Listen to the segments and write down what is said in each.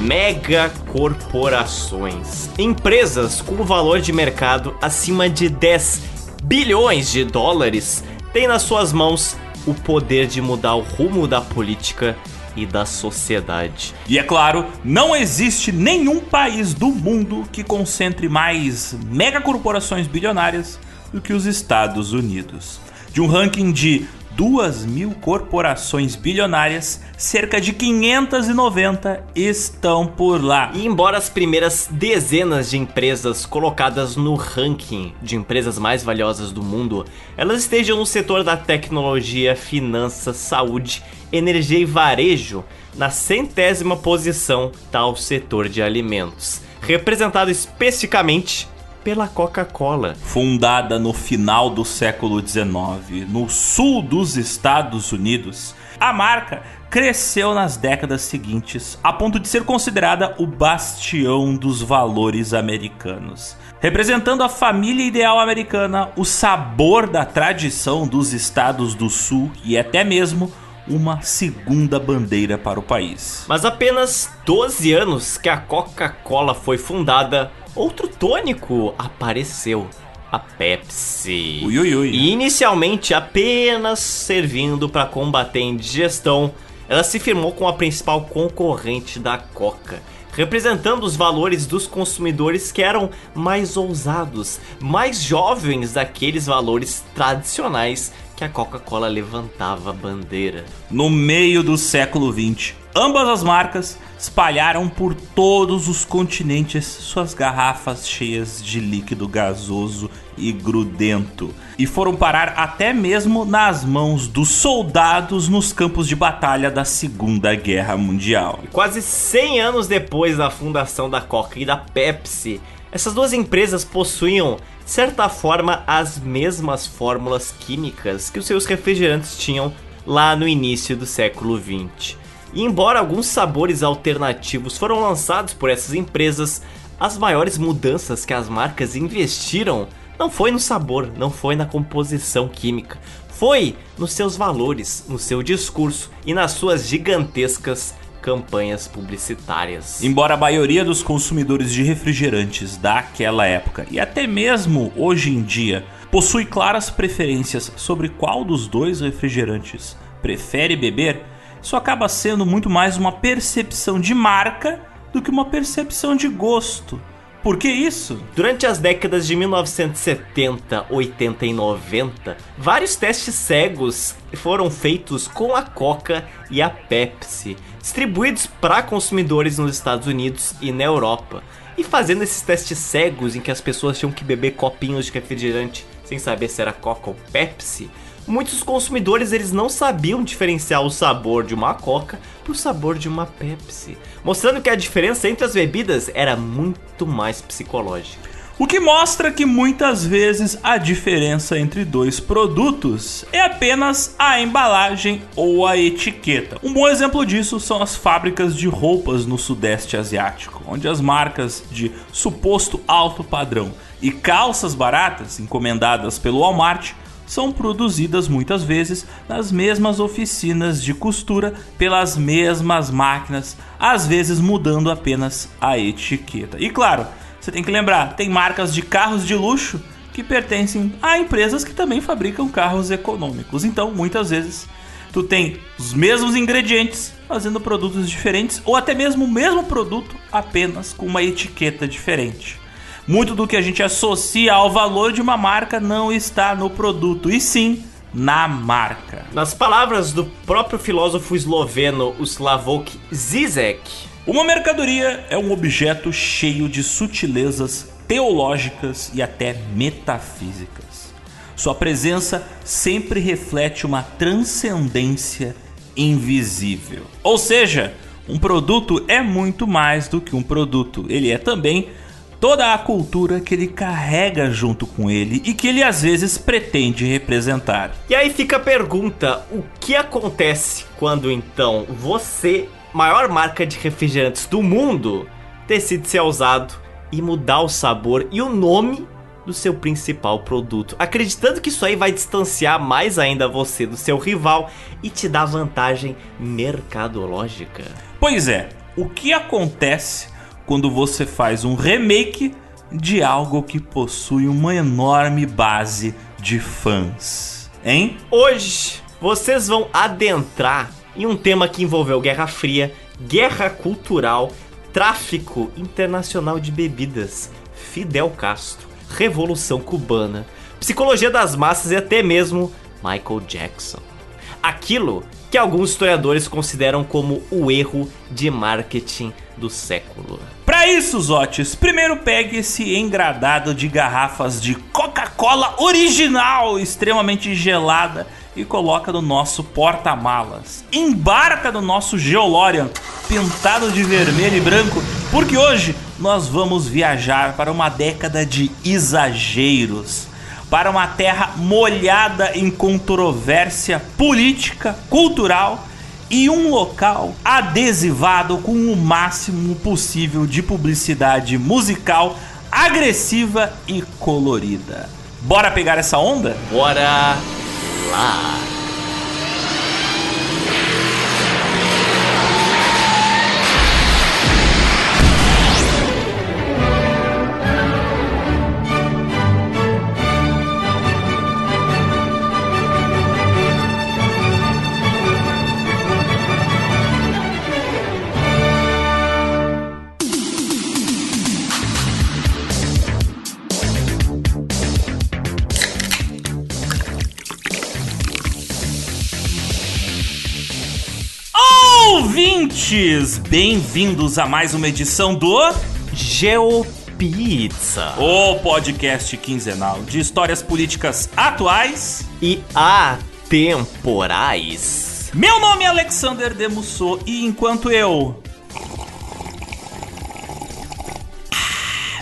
Mega corporações. Empresas com valor de mercado acima de 10 bilhões de dólares têm nas suas mãos o poder de mudar o rumo da política e da sociedade. E é claro, não existe nenhum país do mundo que concentre mais megacorporações bilionárias do que os Estados Unidos. De um ranking de 2 mil corporações bilionárias, cerca de 590 estão por lá. E embora as primeiras dezenas de empresas colocadas no ranking de empresas mais valiosas do mundo, elas estejam no setor da tecnologia, finanças, saúde, energia e varejo, na centésima posição está o setor de alimentos, representado especificamente pela Coca-Cola. Fundada no final do século XIX, no sul dos Estados Unidos, a marca cresceu nas décadas seguintes, a ponto de ser considerada o bastião dos valores americanos. Representando a família ideal americana, o sabor da tradição dos estados do sul e até mesmo uma segunda bandeira para o país. Mas apenas 12 anos que a Coca-Cola foi fundada, outro tônico apareceu. A Pepsi. Ui, ui, ui. E inicialmente apenas servindo para combater a indigestão, ela se firmou como a principal concorrente da Coca, representando os valores dos consumidores que eram mais ousados, mais jovens daqueles valores tradicionais que a Coca-Cola levantava a bandeira. No meio do século XX, ambas as marcas espalharam por todos os continentes suas garrafas cheias de líquido gasoso e grudento e foram parar até mesmo nas mãos dos soldados nos campos de batalha da Segunda Guerra Mundial. Quase 100 anos depois da fundação da Coca e da Pepsi, essas duas empresas possuíam, certa forma, as mesmas fórmulas químicas que os seus refrigerantes tinham lá no início do século 20. E embora alguns sabores alternativos foram lançados por essas empresas, as maiores mudanças que as marcas investiram não foi no sabor, não foi na composição química, foi nos seus valores, no seu discurso e nas suas gigantescas campanhas publicitárias. Embora a maioria dos consumidores de refrigerantes daquela época e até mesmo hoje em dia possui claras preferências sobre qual dos dois refrigerantes prefere beber, isso acaba sendo muito mais uma percepção de marca do que uma percepção de gosto. Por que isso? Durante as décadas de 1970, 80 e 90, vários testes cegos foram feitos com a Coca e a Pepsi, distribuídos para consumidores nos Estados Unidos e na Europa. E fazendo esses testes cegos em que as pessoas tinham que beber copinhos de refrigerante sem saber se era Coca ou Pepsi, muitos consumidores eles não sabiam diferenciar o sabor de uma Coca pro sabor de uma Pepsi, mostrando que a diferença entre as bebidas era muito mais psicológica. O que mostra que muitas vezes a diferença entre dois produtos é apenas a embalagem ou a etiqueta. Um bom exemplo disso são as fábricas de roupas no Sudeste Asiático, onde as marcas de suposto alto padrão e calças baratas encomendadas pelo Walmart são produzidas muitas vezes nas mesmas oficinas de costura pelas mesmas máquinas, às vezes mudando apenas a etiqueta. E claro, você tem que lembrar, tem marcas de carros de luxo que pertencem a empresas que também fabricam carros econômicos. Então, muitas vezes, tu tem os mesmos ingredientes fazendo produtos diferentes ou até mesmo o mesmo produto apenas com uma etiqueta diferente. Muito do que a gente associa ao valor de uma marca não está no produto, e sim na marca. Nas palavras do próprio filósofo esloveno Slavoj Zizek, uma mercadoria é um objeto cheio de sutilezas teológicas e até metafísicas. Sua presença sempre reflete uma transcendência invisível. Ou seja, um produto é muito mais do que um produto, ele é também toda a cultura que ele carrega junto com ele e que ele às vezes pretende representar. E aí fica a pergunta: o que acontece quando então você maior marca de refrigerantes do mundo decide ser usado e mudar o sabor e o nome do seu principal produto, acreditando que isso aí vai distanciar mais ainda você do seu rival e te dar vantagem mercadológica. Pois é, o que acontece quando você faz um remake de algo que possui uma enorme base de fãs? Hein? Hoje vocês vão adentrar em um tema que envolveu Guerra Fria, guerra cultural, tráfico internacional de bebidas, Fidel Castro, Revolução Cubana, psicologia das massas e até mesmo Michael Jackson. Aquilo que alguns historiadores consideram como o erro de marketing do século. Para isso, Zotes, primeiro pegue esse engradado de garrafas de Coca-Cola original, extremamente gelada, e coloca no nosso porta-malas. Embarca no nosso Geolorian, pintado de vermelho e branco, porque hoje nós vamos viajar para uma década de exageros. Para uma terra molhada em controvérsia política, cultural e um local adesivado com o máximo possível de publicidade musical agressiva e colorida. Bora pegar essa onda? Bora lá! Ouvintes! Bem-vindos a mais uma edição do GeoPizza, o podcast quinzenal de histórias políticas atuais e atemporais. Meu nome é Alexander Demusso e enquanto eu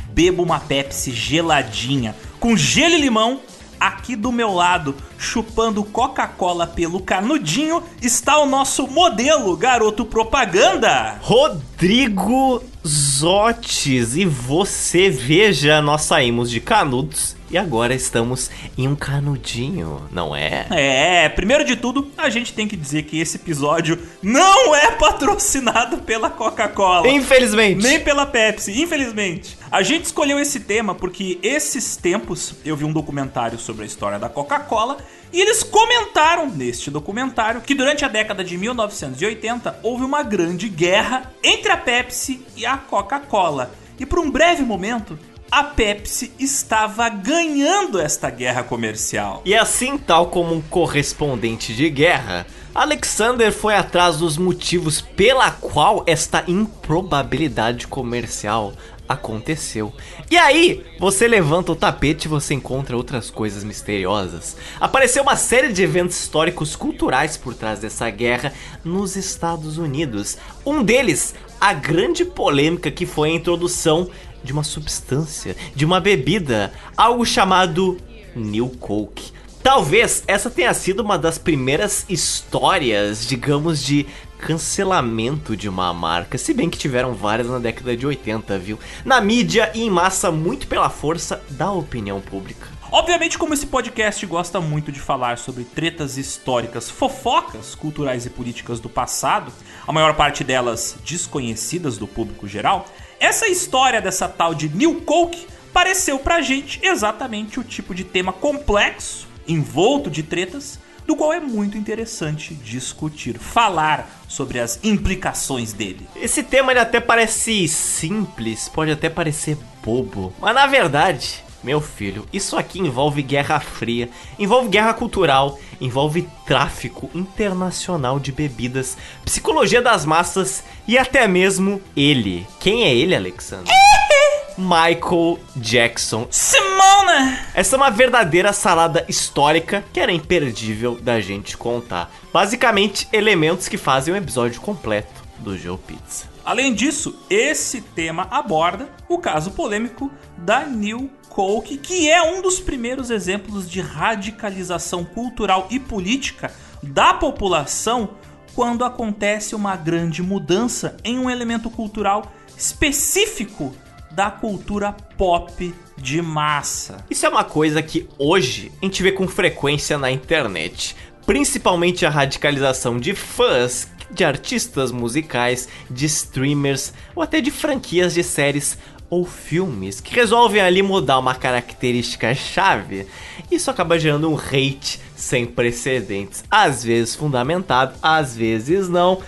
bebo uma Pepsi geladinha com gelo e limão, aqui do meu lado, chupando Coca-Cola pelo canudinho, está o nosso modelo garoto propaganda, Rodrigo Zotes. E você veja, nós saímos de canudos e agora estamos em um canudinho, não é? É, primeiro de tudo, a gente tem que dizer que esse episódio não é patrocinado pela Coca-Cola. Infelizmente. Nem pela Pepsi, infelizmente. A gente escolheu esse tema porque esses tempos eu vi um documentário sobre a história da Coca-Cola e eles comentaram neste documentário que durante a década de 1980 houve uma grande guerra entre a Pepsi e a Coca-Cola. E por um breve momento, a Pepsi estava ganhando esta guerra comercial. E assim, tal como um correspondente de guerra, Alexander foi atrás dos motivos pela qual esta improbabilidade comercial aconteceu. E aí, você levanta o tapete e você encontra outras coisas misteriosas. Apareceu uma série de eventos históricos culturais por trás dessa guerra nos Estados Unidos. Um deles, a grande polêmica que foi a introdução de uma substância, de uma bebida, algo chamado New Coke. Talvez essa tenha sido uma das primeiras histórias, digamos, de cancelamento de uma marca, se bem que tiveram várias na década de 80, viu? Na mídia e em massa, muito pela força da opinião pública. Obviamente, como esse podcast gosta muito de falar sobre tretas históricas, fofocas culturais e políticas do passado, a maior parte delas desconhecidas do público geral, essa história dessa tal de New Coke pareceu pra gente exatamente o tipo de tema complexo, envolto de tretas, do qual é muito interessante discutir, falar sobre as implicações dele. Esse tema ele até parece simples, pode até parecer bobo, mas na verdade, meu filho, isso aqui envolve guerra fria, envolve guerra cultural, envolve tráfico internacional de bebidas, psicologia das massas e até mesmo ele. Quem é ele, Alexandre? Michael Jackson. Simona! Essa é uma verdadeira salada histórica que era imperdível da gente contar. Basicamente, elementos que fazem um episódio completo do GeoPizza. Além disso, esse tema aborda o caso polêmico da New Coke, que é um dos primeiros exemplos de radicalização cultural e política da população quando acontece uma grande mudança em um elemento cultural específico da cultura pop de massa. Isso é uma coisa que hoje a gente vê com frequência na internet, principalmente a radicalização de fãs de artistas musicais, de streamers ou até de franquias de séries ou filmes que resolvem ali mudar uma característica chave. Isso acaba gerando um hate sem precedentes, às vezes fundamentado, às vezes não.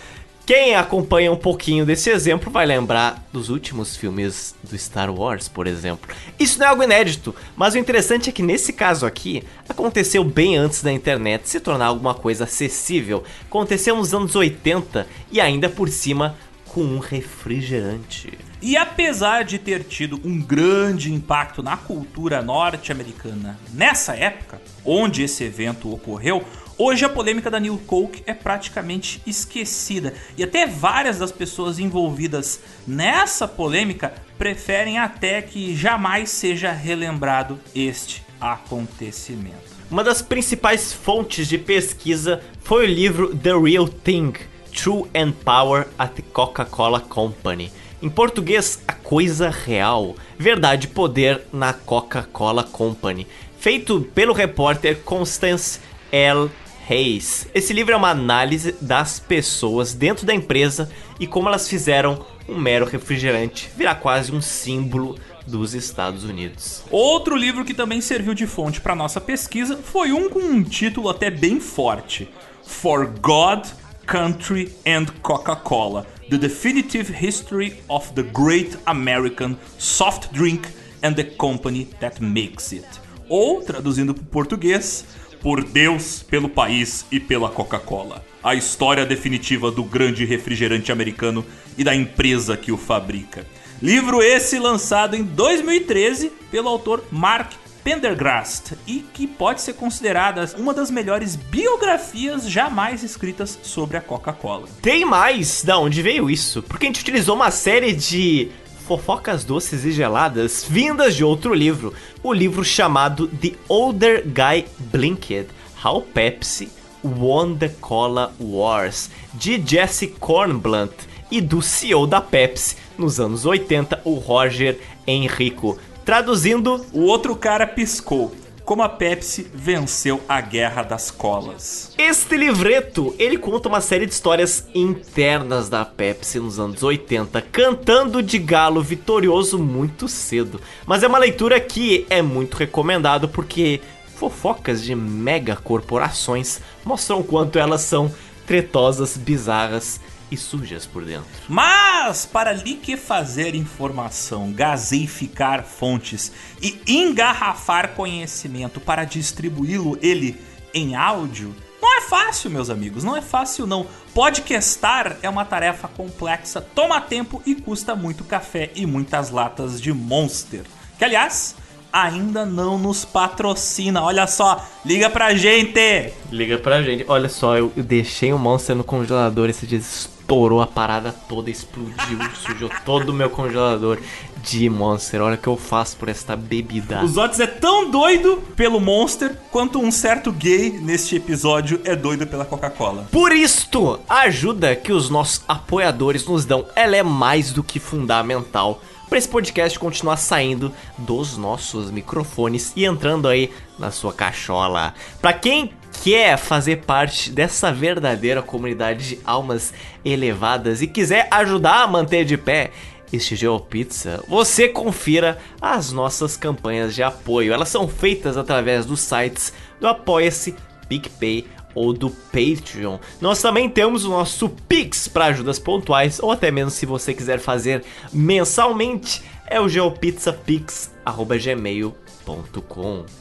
Quem acompanha um pouquinho desse exemplo vai lembrar dos últimos filmes do Star Wars, por exemplo. Isso não é algo inédito, mas o interessante é que nesse caso aqui aconteceu bem antes da internet se tornar alguma coisa acessível. Aconteceu nos anos 80 e ainda por cima com um refrigerante. E apesar de ter tido um grande impacto na cultura norte-americana nessa época, onde esse evento ocorreu, Hoje a polêmica da New Coke é praticamente esquecida e até várias das pessoas envolvidas nessa polêmica preferem até que jamais seja relembrado este acontecimento. Uma das principais fontes de pesquisa foi o livro The Real Thing: True and Power at the Coca-Cola Company. Em português, A Coisa Real, Verdade e Poder na Coca-Cola Company, feito pelo repórter Constance L. Reis. Esse livro é uma análise das pessoas dentro da empresa e como elas fizeram um mero refrigerante virar quase um símbolo dos Estados Unidos. Outro livro que também serviu de fonte para nossa pesquisa foi um com um título até bem forte: For God, Country and Coca-Cola: The Definitive History of the Great American Soft Drink and the Company That Makes It. Ou, traduzindo para o português, por Deus, pelo país e pela Coca-Cola. A história definitiva do grande refrigerante americano e da empresa que o fabrica. Livro esse lançado em 2013 pelo autor Mark Pendergrast e que pode ser considerada uma das melhores biografias jamais escritas sobre a Coca-Cola. Tem mais da onde veio isso, porque a gente utilizou uma série de fofocas doces e geladas vindas de outro livro, o livro chamado The Older Guy Blinked: How Pepsi Won the Cola Wars, de Jesse Kornblunt e do CEO da Pepsi nos anos 80, o Roger Enrico. Traduzindo, o outro cara piscou como a Pepsi venceu a Guerra das Colas. Este livreto, ele conta uma série de histórias internas da Pepsi nos anos 80, cantando de galo vitorioso muito cedo. Mas é uma leitura que é muito recomendado porque fofocas de mega corporações mostram o quanto elas são tretosas, bizarras e sujas por dentro. Mas para liquefazer informação, gaseificar fontes e engarrafar conhecimento para distribuí-lo ele em áudio, não é fácil, meus amigos, não é fácil não. Podcastar é uma tarefa complexa, toma tempo e custa muito café e muitas latas de Monster. Que aliás, ainda não nos patrocina. Olha só, liga pra gente! Liga pra gente. Olha só, eu, eu deixei o Monster no congelador esses dias estourou a parada toda, explodiu, sujou todo o meu congelador de Monster. Olha o que eu faço por esta bebida. Os Otis é tão doido pelo Monster quanto um certo gay neste episódio é doido pela Coca-Cola. Por isto, a ajuda que os nossos apoiadores nos dão, ela é mais do que fundamental para esse podcast continuar saindo dos nossos microfones e entrando aí na sua cachola. Para quem quer fazer parte dessa verdadeira comunidade de almas elevadas e quiser ajudar a manter de pé este GeoPizza, você confira as nossas campanhas de apoio. Elas são feitas através dos sites do Apoia-se, PicPay ou do Patreon. Nós também temos o nosso Pix para ajudas pontuais ou até mesmo se você quiser fazer mensalmente, é o geopizzapix@gmail.com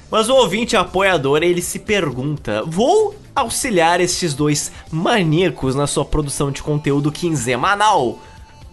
mas o ouvinte apoiador ele se pergunta: vou auxiliar estes dois maníacos na sua produção de conteúdo quinzenal?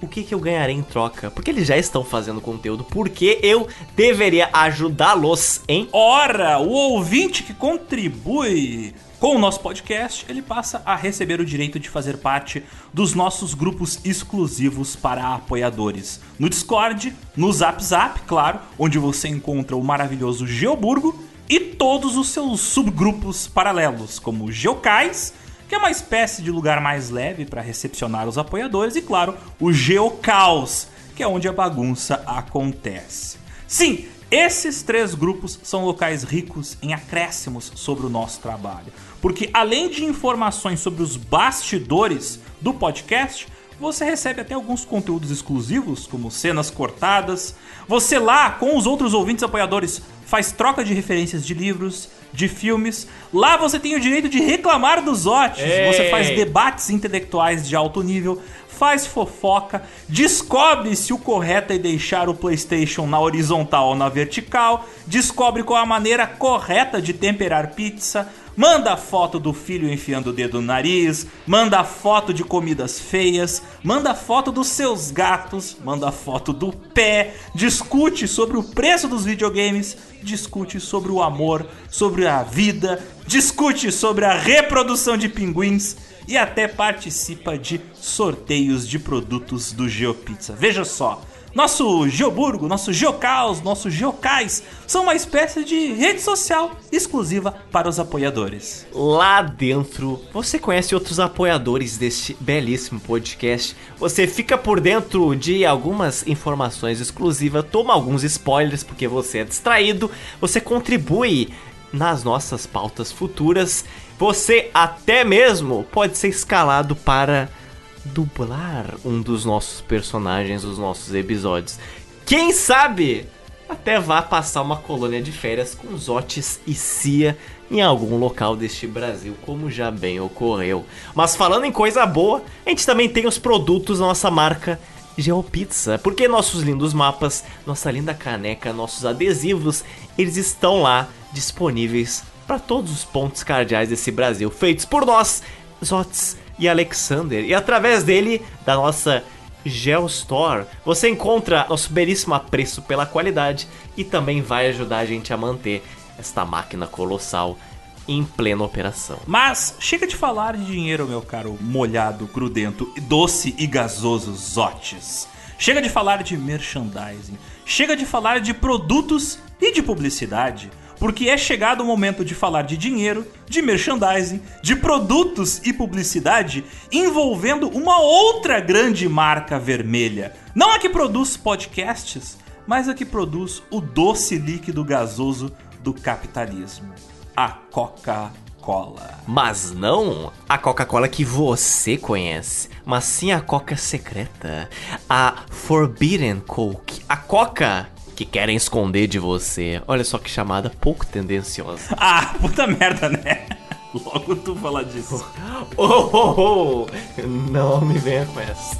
O que, que eu ganharei em troca? Porque eles já estão fazendo conteúdo, porque eu deveria ajudá-los, hein? Ora, o ouvinte que contribui com o nosso podcast, ele passa a receber o direito de fazer parte dos nossos grupos exclusivos para apoiadores. No Discord, no Zap Zap, claro, onde você encontra o maravilhoso Geoburgo e todos os seus subgrupos paralelos, como Geocais, que é uma espécie de lugar mais leve para recepcionar os apoiadores, e claro, o Geocaos, que é onde a bagunça acontece. Sim, esses três grupos são locais ricos em acréscimos sobre o nosso trabalho. Porque além de informações sobre os bastidores do podcast, você recebe até alguns conteúdos exclusivos, como cenas cortadas. Você lá, com os outros ouvintes apoiadores, faz troca de referências de livros, de filmes. Lá você tem o direito de reclamar dos ótimos. Você faz debates intelectuais de alto nível, faz fofoca, descobre se o correto é deixar o PlayStation na horizontal ou na vertical, descobre qual a maneira correta de temperar pizza, manda foto do filho enfiando o dedo no nariz, manda foto de comidas feias, manda foto dos seus gatos, manda foto do pé, discute sobre o preço dos videogames, discute sobre o amor, sobre a vida, discute sobre a reprodução de pinguins e até participa de sorteios de produtos do GeoPizza. Veja só, nosso Geoburgo, nosso Geocaos, nosso Geocais são uma espécie de rede social exclusiva para os apoiadores. Lá dentro, você conhece outros apoiadores deste belíssimo podcast. Você fica por dentro de algumas informações exclusivas, toma alguns spoilers porque você é distraído, você contribui nas nossas pautas futuras. Você até mesmo pode ser escalado para dublar um dos nossos personagens dos nossos episódios. Quem sabe até vá passar uma colônia de férias com Zotes e Cia em algum local deste Brasil, como já bem ocorreu. Mas falando em coisa boa, a gente também tem os produtos da nossa marca Geopizza, porque nossos lindos mapas, nossa linda caneca, nossos adesivos, eles estão lá disponíveis para todos os pontos cardeais desse Brasil, feitos por nós, Zotes e Alexander. E através dele, da nossa Geostore, você encontra nosso belíssimo apreço pela qualidade e também vai ajudar a gente a manter esta máquina colossal em plena operação. Mas chega de falar de dinheiro, meu caro molhado, grudento, doce e gasoso Zotes. Chega de falar de merchandising. Chega de falar de produtos e de publicidade porque é chegado o momento de falar de dinheiro, de merchandising, de produtos e publicidade envolvendo uma outra grande marca vermelha. Não a que produz podcasts, mas a que produz o doce líquido gasoso do capitalismo, a Coca-Cola. Mas não a Coca-Cola que você conhece, mas sim a Coca secreta, a Forbidden Coke, a Coca que querem esconder de você. Olha só que chamada pouco tendenciosa. Ah, puta merda, né? Logo tu falar disso. Oh, oh, oh. Não me venha com essa.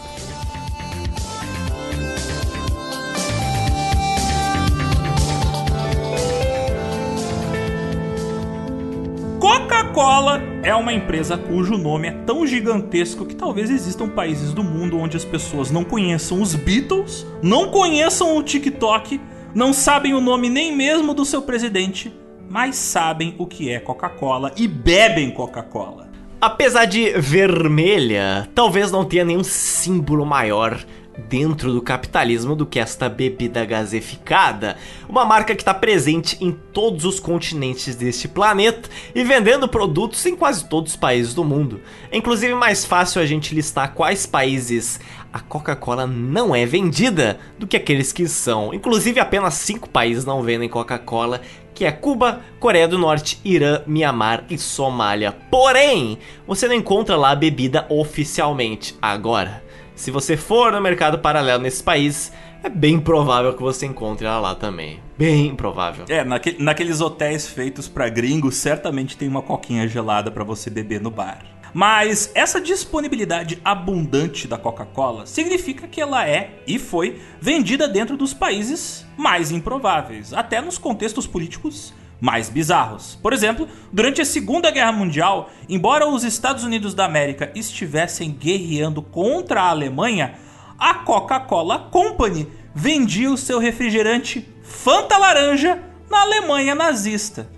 Coca-Cola é uma empresa cujo nome é tão gigantesco que talvez existam países do mundo onde as pessoas não conheçam os Beatles, não conheçam o TikTok, não sabem o nome nem mesmo do seu presidente, mas sabem o que é Coca-Cola e bebem Coca-Cola. Apesar de vermelha, talvez não tenha nenhum símbolo maior dentro do capitalismo do que esta bebida gaseificada, uma marca que está presente em todos os continentes deste planeta e vendendo produtos em quase todos os países do mundo. É inclusive mais fácil a gente listar quais países a Coca-Cola não é vendida do que aqueles que são. Inclusive apenas cinco países não vendem Coca-Cola, que é Cuba, Coreia do Norte, Irã, Mianmar e Somália. Porém, você não encontra lá a bebida oficialmente. Agora, se você for no mercado paralelo nesse país, é bem provável que você encontre ela lá também. Bem provável. É, naque, naqueles hotéis feitos para gringos, certamente tem uma coquinha gelada para você beber no bar. Mas essa disponibilidade abundante da Coca-Cola significa que ela é e foi vendida dentro dos países mais improváveis, até nos contextos políticos mais bizarros. Por exemplo, durante a Segunda Guerra Mundial, embora os Estados Unidos da América estivessem guerreando contra a Alemanha, a Coca-Cola Company vendia o seu refrigerante Fanta Laranja na Alemanha nazista.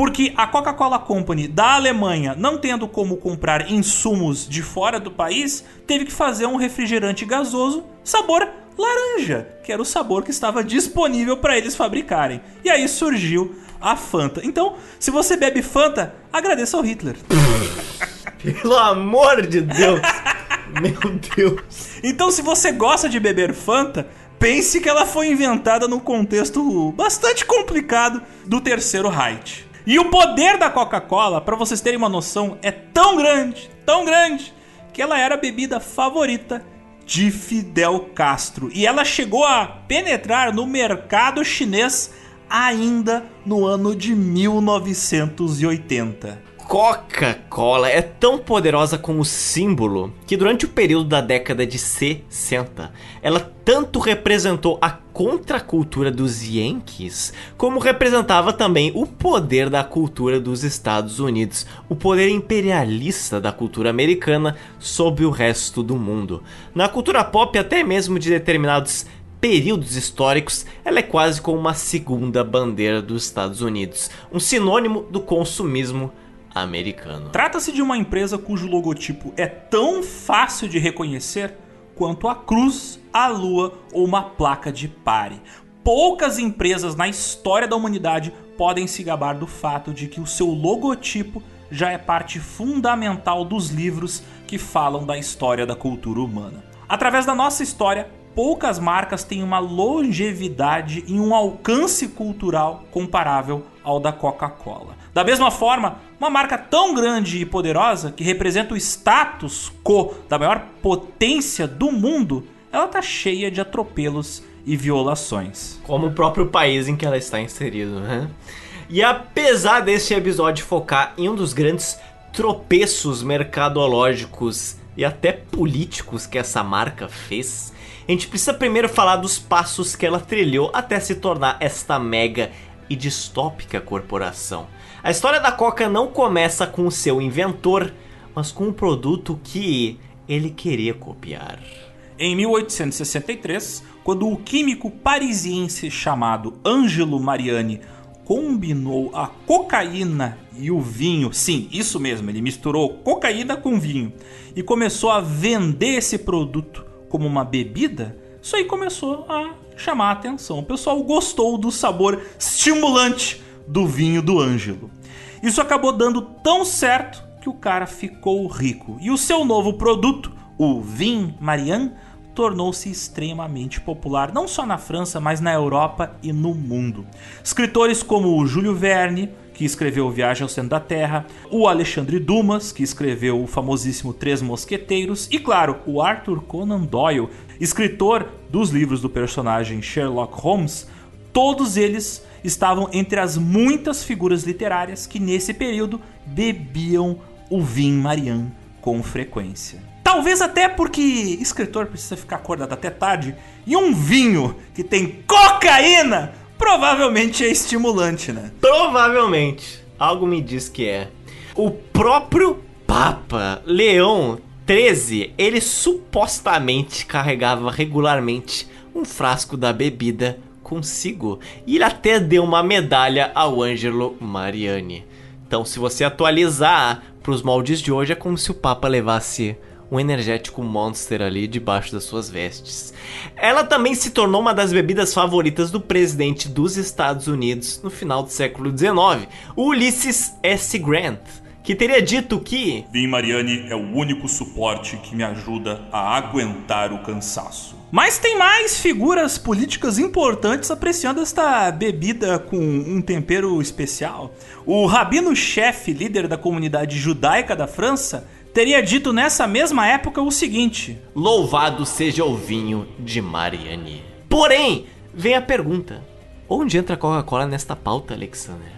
Porque a Coca-Cola Company da Alemanha, não tendo como comprar insumos de fora do país, teve que fazer um refrigerante gasoso sabor laranja, que era o sabor que estava disponível para eles fabricarem. E aí surgiu a Fanta. Então, se você bebe Fanta, agradeça ao Hitler. Pelo amor de Deus! Meu Deus! Então, se você gosta de beber Fanta, pense que ela foi inventada num contexto bastante complicado do terceiro Reich. E o poder da Coca-Cola, para vocês terem uma noção, é tão grande, tão grande, que ela era a bebida favorita de Fidel Castro. E ela chegou a penetrar no mercado chinês ainda no ano de 1980. Coca-Cola é tão poderosa como símbolo que durante o período da década de 60, ela tanto representou a contracultura dos Yankees, como representava também o poder da cultura dos Estados Unidos, o poder imperialista da cultura americana sobre o resto do mundo. Na cultura pop, até mesmo de determinados períodos históricos, ela é quase como uma segunda bandeira dos Estados Unidos, um sinônimo do consumismo americano. Trata-se de uma empresa cujo logotipo é tão fácil de reconhecer quanto a cruz, a lua ou uma placa de pare. Poucas empresas na história da humanidade podem se gabar do fato de que o seu logotipo já é parte fundamental dos livros que falam da história da cultura humana. Através da nossa história, poucas marcas têm uma longevidade e um alcance cultural comparável ao da Coca-Cola. Da mesma forma, uma marca tão grande e poderosa que representa o status quo da maior potência do mundo, ela tá cheia de atropelos e violações. Como o próprio país em que ela está inserido, né? E apesar desse episódio focar em um dos grandes tropeços mercadológicos e até políticos que essa marca fez, a gente precisa primeiro falar dos passos que ela trilhou até se tornar esta mega e distópica corporação. A história da Coca não começa com o seu inventor, mas com um produto que ele queria copiar. Em 1863, quando o químico parisiense chamado Angelo Mariani combinou a cocaína e o vinho, sim, isso mesmo, ele misturou cocaína com vinho e começou a vender esse produto como uma bebida, isso aí começou a chamar a atenção. O pessoal gostou do sabor estimulante do vinho do Ângelo. Isso acabou dando tão certo que o cara ficou rico. E o seu novo produto, o Vin Marianne, tornou-se extremamente popular, não só na França, mas na Europa e no mundo. Escritores como o Júlio Verne, que escreveu Viagem ao Centro da Terra, o Alexandre Dumas, que escreveu o famosíssimo Três Mosqueteiros, e claro, o Arthur Conan Doyle, escritor dos livros do personagem Sherlock Holmes, todos eles estavam entre as muitas figuras literárias que nesse período bebiam o vinho Marianne com frequência. Talvez até porque escritor precisa ficar acordado até tarde e um vinho que tem cocaína provavelmente é estimulante, né? Provavelmente. Algo me diz que é. O próprio Papa Leão XIII, ele supostamente carregava regularmente um frasco da bebida consigo. E ele até deu uma medalha ao Ângelo Mariani. Então, se você atualizar para os moldes de hoje, é como se o Papa levasse um energético monster ali debaixo das suas vestes. Ela também se tornou uma das bebidas favoritas do presidente dos Estados Unidos no final do século XIX, Ulysses S. Grant que teria dito que Vim Mariani é o único suporte que me ajuda a aguentar o cansaço. Mas tem mais figuras políticas importantes apreciando esta bebida com um tempero especial. O rabino-chefe, líder da comunidade judaica da França, teria dito nessa mesma época o seguinte: Louvado seja o vinho de Mariani. Porém, vem a pergunta: onde entra a Coca-Cola nesta pauta, Alexander?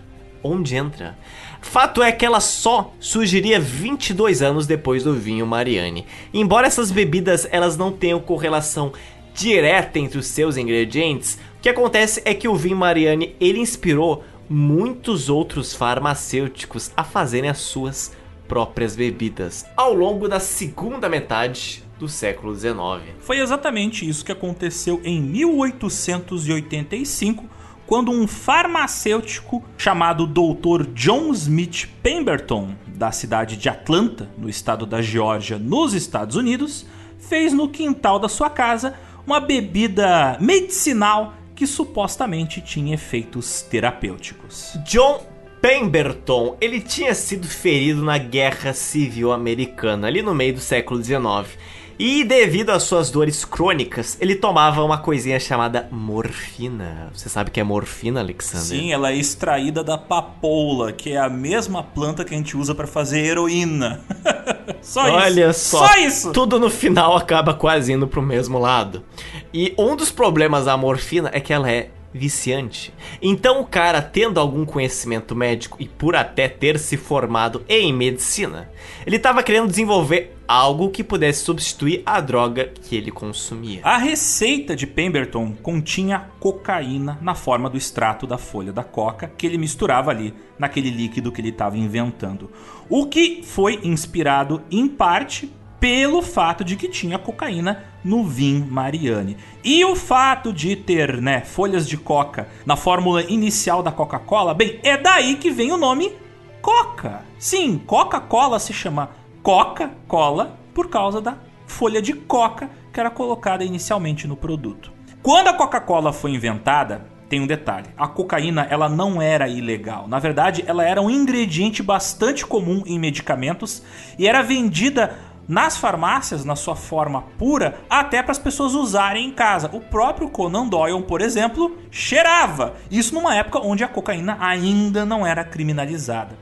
Onde entra? Fato é que ela só surgiria 22 anos depois do vinho Mariani. Embora essas bebidas elas não tenham correlação direta entre os seus ingredientes, o que acontece é que o vinho Mariani ele inspirou muitos outros farmacêuticos a fazerem as suas próprias bebidas ao longo da segunda metade do século XIX. Foi exatamente isso que aconteceu em 1885 quando um farmacêutico chamado Dr. John Smith Pemberton, da cidade de Atlanta, no estado da Geórgia, nos Estados Unidos, fez no quintal da sua casa uma bebida medicinal que supostamente tinha efeitos terapêuticos. John Pemberton, ele tinha sido ferido na Guerra Civil Americana, ali no meio do século XIX. E devido às suas dores crônicas, ele tomava uma coisinha chamada morfina. Você sabe o que é morfina, Alexander? Sim, ela é extraída da papoula, que é a mesma planta que a gente usa para fazer heroína. só Olha isso. Olha só, só isso. Tudo no final acaba quase indo pro mesmo lado. E um dos problemas da morfina é que ela é viciante. Então o cara, tendo algum conhecimento médico e por até ter se formado em medicina, ele estava querendo desenvolver algo que pudesse substituir a droga que ele consumia. A receita de Pemberton continha cocaína na forma do extrato da folha da coca que ele misturava ali naquele líquido que ele estava inventando. O que foi inspirado em parte pelo fato de que tinha cocaína no Vin Mariani. E o fato de ter, né, folhas de coca na fórmula inicial da Coca-Cola, bem, é daí que vem o nome Coca. Sim, Coca-Cola se chama Coca-Cola por causa da folha de coca que era colocada inicialmente no produto. Quando a Coca-Cola foi inventada, tem um detalhe. A cocaína, ela não era ilegal. Na verdade, ela era um ingrediente bastante comum em medicamentos e era vendida nas farmácias, na sua forma pura, até para as pessoas usarem em casa. O próprio Conan Doyle, por exemplo, cheirava. Isso numa época onde a cocaína ainda não era criminalizada.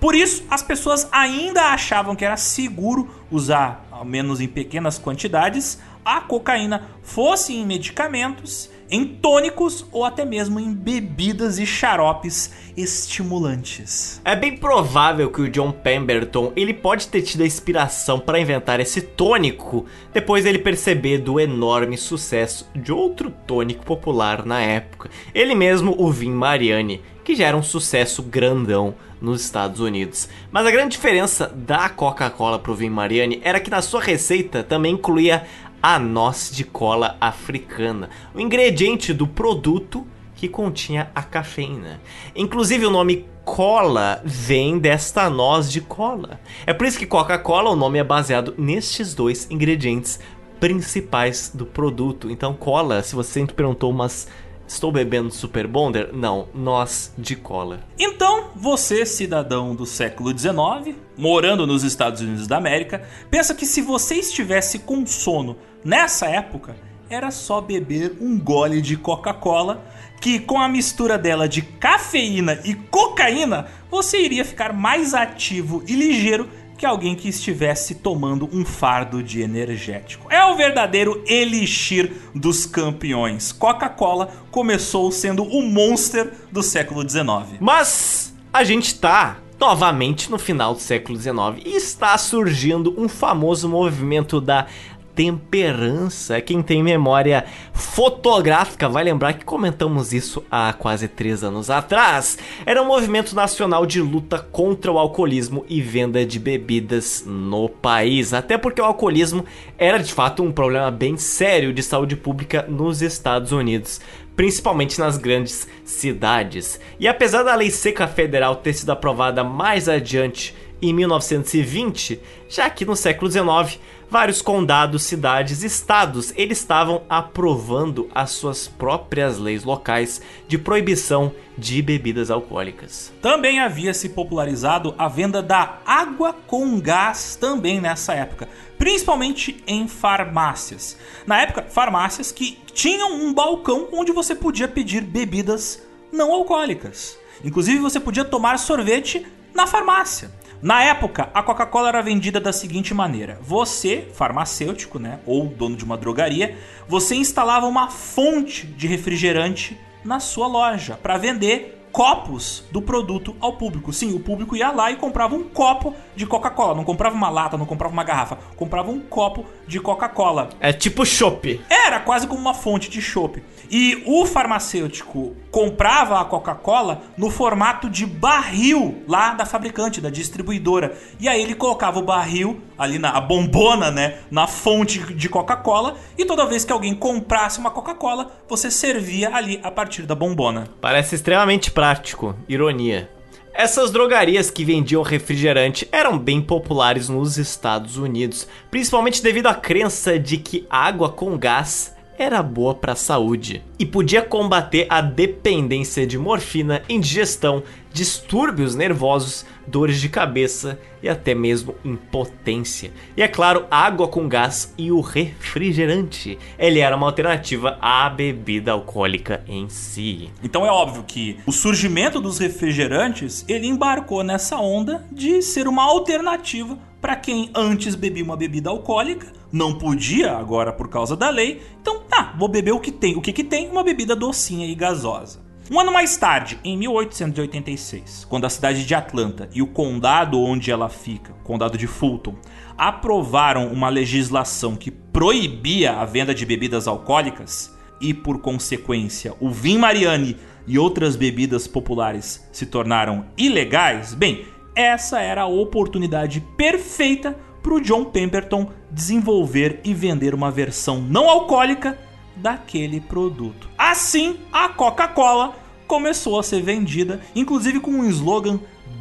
Por isso, as pessoas ainda achavam que era seguro usar, ao menos em pequenas quantidades, a cocaína, fosse em medicamentos em tônicos ou até mesmo em bebidas e xaropes estimulantes. É bem provável que o John Pemberton ele pode ter tido a inspiração para inventar esse tônico depois dele perceber do enorme sucesso de outro tônico popular na época, ele mesmo o Vin Mariani, que já era um sucesso grandão nos Estados Unidos. Mas a grande diferença da Coca-Cola pro Vin Mariani era que na sua receita também incluía a noz de cola africana, o ingrediente do produto que continha a cafeína. Inclusive o nome cola vem desta noz de cola. É por isso que Coca-Cola, o nome é baseado nestes dois ingredientes principais do produto. Então cola, se você sempre perguntou, mas Estou bebendo Super Bonder? Não, nós de cola. Então, você, cidadão do século XIX, morando nos Estados Unidos da América, pensa que se você estivesse com sono nessa época, era só beber um gole de Coca-Cola, que com a mistura dela de cafeína e cocaína, você iria ficar mais ativo e ligeiro que alguém que estivesse tomando um fardo de energético. É o verdadeiro elixir dos campeões. Coca-Cola começou sendo o monster do século XIX. Mas a gente tá novamente no final do século XIX e está surgindo um famoso movimento da temperança. Quem tem memória fotográfica vai lembrar que comentamos isso há quase três anos atrás. Era um movimento nacional de luta contra o alcoolismo e venda de bebidas no país. Até porque o alcoolismo era de fato um problema bem sério de saúde pública nos Estados Unidos principalmente nas grandes cidades. E apesar da lei seca federal ter sido aprovada mais adiante em 1920, já que no século XIX vários condados, cidades, estados, eles estavam aprovando as suas próprias leis locais de proibição de bebidas alcoólicas. Também havia se popularizado a venda da água com gás também nessa época, principalmente em farmácias. Na época, farmácias que tinham um balcão onde você podia pedir bebidas não alcoólicas. Inclusive, você podia tomar sorvete na farmácia. Na época, a Coca-Cola era vendida da seguinte maneira: você, farmacêutico, né, ou dono de uma drogaria, você instalava uma fonte de refrigerante na sua loja para vender copos do produto ao público. Sim, o público ia lá e comprava um copo de Coca-Cola. Não comprava uma lata, não comprava uma garrafa. Comprava um copo de Coca-Cola. É tipo chopp. Era quase como uma fonte de chopp. E o farmacêutico comprava a Coca-Cola no formato de barril lá da fabricante, da distribuidora. E aí ele colocava o barril ali na bombona, né, na fonte de Coca-Cola, e toda vez que alguém comprasse uma Coca-Cola, você servia ali a partir da bombona. Parece extremamente prático, ironia. Essas drogarias que vendiam refrigerante eram bem populares nos Estados Unidos, principalmente devido à crença de que água com gás era boa para a saúde e podia combater a dependência de morfina, indigestão, distúrbios nervosos, dores de cabeça e até mesmo impotência. E é claro, água com gás e o refrigerante. Ele era uma alternativa à bebida alcoólica em si. Então é óbvio que o surgimento dos refrigerantes, ele embarcou nessa onda de ser uma alternativa para quem antes bebia uma bebida alcoólica, não podia agora por causa da lei. Então, tá, vou beber o que tem. O que que tem? Uma bebida docinha e gasosa. Um ano mais tarde, em 1886, quando a cidade de Atlanta e o condado onde ela fica, condado de Fulton, aprovaram uma legislação que proibia a venda de bebidas alcoólicas e, por consequência, o Vin Mariani e outras bebidas populares se tornaram ilegais, bem, essa era a oportunidade perfeita para o John Pemberton desenvolver e vender uma versão não alcoólica daquele produto. Assim, a Coca-Cola começou a ser vendida, inclusive com um slogan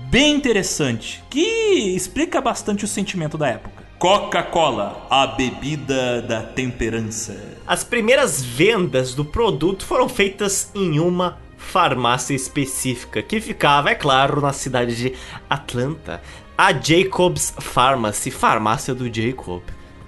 bem interessante, que explica bastante o sentimento da época. Coca-Cola, a bebida da temperança. As primeiras vendas do produto foram feitas em uma farmácia específica, que ficava, é claro, na cidade de Atlanta, a Jacobs Pharmacy, farmácia do Jacob.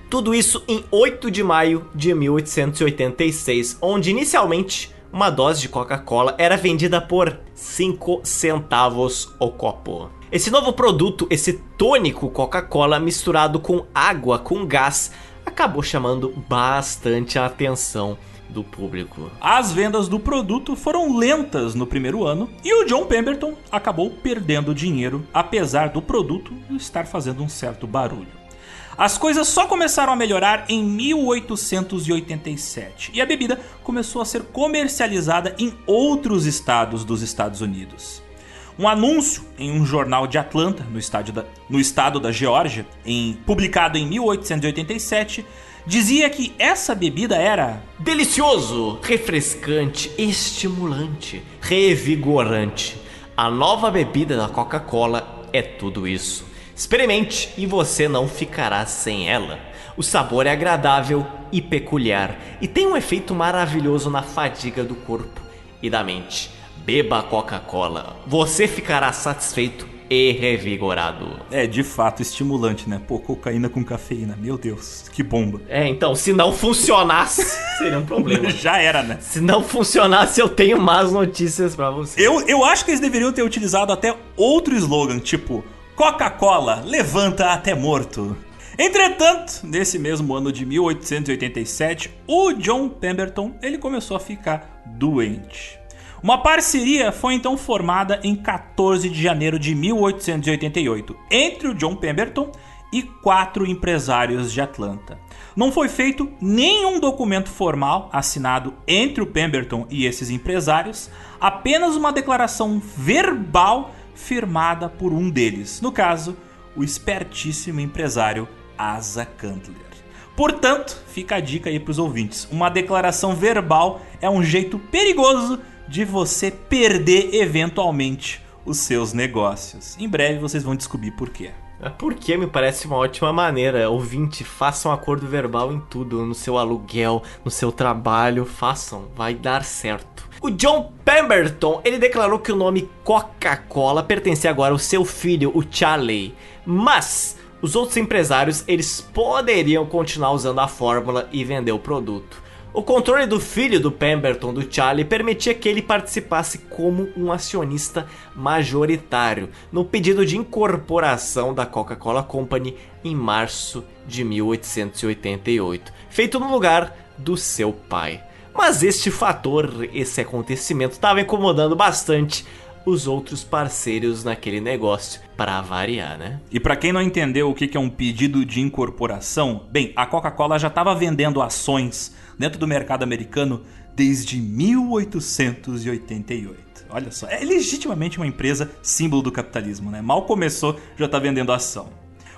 Tudo isso em 8 de maio de 1886, onde inicialmente uma dose de Coca-Cola era vendida por 5 centavos o copo. Esse novo produto, esse tônico Coca-Cola misturado com água com gás, acabou chamando bastante a atenção do público. As vendas do produto foram lentas no primeiro ano e o John Pemberton acabou perdendo dinheiro, apesar do produto estar fazendo um certo barulho. As coisas só começaram a melhorar em 1887 e a bebida começou a ser comercializada em outros estados dos Estados Unidos. Um anúncio em um jornal de Atlanta, no, da, no estado da Geórgia, publicado em 1887, dizia que essa bebida era delicioso, refrescante, estimulante, revigorante. A nova bebida da Coca-Cola é tudo isso. Experimente e você não ficará sem ela. O sabor é agradável e peculiar e tem um efeito maravilhoso na fadiga do corpo e da mente. Beba Coca-Cola, você ficará satisfeito e revigorado. É de fato estimulante, né? Pô, cocaína com cafeína, meu Deus, que bomba. É, então, se não funcionasse, seria um problema. Já era, né? Se não funcionasse, eu tenho más notícias para você. Eu, eu acho que eles deveriam ter utilizado até outro slogan, tipo Coca-Cola, levanta até morto. Entretanto, nesse mesmo ano de 1887, o John Pemberton ele começou a ficar doente. Uma parceria foi então formada em 14 de janeiro de 1888 entre o John Pemberton e quatro empresários de Atlanta. Não foi feito nenhum documento formal assinado entre o Pemberton e esses empresários, apenas uma declaração verbal firmada por um deles, no caso, o espertíssimo empresário Asa Candler. Portanto, fica a dica aí para os ouvintes: uma declaração verbal é um jeito perigoso de você perder eventualmente os seus negócios. Em breve vocês vão descobrir por quê. É porque me parece uma ótima maneira. Ouvinte, façam um acordo verbal em tudo, no seu aluguel, no seu trabalho, façam, vai dar certo. O John Pemberton, ele declarou que o nome Coca-Cola pertencia agora ao seu filho, o Charlie. Mas os outros empresários, eles poderiam continuar usando a fórmula e vender o produto. O controle do filho do Pemberton, do Charlie, permitia que ele participasse como um acionista majoritário no pedido de incorporação da Coca-Cola Company em março de 1888, feito no lugar do seu pai. Mas este fator, esse acontecimento, estava incomodando bastante os outros parceiros naquele negócio, para variar, né? E para quem não entendeu o que é um pedido de incorporação, bem, a Coca-Cola já estava vendendo ações dentro do mercado americano desde 1888. Olha só, é legitimamente uma empresa símbolo do capitalismo, né? Mal começou, já está vendendo ação.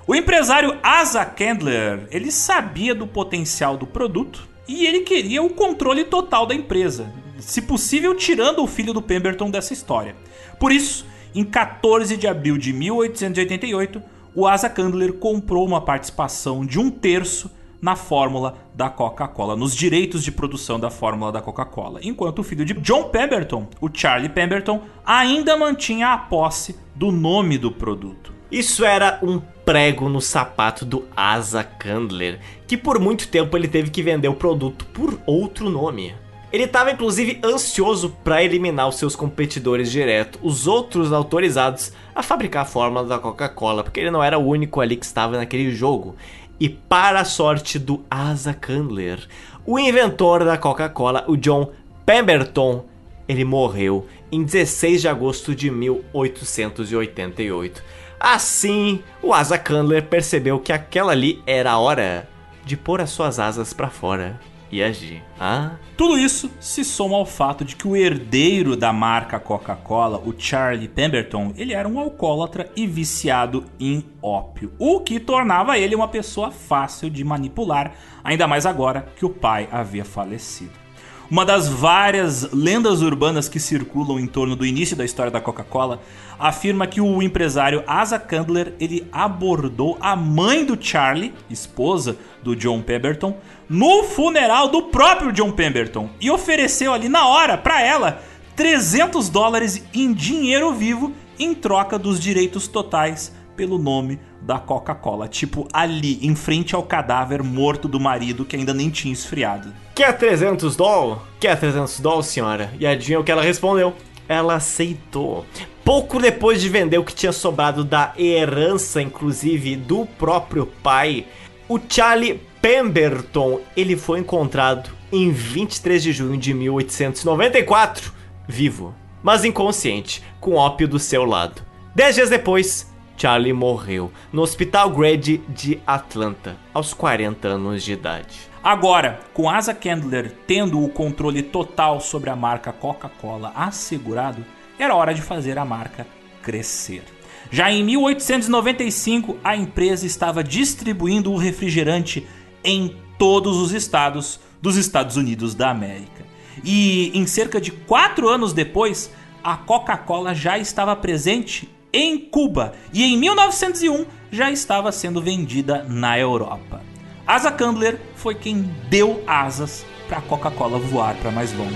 O empresário Asa Candler, ele sabia do potencial do produto e ele queria o controle total da empresa, se possível tirando o filho do Pemberton dessa história. Por isso, em 14 de abril de 1888, o Asa Candler comprou uma participação de um terço na fórmula da Coca-Cola, nos direitos de produção da fórmula da Coca-Cola. Enquanto o filho de John Pemberton, o Charlie Pemberton, ainda mantinha a posse do nome do produto. Isso era um prego no sapato do Asa Candler, que por muito tempo ele teve que vender o produto por outro nome. Ele estava inclusive ansioso para eliminar os seus competidores direto, os outros autorizados a fabricar a fórmula da Coca-Cola, porque ele não era o único ali que estava naquele jogo. E para a sorte do Asa Candler, o inventor da Coca-Cola, o John Pemberton, ele morreu em 16 de agosto de 1888. Assim, o Asa Candler percebeu que aquela ali era a hora de pôr as suas asas para fora e agir. Ah? Tudo isso se soma ao fato de que o herdeiro da marca Coca-Cola, o Charlie Pemberton, ele era um alcoólatra e viciado em ópio, o que tornava ele uma pessoa fácil de manipular, ainda mais agora que o pai havia falecido. Uma das várias lendas urbanas que circulam em torno do início da história da Coca-Cola afirma que o empresário Asa Candler ele abordou a mãe do Charlie, esposa do John Pemberton, no funeral do próprio John Pemberton e ofereceu ali na hora para ela 300 dólares em dinheiro vivo em troca dos direitos totais pelo nome da Coca-Cola. Tipo, ali, em frente ao cadáver morto do marido que ainda nem tinha esfriado. Quer 300 dólares? Quer 300 dólares, senhora? E adivinha o que ela respondeu? Ela aceitou. Pouco depois de vender o que tinha sobrado da herança, inclusive do próprio pai, o Charlie Pemberton ele foi encontrado em 23 de junho de 1894, vivo, mas inconsciente, com ópio do seu lado. Dez dias depois, Charlie morreu no Hospital Grady de Atlanta, aos 40 anos de idade. Agora, com Asa Candler tendo o controle total sobre a marca Coca-Cola assegurado, era hora de fazer a marca crescer. Já em 1895, a empresa estava distribuindo o refrigerante em todos os estados dos Estados Unidos da América. E em cerca de quatro anos depois, a Coca-Cola já estava presente em Cuba e em 1901 já estava sendo vendida na Europa. Asa Candler foi quem deu asas para a Coca-Cola voar para mais longe.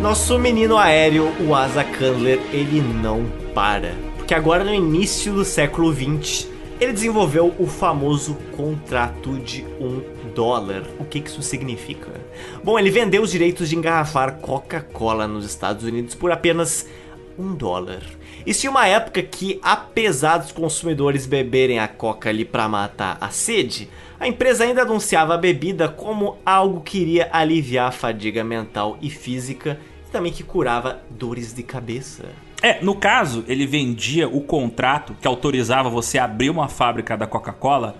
Nosso menino aéreo, o Asa Candler, ele não para. Porque agora no início do século 20, ele desenvolveu o famoso contrato de um dólar. O que isso significa? Bom, ele vendeu os direitos de engarrafar Coca-Cola nos Estados Unidos por apenas um dólar. E se uma época que, apesar dos consumidores beberem a Coca ali para matar a sede, a empresa ainda anunciava a bebida como algo que iria aliviar a fadiga mental e física e também que curava dores de cabeça. É, no caso, ele vendia o contrato que autorizava você abrir uma fábrica da Coca-Cola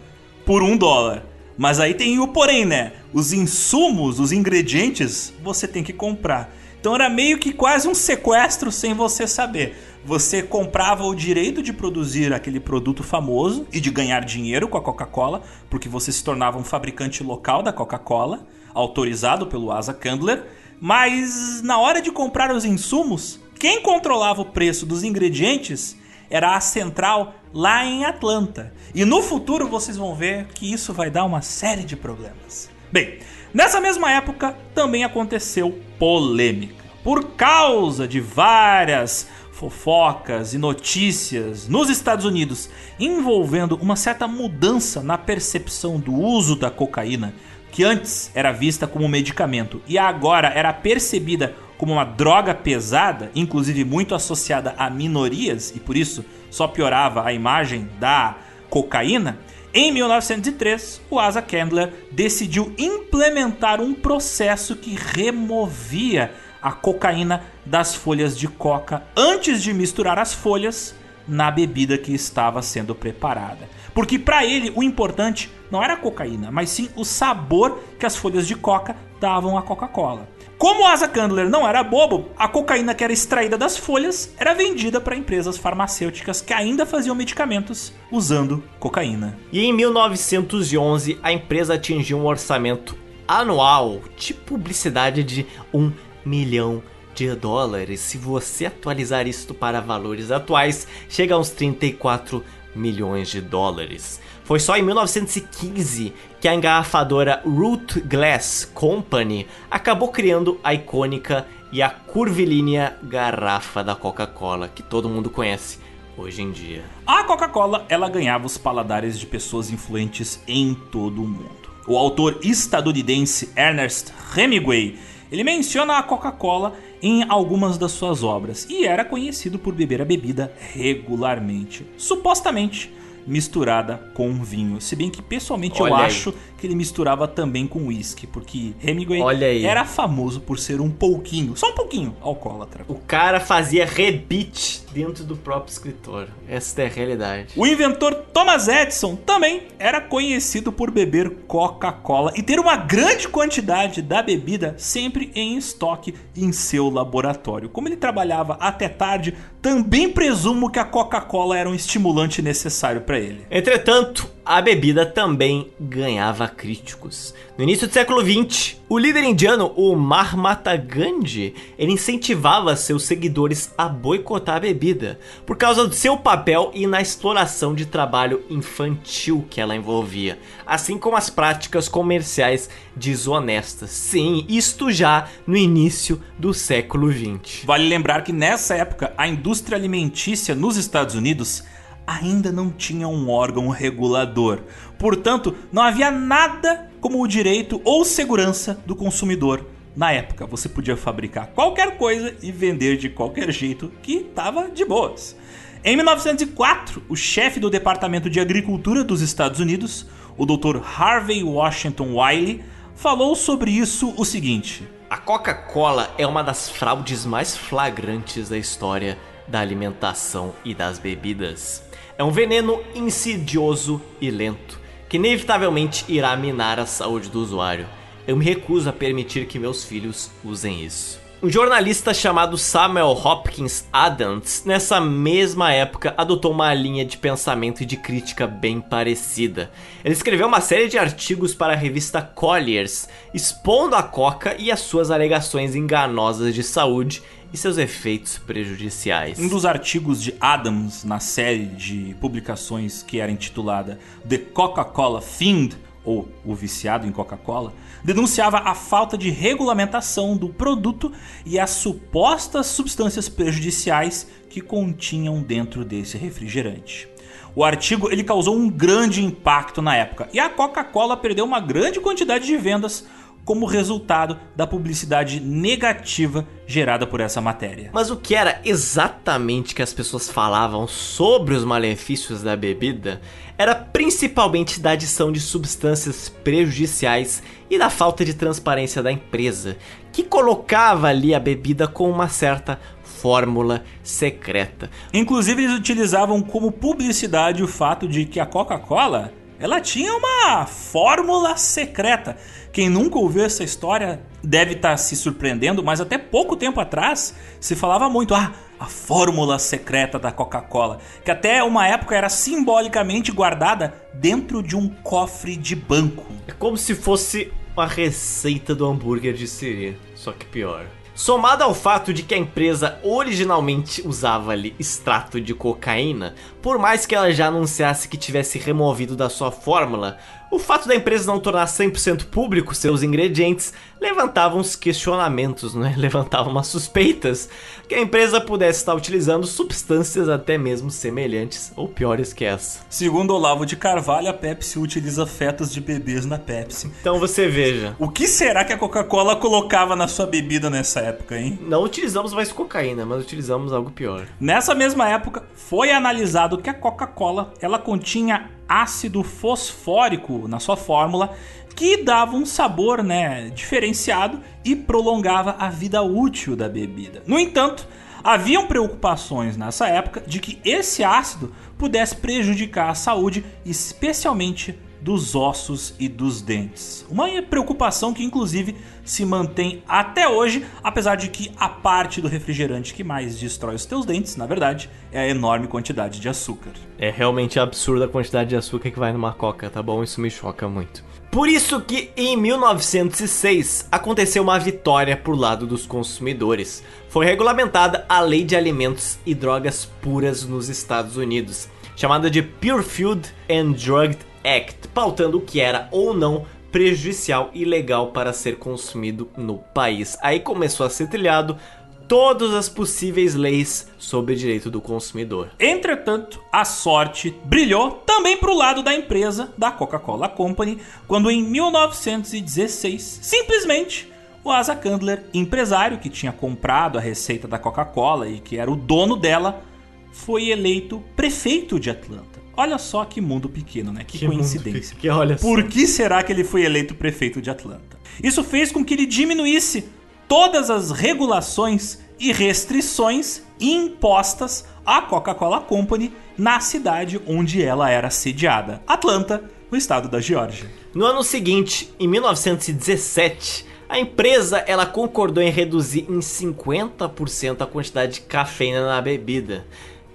por um dólar. Mas aí tem o porém, né? Os insumos, os ingredientes, você tem que comprar. Então era meio que quase um sequestro sem você saber. Você comprava o direito de produzir aquele produto famoso e de ganhar dinheiro com a Coca-Cola, porque você se tornava um fabricante local da Coca-Cola, autorizado pelo Asa Candler. Mas na hora de comprar os insumos, quem controlava o preço dos ingredientes era a central lá em Atlanta. E no futuro vocês vão ver que isso vai dar uma série de problemas. Bem, nessa mesma época também aconteceu polêmica. Por causa de várias fofocas e notícias nos Estados Unidos envolvendo uma certa mudança na percepção do uso da cocaína, que antes era vista como medicamento e agora era percebida como uma droga pesada, inclusive muito associada a minorias e por isso só piorava a imagem da cocaína, em 1903 o Asa Candler decidiu implementar um processo que removia a cocaína das folhas de coca antes de misturar as folhas na bebida que estava sendo preparada. Porque para ele o importante não era a cocaína, mas sim o sabor que as folhas de coca davam à Coca-Cola. Como Asa Candler não era bobo, a cocaína que era extraída das folhas era vendida para empresas farmacêuticas que ainda faziam medicamentos usando cocaína. E em 1911, a empresa atingiu um orçamento anual de publicidade de um milhão de dólares. Se você atualizar isto para valores atuais, chega a uns 34 milhões de dólares. Foi só em 1915 que a engarrafadora Root Glass Company acabou criando a icônica e a curvilínea garrafa da Coca-Cola, que todo mundo conhece hoje em dia. A Coca-Cola, ela ganhava os paladares de pessoas influentes em todo o mundo. O autor estadunidense Ernest Hemingway, ele menciona a Coca-Cola em algumas das suas obras e era conhecido por beber a bebida regularmente, supostamente misturada com vinho. Se bem que pessoalmente Olha eu aí. acho que ele misturava também com uísque, porque Hemingway era famoso por ser um pouquinho, só um pouquinho, alcoólatra. O cara fazia rebite dentro do próprio escritório. Essa é a realidade. O inventor Thomas Edison também era conhecido por beber Coca-Cola e ter uma grande quantidade da bebida sempre em estoque em seu laboratório. Como ele trabalhava até tarde, também presumo que a Coca-Cola era um estimulante necessário para ele. Entretanto, a bebida também ganhava críticos. No início do século XX, o líder indiano, o Mahatma Gandhi, ele incentivava seus seguidores a boicotar a bebida por causa do seu papel e na exploração de trabalho infantil que ela envolvia, assim como as práticas comerciais desonestas. Sim, isto já no início do século XX. Vale lembrar que nessa época a indústria alimentícia nos Estados Unidos ainda não tinha um órgão regulador. Portanto, não havia nada como o direito ou segurança do consumidor. Na época, você podia fabricar qualquer coisa e vender de qualquer jeito que estava de boas. Em 1904, o chefe do Departamento de Agricultura dos Estados Unidos, o Dr. Harvey Washington Wiley, falou sobre isso o seguinte: A Coca-Cola é uma das fraudes mais flagrantes da história da alimentação e das bebidas. É um veneno insidioso e lento, que inevitavelmente irá minar a saúde do usuário. Eu me recuso a permitir que meus filhos usem isso. Um jornalista chamado Samuel Hopkins Adams, nessa mesma época, adotou uma linha de pensamento e de crítica bem parecida. Ele escreveu uma série de artigos para a revista Colliers, expondo a coca e as suas alegações enganosas de saúde e seus efeitos prejudiciais. Um dos artigos de Adams na série de publicações que era intitulada The Coca-Cola Fiend, ou O Viciado em Coca-Cola, denunciava a falta de regulamentação do produto e as supostas substâncias prejudiciais que continham dentro desse refrigerante. O artigo ele causou um grande impacto na época e a Coca-Cola perdeu uma grande quantidade de vendas como resultado da publicidade negativa gerada por essa matéria. Mas o que era exatamente que as pessoas falavam sobre os malefícios da bebida era principalmente da adição de substâncias prejudiciais e da falta de transparência da empresa, que colocava ali a bebida com uma certa fórmula secreta. Inclusive eles utilizavam como publicidade o fato de que a Coca-Cola ela tinha uma fórmula secreta. Quem nunca ouviu essa história deve estar se surpreendendo, mas até pouco tempo atrás se falava muito, ah, a fórmula secreta da Coca-Cola, que até uma época era simbolicamente guardada dentro de um cofre de banco. É como se fosse uma receita do hambúrguer de siri, só que pior. Somado ao fato de que a empresa originalmente usava ali extrato de cocaína, por mais que ela já anunciasse que tivesse removido da sua fórmula, o fato da empresa não tornar 100% público seus ingredientes levantava uns questionamentos, né? levantava umas suspeitas que a empresa pudesse estar utilizando substâncias até mesmo semelhantes ou piores que essa. Segundo Olavo de Carvalho, a Pepsi utiliza fetos de bebês na Pepsi. Então você veja, O que será que a Coca-Cola colocava na sua bebida nessa época, hein? não utilizamos mais cocaína, mas utilizamos algo pior. Nessa mesma época, foi analisado que a Coca-Cola ela continha ácido fosfórico na sua fórmula que dava um sabor né, diferenciado e prolongava a vida útil da bebida. No entanto, haviam preocupações nessa época de que esse ácido pudesse prejudicar a saúde, especialmente dos ossos e dos dentes. Uma preocupação que inclusive se mantém até hoje, apesar de que a parte do refrigerante que mais destrói os teus dentes, na verdade, é a enorme quantidade de açúcar. É realmente absurda a quantidade de açúcar que vai numa coca, tá bom? Isso me choca muito. Por isso que em 1906 aconteceu uma vitória por lado dos consumidores. Foi regulamentada a Lei de Alimentos e Drogas Puras nos Estados Unidos, chamada de Pure Food and Drug Act, pautando o que era ou não prejudicial e ilegal para ser consumido no país. Aí começou a ser trilhado todas as possíveis leis sobre direito do consumidor. Entretanto, a sorte brilhou também para o lado da empresa da Coca-Cola Company, quando em 1916, simplesmente o Asa Candler, empresário que tinha comprado a receita da Coca-Cola e que era o dono dela, foi eleito prefeito de Atlanta. Olha só que mundo pequeno, né? Que, que coincidência. Que olha Por que será que ele foi eleito prefeito de Atlanta? Isso fez com que ele diminuísse todas as regulações e restrições impostas à Coca-Cola Company na cidade onde ela era sediada, Atlanta, no estado da Geórgia. No ano seguinte, em 1917, a empresa ela concordou em reduzir em 50% a quantidade de cafeína na bebida.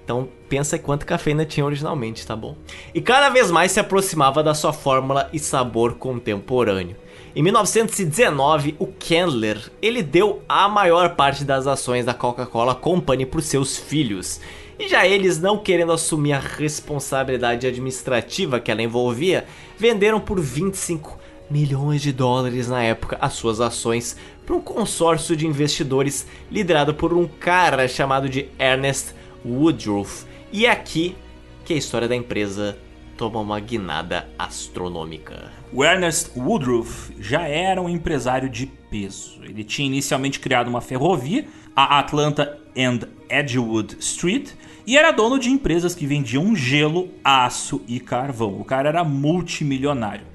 Então pensa quanto cafeína tinha originalmente, tá bom? E cada vez mais se aproximava da sua fórmula e sabor contemporâneo. Em 1919, o Candler ele deu a maior parte das ações da Coca-Cola Company para os seus filhos. E já eles, não querendo assumir a responsabilidade administrativa que ela envolvia, venderam por 25 milhões de dólares na época as suas ações para um consórcio de investidores liderado por um cara chamado de Ernest Woodruff. E é aqui que a história da empresa toma uma guinada astronômica. O Ernest Woodruff já era um empresário de peso. Ele tinha inicialmente criado uma ferrovia, a Atlanta and Edgewood Street, e era dono de empresas que vendiam gelo, aço e carvão. O cara era multimilionário.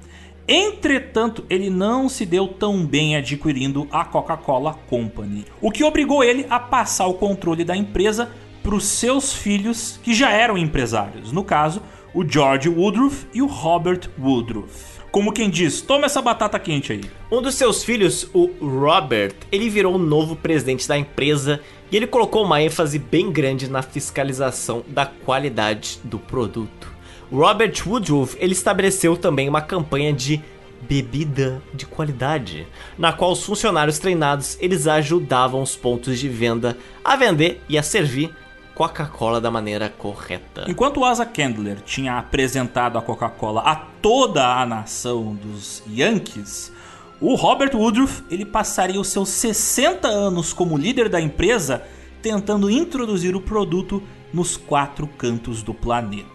Entretanto, ele não se deu tão bem adquirindo a Coca-Cola Company, o que obrigou ele a passar o controle da empresa para os seus filhos que já eram empresários, no caso, o George Woodruff e o Robert Woodruff. Como quem diz, toma essa batata quente aí. Um dos seus filhos, o Robert, ele virou o novo presidente da empresa e ele colocou uma ênfase bem grande na fiscalização da qualidade do produto. Robert Woodruff, ele estabeleceu também uma campanha de bebida de qualidade, na qual os funcionários treinados eles ajudavam os pontos de venda a vender e a servir Coca-Cola da maneira correta. Enquanto Asa Candler tinha apresentado a Coca-Cola a toda a nação dos Yankees, o Robert Woodruff ele passaria os seus 60 anos como líder da empresa tentando introduzir o produto nos quatro cantos do planeta.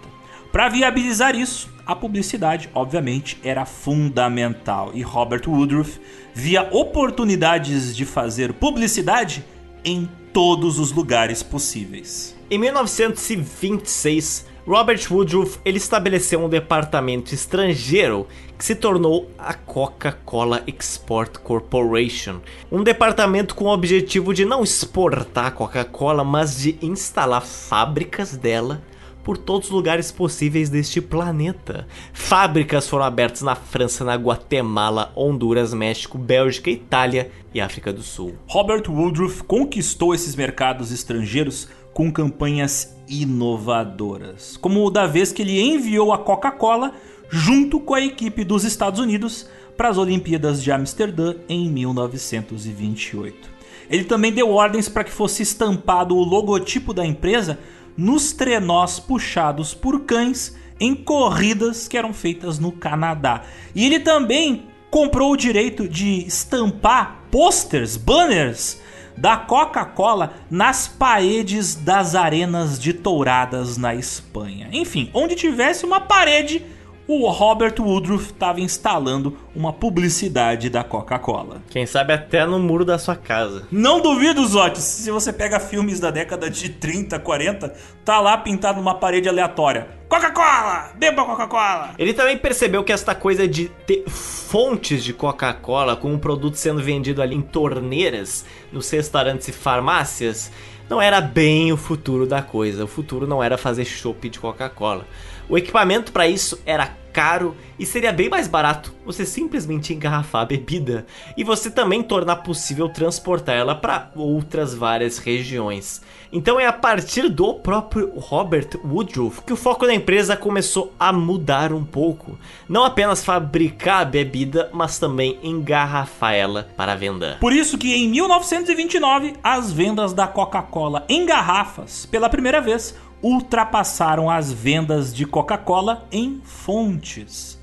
Para viabilizar isso, a publicidade, obviamente, era fundamental e Robert Woodruff via oportunidades de fazer publicidade em todos os lugares possíveis. Em 1926, Robert Woodruff ele estabeleceu um departamento estrangeiro que se tornou a Coca-Cola Export Corporation, um departamento com o objetivo de não exportar Coca-Cola, mas de instalar fábricas dela por todos os lugares possíveis deste planeta. Fábricas foram abertas na França, na Guatemala, Honduras, México, Bélgica, Itália e África do Sul. Robert Woodruff conquistou esses mercados estrangeiros com campanhas inovadoras, como o da vez que ele enviou a Coca-Cola junto com a equipe dos Estados Unidos para as Olimpíadas de Amsterdã em 1928. Ele também deu ordens para que fosse estampado o logotipo da empresa nos trenós puxados por cães em corridas que eram feitas no Canadá. E ele também comprou o direito de estampar posters, banners da Coca-Cola nas paredes das arenas de touradas na Espanha. Enfim, onde tivesse uma parede o Robert Woodruff estava instalando uma publicidade da Coca-Cola. Quem sabe até no muro da sua casa. Não duvido, Zotes, se você pega filmes da década de 30, 40, tá lá pintado numa parede aleatória. Coca-Cola! Beba Coca-Cola! Ele também percebeu que esta coisa de ter fontes de Coca-Cola com um produto sendo vendido ali em torneiras, nos restaurantes e farmácias, não era bem o futuro da coisa. O futuro não era fazer chopp de Coca-Cola. O equipamento para isso era caro e seria bem mais barato você simplesmente engarrafar a bebida e você também tornar possível transportar ela para outras várias regiões. Então é a partir do próprio Robert Woodruff que o foco da empresa começou a mudar um pouco. Não apenas fabricar a bebida, mas também engarrafar ela para venda. Por isso que em 1929 as vendas da Coca-Cola em garrafas, pela primeira vez, ultrapassaram as vendas de Coca-Cola em fontes.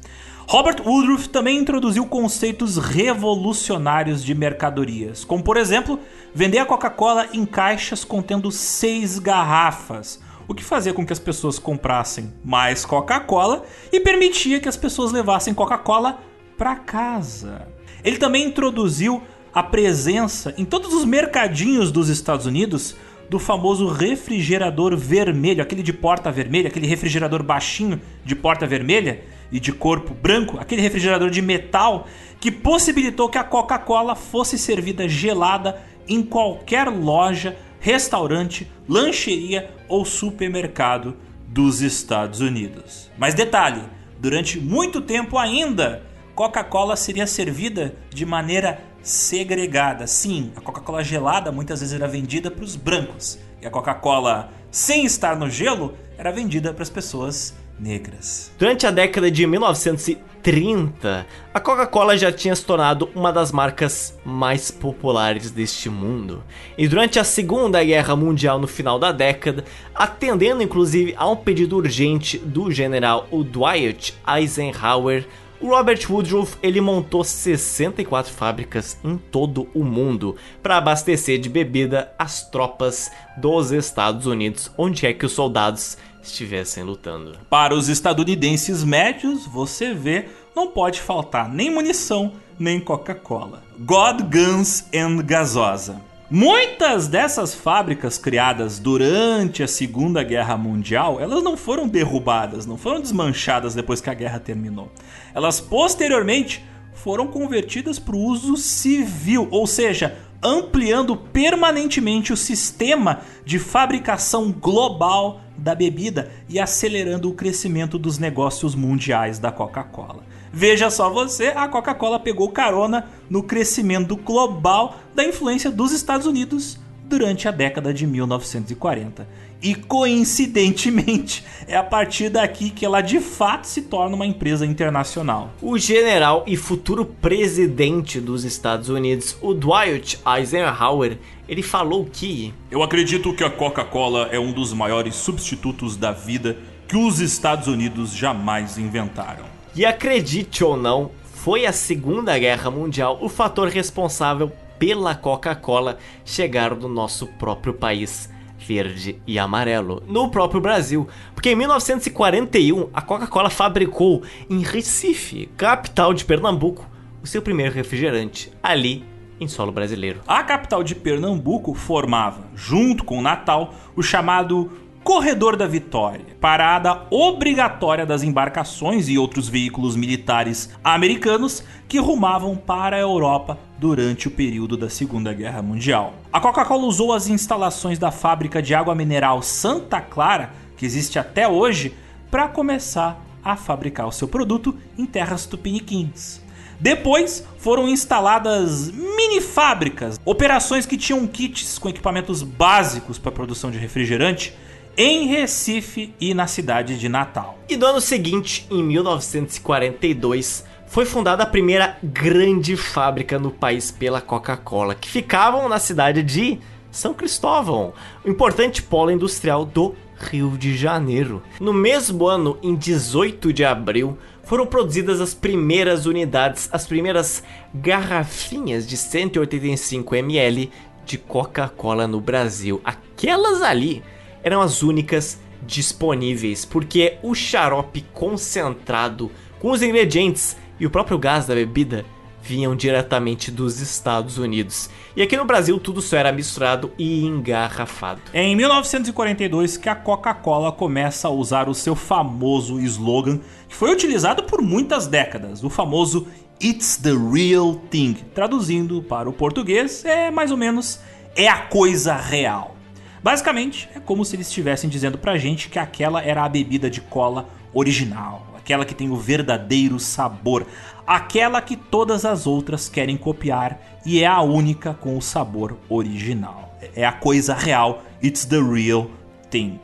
Robert Woodruff também introduziu conceitos revolucionários de mercadorias, como por exemplo, vender a Coca-Cola em caixas contendo seis garrafas, o que fazia com que as pessoas comprassem mais Coca-Cola e permitia que as pessoas levassem Coca-Cola para casa. Ele também introduziu a presença em todos os mercadinhos dos Estados Unidos do famoso refrigerador vermelho, aquele de porta vermelha, aquele refrigerador baixinho de porta vermelha e de corpo branco, aquele refrigerador de metal que possibilitou que a Coca-Cola fosse servida gelada em qualquer loja, restaurante, lancheria ou supermercado dos Estados Unidos. Mas detalhe, durante muito tempo ainda, Coca-Cola seria servida de maneira segregada. Sim, a Coca-Cola gelada muitas vezes era vendida para os brancos e a Coca-Cola sem estar no gelo era vendida para as pessoas negras. Durante a década de 1930, a Coca-Cola já tinha se tornado uma das marcas mais populares deste mundo. E durante a Segunda Guerra Mundial, no final da década, atendendo inclusive a um pedido urgente do general Dwight Eisenhower, o Robert Woodruff ele montou 64 fábricas em todo o mundo para abastecer de bebida as tropas dos Estados Unidos, onde é que os soldados estivessem lutando. Para os estadunidenses médios, você vê, não pode faltar nem munição, nem Coca-Cola. God, Guns and Gasosa. Muitas dessas fábricas criadas durante a Segunda Guerra Mundial, elas não foram derrubadas, não foram desmanchadas depois que a guerra terminou. Elas posteriormente foram convertidas para o uso civil, ou seja, ampliando permanentemente o sistema de fabricação global da bebida e acelerando o crescimento dos negócios mundiais da Coca-Cola. Veja só você, a Coca-Cola pegou carona no crescimento global da influência dos Estados Unidos durante a década de 1940. E coincidentemente, é a partir daqui que ela de fato se torna uma empresa internacional. O general e futuro presidente dos Estados Unidos, o Dwight Eisenhower, ele falou que Eu acredito que a Coca-Cola é um dos maiores substitutos da vida que os Estados Unidos jamais inventaram. E acredite ou não, foi a Segunda Guerra Mundial o fator responsável pela Coca-Cola chegar no nosso próprio país verde e amarelo, no próprio Brasil. Porque em 1941 a Coca-Cola fabricou em Recife, capital de Pernambuco, o seu primeiro refrigerante, ali em solo brasileiro. A capital de Pernambuco formava, junto com Natal, o chamado Corredor da Vitória, parada obrigatória das embarcações e outros veículos militares americanos que rumavam para a Europa durante o período da Segunda Guerra Mundial. A Coca-Cola usou as instalações da fábrica de água mineral Santa Clara, que existe até hoje, para começar a fabricar o seu produto em terras tupiniquins. Depois foram instaladas mini fábricas, operações que tinham kits com equipamentos básicos para a produção de refrigerante em Recife e na cidade de Natal. E no ano seguinte, em 1942, foi fundada a primeira grande fábrica no país pela Coca-Cola, que ficavam na cidade de São Cristóvão, importante polo industrial do Rio de Janeiro. No mesmo ano, em 18 de abril, foram produzidas as primeiras unidades, as primeiras garrafinhas de 185 ml de Coca-Cola no Brasil. Aquelas ali eram as únicas disponíveis, porque o xarope concentrado com os ingredientes e o próprio gás da bebida vinham diretamente dos Estados Unidos. E aqui no Brasil tudo só era misturado e engarrafado. É em 1942 que a Coca-Cola começa a usar o seu famoso slogan, que foi utilizado por muitas décadas, o famoso It's the real thing. Traduzindo para o português, é mais ou menos é a coisa real. Basicamente, é como se eles estivessem dizendo pra gente que aquela era a bebida de cola original, aquela que tem o verdadeiro sabor, aquela que todas as outras querem copiar e é a única com o sabor original. É a coisa real, it's the real thing.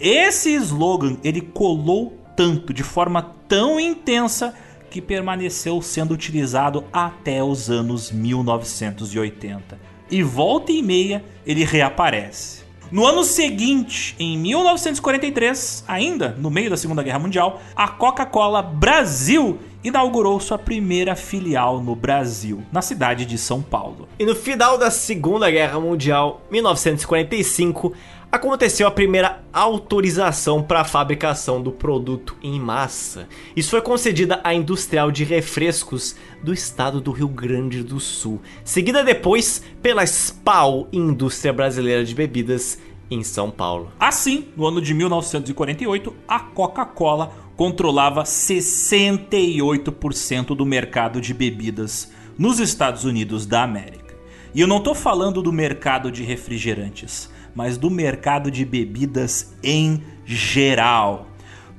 Esse slogan ele colou tanto, de forma tão intensa que permaneceu sendo utilizado até os anos 1980. E volta e meia ele reaparece. No ano seguinte, em 1943, ainda no meio da Segunda Guerra Mundial, a Coca-Cola Brasil inaugurou sua primeira filial no Brasil, na cidade de São Paulo. E no final da Segunda Guerra Mundial, 1945, aconteceu a primeira autorização para a fabricação do produto em massa. Isso foi concedida à Industrial de Refrescos do estado do Rio Grande do Sul, seguida depois pela SPAL, Indústria Brasileira de Bebidas, em São Paulo. Assim, no ano de 1948, a Coca-Cola controlava 68% do mercado de bebidas nos Estados Unidos da América. E eu não estou falando do mercado de refrigerantes mas do mercado de bebidas em geral.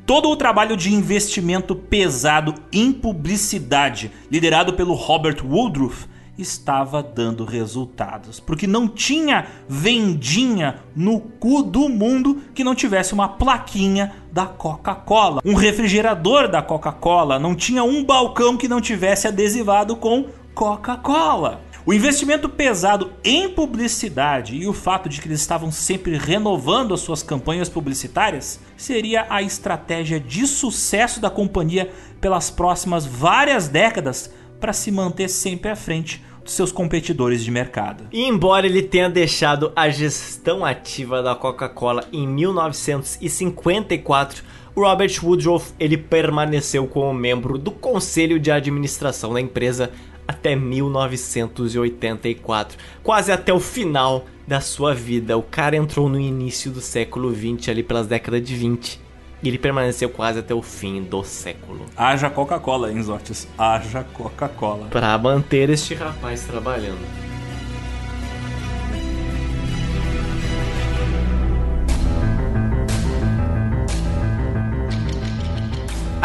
Todo o trabalho de investimento pesado em publicidade, liderado pelo Robert Woodruff, estava dando resultados, porque não tinha vendinha no cu do mundo que não tivesse uma plaquinha da Coca-Cola. Um refrigerador da Coca-Cola não tinha um balcão que não tivesse adesivado com Coca-Cola. O investimento pesado em publicidade e o fato de que eles estavam sempre renovando as suas campanhas publicitárias seria a estratégia de sucesso da companhia pelas próximas várias décadas para se manter sempre à frente dos seus competidores de mercado. E embora ele tenha deixado a gestão ativa da Coca-Cola em 1954, Robert Woodruff ele permaneceu como membro do conselho de administração da empresa até 1984, quase até o final da sua vida. O cara entrou no início do século 20, ali pelas décadas de 20. E ele permaneceu quase até o fim do século. Haja Coca-Cola, hein, Zortes? Haja Coca-Cola. Para manter este rapaz trabalhando.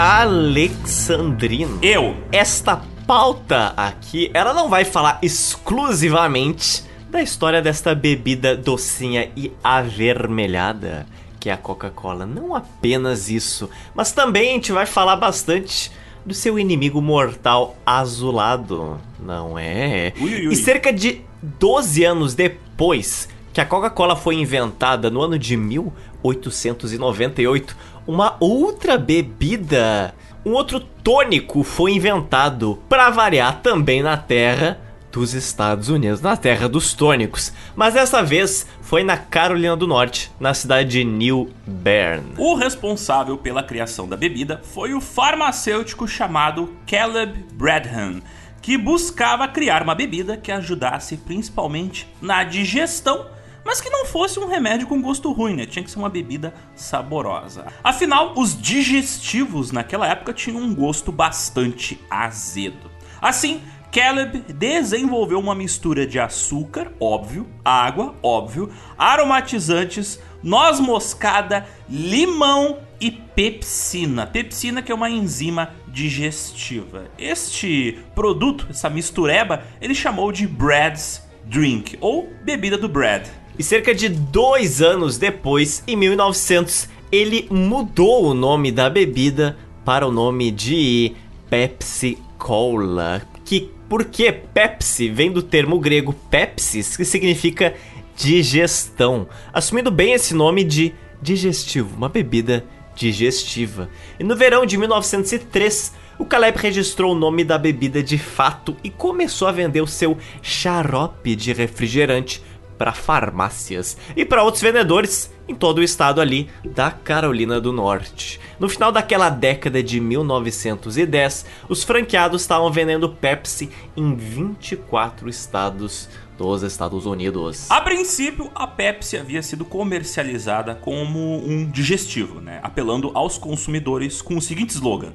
Alexandrino. Eu. Esta pauta aqui, ela não vai falar exclusivamente da história desta bebida docinha e avermelhada que é a Coca-Cola. Não apenas isso, mas também a gente vai falar bastante do seu inimigo mortal azulado, não é? Ui, ui, ui. E cerca de 12 anos depois que a Coca-Cola foi inventada no ano de 1898, uma outra bebida um outro tônico foi inventado para variar também na Terra dos Estados Unidos, na terra dos tônicos, mas dessa vez foi na Carolina do Norte, na cidade de New Bern. O responsável pela criação da bebida foi o farmacêutico chamado Caleb Bradham, que buscava criar uma bebida que ajudasse principalmente na digestão mas que não fosse um remédio com gosto ruim, né? Tinha que ser uma bebida saborosa. Afinal, os digestivos naquela época tinham um gosto bastante azedo. Assim, Caleb desenvolveu uma mistura de açúcar, óbvio, água, óbvio, aromatizantes, noz moscada, limão e pepsina. Pepsina que é uma enzima digestiva. Este produto, essa mistureba, ele chamou de Brad's Drink ou bebida do Brad. E cerca de dois anos depois, em 1900, ele mudou o nome da bebida para o nome de Pepsi Cola. Que porque Pepsi vem do termo grego Pepsis, que significa digestão, assumindo bem esse nome de digestivo, uma bebida digestiva. E no verão de 1903, o Caleb registrou o nome da bebida de fato e começou a vender o seu xarope de refrigerante para farmácias e para outros vendedores em todo o estado ali da Carolina do Norte. No final daquela década de 1910, os franqueados estavam vendendo Pepsi em 24 estados dos Estados Unidos. A princípio, a Pepsi havia sido comercializada como um digestivo, né? apelando aos consumidores com o seguinte slogan: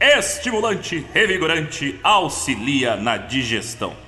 Estimulante, revigorante, auxilia na digestão.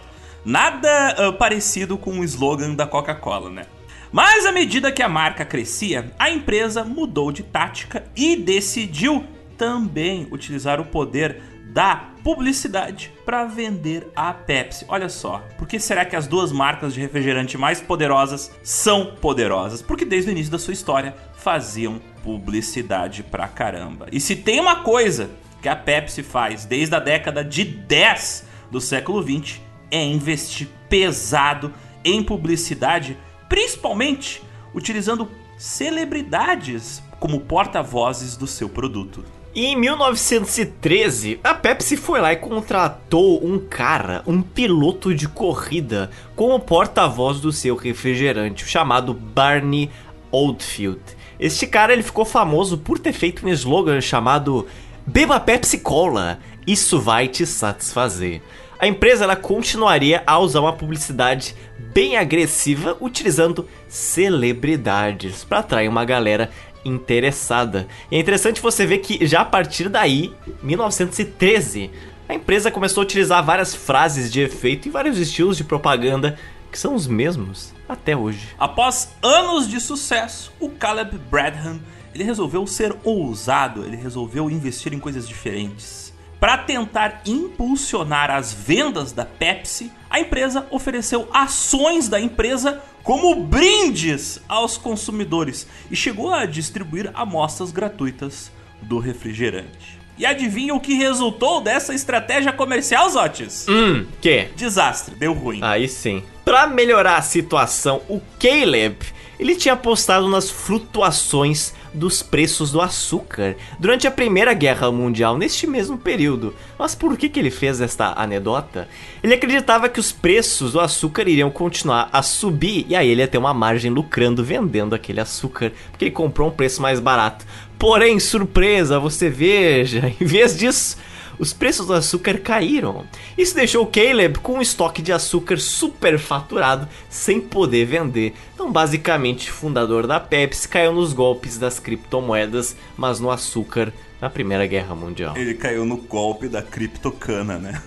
Nada uh, parecido com o slogan da Coca-Cola, né? Mas à medida que a marca crescia, a empresa mudou de tática e decidiu também utilizar o poder da publicidade para vender a Pepsi. Olha só, por que será que as duas marcas de refrigerante mais poderosas são poderosas? Porque desde o início da sua história faziam publicidade pra caramba. E se tem uma coisa que a Pepsi faz desde a década de 10 do século 20 é investir pesado em publicidade, principalmente utilizando celebridades como porta-vozes do seu produto. Em 1913, a Pepsi foi lá e contratou um cara, um piloto de corrida, como porta-voz do seu refrigerante, chamado Barney Oldfield. Este cara ele ficou famoso por ter feito um slogan chamado Beba Pepsi Cola, isso vai te satisfazer. A empresa ela continuaria a usar uma publicidade bem agressiva utilizando celebridades para atrair uma galera interessada. E é interessante você ver que já a partir daí, 1913, a empresa começou a utilizar várias frases de efeito e vários estilos de propaganda que são os mesmos até hoje. Após anos de sucesso, o Caleb Bradham ele resolveu ser ousado, ele resolveu investir em coisas diferentes. Para tentar impulsionar as vendas da Pepsi, a empresa ofereceu ações da empresa como brindes aos consumidores e chegou a distribuir amostras gratuitas do refrigerante. E adivinha o que resultou dessa estratégia comercial, Zotis? Hum, que? Desastre, deu ruim. Aí sim. Para melhorar a situação, o Caleb ele tinha apostado nas flutuações dos preços do açúcar durante a Primeira Guerra Mundial, neste mesmo período. Mas por que, que ele fez esta anedota? Ele acreditava que os preços do açúcar iriam continuar a subir e aí ele ia ter uma margem lucrando vendendo aquele açúcar, porque ele comprou um preço mais barato. Porém, surpresa, você veja, em vez disso, os preços do açúcar caíram. Isso deixou Caleb com um estoque de açúcar superfaturado sem poder vender. Então, basicamente, fundador da Pepsi caiu nos golpes das criptomoedas, mas no açúcar na Primeira Guerra Mundial. Ele caiu no golpe da criptocana, né?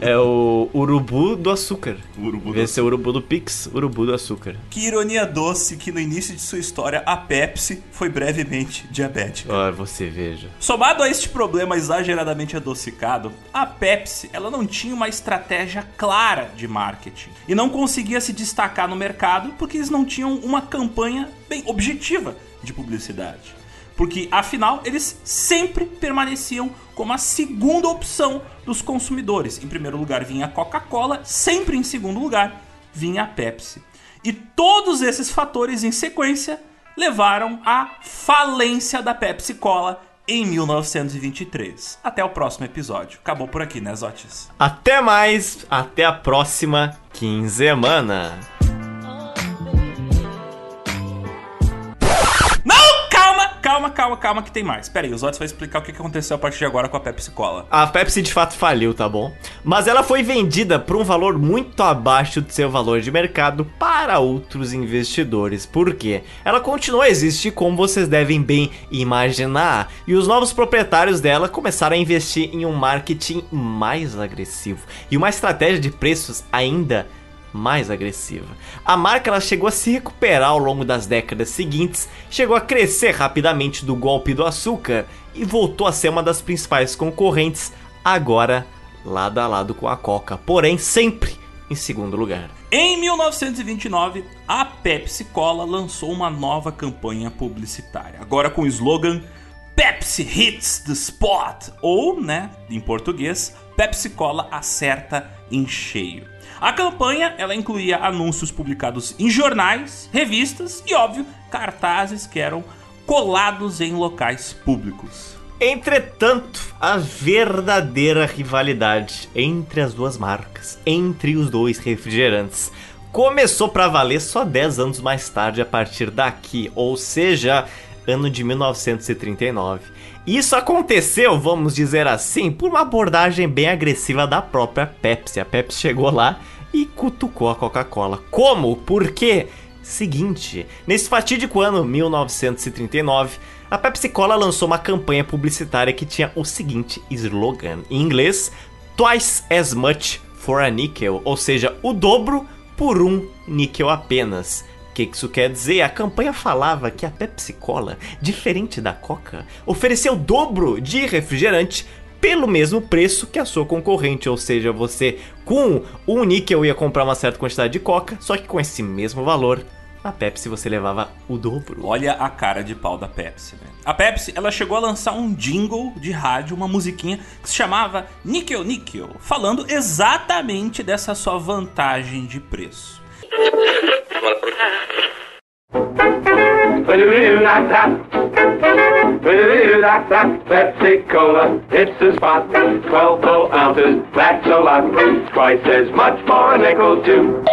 é o urubu do açúcar. O urubu do Esse é o urubu do Pix, urubu do açúcar. Que ironia doce que no início de sua história a Pepsi foi brevemente diabética. Ah, você veja. Somado a este problema exageradamente adocicado, a Pepsi ela não tinha uma estratégia clara de marketing e não conseguia se destacar no mercado porque eles não tinham uma campanha bem objetiva de publicidade porque afinal eles sempre permaneciam como a segunda opção dos consumidores. Em primeiro lugar vinha a Coca-Cola, sempre em segundo lugar vinha a Pepsi. E todos esses fatores em sequência levaram à falência da Pepsi Cola em 1923. Até o próximo episódio. Acabou por aqui, né, Zotis? Até mais, até a próxima quinzena. Calma, calma, calma que tem mais. Pera aí, o Zotis vai explicar o que aconteceu a partir de agora com a Pepsi Cola. A Pepsi de fato faliu, tá bom? Mas ela foi vendida por um valor muito abaixo de seu valor de mercado para outros investidores. Por quê? Ela continuou a existir como vocês devem bem imaginar. E os novos proprietários dela começaram a investir em um marketing mais agressivo e uma estratégia de preços ainda mais agressiva. A marca ela chegou a se recuperar ao longo das décadas seguintes, chegou a crescer rapidamente do golpe do açúcar e voltou a ser uma das principais concorrentes, agora lado a lado com a Coca, porém sempre em segundo lugar. Em 1929, a Pepsi Cola lançou uma nova campanha publicitária, agora com o slogan Pepsi Hits the Spot, ou, né, em português, Pepsi Cola acerta em cheio. A campanha ela incluía anúncios publicados em jornais, revistas e, óbvio, cartazes que eram colados em locais públicos. Entretanto, a verdadeira rivalidade entre as duas marcas, entre os dois refrigerantes, começou para valer só 10 anos mais tarde a partir daqui, ou seja, ano de 1939. Isso aconteceu, vamos dizer assim, por uma abordagem bem agressiva da própria Pepsi. A Pepsi chegou lá e cutucou a Coca-Cola. Como? Por quê? Seguinte, nesse fatídico ano 1939, a Pepsi Cola lançou uma campanha publicitária que tinha o seguinte slogan, em inglês, Twice as much for a nickel, ou seja, o dobro por um níquel apenas que isso quer dizer? A campanha falava que a Pepsi Cola, diferente da Coca, oferecia o dobro de refrigerante pelo mesmo preço que a sua concorrente, ou seja, você com um níquel ia comprar uma certa quantidade de coca, só que com esse mesmo valor a Pepsi você levava o dobro. Olha a cara de pau da Pepsi, né? A Pepsi, ela chegou a lançar um jingle de rádio, uma musiquinha que se chamava Níquel Níquel, falando exatamente dessa sua vantagem de preço. Pepsi Cola, it's a spot. 12 full ounces, that's a lot. Twice as much for a nickel, too.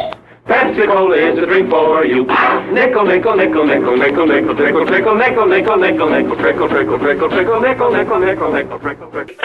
Pepsi Cola is a drink for you. Nickel, nickel, nickel, nickel, nickel, nickel, trickle, trickle, nickel, nickel, nickel, nickel, trickle, trickle, trickle, trickle, nickel, nickel, nickel, nickel, trickle, trickle.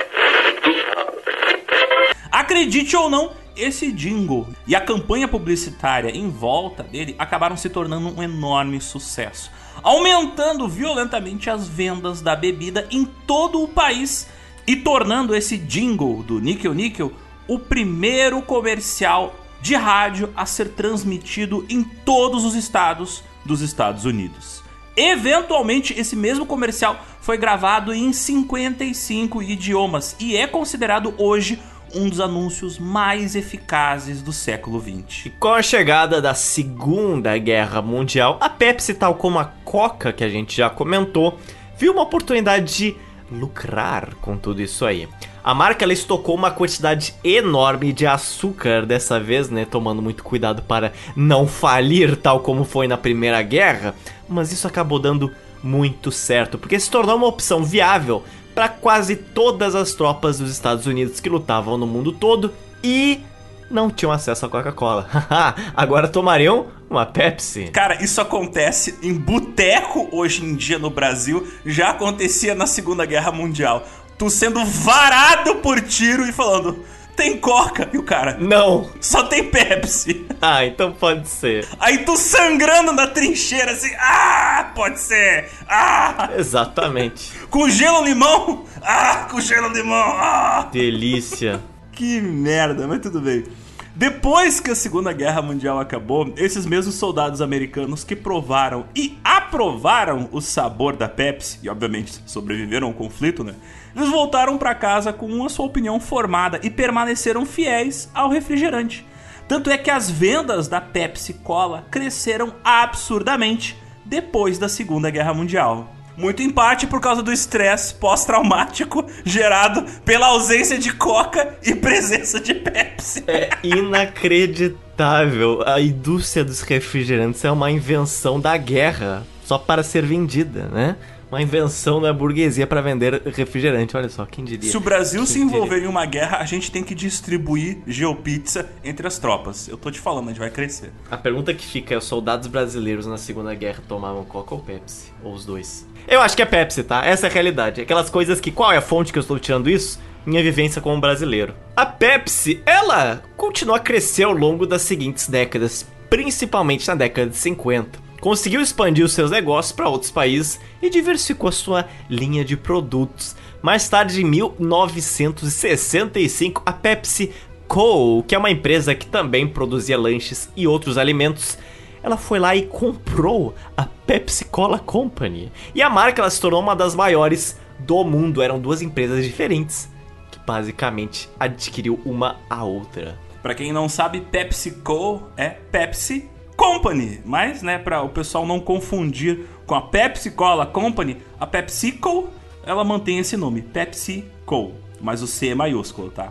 Acredite ou não, esse jingle e a campanha publicitária em volta dele acabaram se tornando um enorme sucesso, aumentando violentamente as vendas da bebida em todo o país e tornando esse jingle do Nickel Nickel o primeiro comercial de rádio a ser transmitido em todos os estados dos Estados Unidos. Eventualmente, esse mesmo comercial foi gravado em 55 idiomas e é considerado hoje um dos anúncios mais eficazes do século XX. E com a chegada da Segunda Guerra Mundial, a Pepsi, tal como a Coca, que a gente já comentou, viu uma oportunidade de lucrar com tudo isso aí. A marca ela estocou uma quantidade enorme de açúcar dessa vez, né, tomando muito cuidado para não falir tal como foi na Primeira Guerra, mas isso acabou dando muito certo, porque se tornou uma opção viável para quase todas as tropas dos Estados Unidos que lutavam no mundo todo e não tinham acesso à Coca-Cola. Agora tomariam uma Pepsi. Cara, isso acontece em boteco hoje em dia no Brasil, já acontecia na Segunda Guerra Mundial tu sendo varado por tiro e falando. Tem coca. E o cara. Não. Só tem Pepsi. Ah, então pode ser. Aí tu sangrando na trincheira assim. Ah, pode ser. Ah. Exatamente. Com gelo limão. Ah, com gelo limão. Ah. Delícia. que merda, mas tudo bem. Depois que a Segunda Guerra Mundial acabou, esses mesmos soldados americanos que provaram e aprovaram o sabor da Pepsi, e obviamente sobreviveram ao conflito, né? Eles voltaram para casa com a sua opinião formada e permaneceram fiéis ao refrigerante. Tanto é que as vendas da Pepsi Cola cresceram absurdamente depois da Segunda Guerra Mundial. Muito em parte por causa do estresse pós-traumático gerado pela ausência de coca e presença de Pepsi. É inacreditável. A indústria dos refrigerantes é uma invenção da guerra só para ser vendida, né? Uma invenção da burguesia para vender refrigerante. Olha só, quem diria? Se o Brasil quem se envolver diria? em uma guerra, a gente tem que distribuir geopizza entre as tropas. Eu tô te falando, a gente vai crescer. A pergunta que fica é: os soldados brasileiros na Segunda Guerra tomavam Coca ou Pepsi? Ou os dois? Eu acho que é Pepsi, tá? Essa é a realidade. Aquelas coisas que. Qual é a fonte que eu estou tirando isso? Minha vivência como brasileiro. A Pepsi, ela continua a crescer ao longo das seguintes décadas, principalmente na década de 50 conseguiu expandir os seus negócios para outros países e diversificou sua linha de produtos. Mais tarde, em 1965, a Pepsi Co., que é uma empresa que também produzia lanches e outros alimentos, ela foi lá e comprou a Pepsi Cola Company. E a marca se tornou uma das maiores do mundo. Eram duas empresas diferentes que basicamente adquiriu uma a outra. Para quem não sabe, PepsiCo é Pepsi Company, mas, né, para o pessoal não confundir com a Pepsi Cola Company, a PepsiCo, ela mantém esse nome, PepsiCo, mas o C é maiúsculo, tá?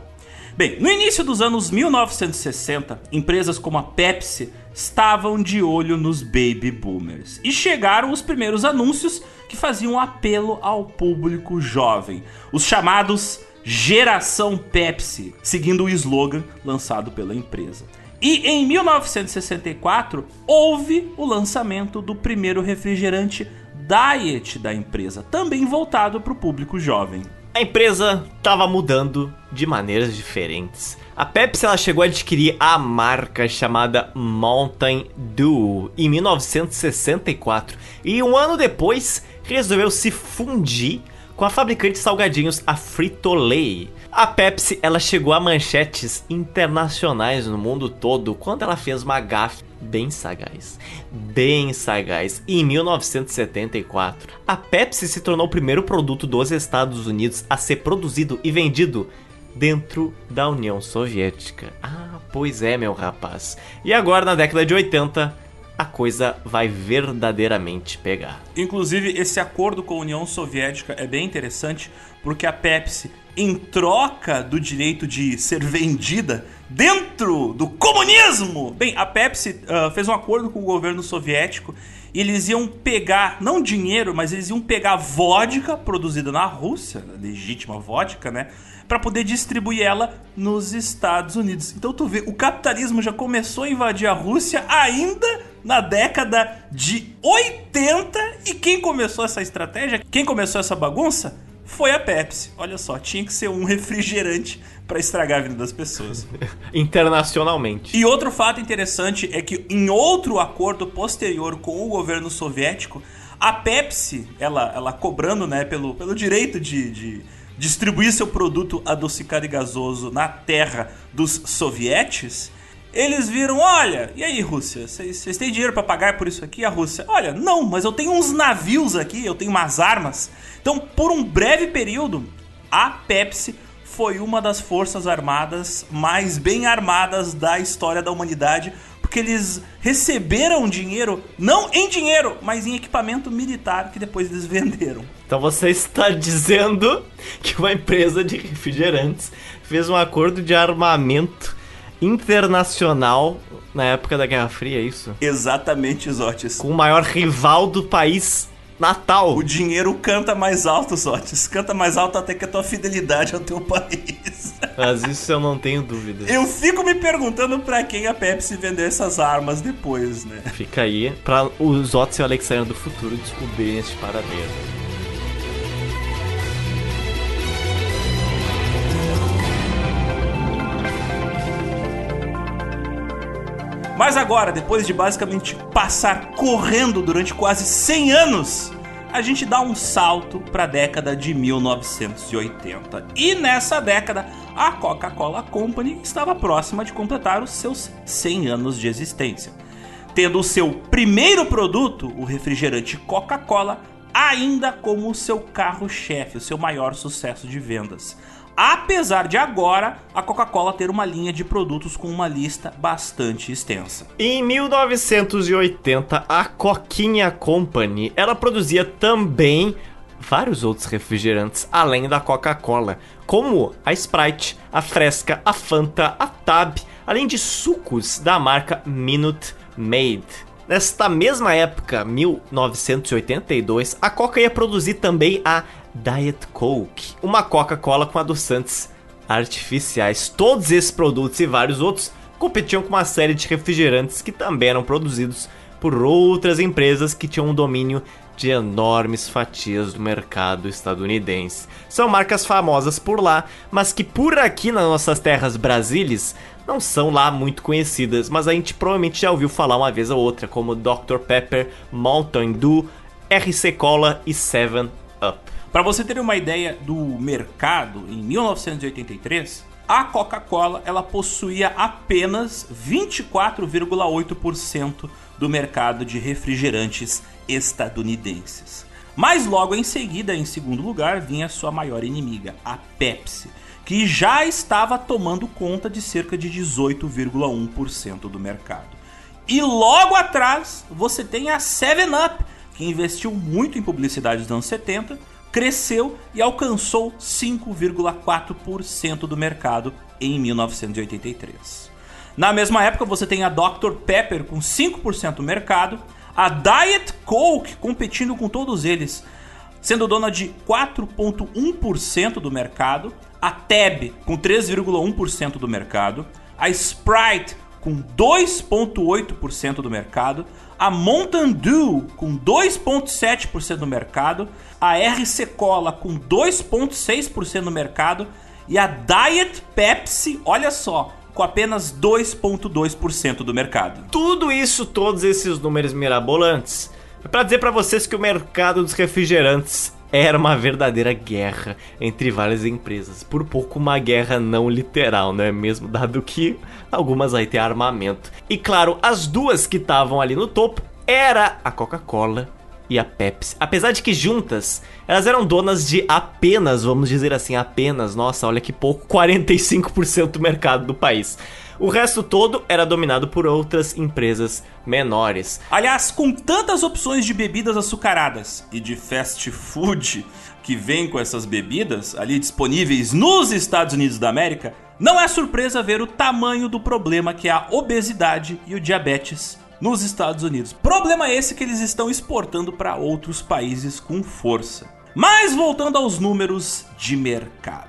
Bem, no início dos anos 1960, empresas como a Pepsi estavam de olho nos baby boomers e chegaram os primeiros anúncios que faziam apelo ao público jovem, os chamados Geração Pepsi, seguindo o slogan lançado pela empresa. E em 1964 houve o lançamento do primeiro refrigerante diet da empresa, também voltado para o público jovem. A empresa estava mudando de maneiras diferentes. A Pepsi ela chegou a adquirir a marca chamada Mountain Dew em 1964 e um ano depois resolveu se fundir com a fabricante de salgadinhos, a Frito-Lay. A Pepsi, ela chegou a manchetes internacionais no mundo todo quando ela fez uma gafe bem sagaz, bem sagaz. Em 1974, a Pepsi se tornou o primeiro produto dos Estados Unidos a ser produzido e vendido dentro da União Soviética. Ah, pois é, meu rapaz. E agora, na década de 80, a coisa vai verdadeiramente pegar. Inclusive, esse acordo com a União Soviética é bem interessante porque a Pepsi, em troca do direito de ser vendida dentro do comunismo, bem, a Pepsi uh, fez um acordo com o governo soviético e eles iam pegar, não dinheiro, mas eles iam pegar vodka produzida na Rússia, legítima vodka, né? para poder distribuir ela nos Estados Unidos. Então tu vê, o capitalismo já começou a invadir a Rússia ainda na década de 80 e quem começou essa estratégia, quem começou essa bagunça foi a Pepsi. Olha só, tinha que ser um refrigerante para estragar a vida das pessoas. Internacionalmente. E outro fato interessante é que em outro acordo posterior com o governo soviético, a Pepsi, ela, ela cobrando né, pelo, pelo direito de, de distribuir seu produto adocicado e gasoso na terra dos sovietes, eles viram, olha, e aí Rússia, vocês têm dinheiro para pagar por isso aqui? A Rússia, olha, não, mas eu tenho uns navios aqui, eu tenho umas armas. Então, por um breve período, a Pepsi foi uma das forças armadas mais bem armadas da história da humanidade, porque eles receberam dinheiro, não em dinheiro, mas em equipamento militar que depois eles venderam. Então você está dizendo que uma empresa de refrigerantes fez um acordo de armamento internacional na época da Guerra Fria, é isso? Exatamente, Zotes. Com o maior rival do país Natal. O dinheiro canta mais alto, Zotes. Canta mais alto até que a tua fidelidade ao teu país. Mas isso eu não tenho dúvida. Eu fico me perguntando para quem a Pepsi vendeu essas armas depois, né? Fica aí para os Zotes e o Alexandre do futuro descobrirem este paradeiro. Mas agora, depois de basicamente passar correndo durante quase 100 anos, a gente dá um salto para a década de 1980. E nessa década, a Coca-Cola Company estava próxima de completar os seus 100 anos de existência, tendo o seu primeiro produto, o refrigerante Coca-Cola, ainda como o seu carro-chefe, o seu maior sucesso de vendas apesar de agora a Coca-Cola ter uma linha de produtos com uma lista bastante extensa. Em 1980, a Coquinha Company, ela produzia também vários outros refrigerantes além da Coca-Cola, como a Sprite, a Fresca, a Fanta, a Tab, além de sucos da marca Minute Maid. Nesta mesma época, 1982, a Coca ia produzir também a Diet Coke, uma Coca-Cola com adoçantes artificiais. Todos esses produtos e vários outros competiam com uma série de refrigerantes que também eram produzidos por outras empresas que tinham um domínio de enormes fatias do mercado estadunidense. São marcas famosas por lá, mas que por aqui nas nossas terras brasileiras não são lá muito conhecidas, mas a gente provavelmente já ouviu falar uma vez ou outra, como Dr Pepper, Mountain Dew, RC Cola e 7 Up. Para você ter uma ideia do mercado, em 1983, a Coca-Cola ela possuía apenas 24,8% do mercado de refrigerantes estadunidenses. Mas logo em seguida, em segundo lugar, vinha sua maior inimiga, a Pepsi, que já estava tomando conta de cerca de 18,1% do mercado. E logo atrás, você tem a 7up, que investiu muito em publicidade nos anos 70, cresceu e alcançou 5,4% do mercado em 1983. Na mesma época, você tem a Dr. Pepper com 5% do mercado, a Diet Coke competindo com todos eles, sendo dona de 4,1% do mercado, a Tab com 3,1% do mercado, a Sprite com 2,8% do mercado, a Mountain Dew com 2,7% do mercado, a RC Cola com 2,6% do mercado e a Diet Pepsi, olha só, com apenas 2,2% do mercado. Tudo isso, todos esses números mirabolantes, é para dizer para vocês que o mercado dos refrigerantes era uma verdadeira guerra entre várias empresas. Por pouco uma guerra não literal, não é mesmo? Dado que algumas aí têm armamento. E claro, as duas que estavam ali no topo era a Coca-Cola e a Pepsi. Apesar de que juntas, elas eram donas de apenas, vamos dizer assim, apenas, nossa, olha que pouco, 45% do mercado do país. O resto todo era dominado por outras empresas menores. Aliás, com tantas opções de bebidas açucaradas e de fast food que vem com essas bebidas ali disponíveis nos Estados Unidos da América, não é surpresa ver o tamanho do problema que é a obesidade e o diabetes nos Estados Unidos. Problema esse que eles estão exportando para outros países com força. Mas voltando aos números de mercado.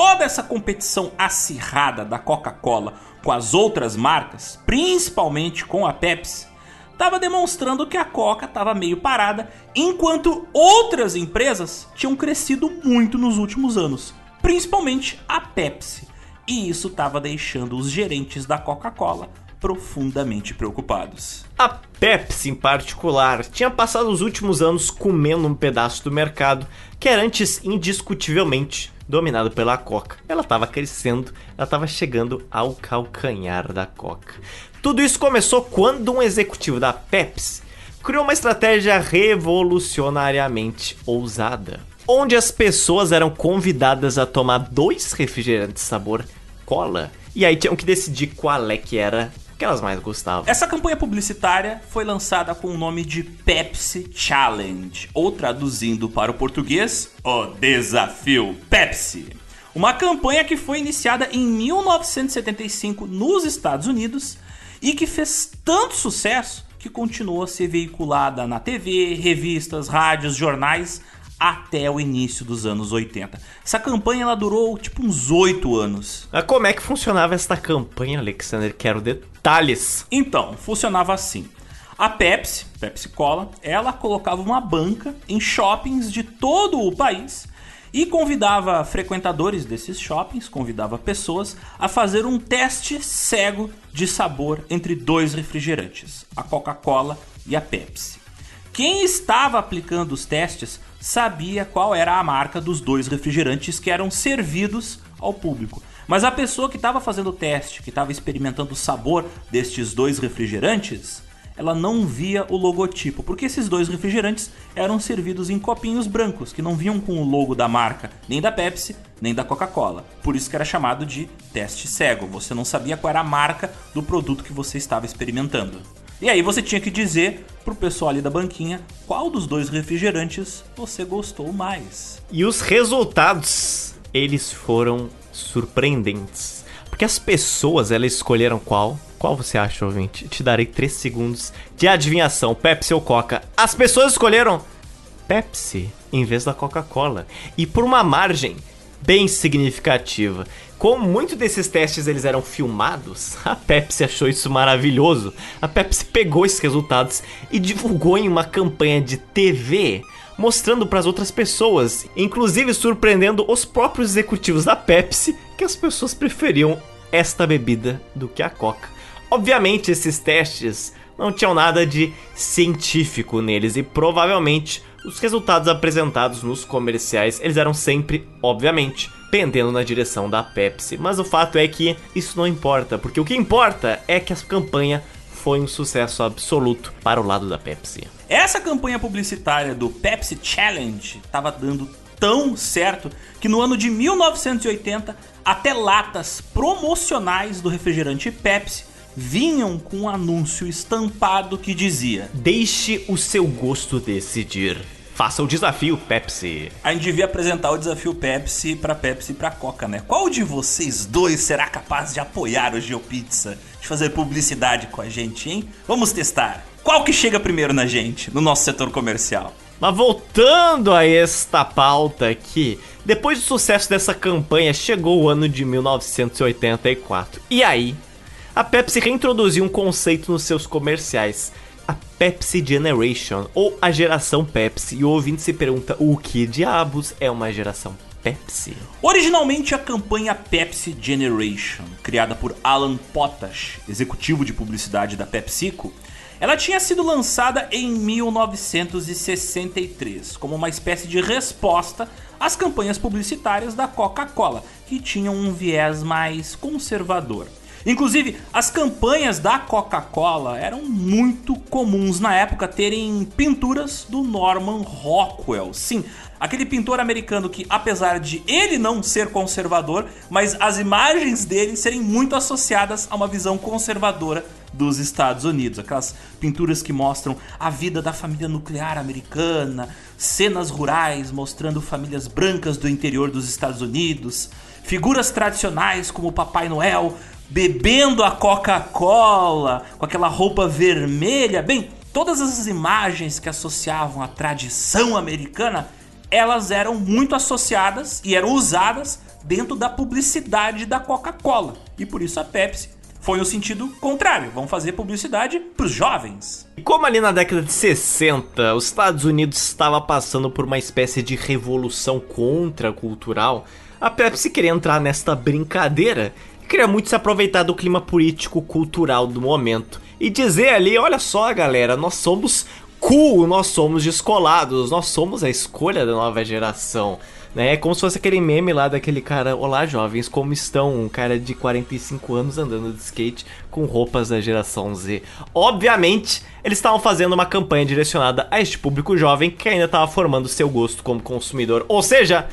Toda essa competição acirrada da Coca-Cola com as outras marcas, principalmente com a Pepsi, estava demonstrando que a Coca estava meio parada, enquanto outras empresas tinham crescido muito nos últimos anos, principalmente a Pepsi. E isso estava deixando os gerentes da Coca-Cola profundamente preocupados. A Pepsi, em particular, tinha passado os últimos anos comendo um pedaço do mercado que era antes indiscutivelmente dominado pela Coca. Ela estava crescendo, ela estava chegando ao calcanhar da Coca. Tudo isso começou quando um executivo da Pepsi criou uma estratégia revolucionariamente ousada, onde as pessoas eram convidadas a tomar dois refrigerantes sabor cola e aí tinham que decidir qual é que era que elas mais gostavam. Essa campanha publicitária foi lançada com o nome de Pepsi Challenge, ou traduzindo para o português, o Desafio Pepsi. Uma campanha que foi iniciada em 1975 nos Estados Unidos e que fez tanto sucesso que continuou a ser veiculada na TV, revistas, rádios, jornais até o início dos anos 80. Essa campanha ela durou tipo uns 8 anos. Mas como é que funcionava esta campanha, Alexander? Quero detalhes. Então, funcionava assim. A Pepsi, Pepsi Cola, ela colocava uma banca em shoppings de todo o país e convidava frequentadores desses shoppings, convidava pessoas a fazer um teste cego de sabor entre dois refrigerantes, a Coca-Cola e a Pepsi. Quem estava aplicando os testes sabia qual era a marca dos dois refrigerantes que eram servidos ao público. Mas a pessoa que estava fazendo o teste, que estava experimentando o sabor destes dois refrigerantes, ela não via o logotipo, porque esses dois refrigerantes eram servidos em copinhos brancos, que não vinham com o logo da marca, nem da Pepsi, nem da Coca-Cola. Por isso que era chamado de teste cego. Você não sabia qual era a marca do produto que você estava experimentando. E aí você tinha que dizer pro pessoal ali da banquinha qual dos dois refrigerantes você gostou mais. E os resultados, eles foram surpreendentes. Porque as pessoas, elas escolheram qual? Qual você acha, ouvinte? Te darei 3 segundos de adivinhação, Pepsi ou Coca. As pessoas escolheram Pepsi em vez da Coca-Cola. E por uma margem bem significativa. Como muitos desses testes eles eram filmados, a Pepsi achou isso maravilhoso. A Pepsi pegou esses resultados e divulgou em uma campanha de TV, mostrando para as outras pessoas, inclusive surpreendendo os próprios executivos da Pepsi, que as pessoas preferiam esta bebida do que a Coca. Obviamente, esses testes não tinham nada de científico neles e provavelmente os resultados apresentados nos comerciais, eles eram sempre, obviamente, pendendo na direção da Pepsi. Mas o fato é que isso não importa, porque o que importa é que a campanha foi um sucesso absoluto para o lado da Pepsi. Essa campanha publicitária do Pepsi Challenge estava dando tão certo que no ano de 1980 até latas promocionais do refrigerante Pepsi vinham com um anúncio estampado que dizia: Deixe o seu gosto decidir. Faça o desafio Pepsi. A gente devia apresentar o desafio Pepsi pra Pepsi e pra Coca, né? Qual de vocês dois será capaz de apoiar o GeoPizza? De fazer publicidade com a gente, hein? Vamos testar. Qual que chega primeiro na gente, no nosso setor comercial? Mas voltando a esta pauta aqui, depois do sucesso dessa campanha, chegou o ano de 1984. E aí, a Pepsi reintroduziu um conceito nos seus comerciais a Pepsi Generation, ou a geração Pepsi. E o ouvinte se pergunta: o que diabos é uma geração Pepsi? Originalmente a campanha Pepsi Generation, criada por Alan Potash, executivo de publicidade da PepsiCo, Ela tinha sido lançada em 1963 como uma espécie de resposta às campanhas publicitárias da Coca-Cola, que tinham um viés mais conservador. Inclusive, as campanhas da Coca-Cola eram muito comuns na época terem pinturas do Norman Rockwell. Sim, aquele pintor americano que, apesar de ele não ser conservador, mas as imagens dele serem muito associadas a uma visão conservadora dos Estados Unidos. Aquelas pinturas que mostram a vida da família nuclear americana, cenas rurais mostrando famílias brancas do interior dos Estados Unidos, figuras tradicionais como o Papai Noel bebendo a Coca-Cola com aquela roupa vermelha. Bem, todas essas imagens que associavam a tradição americana, elas eram muito associadas e eram usadas dentro da publicidade da Coca-Cola. E por isso a Pepsi foi no sentido contrário. Vamos fazer publicidade para os jovens. E como ali na década de 60 os Estados Unidos estava passando por uma espécie de revolução contracultural, a Pepsi queria entrar nesta brincadeira queria muito se aproveitar do clima político cultural do momento e dizer ali, olha só, galera, nós somos cool, nós somos descolados, nós somos a escolha da nova geração. Né? É como se fosse aquele meme lá daquele cara, olá jovens, como estão? Um cara de 45 anos andando de skate com roupas da geração Z. Obviamente, eles estavam fazendo uma campanha direcionada a este público jovem que ainda estava formando seu gosto como consumidor. Ou seja,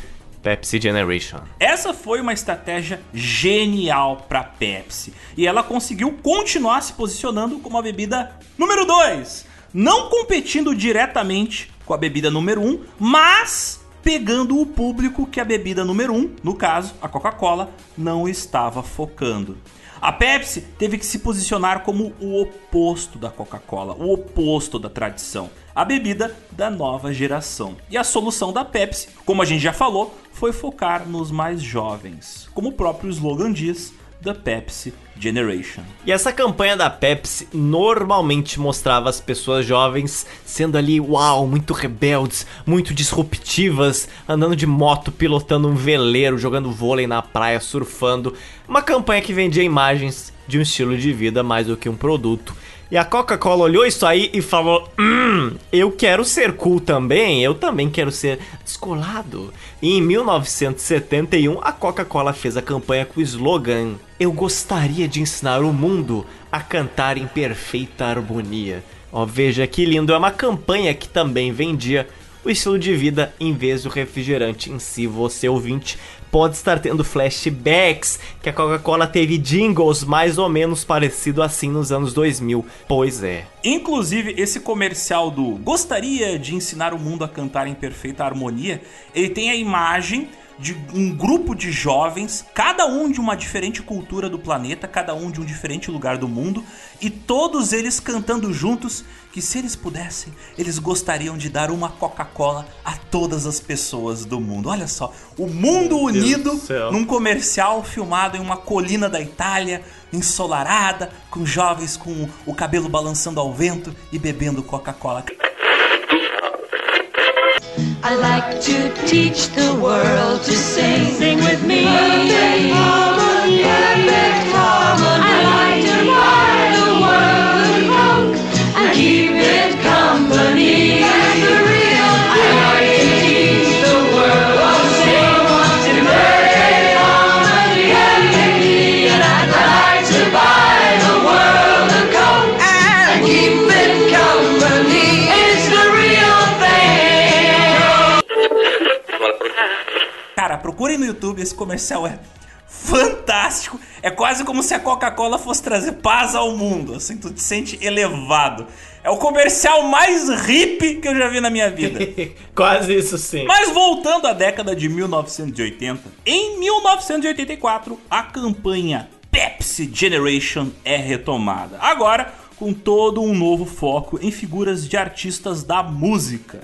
Pepsi Generation. Essa foi uma estratégia genial para Pepsi e ela conseguiu continuar se posicionando como a bebida número 2, não competindo diretamente com a bebida número 1, um, mas pegando o público que a bebida número 1, um, no caso, a Coca-Cola, não estava focando. A Pepsi teve que se posicionar como o oposto da Coca-Cola, o oposto da tradição, a bebida da nova geração. E a solução da Pepsi, como a gente já falou, foi focar nos mais jovens, como o próprio slogan diz, The Pepsi Generation. E essa campanha da Pepsi normalmente mostrava as pessoas jovens sendo ali, uau, muito rebeldes, muito disruptivas, andando de moto, pilotando um veleiro, jogando vôlei na praia, surfando. Uma campanha que vendia imagens de um estilo de vida mais do que um produto. E a Coca-Cola olhou isso aí e falou: Hum, eu quero ser cool também, eu também quero ser descolado. E em 1971, a Coca-Cola fez a campanha com o slogan: Eu gostaria de ensinar o mundo a cantar em perfeita harmonia. Ó, veja que lindo, é uma campanha que também vendia o estilo de vida em vez do refrigerante em si. Você ouvinte pode estar tendo flashbacks que a Coca-Cola teve jingles mais ou menos parecido assim nos anos 2000. Pois é. Inclusive, esse comercial do Gostaria de ensinar o mundo a cantar em perfeita harmonia, ele tem a imagem de um grupo de jovens, cada um de uma diferente cultura do planeta, cada um de um diferente lugar do mundo, e todos eles cantando juntos que se eles pudessem, eles gostariam de dar uma Coca-Cola a todas as pessoas do mundo. Olha só, o mundo Meu unido num comercial filmado em uma colina da Itália, ensolarada, com jovens com o cabelo balançando ao vento e bebendo Coca-Cola. I like to teach the world to sing. Sing with me. Perfect harmony. Perfect harmony. Procurem no YouTube, esse comercial é fantástico. É quase como se a Coca-Cola fosse trazer paz ao mundo. Assim, tu te sente elevado. É o comercial mais hippie que eu já vi na minha vida. quase isso sim. Mas voltando à década de 1980, em 1984, a campanha Pepsi Generation é retomada. Agora, com todo um novo foco em figuras de artistas da música.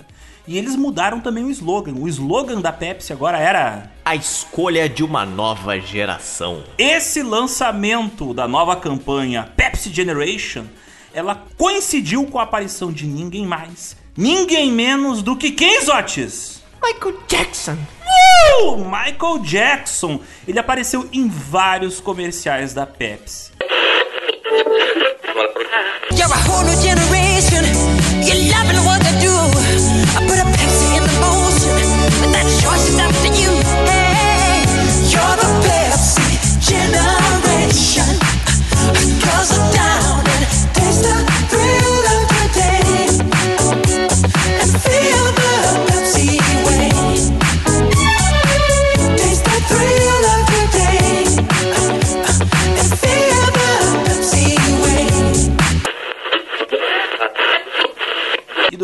E eles mudaram também o slogan. O slogan da Pepsi agora era a escolha de uma nova geração. Esse lançamento da nova campanha Pepsi Generation, ela coincidiu com a aparição de ninguém mais, ninguém menos do que quem, Zotis? Michael Jackson. Uh! Michael Jackson. Ele apareceu em vários comerciais da Pepsi. You're new generation. You're loving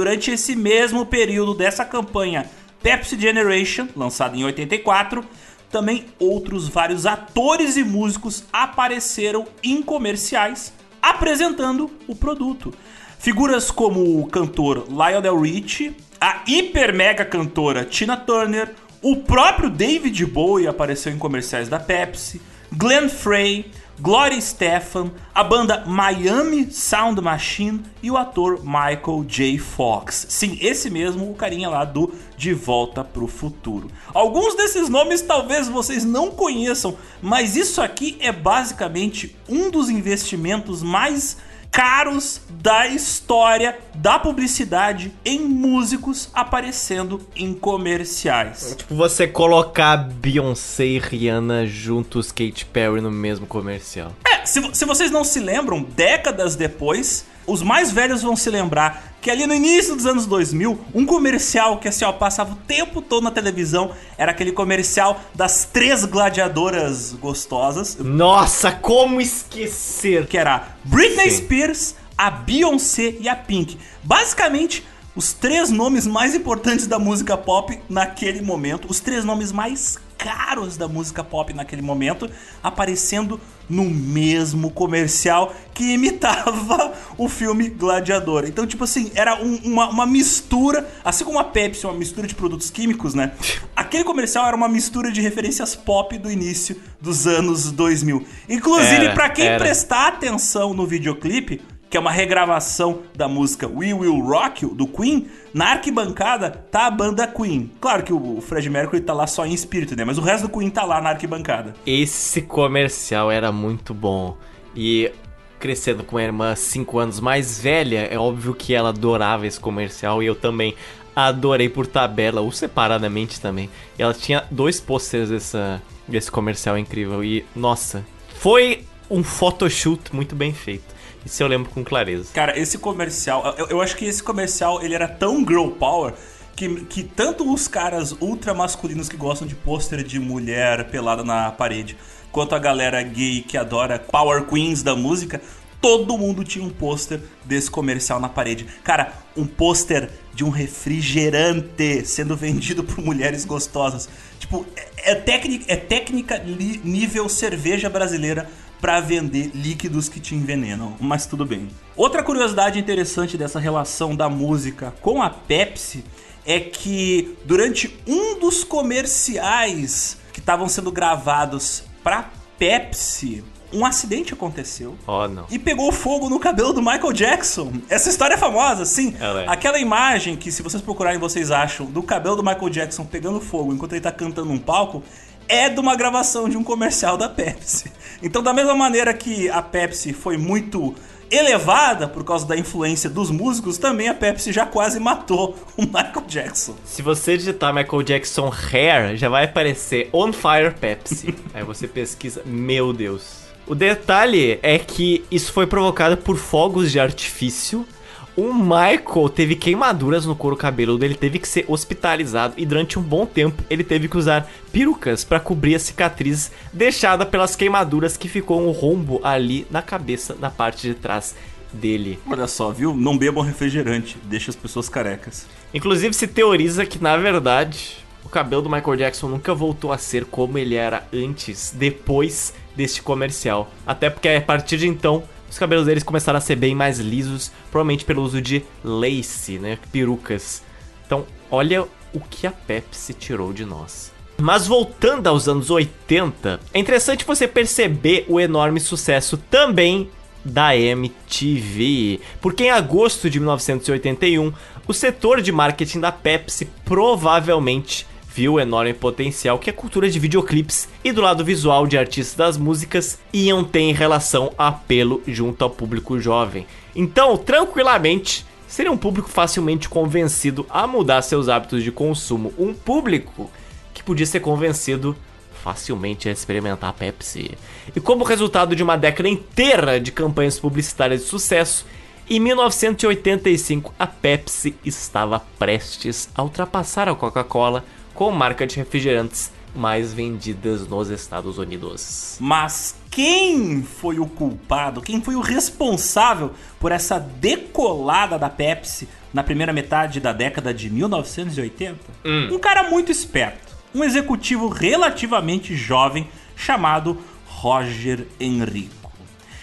durante esse mesmo período dessa campanha Pepsi Generation, lançada em 84, também outros vários atores e músicos apareceram em comerciais apresentando o produto. Figuras como o cantor Lionel Richie, a hiper mega cantora Tina Turner, o próprio David Bowie apareceu em comerciais da Pepsi, Glenn Frey, Gloria Stefan, a banda Miami Sound Machine e o ator Michael J. Fox. Sim, esse mesmo, o carinha lá do De Volta pro Futuro. Alguns desses nomes talvez vocês não conheçam, mas isso aqui é basicamente um dos investimentos mais caros da história da publicidade em músicos aparecendo em comerciais. Tipo, você colocar Beyoncé e Rihanna juntos, Katy Perry no mesmo comercial. É, se, se vocês não se lembram, décadas depois, os mais velhos vão se lembrar que ali no início dos anos 2000, um comercial que assim, ó, passava o tempo todo na televisão era aquele comercial das três gladiadoras gostosas, Nossa, como esquecer? que era Britney Sim. Spears, a Beyoncé e a Pink. Basicamente, os três nomes mais importantes da música pop naquele momento, os três nomes mais caros da música pop naquele momento, aparecendo no mesmo comercial que imitava o filme Gladiador. Então, tipo assim, era um- uma, uma mistura, assim como a Pepsi, uma mistura de produtos químicos, né? Aquele comercial era uma mistura de referências pop do início dos anos 2000. Inclusive, Era, pra quem era. prestar atenção no videoclipe, que é uma regravação da música We Will Rock You, do Queen, na arquibancada tá a banda Queen. Claro que o Fred Mercury tá lá só em espírito, né? Mas o resto do Queen tá lá na arquibancada. Esse comercial era muito bom. E crescendo com a irmã 5 anos mais velha, é óbvio que ela adorava esse comercial e eu também adorei por tabela, ou separadamente também. E ela tinha dois posters dessa, desse comercial incrível e, nossa, foi um photoshoot muito bem feito. Isso eu lembro com clareza. Cara, esse comercial, eu, eu acho que esse comercial ele era tão girl power que, que tanto os caras ultra masculinos que gostam de pôster de mulher pelada na parede, quanto a galera gay que adora power queens da música, todo mundo tinha um pôster desse comercial na parede. Cara, um pôster de um refrigerante sendo vendido por mulheres gostosas. Tipo, é, é técnica, é técnica nível cerveja brasileira pra vender líquidos que te envenenam, mas tudo bem. Outra curiosidade interessante dessa relação da música com a Pepsi é que durante um dos comerciais que estavam sendo gravados pra Pepsi, um acidente aconteceu. Oh, não. E pegou fogo no cabelo do Michael Jackson. Essa história é famosa, sim. Ela é. Aquela imagem que, se vocês procurarem, vocês acham do cabelo do Michael Jackson pegando fogo enquanto ele tá cantando num palco, é de uma gravação de um comercial da Pepsi. Então, da mesma maneira que a Pepsi foi muito elevada por causa da influência dos músicos, também a Pepsi já quase matou o Michael Jackson. Se você digitar Michael Jackson Hair, já vai aparecer On Fire Pepsi. Aí você pesquisa, meu Deus. O detalhe é que isso foi provocado por fogos de artifício. O Michael teve queimaduras no couro cabeludo, ele teve que ser hospitalizado e durante um bom tempo ele teve que usar perucas para cobrir a cicatriz deixada pelas queimaduras que ficou um rombo ali na cabeça, na parte de trás dele. Olha só, viu? Não bebam refrigerante, deixa as pessoas carecas. Inclusive se teoriza que na verdade o cabelo do Michael Jackson nunca voltou a ser como ele era antes, depois deste comercial. Até porque a partir de então os cabelos deles começaram a ser bem mais lisos, provavelmente pelo uso de lace, né, perucas. Então, olha o que a Pepsi tirou de nós. Mas voltando aos anos 80, é interessante você perceber o enorme sucesso também da MTV, porque em agosto de 1981, o setor de marketing da Pepsi provavelmente o enorme potencial que a cultura de videoclipes e do lado visual de artistas das músicas iam ter em relação a apelo junto ao público jovem. Então, tranquilamente, seria um público facilmente convencido a mudar seus hábitos de consumo. Um público que podia ser convencido facilmente a experimentar a Pepsi. E como resultado de uma década inteira de campanhas publicitárias de sucesso, em 1985 a Pepsi estava prestes a ultrapassar a Coca-Cola como marca de refrigerantes mais vendidas nos Estados Unidos. Mas quem foi o culpado? Quem foi o responsável por essa decolada da Pepsi na primeira metade da década de 1980? Um cara muito esperto, um executivo relativamente jovem chamado Roger Enrico.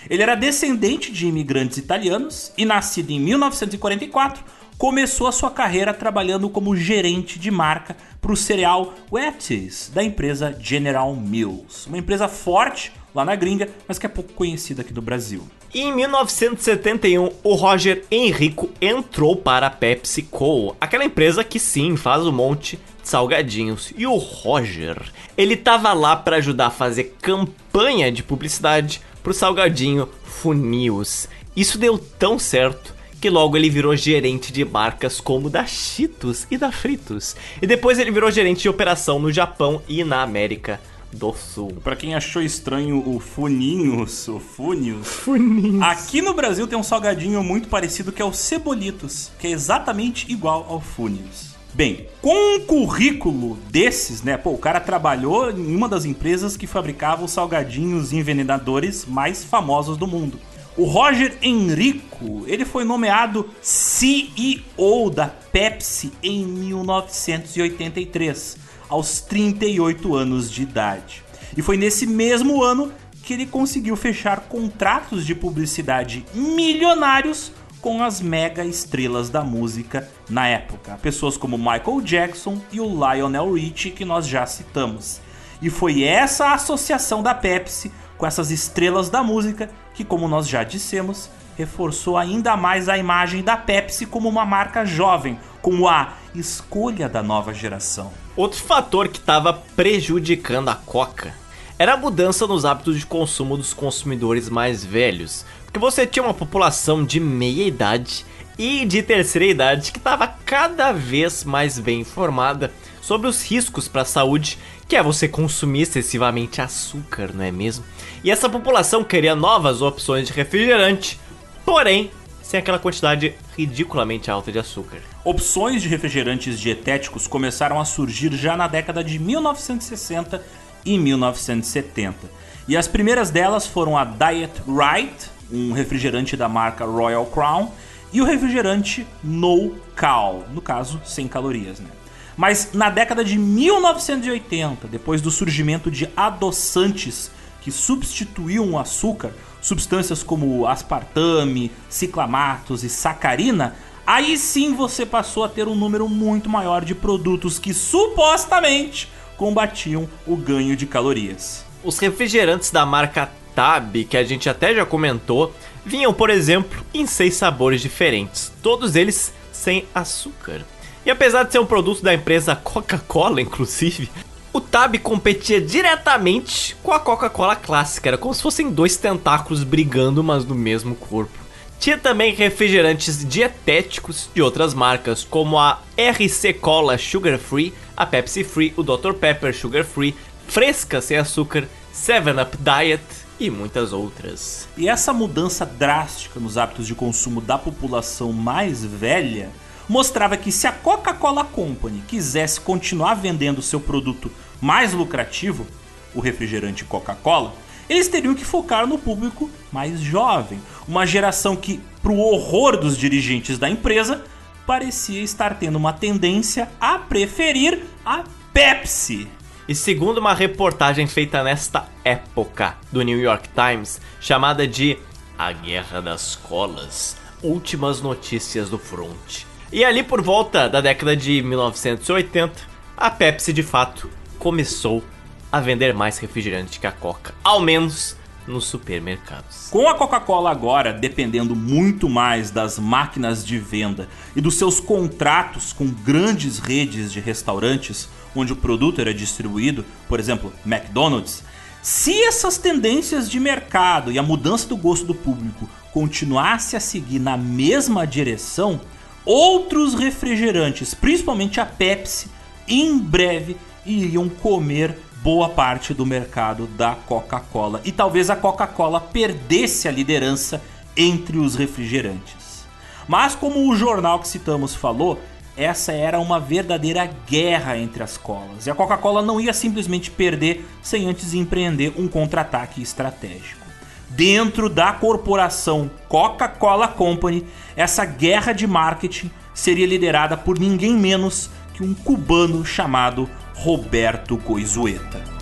Ele era descendente de imigrantes italianos e, nascido em 1944, começou a sua carreira trabalhando como gerente de marca para o cereal Wheaties da empresa General Mills, uma empresa forte lá na gringa, mas que é pouco conhecida aqui no Brasil. Em 1971, o Roger Henrico entrou para a PepsiCo, aquela empresa que sim faz um monte de salgadinhos. E o Roger, ele tava lá para ajudar a fazer campanha de publicidade pro salgadinho Funios. Isso deu tão certo que logo ele virou gerente de marcas como da Cheetos e da Fritos. E depois ele virou gerente de operação no Japão e na América do Sul. Pra quem achou estranho o Funinhos, o Funios, Funinhos. aqui no Brasil tem um salgadinho muito parecido que é o Cebolitos, que é exatamente igual ao Funios. Bem, com um currículo desses, né? Pô, o cara trabalhou em uma das empresas que fabricava os salgadinhos envenenadores mais famosos do mundo. O Roger Enrico, ele foi nomeado CEO da Pepsi em 1983, aos 38 anos de idade. E foi nesse mesmo ano que ele conseguiu fechar contratos de publicidade milionários com as mega estrelas da música na época, pessoas como Michael Jackson e o Lionel Richie que nós já citamos. E foi essa associação da Pepsi com essas estrelas da música que, como nós já dissemos, reforçou ainda mais a imagem da Pepsi como uma marca jovem, como a escolha da nova geração. Outro fator que estava prejudicando a Coca era a mudança nos hábitos de consumo dos consumidores mais velhos, porque você tinha uma população de meia idade e de terceira idade que estava cada vez mais bem informada sobre os riscos para a saúde que é você consumir excessivamente açúcar, não é mesmo? E essa população queria novas opções de refrigerante, porém sem aquela quantidade ridiculamente alta de açúcar. Opções de refrigerantes dietéticos começaram a surgir já na década de 1960 e 1970. E as primeiras delas foram a Diet Right, um refrigerante da marca Royal Crown, e o refrigerante No Cal, no caso, sem calorias, né? Mas na década de 1980, depois do surgimento de adoçantes que substituíam o açúcar, substâncias como aspartame, ciclamatos e sacarina, aí sim você passou a ter um número muito maior de produtos que supostamente combatiam o ganho de calorias. Os refrigerantes da marca Tab, que a gente até já comentou, vinham, por exemplo, em seis sabores diferentes, todos eles sem açúcar. E apesar de ser um produto da empresa Coca-Cola, inclusive, o Tab competia diretamente com a Coca-Cola clássica, era como se fossem dois tentáculos brigando, mas no mesmo corpo. Tinha também refrigerantes dietéticos de outras marcas, como a RC Cola Sugar Free, a Pepsi Free, o Dr Pepper Sugar Free, Fresca sem açúcar, 7-Up Diet e muitas outras. E essa mudança drástica nos hábitos de consumo da população mais velha mostrava que se a Coca-Cola Company quisesse continuar vendendo seu produto mais lucrativo, o refrigerante Coca-Cola, eles teriam que focar no público mais jovem, uma geração que, pro horror dos dirigentes da empresa, parecia estar tendo uma tendência a preferir a Pepsi. E segundo uma reportagem feita nesta época do New York Times, chamada de A Guerra das Colas, Últimas Notícias do Front. E ali por volta da década de 1980, a Pepsi de fato começou a vender mais refrigerante que a Coca. Ao menos nos supermercados. Com a Coca-Cola agora dependendo muito mais das máquinas de venda e dos seus contratos com grandes redes de restaurantes onde o produto era distribuído, por exemplo, McDonald's, se essas tendências de mercado e a mudança do gosto do público continuasse a seguir na mesma direção, outros refrigerantes, principalmente a Pepsi, em breve iriam comer boa parte do mercado da Coca-Cola e talvez a Coca-Cola perdesse a liderança entre os refrigerantes. Mas como o jornal que citamos falou, essa era uma verdadeira guerra entre as colas e a Coca-Cola não ia simplesmente perder sem antes empreender um contra-ataque estratégico. Dentro da corporação Coca-Cola Company, essa guerra de marketing seria liderada por ninguém menos que um cubano chamado Roberto Goizueta.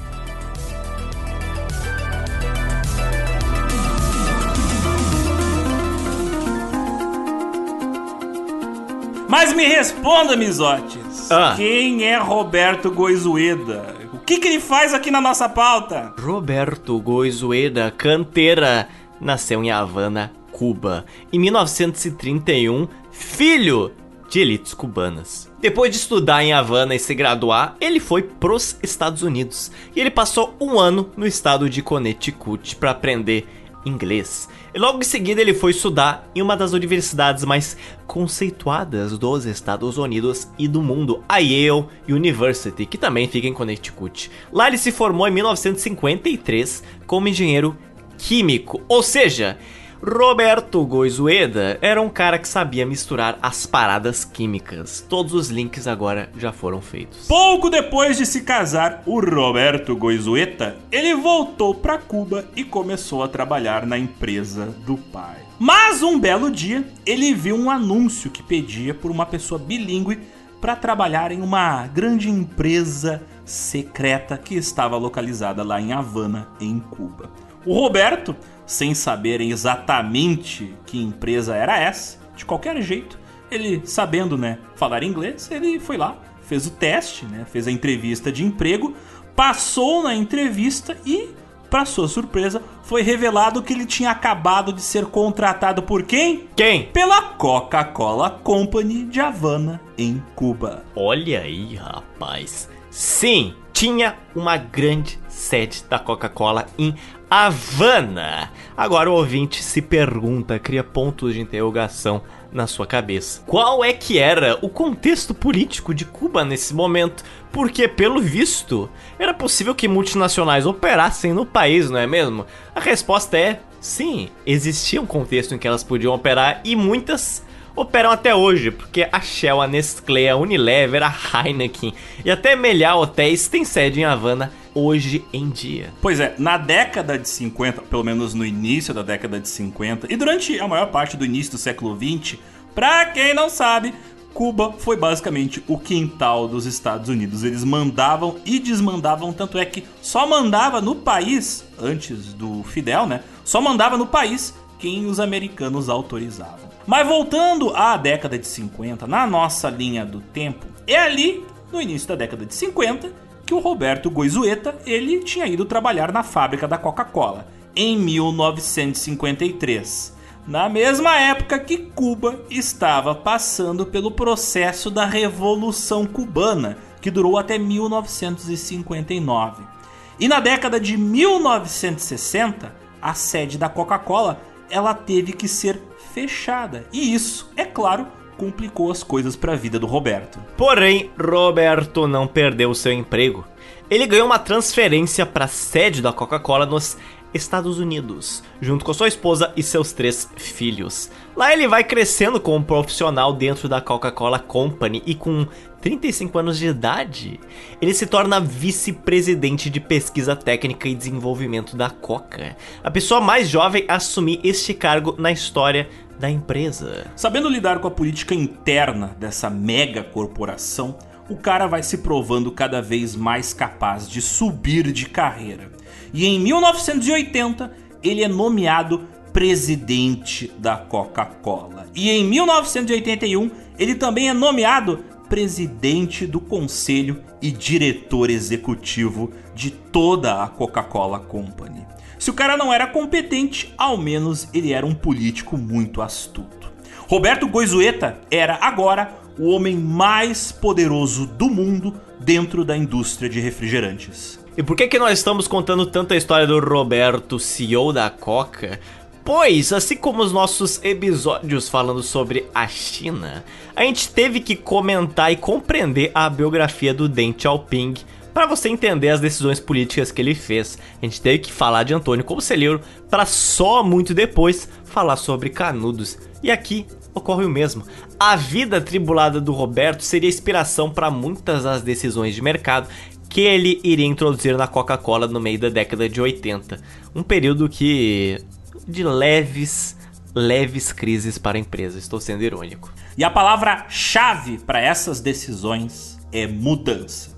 Mas me responda, Misotes. Ah. Quem é Roberto Goizueda? O que, que ele faz aqui na nossa pauta? Roberto Goizueda Canteira nasceu em Havana, Cuba, em 1931, filho de elites cubanas. Depois de estudar em Havana e se graduar, ele foi pros Estados Unidos e ele passou um ano no estado de Connecticut para aprender inglês. E logo em seguida ele foi estudar em uma das universidades mais conceituadas dos Estados Unidos e do mundo, a Yale University, que também fica em Connecticut. Lá ele se formou em 1953 como engenheiro químico, ou seja, Roberto Goizueda era um cara que sabia misturar as paradas químicas. Todos os links agora já foram feitos. Pouco depois de se casar, o Roberto Goizueta, ele voltou para Cuba e começou a trabalhar na empresa do pai. Mas um belo dia, ele viu um anúncio que pedia por uma pessoa bilíngue para trabalhar em uma grande empresa secreta que estava localizada lá em Havana, em Cuba. O Roberto, sem saber exatamente que empresa era essa, de qualquer jeito, ele sabendo, né, falar inglês, ele foi lá, fez o teste, né, fez a entrevista de emprego, passou na entrevista e, para sua surpresa, foi revelado que ele tinha acabado de ser contratado por quem? Quem? Pela Coca-Cola Company de Havana, em Cuba. Olha aí, rapaz. Sim, tinha uma grande sede da Coca-Cola em Havana. Agora o ouvinte se pergunta, cria pontos de interrogação na sua cabeça. Qual é que era o contexto político de Cuba nesse momento? Porque, pelo visto, era possível que multinacionais operassem no país, não é mesmo? A resposta é sim, existia um contexto em que elas podiam operar e muitas operam até hoje, porque a Shell, a Nestlé, a Unilever, a Heineken e até Meliá Hotéis têm sede em Havana hoje em dia. Pois é, na década de 50, pelo menos no início da década de 50, e durante a maior parte do início do século 20, pra quem não sabe, Cuba foi basicamente o quintal dos Estados Unidos. Eles mandavam e desmandavam, tanto é que só mandava no país, antes do Fidel, né? Só mandava no país quem os americanos autorizavam. Mas voltando à década de 50, na nossa linha do tempo, é ali, no início da década de 50, que o Roberto Goizueta, ele tinha ido trabalhar na fábrica da Coca-Cola, em 1953. Na mesma época que Cuba estava passando pelo processo da Revolução Cubana, que durou até 1959. E na década de 1960, a sede da Coca-Cola, ela teve que ser fechada. E isso, é claro, complicou as coisas para a vida do Roberto. Porém, Roberto não perdeu seu emprego. Ele ganhou uma transferência para a sede da Coca-Cola nos Estados Unidos, junto com sua esposa e seus três filhos. Lá ele vai crescendo como profissional dentro da Coca-Cola Company e com 35 anos de idade, ele se torna vice-presidente de pesquisa técnica e desenvolvimento da Coca, a pessoa mais jovem a assumir este cargo na história da empresa. Sabendo lidar com a política interna dessa mega corporação, o cara vai se provando cada vez mais capaz de subir de carreira. E em 1980, ele é nomeado presidente da Coca-Cola. E em 1981, ele também é nomeado presidente do conselho e diretor executivo de toda a Coca-Cola Company. Se o cara não era competente, ao menos ele era um político muito astuto. Roberto Goizueta era agora o homem mais poderoso do mundo dentro da indústria de refrigerantes. E por que, que nós estamos contando tanta história do Roberto, CEO da Coca? Pois, assim como os nossos episódios falando sobre a China, a gente teve que comentar e compreender a biografia do Deng Xiaoping para você entender as decisões políticas que ele fez. A gente teve que falar de Antônio Conselheiro para só muito depois falar sobre Canudos. E aqui ocorre o mesmo. A vida tribulada do Roberto seria inspiração para muitas das decisões de mercado que ele iria introduzir na Coca-Cola no meio da década de 80. Um período que de leves, leves crises para a empresa. Estou sendo irônico. E a palavra-chave para essas decisões é mudança.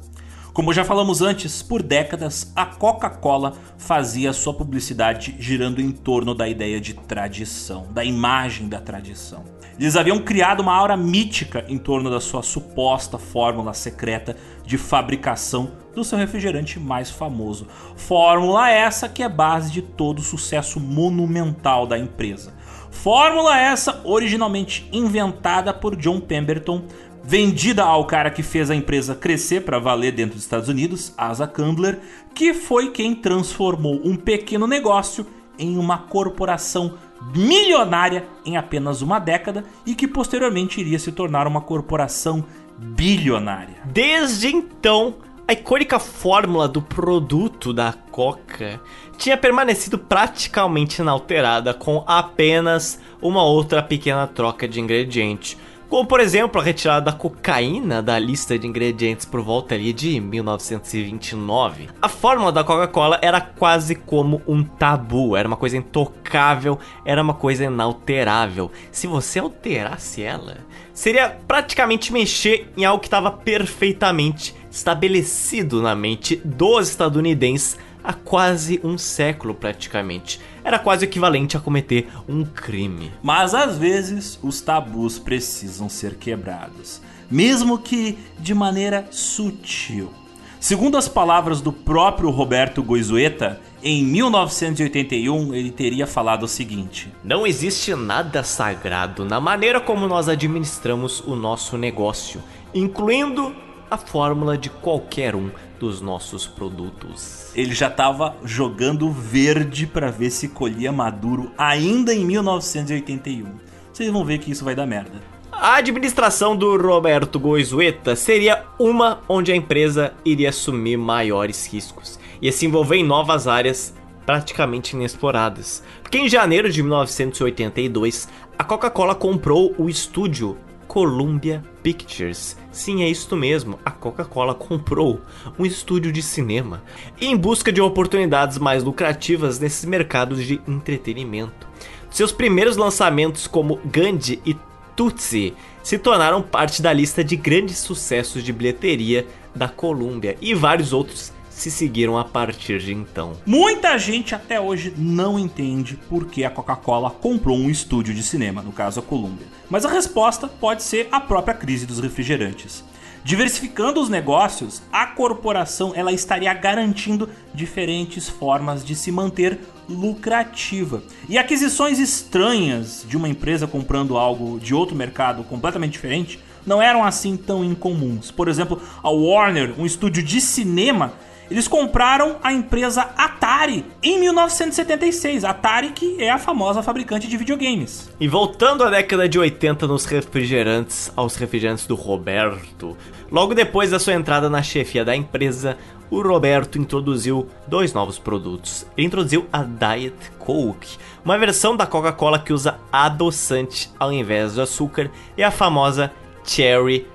Como já falamos antes, por décadas a Coca-Cola fazia sua publicidade girando em torno da ideia de tradição, da imagem da tradição. Eles haviam criado uma aura mítica em torno da sua suposta fórmula secreta de fabricação do seu refrigerante mais famoso. Fórmula essa que é base de todo o sucesso monumental da empresa. Fórmula essa originalmente inventada por John Pemberton, vendida ao cara que fez a empresa crescer para valer dentro dos Estados Unidos, Asa Candler, que foi quem transformou um pequeno negócio em uma corporação milionária em apenas uma década e que posteriormente iria se tornar uma corporação bilionária. Desde então, a icônica fórmula do produto da Coca tinha permanecido praticamente inalterada com apenas uma outra pequena troca de ingrediente como por exemplo a retirada da cocaína da lista de ingredientes por volta ali de 1929. A fórmula da Coca-Cola era quase como um tabu, era uma coisa intocável, era uma coisa inalterável. Se você alterasse ela, seria praticamente mexer em algo que estava perfeitamente estabelecido na mente dos estadunidenses há quase um século praticamente. Era quase equivalente a cometer um crime. Mas às vezes os tabus precisam ser quebrados, mesmo que de maneira sutil. Segundo as palavras do próprio Roberto Goizueta, em 1981 ele teria falado o seguinte: Não existe nada sagrado na maneira como nós administramos o nosso negócio, incluindo a fórmula de qualquer um dos nossos produtos. Ele já estava jogando verde para ver se colhia maduro ainda em 1981. Vocês vão ver que isso vai dar merda. A administração do Roberto Goizueta seria uma onde a empresa iria assumir maiores riscos e se envolver em novas áreas praticamente inexploradas. Porque em janeiro de 1982, a Coca-Cola comprou o estúdio Columbia Pictures. Sim, é isso mesmo. A Coca-Cola comprou um estúdio de cinema em busca de oportunidades mais lucrativas nesses mercados de entretenimento. Seus primeiros lançamentos como Gandhi e Tootsie se tornaram parte da lista de grandes sucessos de bilheteria da Columbia e vários outros se seguiram a partir de então. Muita gente até hoje não entende por que a Coca-Cola comprou um estúdio de cinema, no caso a Columbia. Mas a resposta pode ser a própria crise dos refrigerantes. Diversificando os negócios, a corporação ela estaria garantindo diferentes formas de se manter lucrativa. E aquisições estranhas de uma empresa comprando algo de outro mercado completamente diferente não eram assim tão incomuns. Por exemplo, a Warner, um estúdio de cinema, eles compraram a empresa Atari em 1976. Atari que é a famosa fabricante de videogames. E voltando à década de 80 nos refrigerantes, aos refrigerantes do Roberto, logo depois da sua entrada na chefia da empresa, o Roberto introduziu dois novos produtos. Ele introduziu a Diet Coke, uma versão da Coca-Cola que usa adoçante ao invés do açúcar, e a famosa Cherry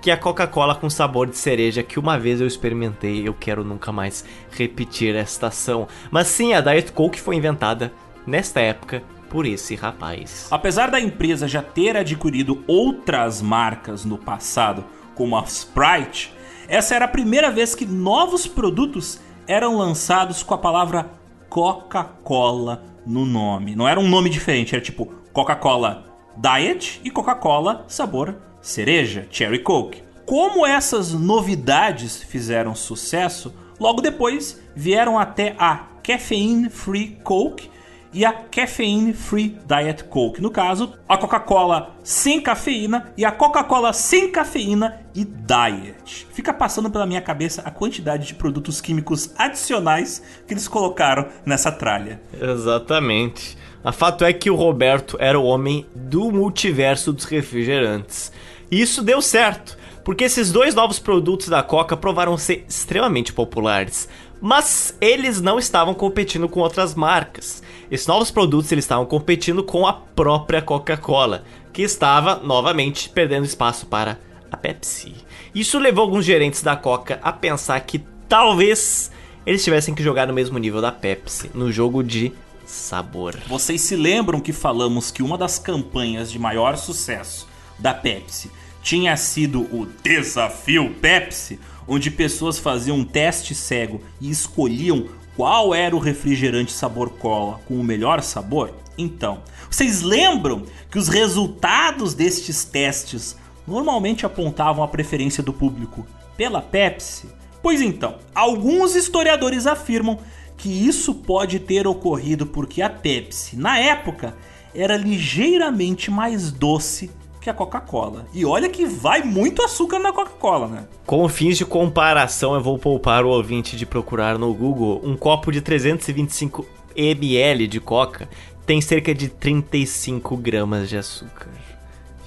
Que é a Coca-Cola com sabor de cereja que uma vez eu experimentei eu quero nunca mais repetir esta ação. Mas sim, a Diet Coke foi inventada nesta época por esse rapaz. Apesar da empresa já ter adquirido outras marcas no passado, como a Sprite, essa era a primeira vez que novos produtos eram lançados com a palavra Coca-Cola no nome. Não era um nome diferente, era tipo Coca-Cola Diet e Coca-Cola sabor cereja, Cherry Coke. Como essas novidades fizeram sucesso, logo depois vieram até a Caffeine Free Coke e a Caffeine Free Diet Coke. No caso, a Coca-Cola sem cafeína e a Coca-Cola sem cafeína e Diet. Fica passando pela minha cabeça a quantidade de produtos químicos adicionais que eles colocaram nessa tralha. Exatamente. A fato é que o Roberto era o homem do multiverso dos refrigerantes. E isso deu certo, porque esses dois novos produtos da Coca provaram ser extremamente populares. Mas eles não estavam competindo com outras marcas. Esses novos produtos eles estavam competindo com a própria Coca-Cola, que estava novamente perdendo espaço para a Pepsi. Isso levou alguns gerentes da Coca a pensar que talvez eles tivessem que jogar no mesmo nível da Pepsi, no jogo de sabor. Vocês se lembram que falamos que uma das campanhas de maior sucesso da Pepsi tinha sido o Desafio Pepsi, onde pessoas faziam um teste cego e escolhiam qual era o refrigerante sabor cola com o melhor sabor? Então, vocês lembram que os resultados destes testes normalmente apontavam a preferência do público pela Pepsi? Pois então, alguns historiadores afirmam que isso pode ter ocorrido porque a Pepsi, na época, era ligeiramente mais doce que a Coca-Cola. E olha que vai muito açúcar na Coca-Cola, né? Com fins de comparação, eu vou poupar o ouvinte de procurar no Google um copo de 325 ml de Coca tem cerca de 35 gramas de açúcar.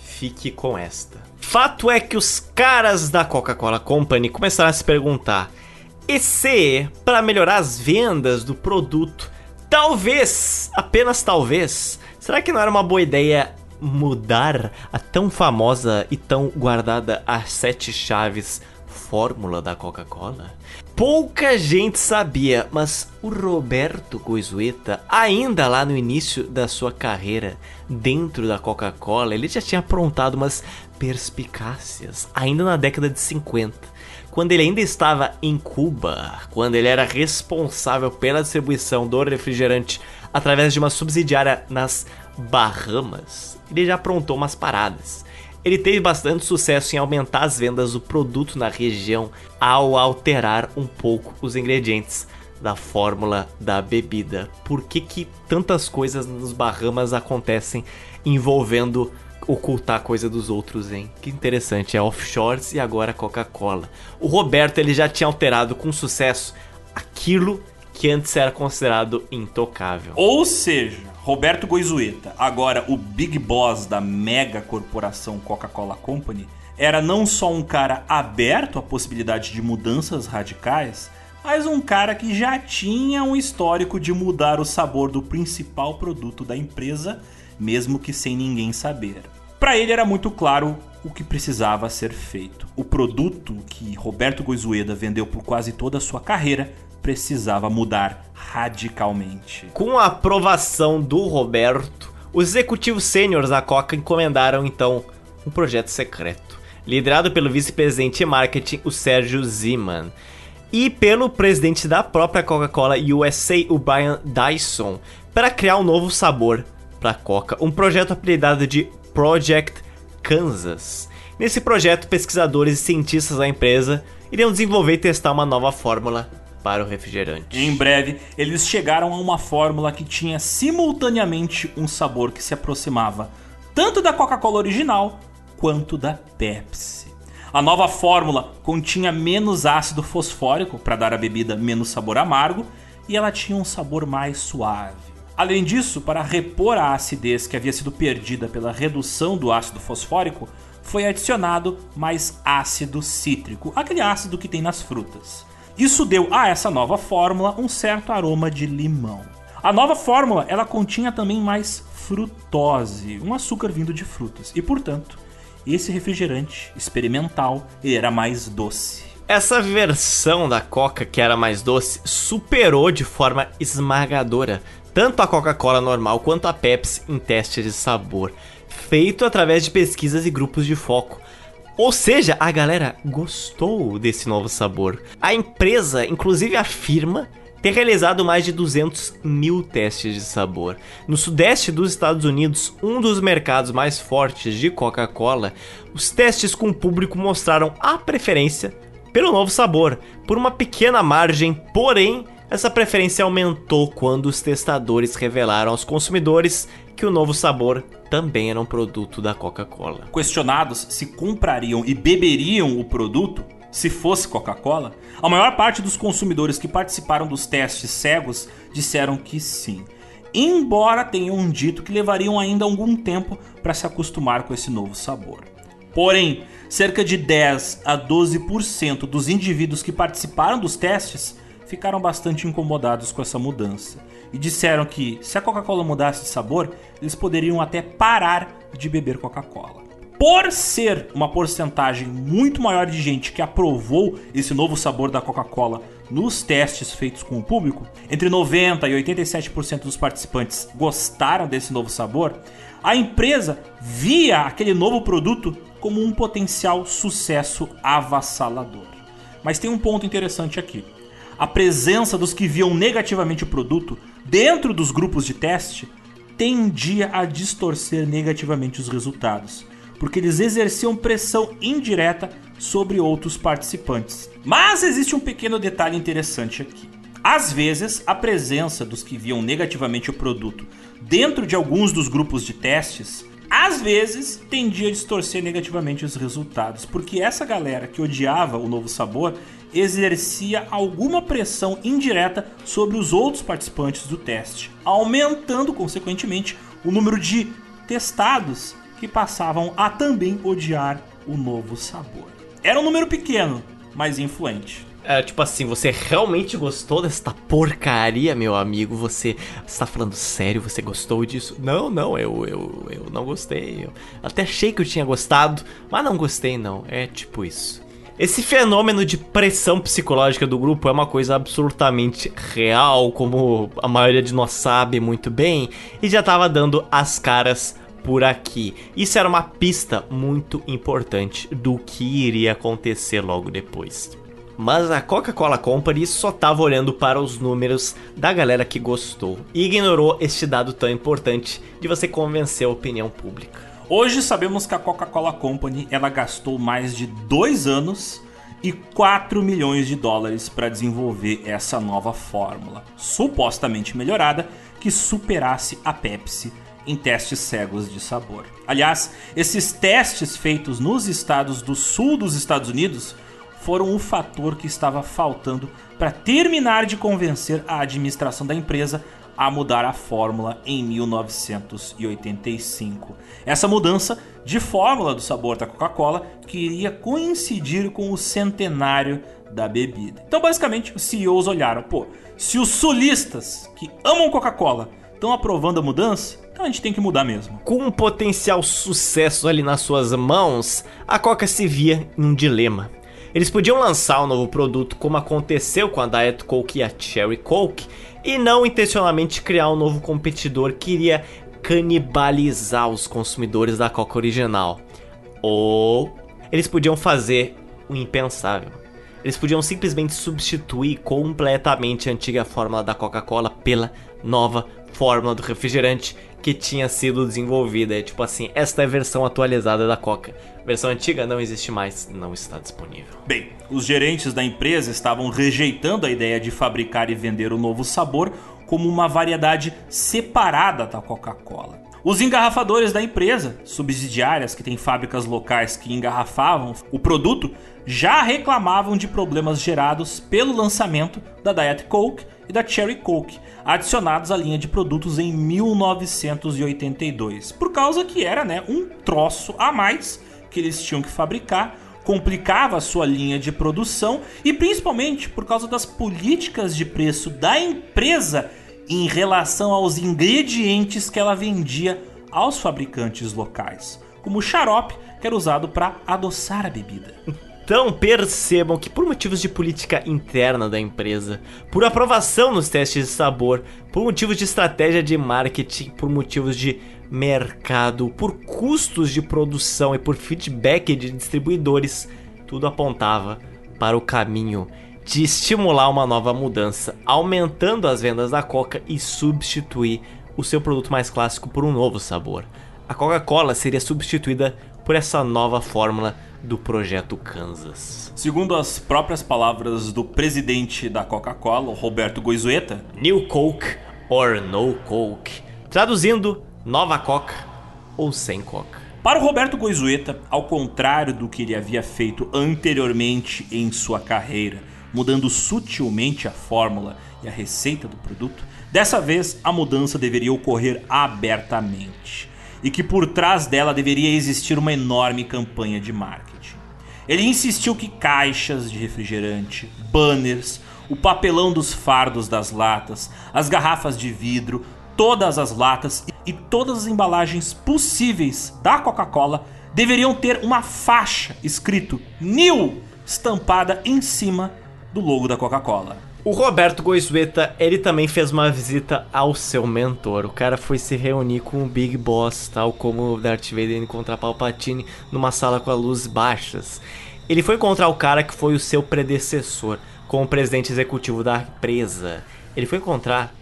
Fique com esta. Fato é que os caras da Coca-Cola Company começaram a se perguntar: e se, para melhorar as vendas do produto, talvez, apenas talvez, será que não era uma boa ideia mudar a tão famosa e tão guardada as sete chaves fórmula da Coca-Cola? Pouca gente sabia, mas o Roberto Goizueta, ainda lá no início da sua carreira dentro da Coca-Cola, ele já tinha aprontado umas perspicácias, ainda na década de 50 quando ele ainda estava em Cuba, quando ele era responsável pela distribuição do refrigerante através de uma subsidiária nas Bahamas, ele já aprontou umas paradas. Ele teve bastante sucesso em aumentar as vendas do produto na região ao alterar um pouco os ingredientes da fórmula da bebida. Por que, que tantas coisas nos Bahamas acontecem envolvendo ocultar coisa dos outros, hein? Que interessante, é offshores e agora Coca-Cola. O Roberto ele já tinha alterado com sucesso aquilo que antes era considerado intocável. Ou seja, Roberto Goizueta, agora o big boss da mega corporação Coca-Cola Company, era não só um cara aberto à possibilidade de mudanças radicais, mas um cara que já tinha um histórico de mudar o sabor do principal produto da empresa, mesmo que sem ninguém saber. Para ele era muito claro o que precisava ser feito. O produto que Roberto Goizueda vendeu por quase toda a sua carreira precisava mudar radicalmente. Com a aprovação do Roberto, os executivos sêniores da Coca encomendaram então um projeto secreto, liderado pelo vice-presidente de marketing, o Sérgio Ziman, e pelo presidente da própria Coca-Cola USA, o Brian Dyson, para criar um novo sabor para a Coca, um projeto apelidado de Project Kansas. Nesse projeto, pesquisadores e cientistas da empresa iriam desenvolver e testar uma nova fórmula para o refrigerante. Em breve, eles chegaram a uma fórmula que tinha simultaneamente um sabor que se aproximava tanto da Coca-Cola original quanto da Pepsi. A nova fórmula continha menos ácido fosfórico para dar à bebida menos sabor amargo e ela tinha um sabor mais suave. Além disso, para repor a acidez que havia sido perdida pela redução do ácido fosfórico, foi adicionado mais ácido cítrico, aquele ácido que tem nas frutas. Isso deu a essa nova fórmula um certo aroma de limão. A nova fórmula ela continha também mais frutose, um açúcar vindo de frutas, e portanto, esse refrigerante experimental era mais doce. Essa versão da Coca que era mais doce superou de forma esmagadora tanto a Coca-Cola normal quanto a Pepsi em testes de sabor, feito através de pesquisas e grupos de foco. Ou seja, a galera gostou desse novo sabor. A empresa, inclusive, afirma ter realizado mais de 200 mil testes de sabor. No sudeste dos Estados Unidos, um dos mercados mais fortes de Coca-Cola, os testes com o público mostraram a preferência pelo novo sabor, por uma pequena margem, porém Essa preferência aumentou quando os testadores revelaram aos consumidores que o novo sabor também era um produto da Coca-Cola. Questionados se comprariam e beberiam o produto se fosse Coca-Cola, a maior parte dos consumidores que participaram dos testes cegos disseram que sim. Embora tenham dito que levariam ainda algum tempo para se acostumar com esse novo sabor. Porém, cerca de 10 a 12% dos indivíduos que participaram dos testes ficaram bastante incomodados com essa mudança e disseram que se a Coca-Cola mudasse de sabor, eles poderiam até parar de beber Coca-Cola. Por ser uma porcentagem muito maior de gente que aprovou esse novo sabor da Coca-Cola nos testes feitos com o público, entre 90 e 87% dos participantes gostaram desse novo sabor, a empresa via aquele novo produto como um potencial sucesso avassalador. Mas tem um ponto interessante aqui. A presença dos que viam negativamente o produto dentro dos grupos de teste tendia a distorcer negativamente os resultados, porque eles exerciam pressão indireta sobre outros participantes. Mas existe um pequeno detalhe interessante aqui. Às vezes, a presença dos que viam negativamente o produto dentro de alguns dos grupos de testes, às vezes tendia a distorcer negativamente os resultados, porque essa galera que odiava o novo sabor exercia alguma pressão indireta sobre os outros participantes do teste, aumentando consequentemente o número de testados que passavam a também odiar o novo sabor. Era um número pequeno, mas influente. É, tipo assim, você realmente gostou desta porcaria, meu amigo? Você está falando sério? Você gostou disso? Não, não, eu, eu, eu não gostei. Eu até achei que eu tinha gostado, mas não gostei, não. É tipo isso. Esse fenômeno de pressão psicológica do grupo é uma coisa absolutamente real, como a maioria de nós sabe muito bem, e já estava dando as caras por aqui. Isso era uma pista muito importante do que iria acontecer logo depois. Mas a Coca-Cola Company só estava olhando para os números da galera que gostou e ignorou este dado tão importante de você convencer a opinião pública. Hoje sabemos que a Coca-Cola Company ela gastou mais de dois anos e 4 milhões de dólares para desenvolver essa nova fórmula, supostamente melhorada, que superasse a Pepsi em testes cegos de sabor. Aliás, esses testes feitos nos estados do sul dos Estados Unidos foram o fator que estava faltando para terminar de convencer a administração da empresa a mudar a fórmula em 1985. Essa mudança de fórmula do sabor da Coca-Cola que iria coincidir com o centenário da bebida. Então, basicamente, os CEOs olharam, pô, se os sulistas que amam Coca-Cola estão aprovando a mudança, então a gente tem que mudar mesmo. Com um potencial sucesso ali nas suas mãos, a Coca se via em um dilema. Eles podiam lançar o um novo produto como aconteceu com a Diet Coke e a Cherry Coke, e não intencionalmente criar um novo competidor que iria canibalizar os consumidores da Coca original. Ou eles podiam fazer o impensável. Eles podiam simplesmente substituir completamente a antiga fórmula da Coca-Cola pela nova fórmula do refrigerante que tinha sido desenvolvida. É tipo assim, esta é a versão atualizada da Coca. Versão antiga não existe mais, não está disponível. Bem, os gerentes da empresa estavam rejeitando a ideia de fabricar e vender o novo sabor como uma variedade separada da Coca-Cola. Os engarrafadores da empresa, subsidiárias que têm fábricas locais que engarrafavam o produto, já reclamavam de problemas gerados pelo lançamento da Diet Coke e da Cherry Coke, adicionados à linha de produtos em 1982, por causa que era né, um troço a mais que eles tinham que fabricar, complicava a sua linha de produção e principalmente por causa das políticas de preço da empresa em relação aos ingredientes que ela vendia aos fabricantes locais, como o xarope que era usado para adoçar a bebida. Então percebam que por motivos de política interna da empresa, por aprovação nos testes de sabor, por motivos de estratégia de marketing, por motivos de mercado, por custos de produção e por feedback de distribuidores, tudo apontava para o caminho de estimular uma nova mudança, aumentando as vendas da Coca e substituir o seu produto mais clássico por um novo sabor. A Coca-Cola seria substituída por essa nova fórmula do projeto Kansas. Segundo as próprias palavras do presidente da Coca-Cola, Roberto Goizueta, New Coke or No Coke. Traduzindo, nova Coca ou sem Coca. Para o Roberto Goizueta, ao contrário do que ele havia feito anteriormente em sua carreira, mudando sutilmente a fórmula e a receita do produto, dessa vez a mudança deveria ocorrer abertamente e que por trás dela deveria existir uma enorme campanha de marketing. Ele insistiu que caixas de refrigerante, banners, o papelão dos fardos das latas, as garrafas de vidro, todas as latas e todas as embalagens possíveis da Coca-Cola deveriam ter uma faixa escrito New estampada em cima do logo da Coca-Cola. O Roberto Goizueta, ele também fez uma visita ao seu mentor. O cara foi se reunir com o Big Boss, tal como Darth Vader encontrar Palpatine numa sala com as luzes baixas. Ele foi encontrar o cara que foi o seu predecessor, como presidente executivo da empresa. Ele foi encontrar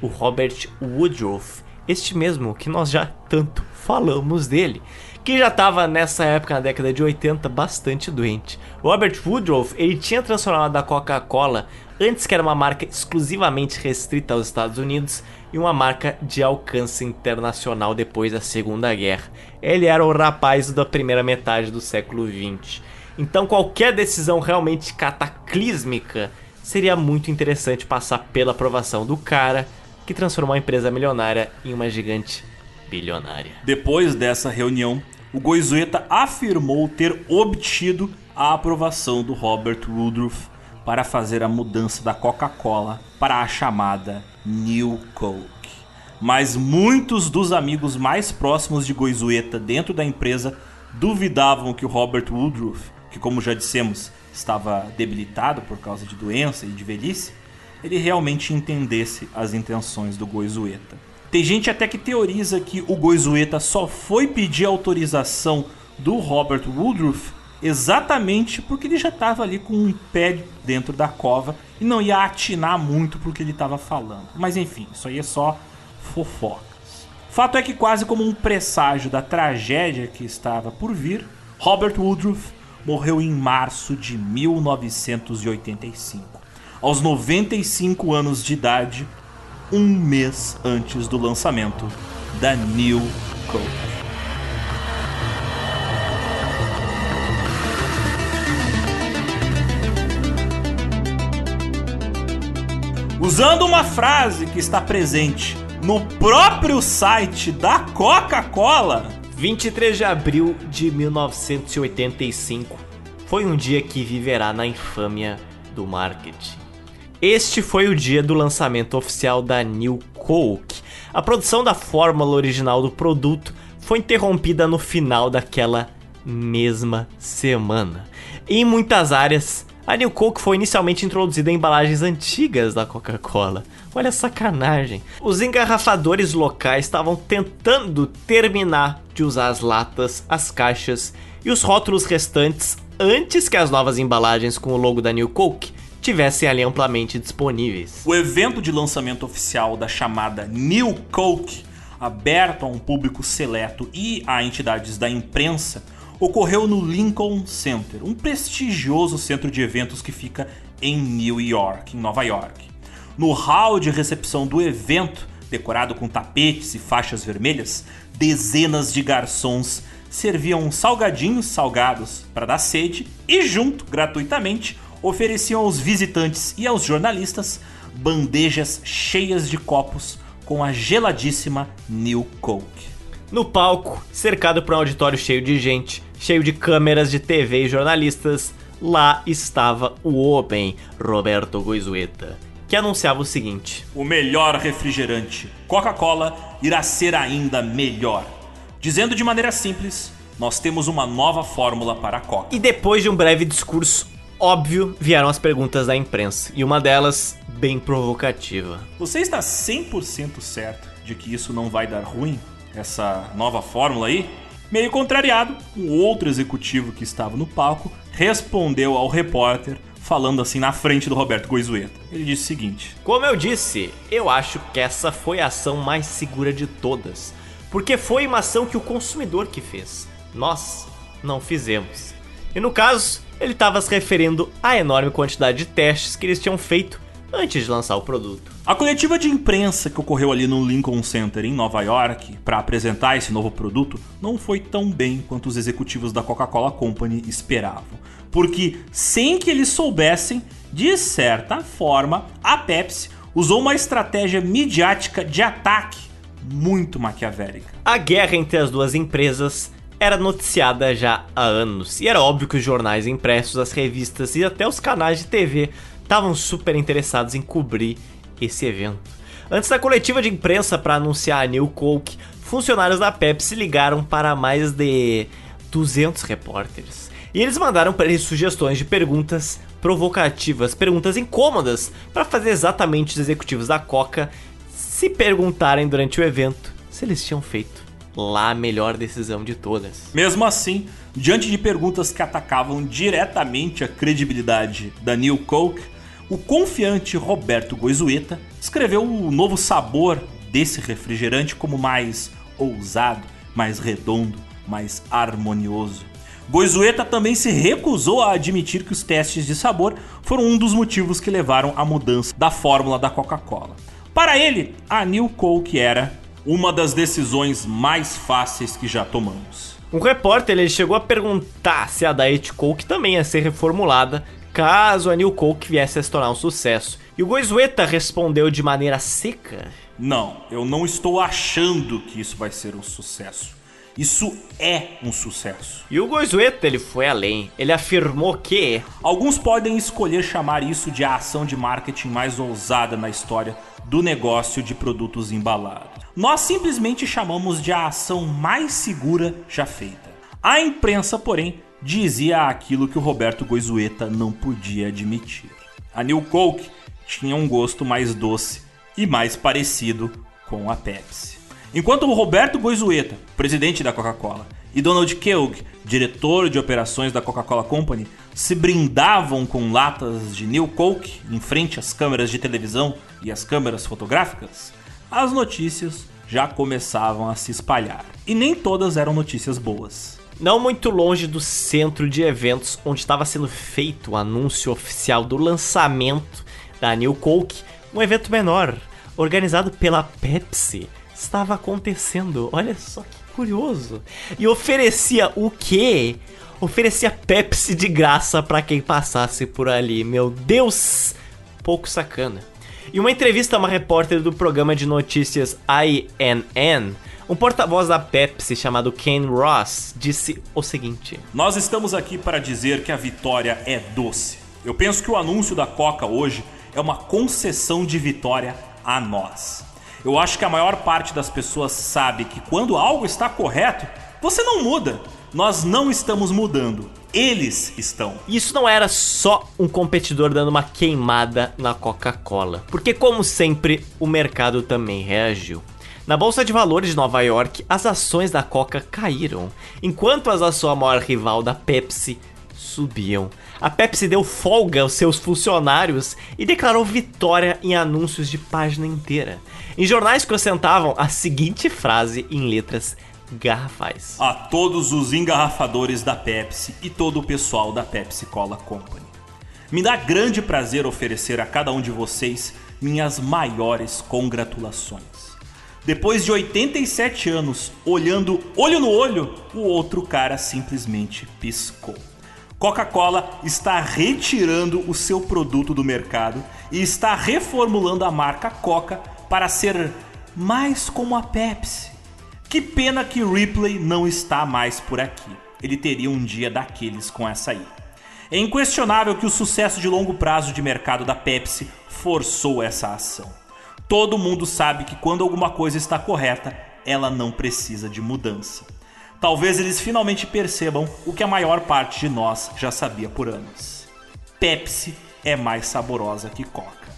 o Robert Woodruff, este mesmo que nós já tanto falamos dele, que já estava nessa época, na década de 80, bastante doente. Robert Woodruff, ele tinha transformado a Coca-Cola, antes que era uma marca exclusivamente restrita aos Estados Unidos, em uma marca de alcance internacional depois da Segunda Guerra. Ele era o rapaz da primeira metade do século 20. Então qualquer decisão realmente cataclísmica seria muito interessante passar pela aprovação do cara que transformou a empresa milionária em uma gigante bilionária. Depois dessa reunião, o Goizueta afirmou ter obtido a aprovação do Robert Woodruff para fazer a mudança da Coca-Cola para a chamada New Coke. Mas muitos dos amigos mais próximos de Goizueta dentro da empresa duvidavam que o Robert Woodruff, que como já dissemos, estava debilitado por causa de doença e de velhice, ele realmente entendesse as intenções do Goizueta. Tem gente até que teoriza que o Goizueta só foi pedir autorização do Robert Woodruff exatamente porque ele já estava ali com um pé dentro da cova e não ia atinar muito porque ele estava falando. Mas enfim, isso aí é só fofocas. Fato é que quase como um presságio da tragédia que estava por vir, Robert Woodruff morreu em março de 1985, aos 95 anos de idade, um mês antes do lançamento da New Coke. Usando uma frase que está presente no próprio site da Coca-Cola, 23 de abril de 1985 foi um dia que viverá na infâmia do marketing. Este foi o dia do lançamento oficial da New Coke. A produção da fórmula original do produto foi interrompida no final daquela mesma semana. Em muitas áreas, a New Coke foi inicialmente introduzida em embalagens antigas da Coca-Cola. Olha a sacanagem. Os engarrafadores locais estavam tentando terminar de usar as latas, as caixas e os rótulos restantes antes que as novas embalagens com o logo da New Coke tivessem ali amplamente disponíveis. O evento de lançamento oficial da chamada New Coke, aberto a um público seleto e a entidades da imprensa, ocorreu no Lincoln Center, um prestigioso centro de eventos que fica em New York, em Nova York. No hall de recepção do evento, decorado com tapetes e faixas vermelhas, dezenas de garçons serviam salgadinhos salgados para dar sede e, junto, gratuitamente, ofereciam aos visitantes e aos jornalistas bandejas cheias de copos com a geladíssima New Coke. No palco, cercado por um auditório cheio de gente, cheio de câmeras de TV e jornalistas, lá estava o Open Roberto Goizueta, que anunciava o seguinte: O melhor refrigerante, Coca-Cola, irá ser ainda melhor. Dizendo de maneira simples, nós temos uma nova fórmula para a Coca. E depois de um breve discurso óbvio, vieram as perguntas da imprensa, e uma delas bem provocativa. Você está 100% certo de que isso não vai dar ruim? Essa nova fórmula aí? Meio contrariado, um outro executivo que estava no palco respondeu ao repórter falando assim na frente do Roberto Goizueta. Ele disse o seguinte: Como eu disse, eu acho que essa foi a ação mais segura de todas, porque foi uma ação que o consumidor que fez. Nós não fizemos. E no caso, ele estava se referindo à enorme quantidade de testes que eles tinham feito antes de lançar o produto. A coletiva de imprensa que ocorreu ali no Lincoln Center em Nova York para apresentar esse novo produto não foi tão bem quanto os executivos da Coca-Cola Company esperavam. Porque, sem que eles soubessem, de certa forma, a Pepsi usou uma estratégia midiática de ataque muito maquiavélica. A guerra entre as duas empresas era noticiada já há anos, e era óbvio que os jornais impressos, as revistas e até os canais de TV estavam super interessados em cobrir esse evento. Antes da coletiva de imprensa para anunciar a New Coke, funcionários da Pepsi ligaram para mais de 200 repórteres. E eles mandaram para eles sugestões de perguntas provocativas, perguntas incômodas, para fazer exatamente os executivos da Coca se perguntarem durante o evento se eles tinham feito lá a melhor decisão de todas. Mesmo assim, diante de perguntas que atacavam diretamente a credibilidade da New Coke, o confiante Roberto Goizueta escreveu o novo sabor desse refrigerante como mais ousado, mais redondo, mais harmonioso. Goizueta também se recusou a admitir que os testes de sabor foram um dos motivos que levaram à mudança da fórmula da Coca-Cola. Para ele, a New Coke era uma das decisões mais fáceis que já tomamos. Um repórter ele chegou a perguntar se a Diet Coke também ia ser reformulada caso a New Coke viesse a se tornar um sucesso. E o Goizueta respondeu de maneira seca. Não, eu não estou achando que isso vai ser um sucesso. Isso é um sucesso. E o Goizueta ele foi além. Ele afirmou que Alguns podem escolher chamar isso de a ação de marketing mais ousada na história do negócio de produtos embalados. Nós simplesmente chamamos de a ação mais segura já feita. A imprensa, porém, dizia aquilo que o Roberto Goizueta não podia admitir. A New Coke tinha um gosto mais doce e mais parecido com a Pepsi. Enquanto o Roberto Goizueta, presidente da Coca-Cola, e Donald Keogh, diretor de operações da Coca-Cola Company, se brindavam com latas de New Coke em frente às câmeras de televisão e às câmeras fotográficas, as notícias já começavam a se espalhar. E nem todas eram notícias boas. não muito longe do centro de eventos onde estava sendo feito o anúncio oficial do lançamento da New Coke, um evento menor, organizado pela Pepsi, estava acontecendo. Olha só que curioso. E oferecia o quê? Oferecia Pepsi de graça para quem passasse por ali. Meu Deus! Pouco sacana. Em uma entrevista a uma repórter do programa de notícias INN, um porta-voz da Pepsi chamado Ken Ross disse o seguinte: Nós estamos aqui para dizer que a vitória é doce. Eu penso que o anúncio da Coca hoje é uma concessão de vitória a nós. Eu acho que a maior parte das pessoas sabe que quando algo está correto, você não muda. Nós não estamos mudando. Eles estão. Isso não era só um competidor dando uma queimada na Coca-Cola, porque como sempre, o mercado também reagiu. Na bolsa de valores de Nova York, as ações da Coca caíram, enquanto as da sua maior rival da Pepsi subiam. A Pepsi deu folga aos seus funcionários e declarou vitória em anúncios de página inteira. Em jornais que ostentavam a seguinte frase em letras garrafais. A todos os engarrafadores da Pepsi e todo o pessoal da Pepsi Cola Company. Me dá grande prazer oferecer a cada um de vocês minhas maiores congratulações. Depois de 87 anos olhando olho no olho, o outro cara simplesmente piscou. Coca-Cola está retirando o seu produto do mercado e está reformulando a marca Coca para ser mais como a Pepsi. Que pena que Ripley não está mais por aqui. Ele teria um dia daqueles com essa aí. É inquestionável que o sucesso de longo prazo de mercado da Pepsi forçou essa ação. Todo mundo sabe que quando alguma coisa está correta, ela não precisa de mudança. Talvez eles finalmente percebam o que a maior parte de nós já sabia por anos. Pepsi é mais saborosa que Coca.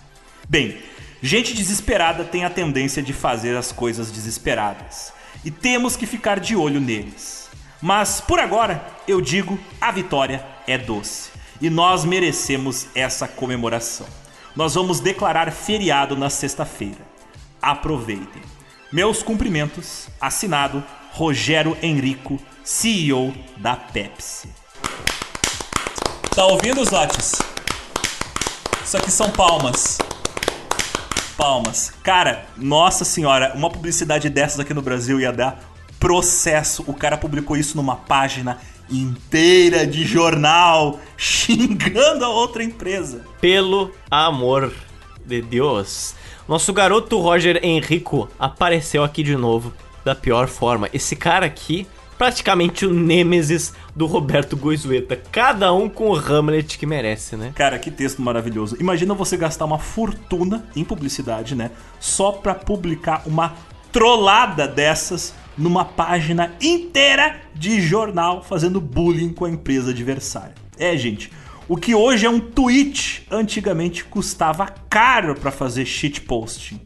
Bem, gente desesperada tem a tendência de fazer as coisas desesperadas. E temos que ficar de olho neles. Mas por agora, eu digo, a vitória é doce. E nós merecemos essa comemoração. Nós vamos declarar feriado na sexta-feira. Aproveitem. Meus cumprimentos, assinado Rogério Henrico, CEO da Pepsi. Tá ouvindo, Zotes? Isso aqui são palmas. Palmas. Cara, nossa senhora, uma publicidade dessas aqui no Brasil ia dar processo. O cara publicou isso numa página inteira de jornal, xingando a outra empresa. Pelo amor de Deus. Nosso garoto Roger Henrico apareceu aqui de novo da pior forma. Esse cara aqui, praticamente o nêmesis do Roberto Goizueta. Cada um com o Hamlet que merece, né? Cara, que texto maravilhoso. Imagina você gastar uma fortuna em publicidade, né? Só pra publicar uma trollada dessas numa página inteira de jornal fazendo bullying com a empresa adversária. É, gente, o que hoje é um tweet, antigamente custava caro pra fazer shitposting.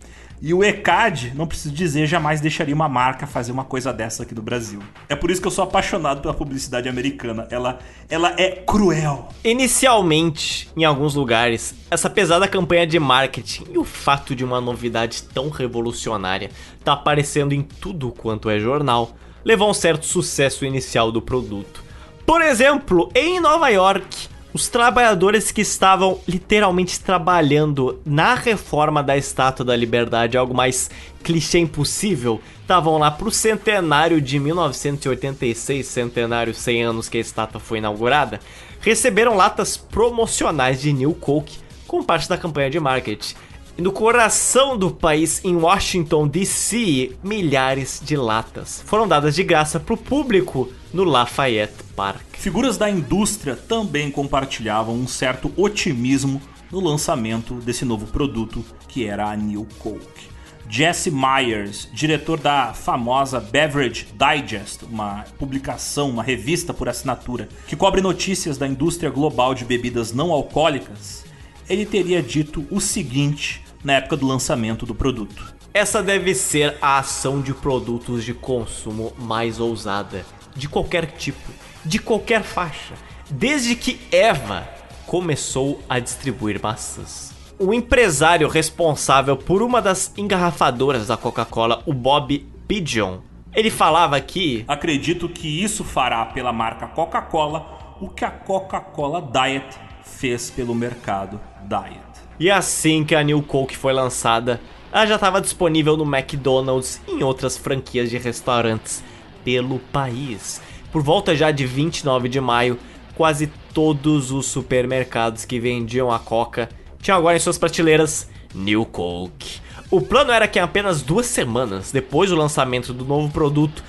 E o ECAD, não preciso dizer, jamais deixaria uma marca fazer uma coisa dessa aqui do Brasil. É por isso que eu sou apaixonado pela publicidade americana. Ela, ela é cruel. Inicialmente, em alguns lugares, essa pesada campanha de marketing e o fato de uma novidade tão revolucionária tá aparecendo em tudo quanto é jornal, levou a um certo sucesso inicial do produto. Por exemplo, em Nova York, os trabalhadores que estavam literalmente trabalhando na reforma da Estátua da Liberdade, algo mais clichê impossível, estavam lá pro centenário de 1986, centenário 100 anos que a estátua foi inaugurada, receberam latas promocionais de New Coke como parte da campanha de marketing. E no coração do país, em Washington DC, milhares de latas foram dadas de graça pro público no Lafayette Park. Figuras da indústria também compartilhavam um certo otimismo no lançamento desse novo produto que era a New Coke. Jesse Myers, diretor da famosa Beverage Digest, uma publicação, uma revista por assinatura que cobre notícias da indústria global de bebidas não alcoólicas, ele teria dito o seguinte na época do lançamento do produto. Essa deve ser a ação de produtos de consumo mais ousada, de qualquer tipo, de qualquer faixa, desde que Eva começou a distribuir maçãs. O empresário responsável por uma das engarrafadoras da Coca-Cola, o Bob Pigeon, ele falava que Acredito que isso fará pela marca Coca-Cola o que a Coca-Cola Diet fez pelo mercado Diet. E assim que a New Coke foi lançada, ela já estava disponível no McDonald's e em outras franquias de restaurantes pelo país. Por volta já de 29 de maio, quase todos os supermercados que vendiam a Coca tinham agora em suas prateleiras New Coke. O plano era que apenas duas semanas depois do lançamento do novo produto,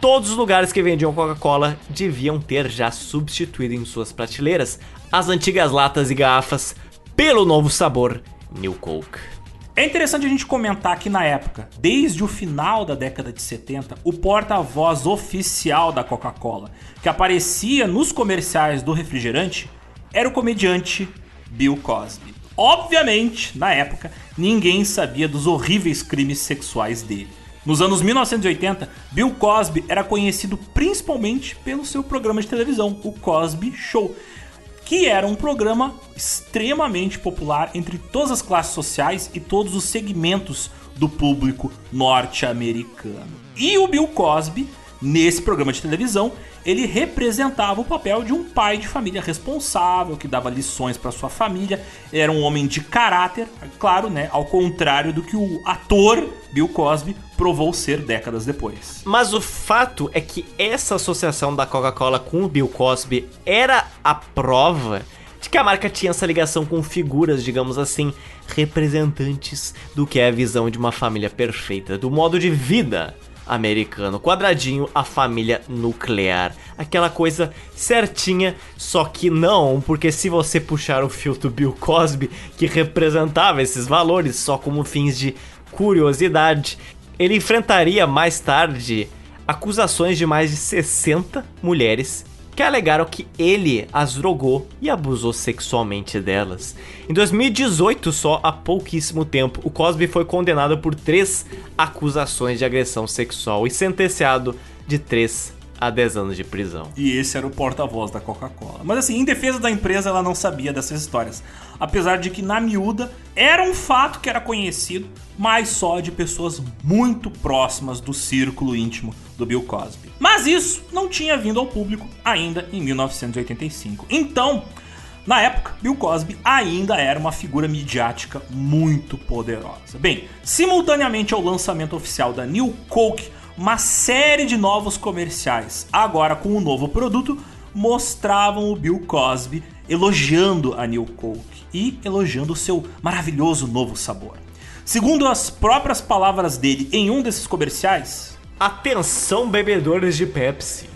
todos os lugares que vendiam Coca-Cola deviam ter já substituído em suas prateleiras as antigas latas e garrafas pelo novo sabor New Coke. É interessante a gente comentar que na época, desde o final da década de 70, o porta-voz oficial da Coca-Cola, que aparecia nos comerciais do refrigerante, era o comediante Bill Cosby. Obviamente, na época, ninguém sabia dos horríveis crimes sexuais dele. Nos anos 1980, Bill Cosby era conhecido principalmente pelo seu programa de televisão, o Cosby Show, que era um programa extremamente popular entre todas as classes sociais e todos os segmentos do público norte-americano. E o Bill Cosby, nesse programa de televisão, ele representava o papel de um pai de família responsável, que dava lições para sua família, era um homem de caráter, claro, né, ao contrário do que o ator Bill Cosby provou ser décadas depois. Mas o fato é que essa associação da Coca-Cola com o Bill Cosby era a prova de que a marca tinha essa ligação com figuras, digamos assim, representantes do que é a visão de uma família perfeita, do modo de vida americano. Quadradinho, a família nuclear. Aquela coisa certinha, só que não, porque se você puxar o fio do Bill Cosby, que representava esses valores só como fins de curiosidade, ele enfrentaria mais tarde acusações de mais de 60 mulheres que alegaram que ele as drogou e abusou sexualmente delas. Em 2018, só há pouquíssimo tempo, o Cosby foi condenado por três acusações de agressão sexual e sentenciado de 3 a 10 anos de prisão. E esse era o porta-voz da Coca-Cola. Mas assim, em defesa da empresa, ela não sabia dessas histórias. Apesar de que na miúda era um fato que era conhecido, mas só de pessoas muito próximas do círculo íntimo do Bill Cosby. Mas isso não tinha vindo ao público ainda em 1985. Então, Na época, Bill Cosby ainda era uma figura midiática muito poderosa. Bem, simultaneamente ao lançamento oficial da New Coke, uma série de novos comerciais, agora com um novo produto, mostravam o Bill Cosby elogiando a New Coke e elogiando o seu maravilhoso novo sabor. Segundo as próprias palavras dele em um desses comerciais, Atenção, bebedores de Pepsi.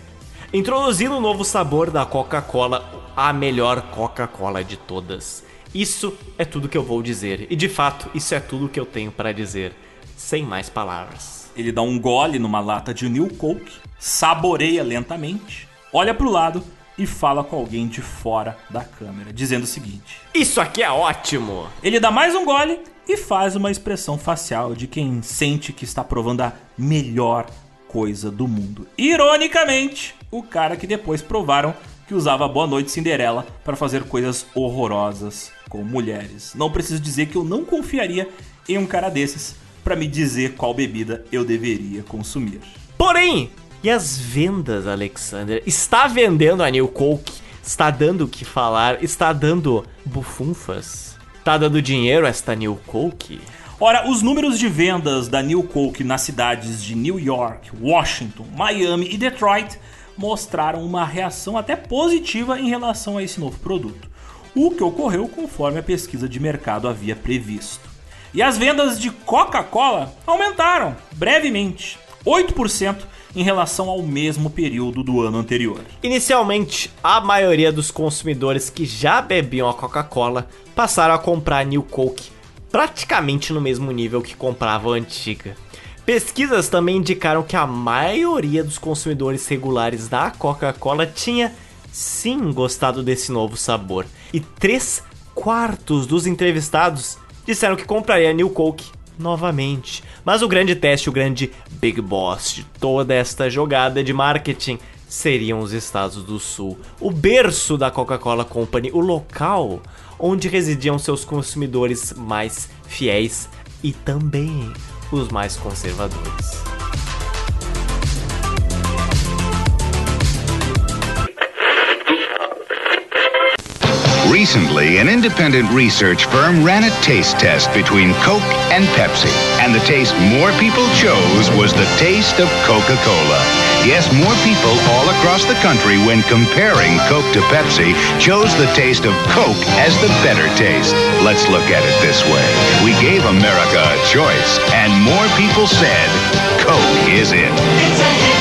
Introduzindo o novo sabor da Coca-Cola, a melhor Coca-Cola de todas. Isso é tudo que eu vou dizer. E de fato, isso é tudo que eu tenho para dizer. Sem mais palavras. ele dá um gole numa lata de New Coke, saboreia lentamente, olha pro lado e fala com alguém de fora da câmera, dizendo o seguinte: Isso aqui é ótimo! Ele dá mais um gole e faz uma expressão facial de quem sente que está provando a melhor coisa do mundo. Ironicamente, o cara que depois provaram que usava Boa Noite Cinderela para fazer coisas horrorosas com mulheres. Não preciso dizer que eu não confiaria em um cara desses para me dizer qual bebida eu deveria consumir. Porém, e as vendas, Alexander? Está vendendo a New Coke? Está dando o que falar? Está dando bufunfas? Está dando dinheiro esta New Coke? Ora, os números de vendas da New Coke nas cidades de New York, Washington, Miami e Detroit mostraram uma reação até positiva em relação a esse novo produto, o que ocorreu conforme a pesquisa de mercado havia previsto. E as vendas de Coca-Cola aumentaram brevemente, 8% em relação ao mesmo período do ano anterior. Inicialmente, a maioria dos consumidores que já bebiam a Coca-Cola passaram a comprar a New Coke praticamente no mesmo nível que compravam a antiga. Pesquisas também indicaram que a maioria dos consumidores regulares da Coca-Cola tinha sim gostado desse novo sabor. E 3 quartos dos entrevistados disseram que compraria a New Coke novamente. Mas o grande teste, o grande Big Boss de toda esta jogada de marketing seriam os Estados do Sul, o berço da Coca-Cola Company, o local onde residiam seus consumidores mais fiéis e também os mais conservadores. Recently, an independent research firm ran a taste test between Coke and Pepsi, and the taste more people chose was the taste of Coca Cola. Yes, more people all across the country, when comparing Coke to Pepsi, chose the taste of Coke as the better taste. Let's look at it this way we gave America a choice, and more people said Coke is it.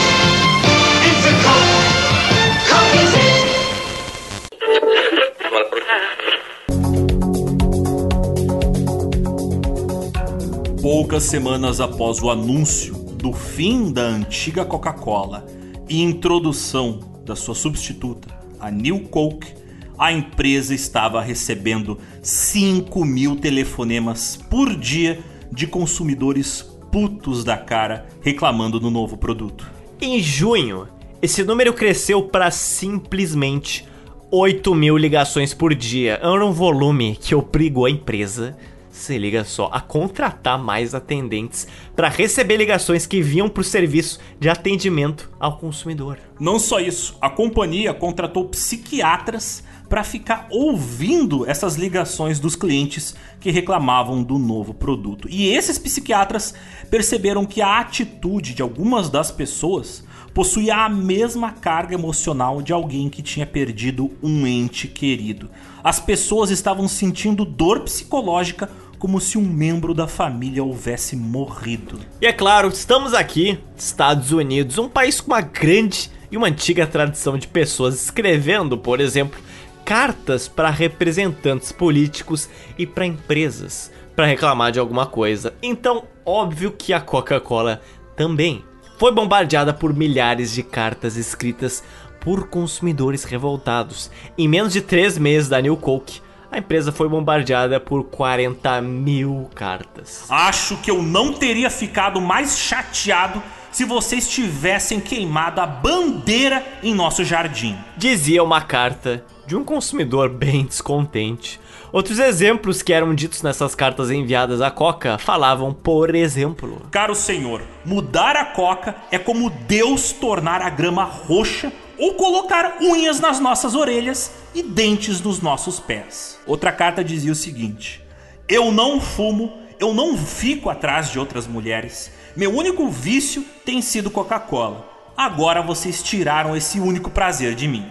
Poucas semanas após o anúncio do fim da antiga Coca-Cola e introdução da sua substituta, a New Coke, a empresa estava recebendo 5 mil telefonemas por dia de consumidores putos da cara reclamando do novo produto. Em junho, esse número cresceu para simplesmente 8 mil ligações por dia. Era um volume que obrigou a empresa, se liga só, a contratar mais atendentes para receber ligações que vinham para o serviço de atendimento ao consumidor. Não só isso, a companhia contratou psiquiatras para ficar ouvindo essas ligações dos clientes que reclamavam do novo produto. E esses psiquiatras perceberam que a atitude de algumas das pessoas possuía a mesma carga emocional de alguém que tinha perdido um ente querido. As pessoas estavam sentindo dor psicológica como se um membro da família houvesse morrido. E é claro, estamos aqui, Estados Unidos, um país com uma grande e uma antiga tradição de pessoas escrevendo, por exemplo, cartas para representantes políticos e para empresas para reclamar de alguma coisa. Então, óbvio que a Coca-Cola também foi bombardeada por milhares de cartas escritas por consumidores revoltados. Em menos de três meses da New Coke, a empresa foi bombardeada por 40 mil cartas. Acho que eu não teria ficado mais chateado se vocês tivessem queimado a bandeira em nosso jardim. Dizia uma carta de um consumidor bem descontente. Outros exemplos que eram ditos nessas cartas enviadas à Coca falavam, por exemplo, Caro senhor, mudar a coca é como Deus tornar a grama roxa ou colocar unhas nas nossas orelhas e dentes nos nossos pés. Outra carta dizia o seguinte: Eu não fumo, eu não fico atrás de outras mulheres. Meu único vício tem sido Coca-Cola. Agora vocês tiraram esse único prazer de mim.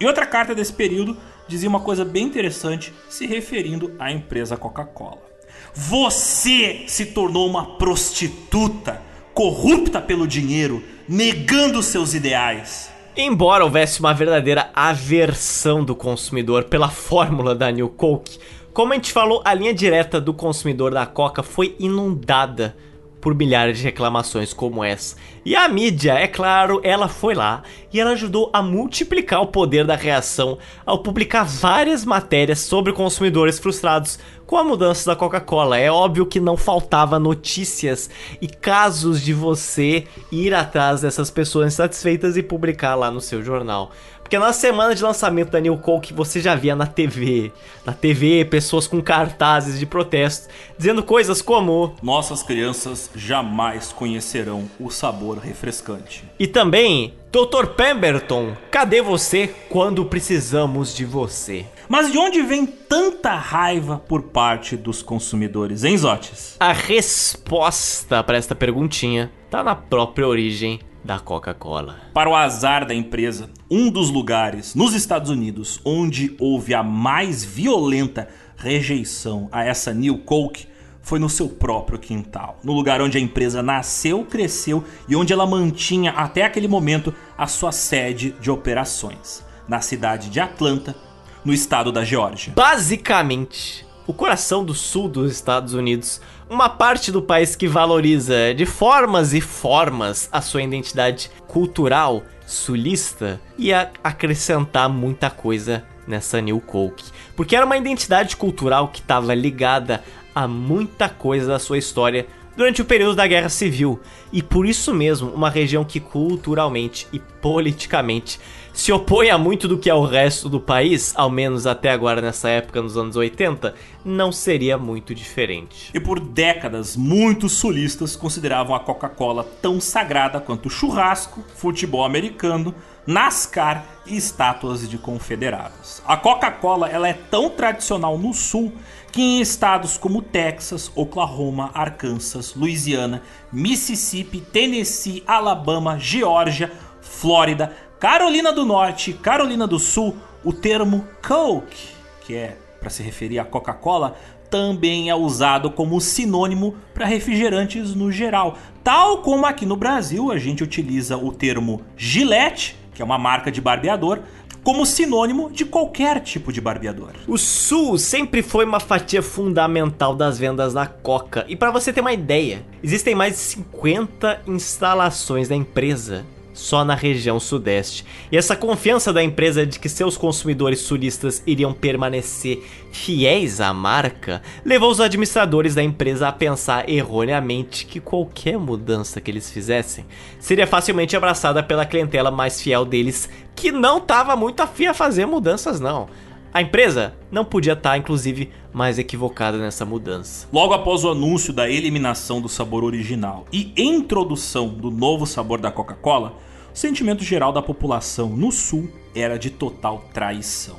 E outra carta desse período dizia uma coisa bem interessante se referindo à empresa Coca-Cola. Você se tornou uma prostituta, corrupta pelo dinheiro, negando seus ideais. Embora houvesse uma verdadeira aversão do consumidor pela fórmula da New Coke, como a gente falou, a linha direta do consumidor da Coca foi inundada por milhares de reclamações como essa. E a mídia, é claro, ela foi lá e ela ajudou a multiplicar o poder da reação ao publicar várias matérias sobre consumidores frustrados com a mudança da Coca-Cola. É óbvio que não faltava notícias e casos de você ir atrás dessas pessoas insatisfeitas e publicar lá no seu jornal. Porque na semana de lançamento da New Coke você já via na TV, na TV, pessoas com cartazes de protesto dizendo coisas como Nossas crianças jamais conhecerão o sabor refrescante. e também Dr. Pemberton, cadê você quando precisamos de você? Mas de onde vem tanta raiva por parte dos consumidores, hein, Zotes? A resposta para esta perguntinha tá na própria origem da Coca-Cola. Para o azar da empresa, um dos lugares nos Estados Unidos onde houve a mais violenta rejeição a essa New Coke foi no seu próprio quintal, no lugar onde a empresa nasceu, cresceu e onde ela mantinha até aquele momento a sua sede de operações, na cidade de Atlanta, no estado da Geórgia. Basicamente, o coração do sul dos Estados Unidos, uma parte do país que valoriza de formas e formas a sua identidade cultural sulista, ia acrescentar muita coisa nessa New Coke, porque era uma identidade cultural que estava ligada a muita coisa da sua história durante o período da Guerra Civil, e por isso mesmo, uma região que culturalmente e politicamente se opõe a muito do que é o resto do país, ao menos até agora nessa época, nos anos 80, não seria muito diferente. E por décadas, muitos sulistas consideravam a Coca-Cola tão sagrada quanto churrasco, futebol americano, NASCAR e estátuas de confederados. A Coca-Cola ela é tão tradicional no sul que em estados como Texas, Oklahoma, Arkansas, Louisiana, Mississippi, Tennessee, Alabama, Geórgia, Flórida, Carolina do Norte Carolina do Sul, o termo Coke, que é para se referir à Coca-Cola, também é usado como sinônimo para refrigerantes no geral. Tal como aqui no Brasil a gente utiliza o termo Gillette, que é uma marca de barbeador, como sinônimo de qualquer tipo de barbeador. O Sul sempre foi uma fatia fundamental das vendas da Coca. E para você ter uma ideia, existem mais de 50 instalações da empresa só na região sudeste. E essa confiança da empresa de que seus consumidores sulistas iriam permanecer fiéis à marca levou os administradores da empresa a pensar erroneamente que qualquer mudança que eles fizessem seria facilmente abraçada pela clientela mais fiel deles, que não estava muito afim a fazer mudanças não. A empresa não podia estar, inclusive, mais equivocada nessa mudança. Logo após o anúncio da eliminação do sabor original e introdução do novo sabor da Coca-Cola, o sentimento geral da população no sul era de total traição.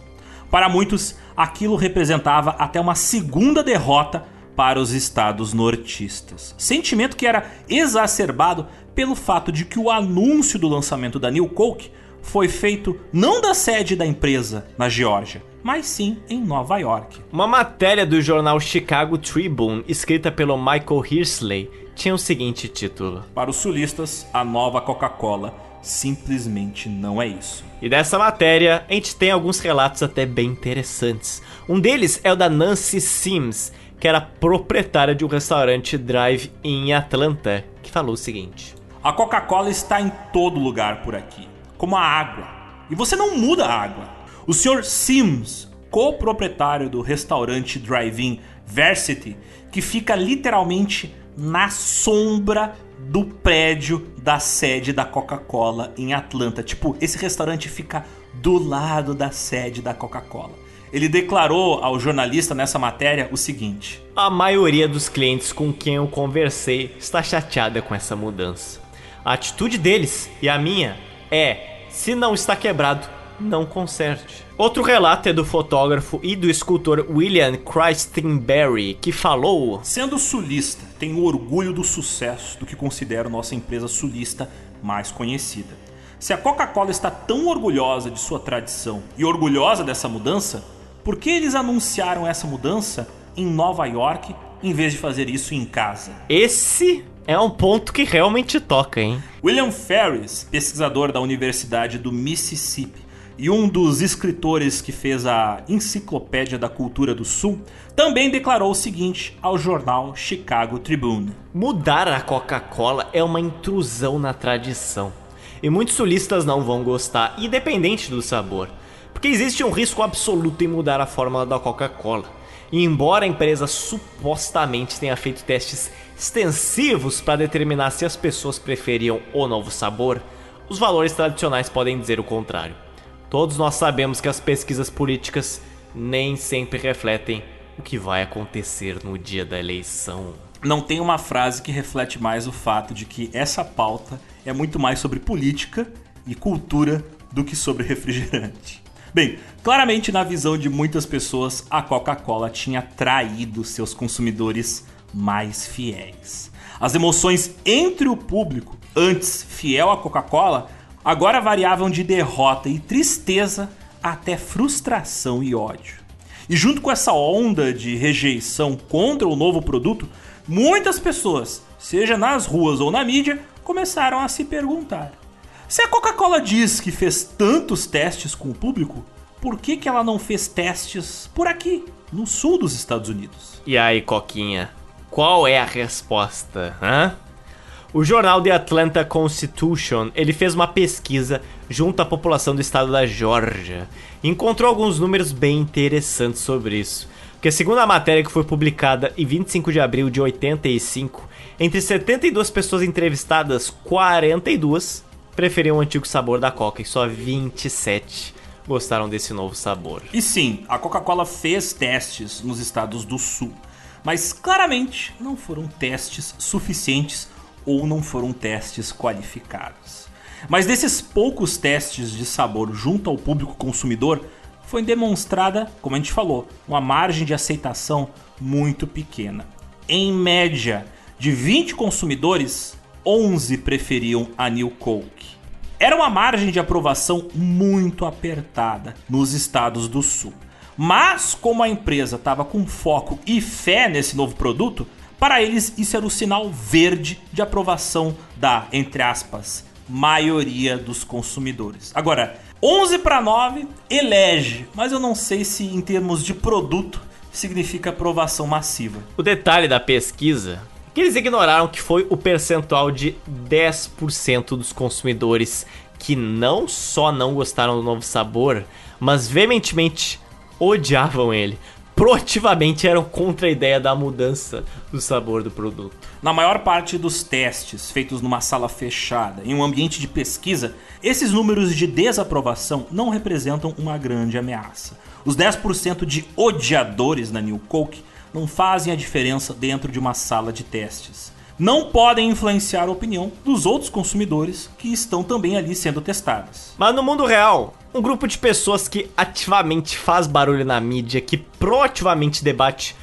Para muitos, aquilo representava até uma segunda derrota para os estados nortistas. Sentimento que era exacerbado pelo fato de que o anúncio do lançamento da New Coke foi feito não da sede da empresa na Geórgia, mas sim em Nova York. Uma matéria do jornal Chicago Tribune, escrita pelo Michael Hirsley, tinha o seguinte título: Para os sulistas, a nova Coca-Cola simplesmente não é isso. E dessa matéria, a gente tem alguns relatos até bem interessantes. Um deles é o da Nancy Sims, que era proprietária de um restaurante drive em Atlanta, que falou o seguinte: A Coca-Cola está em todo lugar por aqui, como a água. E você não muda a água. O Sr. Sims, co-proprietário do restaurante drive-in Varsity, que fica literalmente na sombra do prédio da sede da Coca-Cola em Atlanta. Tipo, esse restaurante fica do lado da sede da Coca-Cola. Ele declarou ao jornalista nessa matéria o seguinte: A maioria dos clientes com quem eu conversei está chateada com essa mudança. A atitude deles e a minha é: se não está quebrado, não conserte. Outro relato é do fotógrafo e do escultor William Christenberry, que falou: Sendo sulista, tenho orgulho do sucesso do que considero nossa empresa sulista mais conhecida. Se a Coca-Cola está tão orgulhosa de sua tradição e orgulhosa dessa mudança, por que eles anunciaram essa mudança em Nova York em vez de fazer isso em casa? Esse é um ponto que realmente toca, hein? William Ferris, pesquisador da Universidade do Mississippi e um dos escritores que fez a Enciclopédia da Cultura do Sul, também declarou o seguinte ao jornal Chicago Tribune. Mudar a Coca-Cola é uma intrusão na tradição. E muitos sulistas não vão gostar, independente do sabor. Porque existe um risco absoluto em mudar a fórmula da Coca-Cola. E embora a empresa supostamente tenha feito testes extensivos para determinar se as pessoas preferiam o novo sabor, os valores tradicionais podem dizer o contrário. Todos nós sabemos que as pesquisas políticas nem sempre refletem o que vai acontecer no dia da eleição. Não tem uma frase que reflete mais o fato de que essa pauta é muito mais sobre política e cultura do que sobre refrigerante. Bem, claramente na visão de muitas pessoas, a Coca-Cola tinha traído seus consumidores mais fiéis. As emoções entre o público, antes fiel à Coca-Cola, agora variavam de derrota e tristeza até frustração e ódio. E junto com essa onda de rejeição contra o novo produto, muitas pessoas, seja nas ruas ou na mídia, começaram a se perguntar: se a Coca-Cola diz que fez tantos testes com o público, por que, que ela não fez testes por aqui, no sul dos Estados Unidos? E aí, Coquinha, qual é a resposta, hã? O jornal The Atlanta Constitution, ele fez uma pesquisa junto à população do estado da Geórgia e encontrou alguns números bem interessantes sobre isso. Porque segundo a matéria que foi publicada em 25 de abril de 85, entre 72 pessoas entrevistadas, 42 preferiam o antigo sabor da Coca e só 27 gostaram desse novo sabor. E sim, a Coca-Cola fez testes nos estados do sul, mas claramente não foram testes suficientes ou não foram testes qualificados. Mas desses poucos testes de sabor junto ao público consumidor, foi demonstrada, como a gente falou, uma margem de aceitação muito pequena. Em média, de 20 consumidores, 11 preferiam a New Coke. Era uma margem de aprovação muito apertada nos estados do sul. Mas, como a empresa estava com foco e fé nesse novo produto, para eles isso era o sinal verde de aprovação da, entre aspas, maioria dos consumidores. Agora, 11 para 9 elege, mas eu não sei se em termos de produto significa aprovação massiva. O detalhe da pesquisa é que eles ignoraram que foi o percentual de 10% dos consumidores que não só não gostaram do novo sabor, mas veementemente odiavam ele. Proativamente eram contra a ideia da mudança do sabor do produto. Na maior parte dos testes feitos numa sala fechada, em um ambiente de pesquisa, esses números de desaprovação não representam uma grande ameaça. Os 10% de odiadores na New Coke não fazem a diferença dentro de uma sala de testes. Não podem influenciar a opinião dos outros consumidores que estão também ali sendo testados. Mas no mundo real, um grupo de pessoas que ativamente faz barulho na mídia, que proativamente debate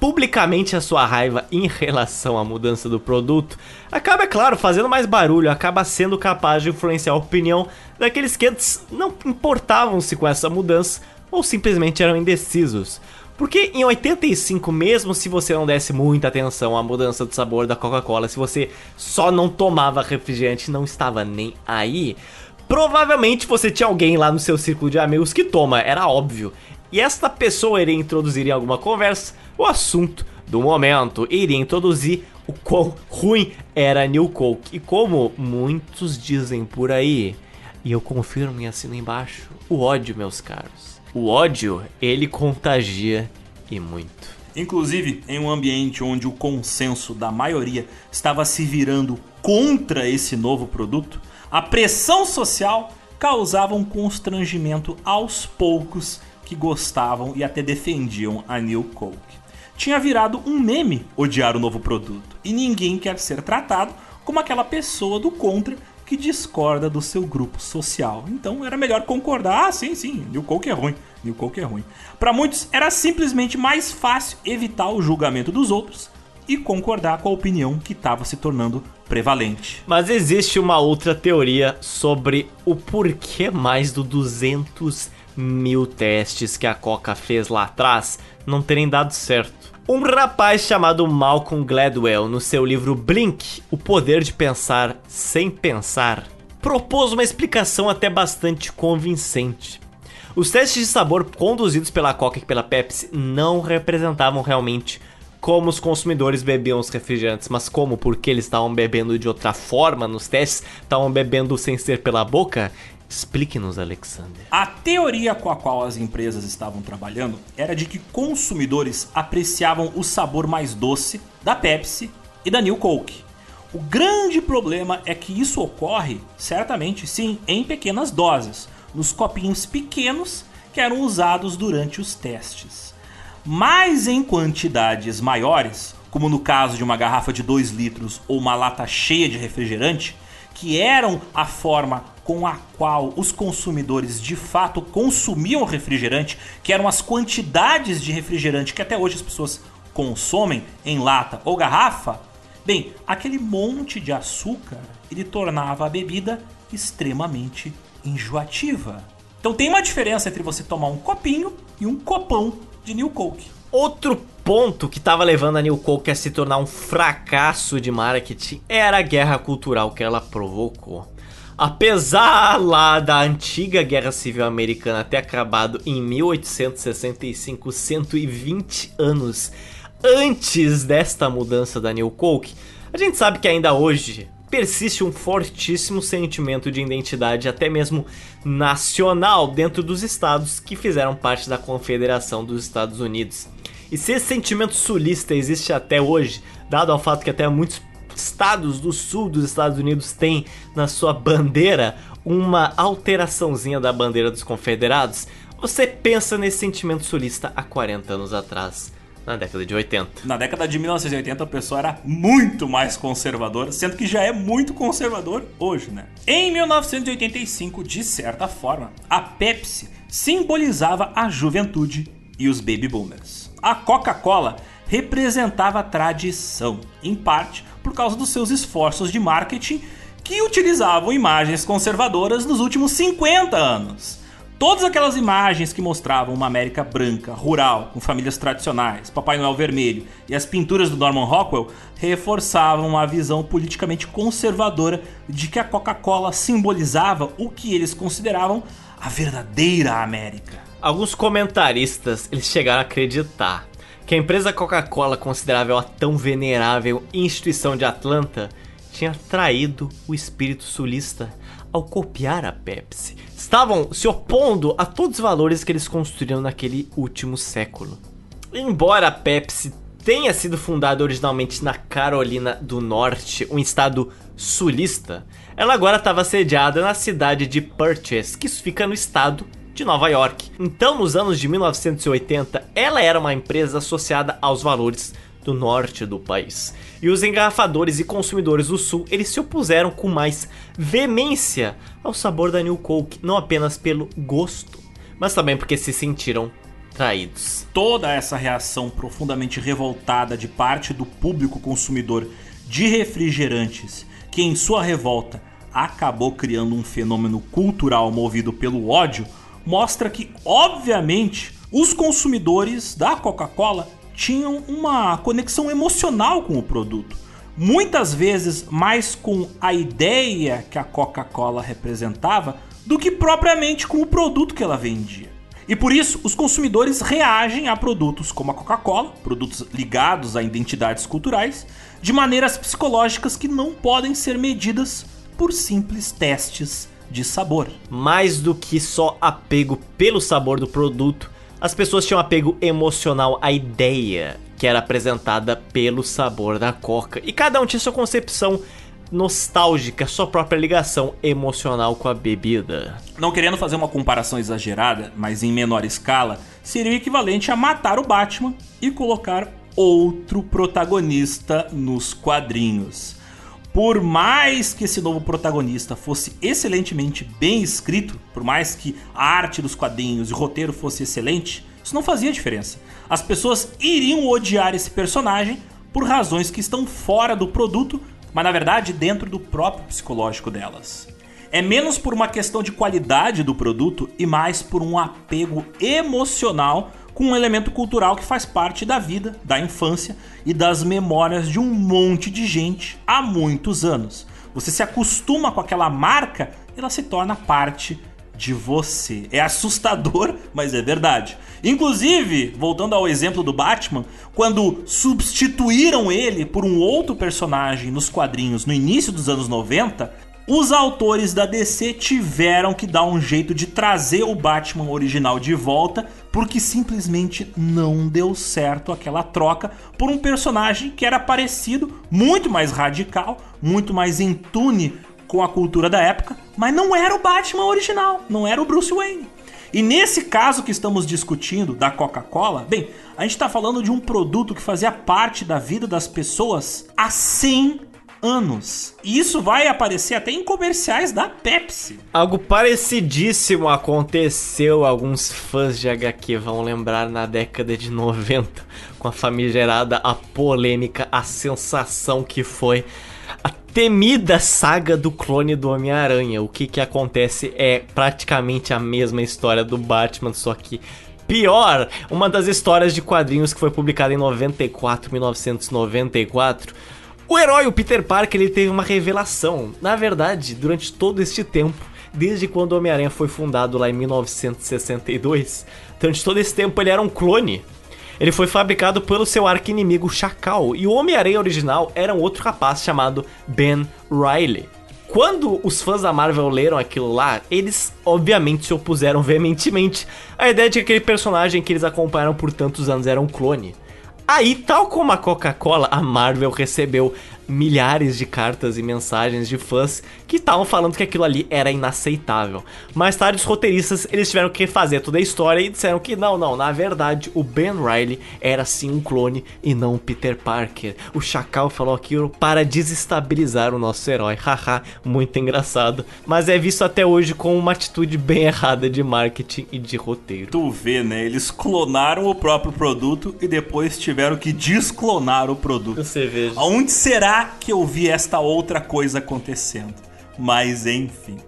publicamente a sua raiva em relação à mudança do produto, acaba, é claro, fazendo mais barulho, acaba sendo capaz de influenciar a opinião daqueles que antes não importavam-se com essa mudança ou simplesmente eram indecisos. Porque em 85, mesmo se você não desse muita atenção à mudança do sabor da Coca-Cola, se você só não tomava refrigerante não estava nem aí, provavelmente você tinha alguém lá no seu círculo de amigos que toma, era óbvio. E esta pessoa iria introduzir em alguma conversa o assunto do momento, iria introduzir o quão ruim era New Coke. E como muitos dizem por aí, e eu confirmo e assino embaixo, o ódio, meus caros. O ódio, ele contagia e muito. Inclusive, em um ambiente onde o consenso da maioria estava se virando contra esse novo produto, a pressão social causava um constrangimento aos poucos que gostavam e até defendiam a New Coke. Tinha virado um meme odiar o novo produto, e ninguém quer ser tratado como aquela pessoa do contra que discorda do seu grupo social. Então era melhor concordar, ah, sim, sim, New Coke é ruim, New Coke é ruim. Para muitos era simplesmente mais fácil evitar o julgamento dos outros e concordar com a opinião que estava se tornando prevalente. Mas existe uma outra teoria sobre o porquê mais do 200 mil testes que a Coca fez lá atrás não terem dado certo. Um rapaz chamado Malcolm Gladwell, no seu livro Blink, O Poder de Pensar Sem Pensar, propôs uma explicação até bastante convincente. Os testes de sabor conduzidos pela Coca e pela Pepsi não representavam realmente como os consumidores bebiam os refrigerantes, mas como porque eles estavam bebendo de outra forma nos testes, estavam bebendo sem ser pela boca. Explique-nos, Alexander. A teoria com a qual as empresas estavam trabalhando era de que consumidores apreciavam o sabor mais doce da Pepsi e da New Coke. O grande problema é que isso ocorre, certamente sim, em pequenas doses, nos copinhos pequenos que eram usados durante os testes. Mas em quantidades maiores, como no caso de uma garrafa de 2 litros ou uma lata cheia de refrigerante, que eram a forma com a qual os consumidores de fato consumiam refrigerante, que eram as quantidades de refrigerante que até hoje as pessoas consomem em lata ou garrafa, bem, aquele monte de açúcar ele tornava a bebida extremamente enjoativa. Então tem uma diferença entre você tomar um copinho e um copão de New Coke. Outro ponto que estava levando a New Coke a se tornar um fracasso de marketing era a guerra cultural que ela provocou. Apesar lá da antiga Guerra Civil Americana ter acabado em 1865, 120 anos antes desta mudança da New Coke, a gente sabe que ainda hoje persiste um fortíssimo sentimento de identidade, até mesmo nacional, dentro dos estados que fizeram parte da Confederação dos Estados Unidos. E se esse sentimento sulista existe até hoje, dado ao fato que até muitos estados do sul dos Estados Unidos têm na sua bandeira uma alteraçãozinha da bandeira dos confederados, você pensa nesse sentimento sulista há 40 anos atrás, na década de 80. Na década de 1980 a pessoa era muito mais conservadora, sendo que já é muito conservador hoje, né? Em 1985, de certa forma, a Pepsi simbolizava a juventude e os baby boomers. A Coca-Cola representava a tradição, em parte por causa dos seus esforços de marketing que utilizavam imagens conservadoras nos últimos 50 anos. Todas aquelas imagens que mostravam uma América branca, rural, com famílias tradicionais, Papai Noel vermelho e as pinturas do Norman Rockwell reforçavam a visão politicamente conservadora de que a Coca-Cola simbolizava o que eles consideravam a verdadeira América. Alguns comentaristas eles chegaram a acreditar que a empresa Coca-Cola, considerável a tão venerável instituição de Atlanta, tinha traído o espírito sulista ao copiar a Pepsi. Estavam se opondo a todos os valores que eles construíram naquele último século. Embora a Pepsi tenha sido fundada originalmente na Carolina do Norte, um estado sulista, ela agora estava sediada na cidade de Purchase, que fica no estado de Nova York. Então, nos anos de 1980, ela era uma empresa associada aos valores do norte do país. E os engarrafadores e consumidores do sul, eles se opuseram com mais veemência ao sabor da New Coke, não apenas pelo gosto, mas também porque se sentiram traídos. Toda essa reação profundamente revoltada de parte do público consumidor de refrigerantes, que em sua revolta acabou criando um fenômeno cultural movido pelo ódio, mostra que, obviamente, os consumidores da Coca-Cola tinham uma conexão emocional com o produto. Muitas vezes mais com a ideia que a Coca-Cola representava do que propriamente com o produto que ela vendia. E por isso, os consumidores reagem a produtos como a Coca-Cola, produtos ligados a identidades culturais, de maneiras psicológicas que não podem ser medidas por simples testes de sabor. Mais do que só apego pelo sabor do produto, as pessoas tinham apego emocional à ideia que era apresentada pelo sabor da coca. E cada um tinha sua concepção nostálgica, sua própria ligação emocional com a bebida. Não querendo fazer uma comparação exagerada, mas em menor escala, seria o equivalente a matar o Batman e colocar outro protagonista nos quadrinhos. Por mais que esse novo protagonista fosse excelentemente bem escrito, por mais que a arte dos quadrinhos e o roteiro fosse excelente, isso não fazia diferença. As pessoas iriam odiar esse personagem por razões que estão fora do produto, mas na verdade dentro do próprio psicológico delas. É menos por uma questão de qualidade do produto e mais por um apego emocional com um elemento cultural que faz parte da vida, da infância e das memórias de um monte de gente há muitos anos. Você se acostuma com aquela marca e ela se torna parte de você. É assustador, mas é verdade. Inclusive, voltando ao exemplo do Batman, quando substituíram ele por um outro personagem nos quadrinhos no início dos anos 90, os autores da DC tiveram que dar um jeito de trazer o Batman original de volta, porque simplesmente não deu certo aquela troca por um personagem que era parecido, muito mais radical, muito mais em tune com a cultura da época, mas não era o Batman original, não era o Bruce Wayne. E nesse caso que estamos discutindo da Coca-Cola, bem, a gente está falando de um produto que fazia parte da vida das pessoas há 100 anos. E isso vai aparecer até em comerciais da Pepsi. Algo parecidíssimo aconteceu, alguns fãs de HQ vão lembrar na década de 90, com a famigerada, a polêmica, a sensação que foi a temida saga do clone do Homem-Aranha. O que que acontece é praticamente a mesma história do Batman, só que pior. Uma das histórias de quadrinhos que foi publicada em 94, 1994. O herói, o Peter Parker, ele teve uma revelação. Na verdade, durante todo este tempo, desde quando o Homem-Aranha foi fundado lá em 1962, durante todo esse tempo ele era um clone. Ele foi fabricado pelo seu arqui-inimigo Chacal, e o Homem-Aranha original era um outro rapaz chamado Ben Riley. Quando os fãs da Marvel leram aquilo lá, eles obviamente se opuseram veementemente à ideia de que aquele personagem que eles acompanharam por tantos anos era um clone. Aí, tal como a Coca-Cola, a Marvel recebeu milhares de cartas e mensagens de fãs que estavam falando que aquilo ali era inaceitável. Mais tarde, os roteiristas eles tiveram que fazer toda a história e disseram que não, não, na verdade o Ben Riley era sim um clone e não o Peter Parker. O Chacal falou aquilo para desestabilizar o nosso herói. Haha, muito engraçado. Mas é visto até hoje como uma atitude bem errada de marketing e de roteiro. Tu vê, né? Eles clonaram o próprio produto e depois tiveram que desclonar o produto. Você veja. Aonde será que eu vi esta outra coisa acontecendo? Mas enfim.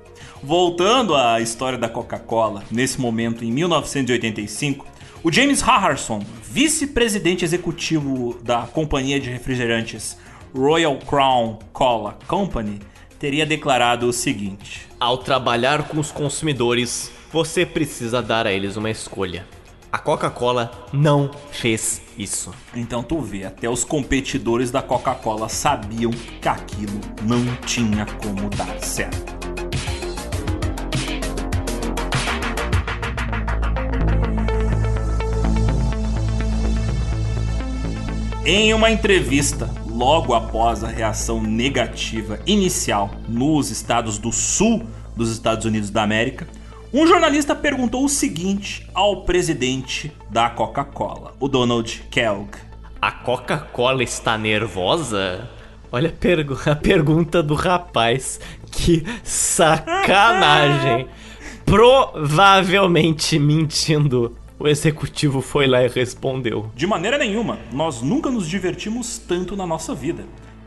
Voltando à história da Coca-Cola, nesse momento em 1985, o James Harrison, vice-presidente executivo da companhia de refrigerantes Royal Crown Cola Company, teria declarado o seguinte: Ao trabalhar com os consumidores, você precisa dar a eles uma escolha. A Coca-Cola não fez isso. Então tu vê, até os competidores da Coca-Cola sabiam que aquilo não tinha como dar certo. Em uma entrevista, logo após a reação negativa inicial nos estados do sul dos Estados Unidos da América, um jornalista perguntou o seguinte ao presidente da Coca-Cola, o Donald Kellogg. A Coca-Cola está nervosa? Olha a, pergu- a pergunta do rapaz. Que sacanagem. Provavelmente mentindo. O executivo foi lá e respondeu. De maneira nenhuma, nós nunca nos divertimos tanto na nossa vida.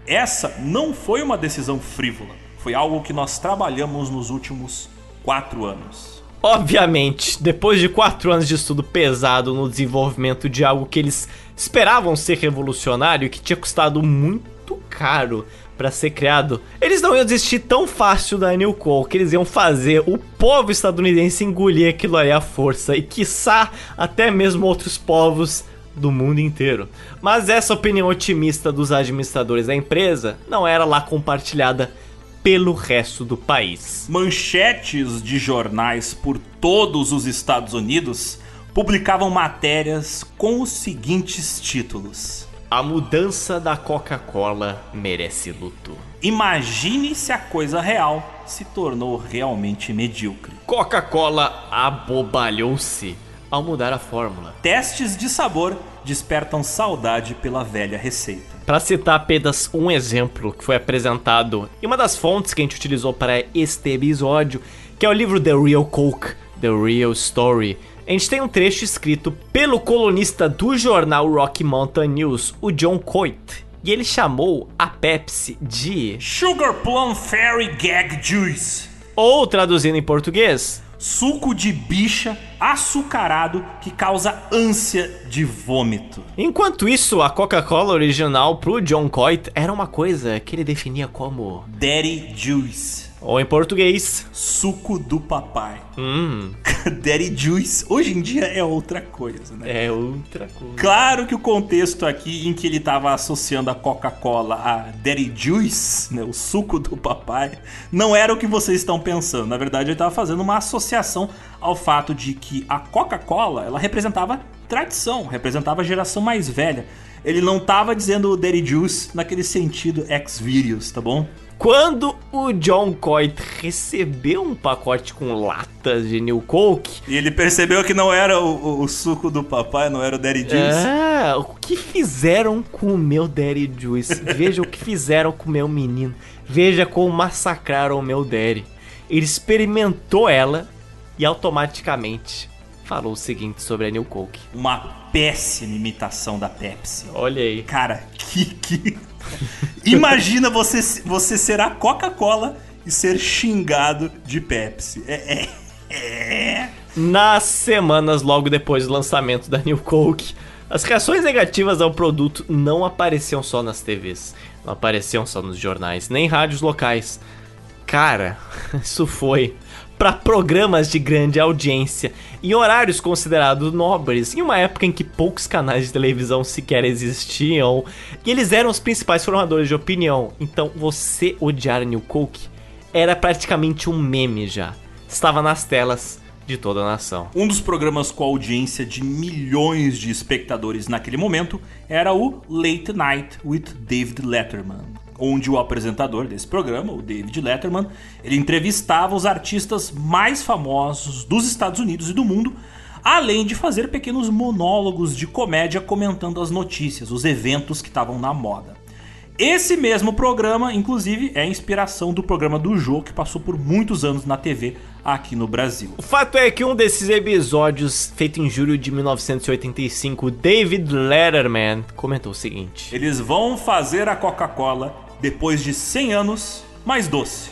Essa não foi uma decisão frívola, foi algo que nós trabalhamos nos últimos quatro anos. Obviamente, depois de quatro anos de estudo pesado no desenvolvimento de algo que eles esperavam ser revolucionário e que tinha custado muito caro para ser criado, eles não iam desistir tão fácil da New Cole, que eles iam fazer o povo estadunidense engolir aquilo ali à força e quiçá até mesmo outros povos do mundo inteiro. Mas essa opinião otimista dos administradores da empresa não era lá compartilhada pelo resto do país. Manchetes de jornais por todos os Estados Unidos publicavam matérias com os seguintes títulos: A mudança da Coca-Cola merece luto. Imagine se a coisa real se tornou realmente medíocre. Coca-Cola abobalhou-se ao mudar a fórmula. Testes de sabor despertam saudade pela velha receita. Para citar apenas um exemplo que foi apresentado em uma das fontes que a gente utilizou para este episódio, que é o livro The Real Coke, The Real Story. A gente tem um trecho escrito pelo colunista do jornal Rocky Mountain News, o John Coit. E ele chamou a Pepsi de. Sugar Plum Fairy Gag Juice. Ou traduzindo em português, Suco de bicha açucarado que causa ânsia de vômito. Enquanto isso, a Coca-Cola original pro John Coit era uma coisa que ele definia como. Daddy Juice. Ou em português. Suco do papai. Hum, Daddy Juice hoje em dia é outra coisa, né? é outra coisa. Claro que o contexto aqui em que ele estava associando a Coca-Cola a Daddy Juice, né, o suco do papai, não era o que vocês estão pensando. Na verdade, ele estava fazendo uma associação ao fato de que a Coca-Cola ela representava tradição, representava a geração mais velha. Ele não estava dizendo Daddy Juice naquele sentido ex-videos, tá bom? Quando o John Coit recebeu um pacote com latas de New Coke, E ele percebeu que não era o, o- o suco do papai, não era o Daddy Juice. É, o que fizeram com o meu Daddy Juice? Veja o que fizeram com o meu menino. Veja como massacraram o meu Daddy. Ele experimentou ela e automaticamente falou o seguinte sobre a New Coke. Uma péssima imitação da Pepsi. Olha aí. Cara, que. que... Imagina você, você ser a Coca-Cola e ser xingado de Pepsi. É. é, é. Nas semanas logo depois do lançamento da New Coke, as reações negativas ao produto não apareciam só nas TVs, não apareciam só nos jornais, nem em rádios locais. Cara, isso foi para programas de grande audiência em horários considerados nobres, em uma época em que poucos canais de televisão sequer existiam, e eles eram os principais formadores de opinião. Então, você odiar New Coke era praticamente um meme já. Estava nas telas de toda a nação. Um dos programas com audiência de milhões de espectadores naquele momento era o Late Night with David Letterman, onde o apresentador desse programa, o David Letterman, ele entrevistava os artistas mais famosos dos Estados Unidos e do mundo, além de fazer pequenos monólogos de comédia comentando as notícias, os eventos que estavam na moda. Esse mesmo programa, inclusive, é a inspiração do programa do Jô, que passou por muitos anos na TV aqui no Brasil. O fato é que um desses episódios, feito em julho de 1985, David Letterman comentou o seguinte: Eles vão fazer a Coca-Cola depois de 100 anos mais doce.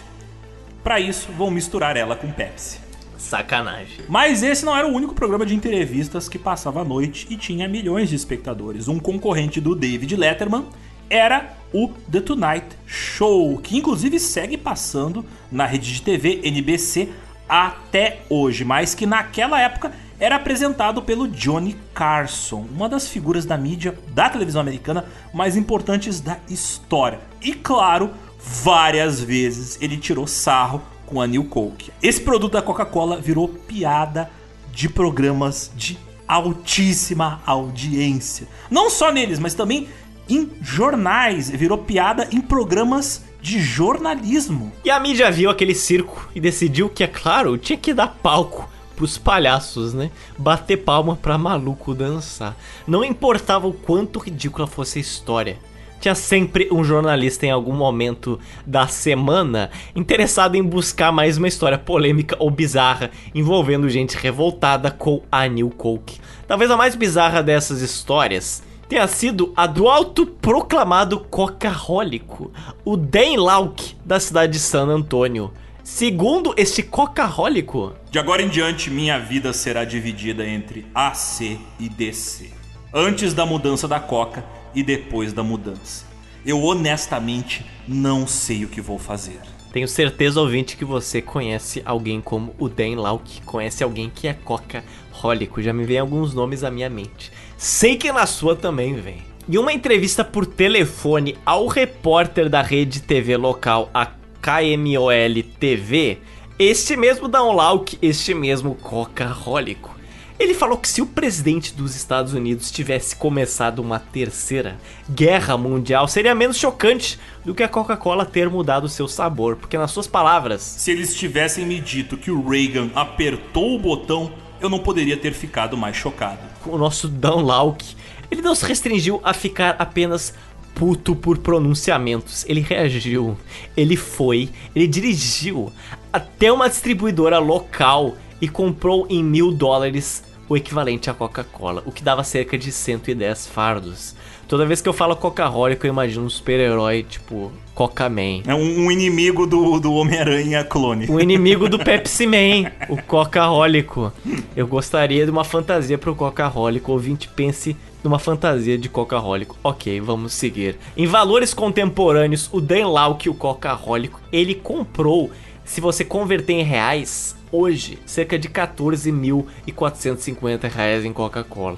Para isso, vão misturar ela com Pepsi. Sacanagem. Mas esse não era o único programa de entrevistas que passava à noite e tinha milhões de espectadores. Um concorrente do David Letterman era o The Tonight Show, que inclusive segue passando na rede de TV NBC até hoje, mas que naquela época era apresentado pelo Johnny Carson, uma das figuras da mídia da televisão americana mais importantes da história. E claro, várias vezes ele tirou sarro com a New Coke. Esse produto da Coca-Cola virou piada de programas de altíssima audiência. Não só neles, mas também em jornais, virou piada em programas de jornalismo. E a mídia viu aquele circo e decidiu que, é claro, tinha que dar palco pros palhaços, né? Bater palma pra maluco dançar. Não importava o quanto ridícula fosse a história. Tinha sempre um jornalista em algum momento da semana interessado em buscar mais uma história polêmica ou bizarra envolvendo gente revoltada com a New Coke. Talvez a mais bizarra dessas histórias tenha sido a do autoproclamado coca-rólico, o Dan Lauk, da cidade de San Antônio. Segundo este coca-rólico, De agora em diante, minha vida será dividida entre AC e DC. Antes da mudança da Coca e depois da mudança. Eu honestamente não sei o que vou fazer. tenho certeza, ouvinte, que você conhece alguém como o Dan Lauk, conhece alguém que é coca-rólico. Já me vem alguns nomes à minha mente. Sei que na sua também vem. Em uma entrevista por telefone ao repórter da rede TV local, a KMOL TV, este mesmo Dan Lauk, este mesmo coca-rólico, Ele falou que se o presidente dos Estados Unidos tivesse começado uma terceira guerra mundial, seria menos chocante do que a Coca-Cola ter mudado seu sabor, porque nas suas palavras, Se eles tivessem me dito que o Reagan apertou o botão, eu não poderia ter ficado mais chocado. o nosso Dan Lauk, ele não se restringiu a ficar apenas puto por pronunciamentos. Ele reagiu, ele foi, ele dirigiu até uma distribuidora local e comprou em mil dólares o equivalente à Coca-Cola, o que dava cerca de 110 fardos. Toda vez que eu falo Coca-Cola, eu imagino um super-herói tipo Coca-Man. É um, um inimigo do, do Homem-Aranha clone. O inimigo do Pepsi Man, o Coca-Rólico. Eu gostaria de uma fantasia pro Coca-Rólico. Ouvinte, pense numa fantasia de Coca-Rólico. Ok, vamos seguir. Em valores contemporâneos, o Dan Lauk, o Coca-Rólico, ele comprou, se você converter em reais, hoje, cerca de 14.450 reais em Coca-Cola.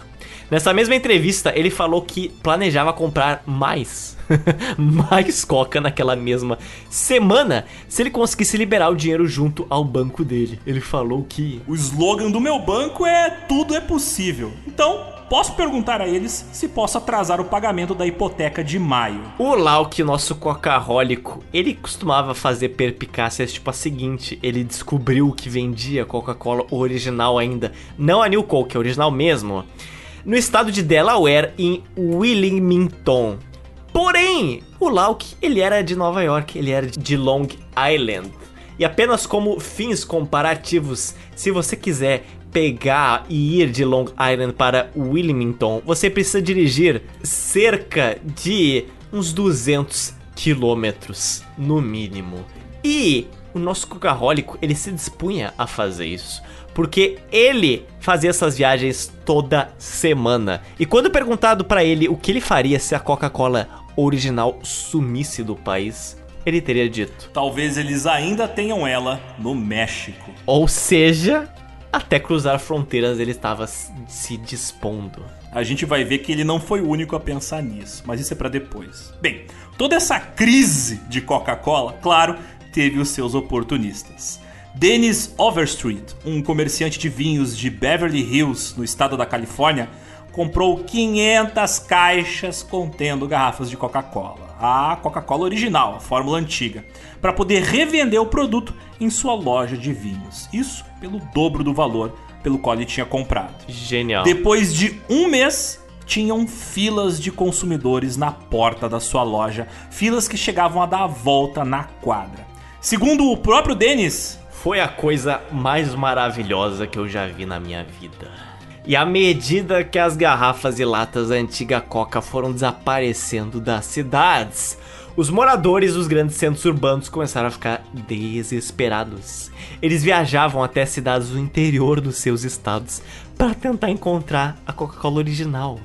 Nessa mesma entrevista, ele falou que planejava comprar mais, mais Coca naquela mesma semana, se ele conseguisse liberar o dinheiro junto ao banco dele. Ele falou que O slogan do meu banco é tudo é possível. Então, posso perguntar a eles se posso atrasar o pagamento da hipoteca de maio. o Lauk, nosso coca-rólico, ele costumava fazer perpicácias tipo a seguinte: ele descobriu que vendia Coca-Cola original ainda, não a New Coke, a original mesmo, no estado de Delaware, em Wilmington. Porém, o Lauk, ele era de Nova York, ele era de Long Island. E apenas como fins comparativos, se você quiser pegar e ir de Long Island para Wilmington, você precisa dirigir cerca de uns 200 quilômetros, no mínimo. E o nosso coca-rólico, ele se dispunha a fazer isso. Porque ele fazia essas viagens toda semana. E quando perguntado pra ele o que ele faria se a Coca-Cola original sumisse do país, ele teria dito: Talvez eles ainda tenham ela no México. Ou seja, até cruzar fronteiras ele estava se dispondo. A gente vai ver que ele não foi o único a pensar nisso, mas isso é pra depois. Bem, toda essa crise de Coca-Cola, claro, teve os seus oportunistas. Dennis Overstreet, um comerciante de vinhos de Beverly Hills, no estado da Califórnia, comprou 500 caixas contendo garrafas de Coca-Cola. A Coca-Cola original, a fórmula antiga, para poder revender o produto em sua loja de vinhos. Isso pelo dobro do valor pelo qual ele tinha comprado. Genial. Depois de um mês, tinham filas de consumidores na porta da sua loja, filas que chegavam a dar a volta na quadra. Segundo o próprio Dennis, Foi a coisa mais maravilhosa que eu já vi na minha vida. E à medida que as garrafas e latas da antiga Coca foram desaparecendo das cidades, os moradores dos grandes centros urbanos começaram a ficar desesperados. Eles viajavam até cidades do interior dos seus estados para tentar encontrar a Coca-Cola original.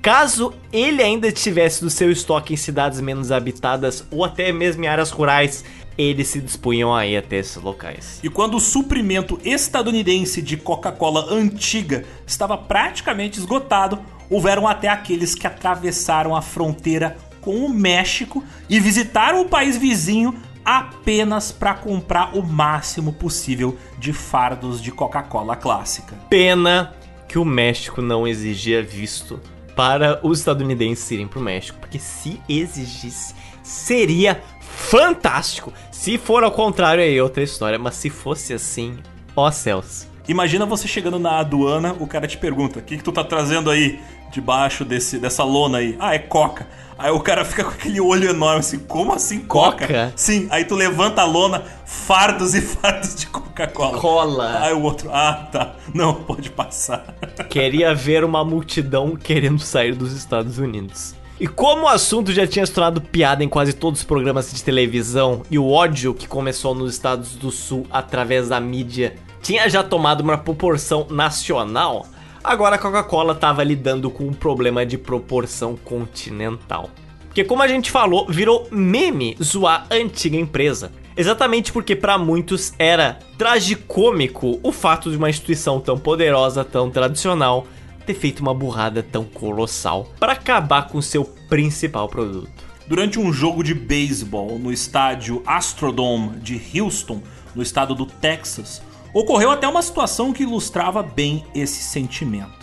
Caso ele ainda tivesse do seu estoque em cidades menos habitadas ou até mesmo em áreas rurais, eles se dispunham a ir até esses locais. e quando o suprimento estadunidense de Coca-Cola antiga estava praticamente esgotado, houveram até aqueles que atravessaram a fronteira com o México e visitaram o país vizinho apenas para comprar o máximo possível de fardos de Coca-Cola clássica. Pena que o México não exigia visto para os estadunidenses irem pro México, porque se exigisse, seria fantástico. Se for ao contrário, aí é outra história, mas se fosse assim, ó céus. Imagina você chegando na aduana, o cara te pergunta: o que, que tu tá trazendo aí debaixo desse, dessa lona aí? Ah, é coca. Aí o cara fica com aquele olho enorme assim: como assim coca? Coca? Sim, aí tu levanta a lona, fardos e fardos de Coca-Cola. Cola. Aí o outro: ah, tá, não, pode passar. Queria ver uma multidão querendo sair dos Estados Unidos. E como o assunto já tinha se tornado piada em quase todos os programas de televisão e o ódio que começou nos Estados do Sul através da mídia tinha já tomado uma proporção nacional, agora a Coca-Cola estava lidando com um problema de proporção continental. Porque como a gente falou, virou meme zoar a antiga empresa. Exatamente porque para muitos era tragicômico o fato de uma instituição tão poderosa, tão tradicional, ter feito uma burrada tão colossal para acabar com seu principal produto. Durante um jogo de beisebol no estádio Astrodome de Houston, no estado do Texas, Ocorreu até uma situação que ilustrava bem esse sentimento.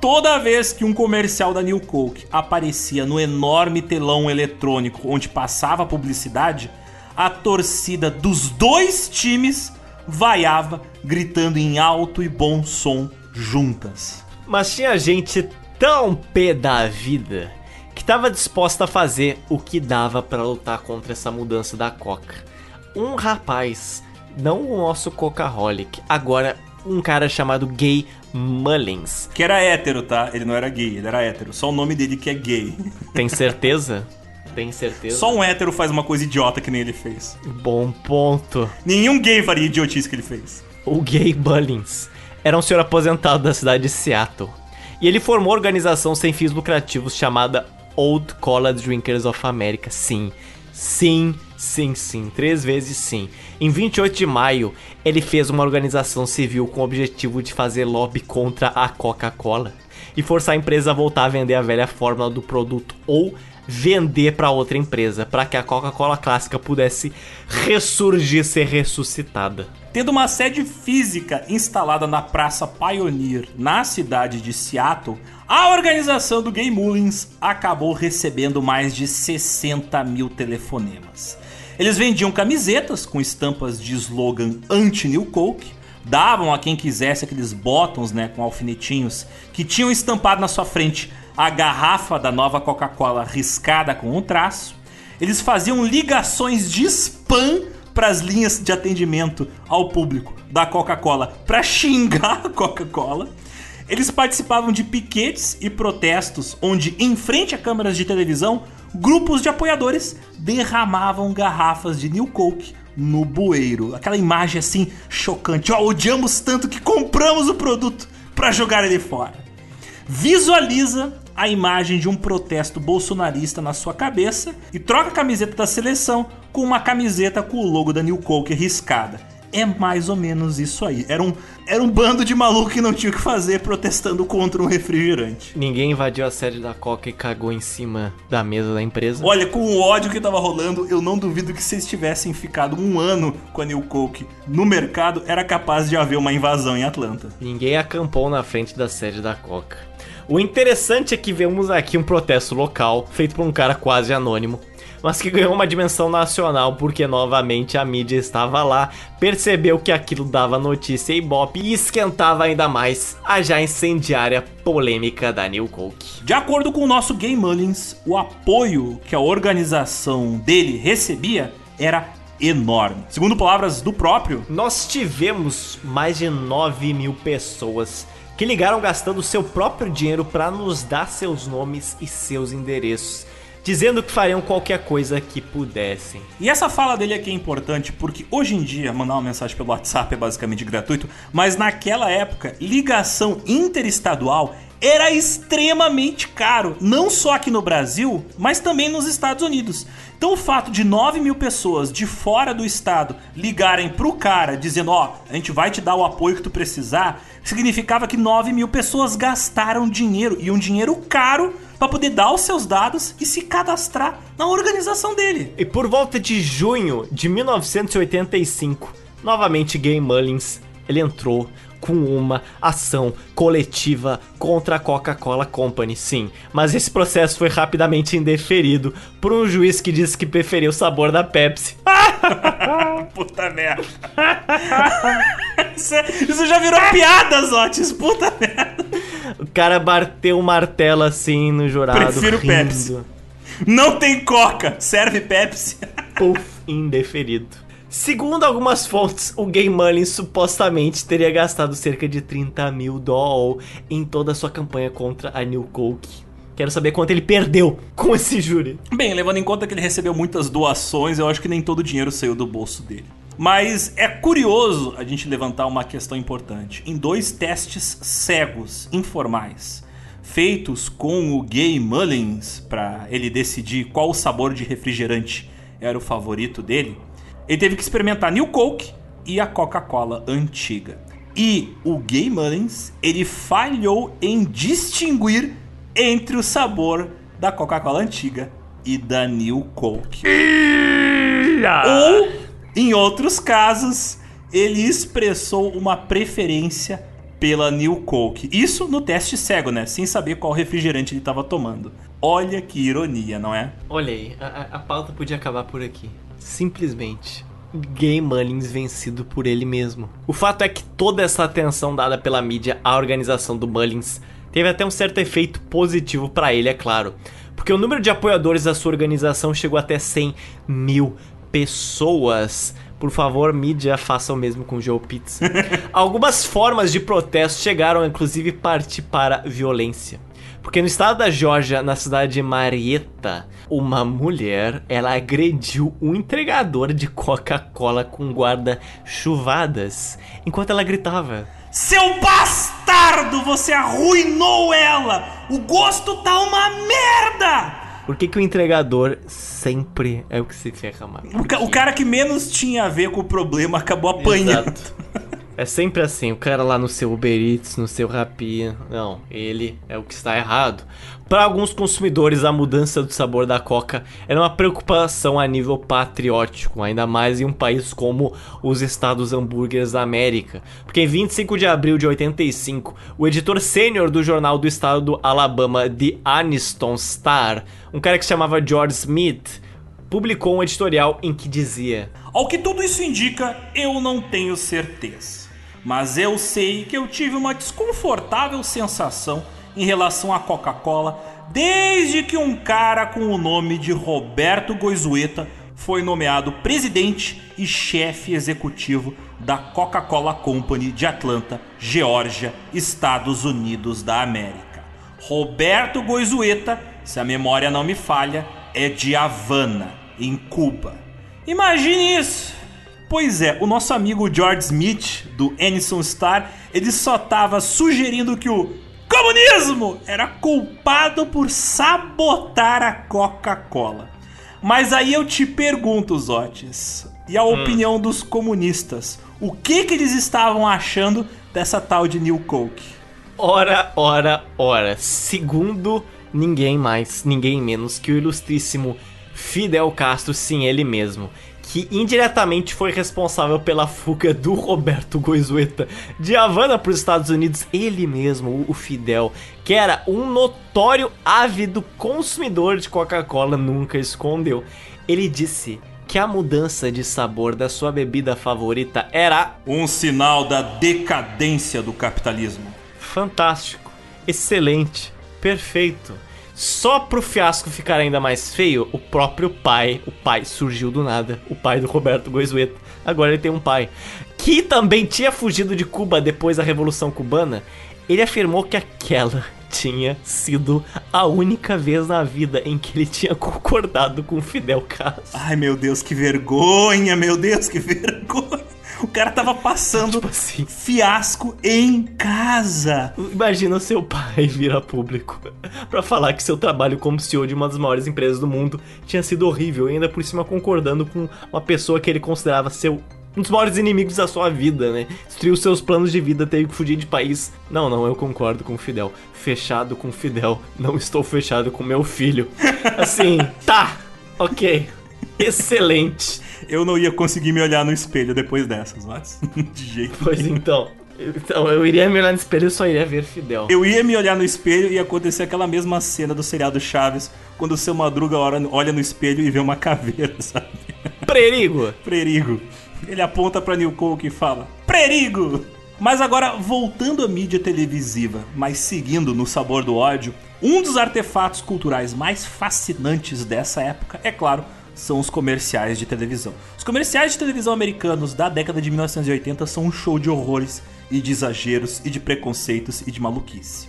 Toda vez que um comercial da New Coke aparecia no enorme telão eletrônico onde passava a publicidade, a torcida dos dois times vaiava, gritando em alto e bom som juntas. Mas tinha gente tão pé da vida que estava disposta a fazer o que dava para lutar contra essa mudança da Coca. Um rapaz, não o nosso Coca-Holic, agora um cara chamado Gay Mullins. Que era hétero, tá? Ele não era gay, ele era hétero. Só o nome dele que é gay. Tem certeza? Tem certeza? Só um hétero faz uma coisa idiota que nem ele fez. Bom ponto. Nenhum gay faria idiotice que ele fez. O Gay Mullins era um senhor aposentado da cidade de Seattle. E ele formou uma organização sem fins lucrativos chamada Old College Drinkers of America. Sim, sim, sim, sim. Três vezes sim. Em 28 de maio, ele fez uma organização civil com o objetivo de fazer lobby contra a Coca-Cola e forçar a empresa a voltar a vender a velha fórmula do produto ou vender para outra empresa, para que a Coca-Cola clássica pudesse ressurgir, ser ressuscitada. Tendo uma sede física instalada na Praça Pioneer, na cidade de Seattle, a organização do Gay Mullins acabou recebendo mais de 60 mil telefonemas. Eles vendiam camisetas com estampas de slogan anti-New Coke, davam a quem quisesse aqueles bottoms né, com alfinetinhos que tinham estampado na sua frente a garrafa da nova Coca-Cola riscada com um traço. Eles faziam ligações de spam para as linhas de atendimento ao público da Coca-Cola para xingar a Coca-Cola. Eles participavam de piquetes e protestos onde, em frente a câmeras de televisão, grupos de apoiadores derramavam garrafas de New Coke no bueiro. Aquela imagem assim chocante. Ó, odiamos tanto que compramos o produto para jogar ele fora. Visualiza a imagem de um protesto bolsonarista na sua cabeça e troca a camiseta da seleção com uma camiseta com o logo da New Coke riscada. É mais ou menos isso aí. Era um, era um bando de maluco que não tinha o que fazer protestando contra um refrigerante. Ninguém invadiu a sede da Coca e cagou em cima da mesa da empresa. Olha, com o ódio que tava rolando, eu não duvido que se eles tivessem ficado um ano com a New Coke no mercado, era capaz de haver uma invasão em Atlanta. Ninguém acampou na frente da sede da Coca. O interessante é que vemos aqui um protesto local, feito por um cara quase anônimo, mas que ganhou uma dimensão nacional porque novamente a mídia estava lá, percebeu que aquilo dava notícia e ibope e esquentava ainda mais a já incendiária polêmica da New Coke. De acordo com o nosso Gay Mullins, o apoio que a organização dele recebia era enorme. Segundo palavras do próprio, Nós tivemos mais de 9 mil pessoas que ligaram gastando seu próprio dinheiro para nos dar seus nomes e seus endereços, dizendo que fariam qualquer coisa que pudessem. E essa fala dele aqui é importante porque hoje em dia mandar uma mensagem pelo WhatsApp é basicamente gratuito, mas naquela época ligação interestadual era extremamente caro, não só aqui no Brasil, mas também nos Estados Unidos. Então o fato de 9 mil pessoas de fora do estado ligarem pro cara dizendo, ó, a gente vai te dar o apoio que tu precisar, significava que 9 mil pessoas gastaram dinheiro, e um dinheiro caro, para poder dar os seus dados e se cadastrar na organização dele. E por volta de junho de 1985, novamente Gay Mullins, ele entrou com uma ação coletiva contra a Coca-Cola Company, sim. Mas esse processo foi rapidamente indeferido por um juiz que disse que preferia o sabor da Pepsi. Puta merda. isso, isso já virou piada, Zotes. Puta merda. O cara bateu o martelo assim no jurado. Prefiro rindo. Pepsi. Não tem coca, serve Pepsi. Puff, indeferido. Segundo algumas fontes, o Gay Mullins supostamente teria gastado cerca de 30 mil dólares em toda a sua campanha contra a New Coke. Quero saber quanto ele perdeu com esse júri. Bem, levando em conta que ele recebeu muitas doações, eu acho que nem todo o dinheiro saiu do bolso dele. Mas é curioso a gente levantar uma questão importante. Em dois testes cegos, informais, feitos com o Gay Mullins para ele decidir qual sabor de refrigerante era o favorito dele, ele teve que experimentar New Coke e a Coca-Cola antiga. E o Gay Mullins, ele falhou em distinguir entre o sabor da Coca-Cola antiga e da New Coke. Ou, em outros casos, ele expressou uma preferência pela New Coke. Isso no teste cego, né? Sem saber qual refrigerante ele estava tomando. Olha que ironia, não é? Olha aí, a, a- a pauta podia acabar por aqui. Simplesmente. Gay Mullins vencido por ele mesmo. O fato é que toda essa atenção dada pela mídia à organização do Mullins teve até um certo efeito positivo pra ele, é claro. Porque o número de apoiadores da sua organização chegou até 100 mil pessoas. Por favor, mídia, faça o mesmo com Joe Pizza. Algumas formas de protesto chegaram, inclusive, partir para violência. Porque no estado da Geórgia, na cidade de Marietta, uma mulher, ela agrediu um entregador de Coca-Cola com guarda-chuvadas, enquanto ela gritava. Seu bastardo, você arruinou ela! O gosto tá uma merda! Por que, que o entregador sempre é o que se ferra mais? O, ca- o cara que menos tinha a ver com o problema acabou apanhando. Exato. É sempre assim, o cara lá no seu Uber Eats, no seu Rappi, não, ele é o que está errado. Para alguns consumidores, a mudança do sabor da Coca era uma preocupação a nível patriótico, ainda mais em um país como os Estados Hambúrgueres da América. Porque em 25 de abril de 85, o editor sênior do jornal do estado do Alabama, The Aniston Star, um cara que se chamava George Smith, publicou um editorial em que dizia: Ao que tudo isso indica, eu não tenho certeza. Mas eu sei que eu tive uma desconfortável sensação em relação à Coca-Cola desde que um cara com o nome de Roberto Goizueta foi nomeado presidente e chefe executivo da Coca-Cola Company de Atlanta, Geórgia, Estados Unidos da América. Roberto Goizueta, se a memória não me falha, é de Havana, em Cuba. Imagine isso! Pois é, o nosso amigo George Smith, do Anison Star, ele só tava sugerindo que o comunismo era culpado por sabotar a Coca-Cola. Mas aí eu te pergunto, Zotes, e a opinião dos comunistas? O que que eles estavam achando dessa tal de New Coke? Ora, ora, ora. Segundo ninguém mais, ninguém menos que o ilustríssimo Fidel Castro, sim, ele mesmo. Que indiretamente foi responsável pela fuga do Roberto Goizueta de Havana para os Estados Unidos. Ele mesmo, o Fidel, que era um notório ávido consumidor de Coca-Cola, nunca escondeu. Ele disse que a mudança de sabor da sua bebida favorita era Um sinal da decadência do capitalismo. Fantástico, excelente, perfeito. Só pro fiasco ficar ainda mais feio, o próprio pai, o pai surgiu do nada, o pai do Roberto Goizueta. Agora ele tem um pai que também tinha fugido de Cuba depois da Revolução Cubana. Ele afirmou que aquela tinha sido a única vez na vida em que ele tinha concordado com Fidel Castro. Ai meu Deus, que vergonha, meu Deus, que vergonha. O cara tava passando Tipo assim. fiasco em casa. Imagina seu pai vir a público pra falar que seu trabalho como CEO de uma das maiores empresas do mundo tinha sido horrível e ainda por cima concordando com uma pessoa que ele considerava seu um dos maiores inimigos da sua vida, né? Destruiu seus planos de vida, teve que fugir de país. Não, não, eu concordo com o Fidel. Fechado com o Fidel. Não estou fechado com meu filho. Assim, tá, ok. Excelente. Eu não ia conseguir me olhar no espelho depois dessas, mas de jeito. Pois então. Então, eu iria me olhar no espelho e só iria ver Fidel. Eu ia me olhar no espelho e ia acontecer aquela mesma cena do seriado Chaves, quando o seu Madruga olha no espelho e vê uma caveira, sabe? Perigo! Prerigo. Ele aponta pra New Coke e fala: Prerigo! Mas agora, voltando à mídia televisiva, mas seguindo no sabor do ódio, um dos artefatos culturais mais fascinantes dessa época, é claro, são os comerciais de televisão. Os comerciais de televisão americanos da década de 1980 são um show de horrores e de exageros e de preconceitos e de maluquice.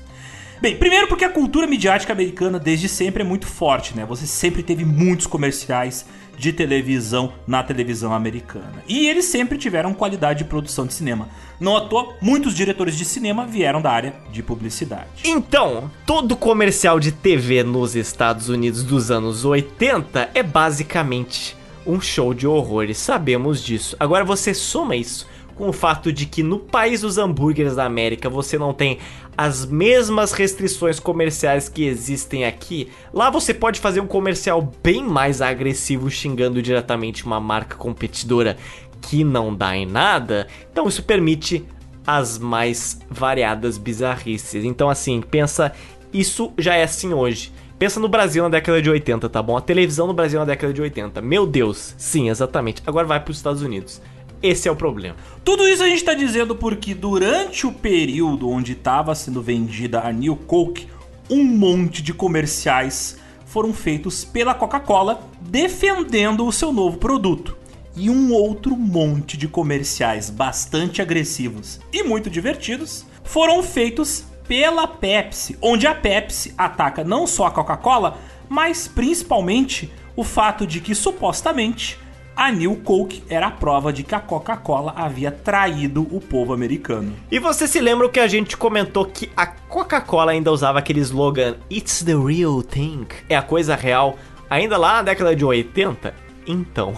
Bem, primeiro porque a cultura midiática americana desde sempre é muito forte, né? Você sempre teve muitos comerciais de televisão na televisão americana. E eles sempre tiveram qualidade de produção de cinema. Não à toa, muitos diretores de cinema vieram da área de publicidade. Então, todo comercial de TV nos Estados Unidos dos anos 80 é basicamente um show de horrores, sabemos disso. Agora você soma isso com o fato de que no país dos hambúrgueres da América você não tem as mesmas restrições comerciais que existem aqui. Lá você pode fazer um comercial bem mais agressivo xingando diretamente uma marca competidora que não dá em nada, então isso permite as mais variadas bizarrices. Então, assim, pensa, isso já é assim hoje. Pensa no Brasil na década de 80, tá bom? A televisão no Brasil na década de 80. Meu Deus, sim, exatamente. Agora vai para os Estados Unidos. Esse é o problema. Tudo isso a gente tá dizendo porque durante o período onde estava sendo vendida a New Coke, um monte de comerciais foram feitos pela Coca-Cola defendendo o seu novo produto. E um outro monte de comerciais bastante agressivos e muito divertidos foram feitos pela Pepsi, onde a Pepsi ataca não só a Coca-Cola, mas principalmente o fato de que supostamente a New Coke era a prova de que a Coca-Cola havia traído o povo americano. E você se lembra que a gente comentou que a Coca-Cola ainda usava aquele slogan It's the real thing? É a coisa real, ainda lá na década de 80? Então,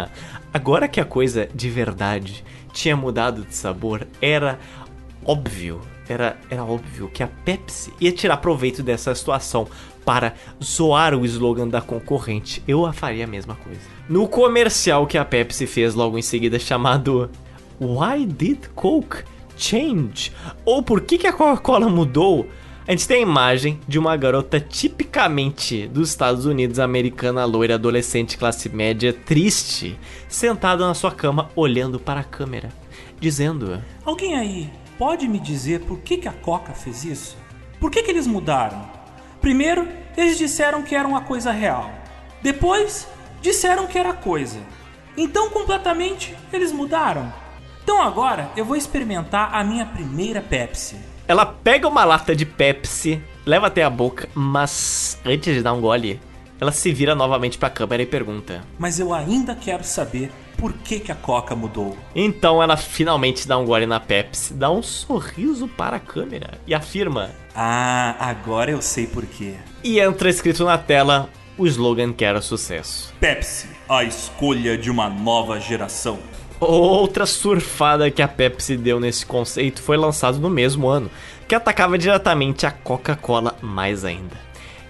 agora que a coisa de verdade tinha mudado de sabor, era óbvio, era, era óbvio que a Pepsi ia tirar proveito dessa situação para zoar o slogan da concorrente. Eu faria a mesma coisa. No comercial que a Pepsi fez logo em seguida, chamado Why Did Coke Change? Ou Por que, que a Coca-Cola mudou? A gente tem a imagem de uma garota tipicamente dos Estados Unidos, americana, loira, adolescente, classe média, triste, sentada na sua cama, olhando para a câmera, dizendo: Alguém aí pode me dizer por que, que a Coca fez isso? Por que, que eles mudaram? Primeiro, eles disseram que era uma coisa real. Depois, disseram que era coisa. Então, completamente, eles mudaram. Então agora eu vou experimentar a minha primeira Pepsi. Ela pega uma lata de Pepsi, leva até a boca, mas antes de dar um gole, ela se vira novamente pra câmera e pergunta: Mas eu ainda quero saber por que, que a Coca mudou. Então ela finalmente dá um gole na Pepsi, dá um sorriso para a câmera e afirma. Ah, agora eu sei por quê. E entra escrito na tela o slogan que era sucesso. Pepsi, a escolha de uma nova geração. Outra surfada que a Pepsi deu nesse conceito foi lançado no mesmo ano, que atacava diretamente a Coca-Cola mais ainda.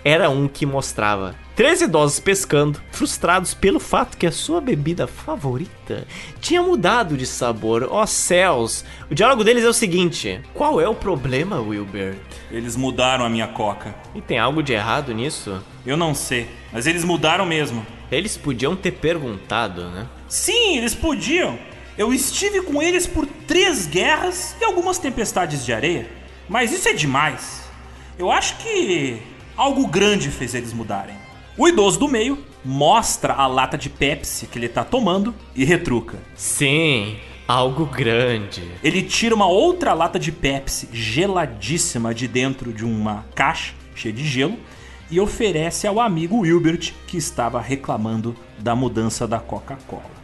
Era um que mostrava três idosos pescando, frustrados pelo fato que a sua bebida favorita tinha mudado de sabor. Ó oh, céus! O diálogo deles é o seguinte: Qual é o problema, Wilbert? Eles mudaram a minha Coca. E tem algo de errado nisso? Eu não sei, mas eles mudaram mesmo. Eles podiam ter perguntado, né? Sim, eles podiam. Eu estive com eles por três guerras e algumas tempestades de areia. Mas isso é demais. Eu acho que algo grande fez eles mudarem. O idoso do meio mostra a lata de Pepsi que ele tá tomando e retruca. Sim, algo grande. Ele tira uma outra lata de Pepsi geladíssima de dentro de uma caixa cheia de gelo e oferece ao amigo Wilbert que estava reclamando da mudança da Coca-Cola.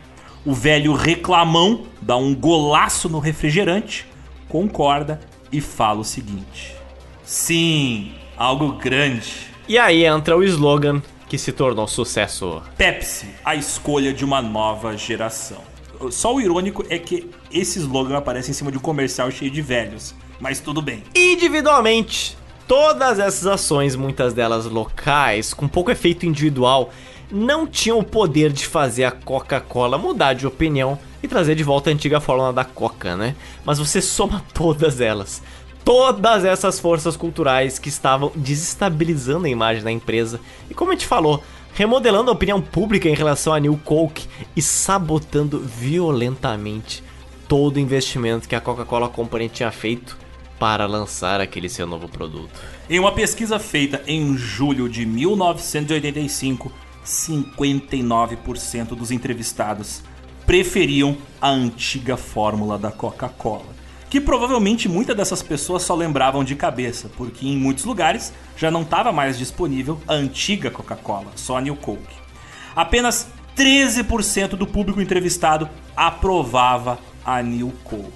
O velho reclamão dá um golaço no refrigerante, concorda e fala o seguinte: Sim, algo grande. E aí entra o slogan que se tornou sucesso. Pepsi, a escolha de uma nova geração. Só o irônico é que esse slogan aparece em cima de um comercial cheio de velhos. Mas tudo bem. Individualmente, todas essas ações, muitas delas locais, com pouco efeito individual, não tinham o poder de fazer a Coca-Cola mudar de opinião e trazer de volta a antiga fórmula da Coca, né? Mas você soma todas elas. Todas essas forças culturais que estavam desestabilizando a imagem da empresa e, como a gente falou, remodelando a opinião pública em relação a New Coke e sabotando violentamente todo o investimento que a Coca-Cola Company tinha feito para lançar aquele seu novo produto. Em uma pesquisa feita em julho de 1985, 59% dos entrevistados preferiam a antiga fórmula da Coca-Cola. Que provavelmente muitas dessas pessoas só lembravam de cabeça, porque em muitos lugares já não estava mais disponível a antiga Coca-Cola, só a New Coke. Apenas 13% do público entrevistado aprovava a New Coke.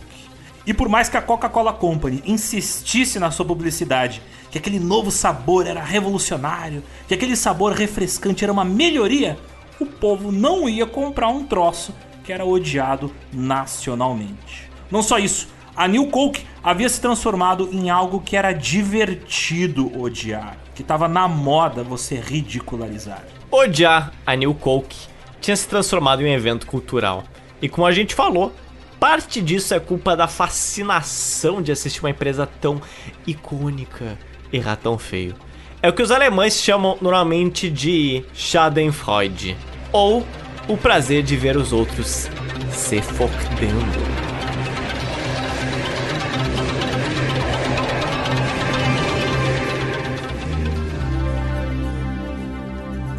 E por mais que a Coca-Cola Company insistisse na sua publicidade que aquele novo sabor era revolucionário, que aquele sabor refrescante era uma melhoria, o povo não ia comprar um troço que era odiado nacionalmente. Não só isso, a New Coke havia se transformado em algo que era divertido odiar, que estava na moda você ridicularizar. Odiar a New Coke tinha se transformado em um evento cultural. E como a gente falou, parte disso é culpa da fascinação de assistir uma empresa tão icônica errar tão feio. É o que os alemães chamam normalmente de Schadenfreude, ou o prazer de ver os outros se focando.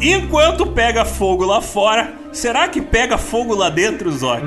Enquanto pega fogo lá fora, será que pega fogo lá dentro, Zox?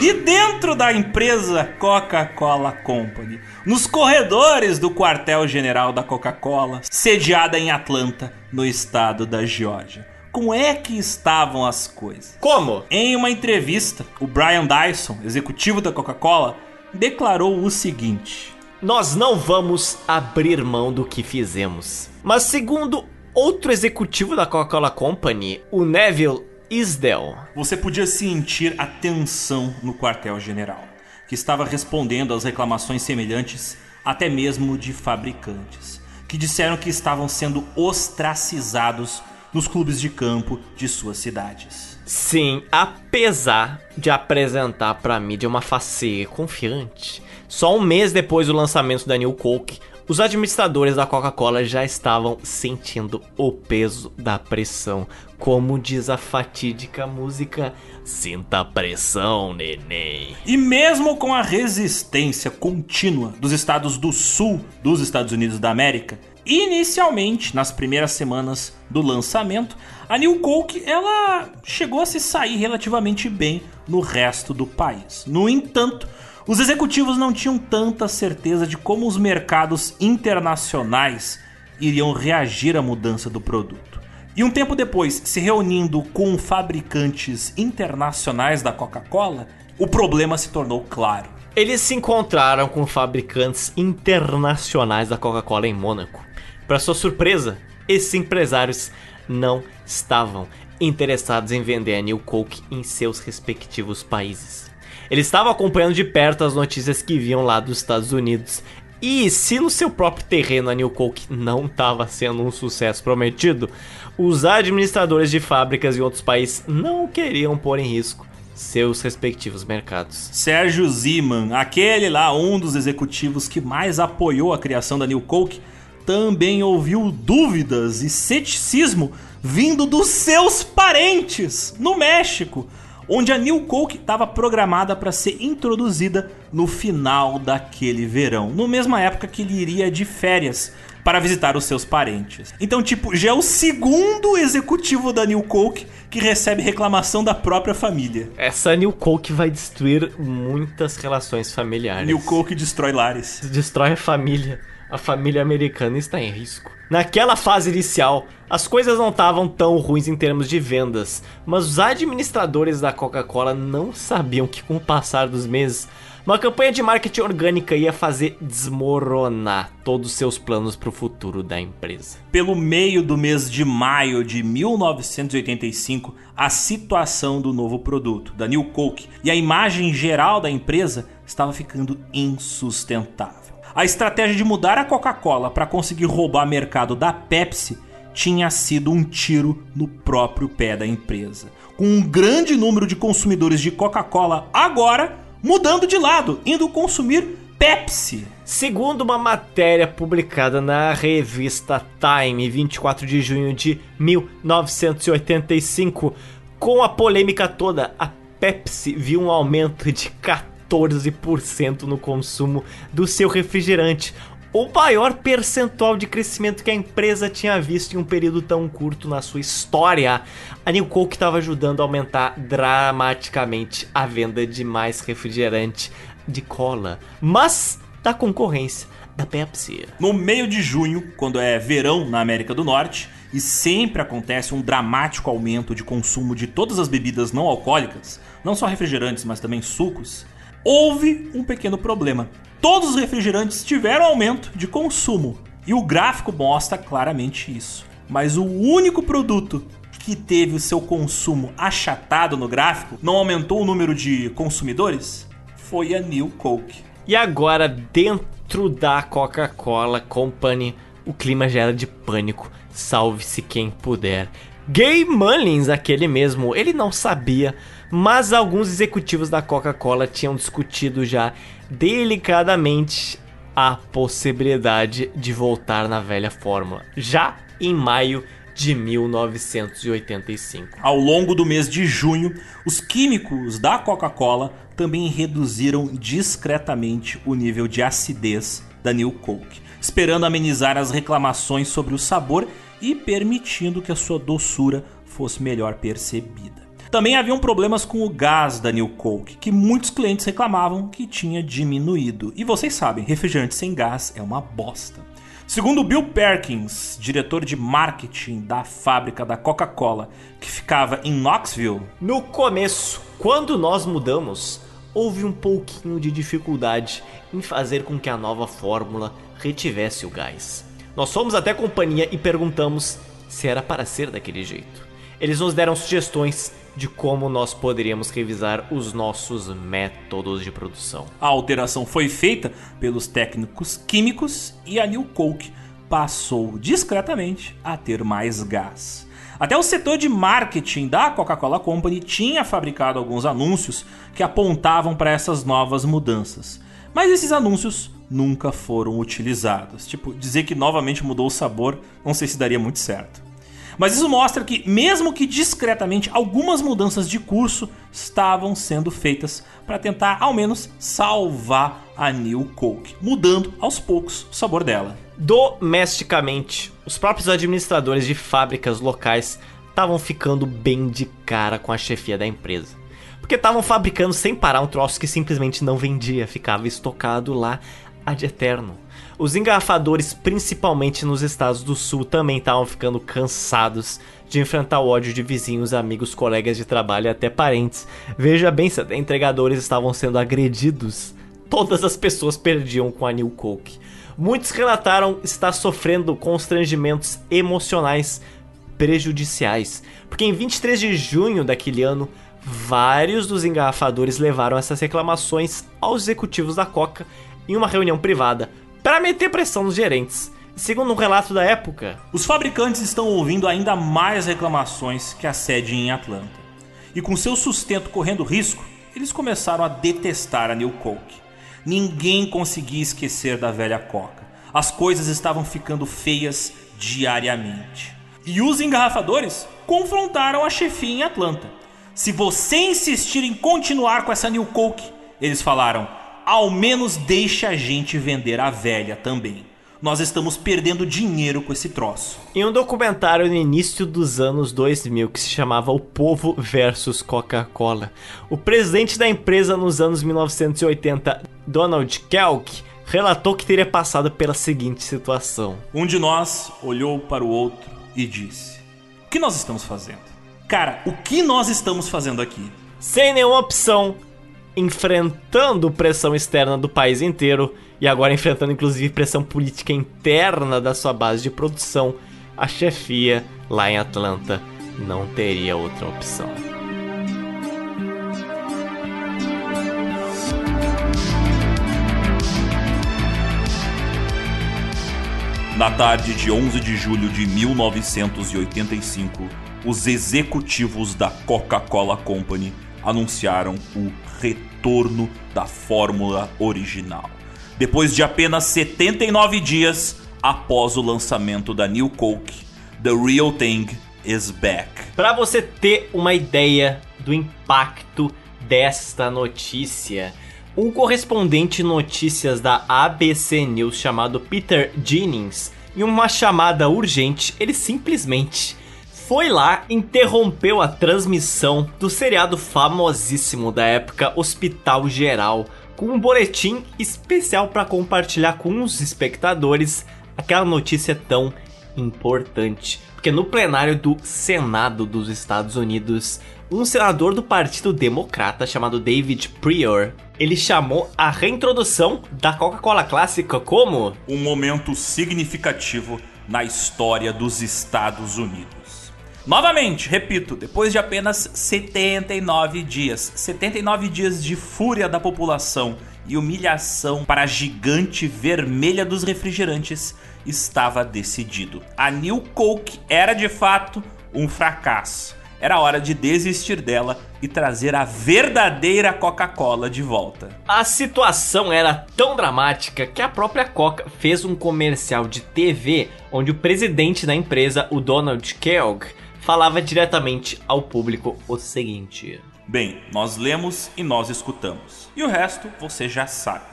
E dentro da empresa Coca-Cola Company, nos corredores do quartel-general da Coca-Cola, sediada em Atlanta, no estado da Geórgia. Como é que estavam as coisas? Como? Em uma entrevista, o Brian Dyson, executivo da Coca-Cola, declarou o seguinte: Nós não vamos abrir mão do que fizemos. Mas segundo outro executivo da Coca-Cola Company, o Neville Isdell, Você podia sentir a tensão no quartel-general, que estava respondendo às reclamações semelhantes até mesmo de fabricantes, que disseram que estavam sendo ostracizados nos clubes de campo de suas cidades. Sim, apesar de apresentar pra mídia uma faceira confiante, só um mês depois do lançamento da New Coke, os administradores da Coca-Cola já estavam sentindo o peso da pressão, como diz a fatídica música Sinta a pressão, neném. E mesmo com a resistência contínua dos estados do sul dos Estados Unidos da América, inicialmente nas primeiras semanas do lançamento, a New Coke ela chegou a se sair relativamente bem no resto do país. No entanto, os executivos não tinham tanta certeza de como os mercados internacionais iriam reagir à mudança do produto. E um tempo depois, se reunindo com fabricantes internacionais da Coca-Cola, o problema se tornou claro. Eles se encontraram com fabricantes internacionais da Coca-Cola em Mônaco. Para sua surpresa, esses empresários não estavam interessados em vender a New Coke em seus respectivos países. Eles estavam acompanhando de perto as notícias que vinham lá dos Estados Unidos. E se no seu próprio terreno a New Coke não estava sendo um sucesso prometido, os administradores de fábricas em outros países não queriam pôr em risco seus respectivos mercados. Sérgio Ziman, aquele lá, um dos executivos que mais apoiou a criação da New Coke, também ouviu dúvidas e ceticismo vindo dos seus parentes no México, onde a New Coke estava programada para ser introduzida no final daquele verão, na mesma época que ele iria de férias para visitar os seus parentes. Então, tipo, já é o segundo executivo da New Coke que recebe reclamação da própria família. Essa New Coke vai destruir muitas relações familiares. New Coke destrói lares. destrói a família. A família americana está em risco. Naquela fase inicial, as coisas não estavam tão ruins em termos de vendas, mas os administradores da Coca-Cola não sabiam que com o passar dos meses, uma campanha de marketing orgânica ia fazer desmoronar todos os seus planos para o futuro da empresa. Pelo meio do mês de maio de 1985, a situação do novo produto, da New Coke, e a imagem geral da empresa estava ficando insustentável. A estratégia de mudar a Coca-Cola para conseguir roubar mercado da Pepsi tinha sido um tiro no próprio pé da empresa. Com um grande número de consumidores de Coca-Cola agora mudando de lado, indo consumir Pepsi. Segundo uma matéria publicada na revista Time, 24 de junho de 1985, com a polêmica toda, a Pepsi viu um aumento de 14% no consumo do seu refrigerante, o maior percentual de crescimento que a empresa tinha visto em um período tão curto na sua história. A New Coke estava ajudando a aumentar dramaticamente a venda de mais refrigerante de cola, mas da concorrência da Pepsi. No meio de junho, quando é verão na América do Norte, e sempre acontece um dramático aumento de consumo de todas as bebidas não alcoólicas, não só refrigerantes, mas também sucos, houve um pequeno problema. Todos os refrigerantes tiveram aumento de consumo, e o gráfico mostra claramente isso. Mas o único produto que teve o seu consumo achatado no gráfico, não aumentou o número de consumidores, foi a New Coke. E agora, dentro da Coca-Cola Company, o clima já era de pânico. Salve-se quem puder. Gay Mullins, aquele mesmo, ele não sabia, mas alguns executivos da Coca-Cola tinham discutido já delicadamente a possibilidade de voltar na velha fórmula, já em maio de 1985. Ao longo do mês de junho, os químicos da Coca-Cola também reduziram discretamente o nível de acidez da New Coke, esperando amenizar as reclamações sobre o sabor e permitindo que a sua doçura fosse melhor percebida. Também haviam problemas com o gás da New Coke, que muitos clientes reclamavam que tinha diminuído. E vocês sabem, refrigerante sem gás é uma bosta. Segundo Bill Perkins, diretor de marketing da fábrica da Coca-Cola, que ficava em Knoxville, No começo, quando nós mudamos, houve um pouquinho de dificuldade em fazer com que a nova fórmula retivesse o gás. Nós fomos até a companhia e perguntamos se era para ser daquele jeito. Eles nos deram sugestões de como nós poderíamos revisar os nossos métodos de produção. A alteração foi feita pelos técnicos químicos e a New Coke passou discretamente a ter mais gás. Até o setor de marketing da Coca-Cola Company tinha fabricado alguns anúncios que apontavam para essas novas mudanças. Mas esses anúncios nunca foram utilizados. Tipo, dizer que novamente mudou o sabor, não sei se daria muito certo. Mas isso mostra que, mesmo que discretamente, algumas mudanças de curso estavam sendo feitas para tentar, ao menos, salvar a New Coke, mudando aos poucos o sabor dela. Domesticamente, os próprios administradores de fábricas locais estavam ficando bem de cara com a chefia da empresa. Porque estavam fabricando sem parar um troço que simplesmente não vendia, ficava estocado lá ad eterno. Os engarrafadores, principalmente nos estados do sul, também estavam ficando cansados de enfrentar o ódio de vizinhos, amigos, colegas de trabalho e até parentes. Veja bem, se até entregadores estavam sendo agredidos, todas as pessoas perdiam com a New Coke. Muitos relataram estar sofrendo constrangimentos emocionais prejudiciais, porque em 23 de junho daquele ano, vários dos engarrafadores levaram essas reclamações aos executivos da Coca em uma reunião privada para meter pressão nos gerentes. Segundo um relato da época, Os fabricantes estão ouvindo ainda mais reclamações que a sede em Atlanta. E com seu sustento correndo risco, eles começaram a detestar a New Coke. Ninguém conseguia esquecer da velha Coca. As coisas estavam ficando feias diariamente. E os engarrafadores confrontaram a chefia em Atlanta. Se você insistir em continuar com essa New Coke, eles falaram, ao menos deixe a gente vender a velha também. Nós estamos perdendo dinheiro com esse troço. em um documentário no início dos anos 2000 que se chamava O Povo versus Coca-Cola, o presidente da empresa nos anos 1980, Donald Kelk, relatou que teria passado pela seguinte situação. Um de nós olhou para o outro e disse: O que nós estamos fazendo? Cara, o que nós estamos fazendo aqui? sem nenhuma opção, enfrentando pressão externa do país inteiro e agora enfrentando inclusive pressão política interna da sua base de produção, a chefia lá em Atlanta não teria outra opção. Na tarde de 11 de julho de 1985, os executivos da Coca-Cola Company anunciaram o retorno da fórmula original. Depois de apenas 79 dias após o lançamento da New Coke, The Real Thing is back. Para você ter uma ideia do impacto desta notícia, um correspondente notícias da ABC News chamado Peter Jennings, em uma chamada urgente, ele simplesmente foi lá, interrompeu a transmissão do seriado famosíssimo da época Hospital Geral, com um boletim especial para compartilhar com os espectadores aquela notícia tão importante. Porque no plenário do Senado dos Estados Unidos, um senador do Partido Democrata chamado David Prior, ele chamou a reintrodução da Coca-Cola clássica como um momento significativo na história dos Estados Unidos. Novamente, repito, depois de apenas 79 dias, 79 dias de fúria da população e humilhação para a gigante vermelha dos refrigerantes, estava decidido. A New Coke era de fato um fracasso. Era hora de desistir dela e trazer a verdadeira Coca-Cola de volta. A situação era tão dramática que a própria Coca fez um comercial de TV onde o presidente da empresa, o Donald Kellogg, falava diretamente ao público o seguinte: Bem, nós lemos e nós escutamos. E o resto você já sabe.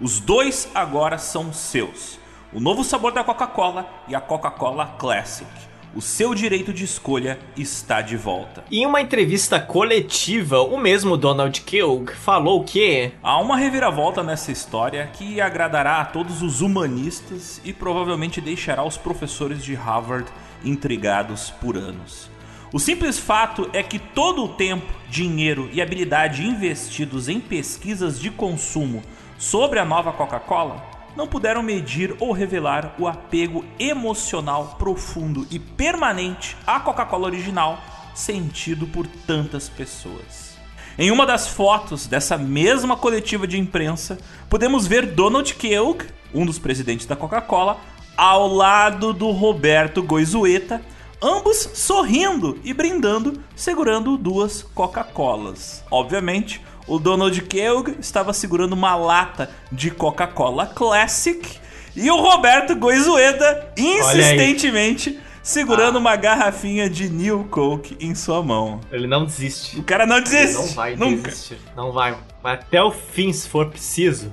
Os dois agora são seus. O novo sabor da Coca-Cola e a Coca-Cola Classic. O seu direito de escolha está de volta. Em uma entrevista coletiva, o mesmo Donald Kellogg falou que Há uma reviravolta nessa história que agradará a todos os humanistas e provavelmente deixará os professores de Harvard intrigados por anos. O simples fato é que todo o tempo, dinheiro e habilidade investidos em pesquisas de consumo sobre a nova Coca-Cola não puderam medir ou revelar o apego emocional profundo e permanente à Coca-Cola original sentido por tantas pessoas. Em uma das fotos dessa mesma coletiva de imprensa, podemos ver Donald Kellogg, um dos presidentes da Coca-Cola, ao lado do Roberto Goizueta, ambos sorrindo e brindando, segurando duas Coca-Colas. Obviamente, o Donald Kellogg estava segurando uma lata de Coca-Cola Classic e o Roberto Goizueta insistentemente segurando uma garrafinha de New Coke em sua mão. ele não desiste. O cara não desiste. Não vai nunca. desistir. Não vai. Vai até o fim se for preciso.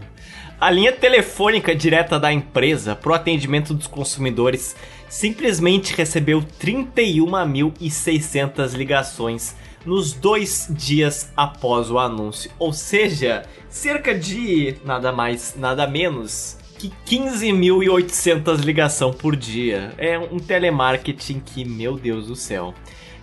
A linha telefônica direta da empresa pro atendimento dos consumidores simplesmente recebeu 31.600 ligações nos dois dias após o anúncio. Ou seja, cerca de nada mais, nada menos que 15.800 ligação por dia. É um telemarketing que, meu Deus do céu.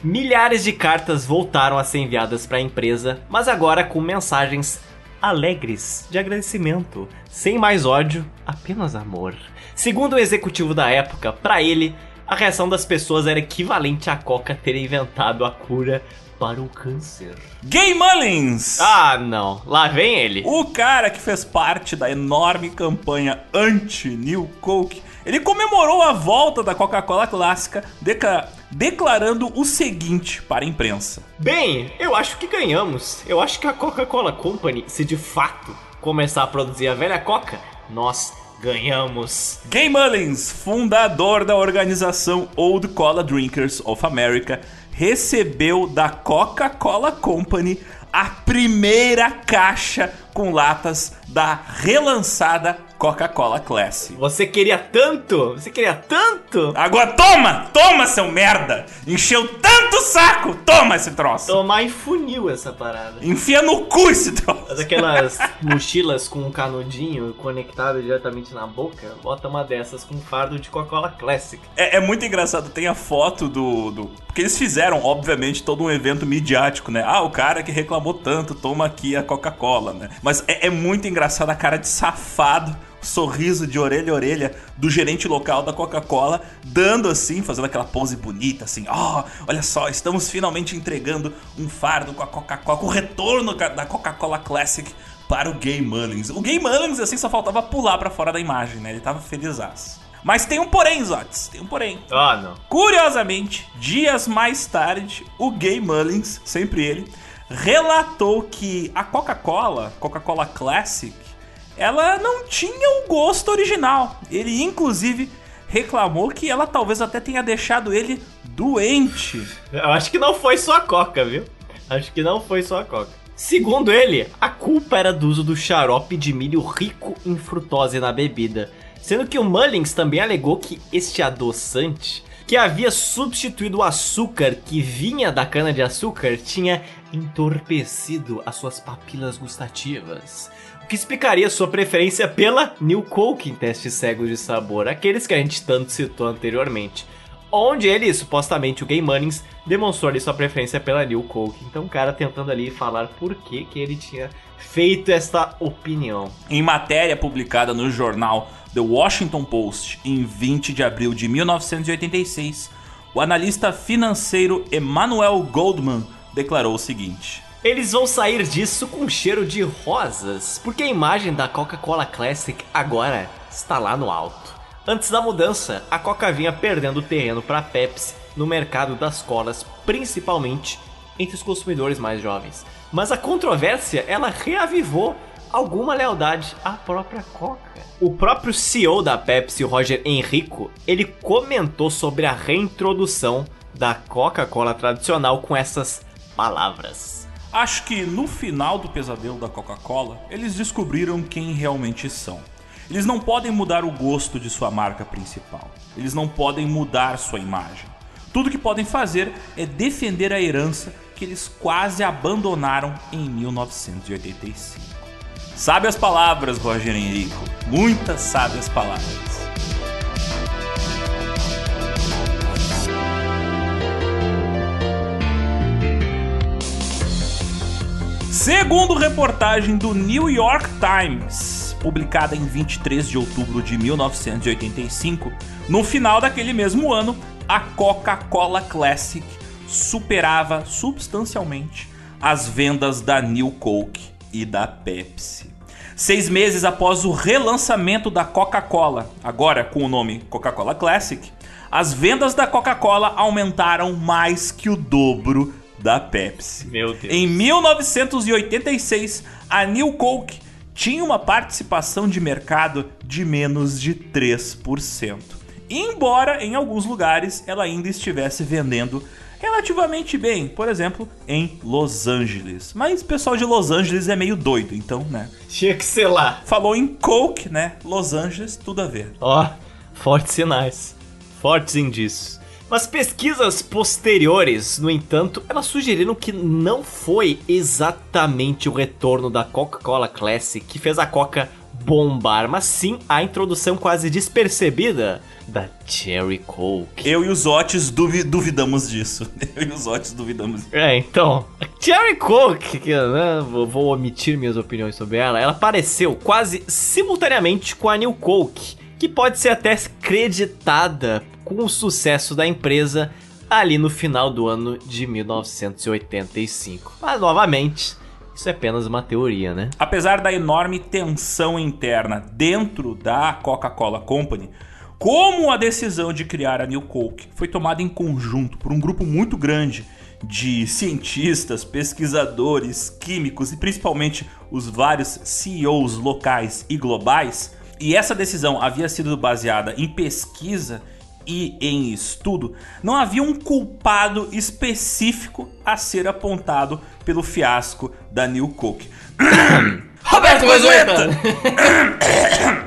Milhares de cartas voltaram a ser enviadas para a empresa, mas agora com mensagens alegres de agradecimento, sem mais ódio, apenas amor. Segundo o executivo da época, para ele, a reação das pessoas era equivalente a Coca ter inventado a cura para o câncer. Gay Mullins! Ah, não. Lá vem ele. O cara que fez parte da enorme campanha anti-New Coke, ele comemorou a volta da Coca-Cola clássica, deca- declarando o seguinte para a imprensa. Bem, eu acho que ganhamos. Eu acho que a Coca-Cola Company, se de fato começar a produzir a velha Coca, nós ganhamos. Gay Mullins, fundador da organização Old Cola Drinkers of America, recebeu da Coca-Cola Company a primeira caixa com latas da relançada Coca-Cola Classic. Você queria tanto? Você queria tanto? Agora toma! Toma, seu merda! Encheu tanto o saco! Toma esse troço! Tomar em funil essa parada. Enfia no cu esse troço! Daquelas mochilas com um canudinho conectado diretamente na boca, bota uma dessas com um fardo de Coca-Cola Classic. É, é muito engraçado, tem a foto do, do. Porque eles fizeram, obviamente, todo um evento midiático, né? Ah, o cara que reclamou tanto, toma aqui a Coca-Cola, né? Mas é, é muito engraçado a cara de safado, sorriso de orelha a orelha do gerente local da Coca-Cola, dando assim, fazendo aquela pose bonita, assim, ó, olha só, estamos finalmente entregando um fardo com a Coca-Cola, com o retorno da Coca-Cola Classic para o Gay Mullins. O Gay Mullins, assim, só faltava pular pra fora da imagem, né? Ele tava felizaço. Mas tem um porém, Zotes, tem um porém. Ah, não. Curiosamente, dias mais tarde, o Gay Mullins, sempre ele, relatou que a Coca-Cola, Coca-Cola Classic, ela não tinha o gosto original. Ele, inclusive, reclamou que ela talvez até tenha deixado ele doente. Eu acho que não foi só a Coca, viu? Acho que não foi só a Coca. Segundo ele, a culpa era do uso do xarope de milho rico em frutose na bebida. Sendo que o Mullins também alegou que este adoçante, que havia substituído o açúcar que vinha da cana-de-açúcar, tinha entorpecido as suas papilas gustativas. O que explicaria sua preferência pela New Coke em testes cegos de sabor, aqueles que a gente tanto citou anteriormente onde ele, supostamente, o Gay Munnings, demonstrou ali sua preferência pela New Coke. Então o cara tentando ali falar por que, que ele tinha feito esta opinião. Em matéria publicada no jornal The Washington Post em 20 de abril de 1986, o analista financeiro Emmanuel Goldman declarou o seguinte: Eles vão sair disso com cheiro de rosas, porque a imagem da Coca-Cola Classic agora está lá no alto. Antes da mudança, a Coca vinha perdendo terreno para Pepsi no mercado das colas, principalmente entre os consumidores mais jovens. Mas a controvérsia, ela reavivou alguma lealdade à própria Coca. O próprio CEO da Pepsi, Roger Enrico, ele comentou sobre a reintrodução da Coca-Cola tradicional com essas palavras. Acho que no final do pesadelo da Coca-Cola, eles descobriram quem realmente são. Eles não podem mudar o gosto de sua marca principal. Eles não podem mudar sua imagem. Tudo que podem fazer é defender a herança que eles quase abandonaram em 1985. Sabe as palavras, Roger Henrico. Muitas sábias palavras. Segundo reportagem do New York Times, publicada em 23 de outubro de 1985, no final daquele mesmo ano, a Coca-Cola Classic superava substancialmente as vendas da New Coke e da Pepsi. Seis meses após o relançamento da Coca-Cola, agora com o nome Coca-Cola Classic, as vendas da Coca-Cola aumentaram mais que o dobro da Pepsi. Meu Deus. Em 1986, a New Coke tinha uma participação de mercado de menos de 3%. Embora em alguns lugares ela ainda estivesse vendendo relativamente bem, por exemplo, em Los Angeles. Mas o pessoal de Los Angeles é meio doido, então, né? Tinha que ser lá. Falou em Coke, né? Los Angeles, tudo a ver. Ó, fortes sinais. Fortes indícios. Mas pesquisas posteriores, no entanto, elas sugeriram que não foi exatamente o retorno da Coca-Cola Classic que fez a Coca bombar, mas sim a introdução quase despercebida da Cherry Coke. Eu e os Otis duvi- duvidamos disso. Eu e os Otis duvidamos. É, então, a Cherry Coke, que né, vou, vou omitir minhas opiniões sobre ela, ela apareceu quase simultaneamente com a New Coke, que pode ser até creditada com o sucesso da empresa ali no final do ano de 1985. Mas, novamente, isso é apenas uma teoria, né? Apesar da enorme tensão interna dentro da Coca-Cola Company, como a decisão de criar a New Coke foi tomada em conjunto por um grupo muito grande de cientistas, pesquisadores, químicos e principalmente os vários CEOs locais e globais, e essa decisão havia sido baseada em pesquisa e em estudo, não havia um culpado específico a ser apontado pelo fiasco da New Coke. Roberto Gozueta!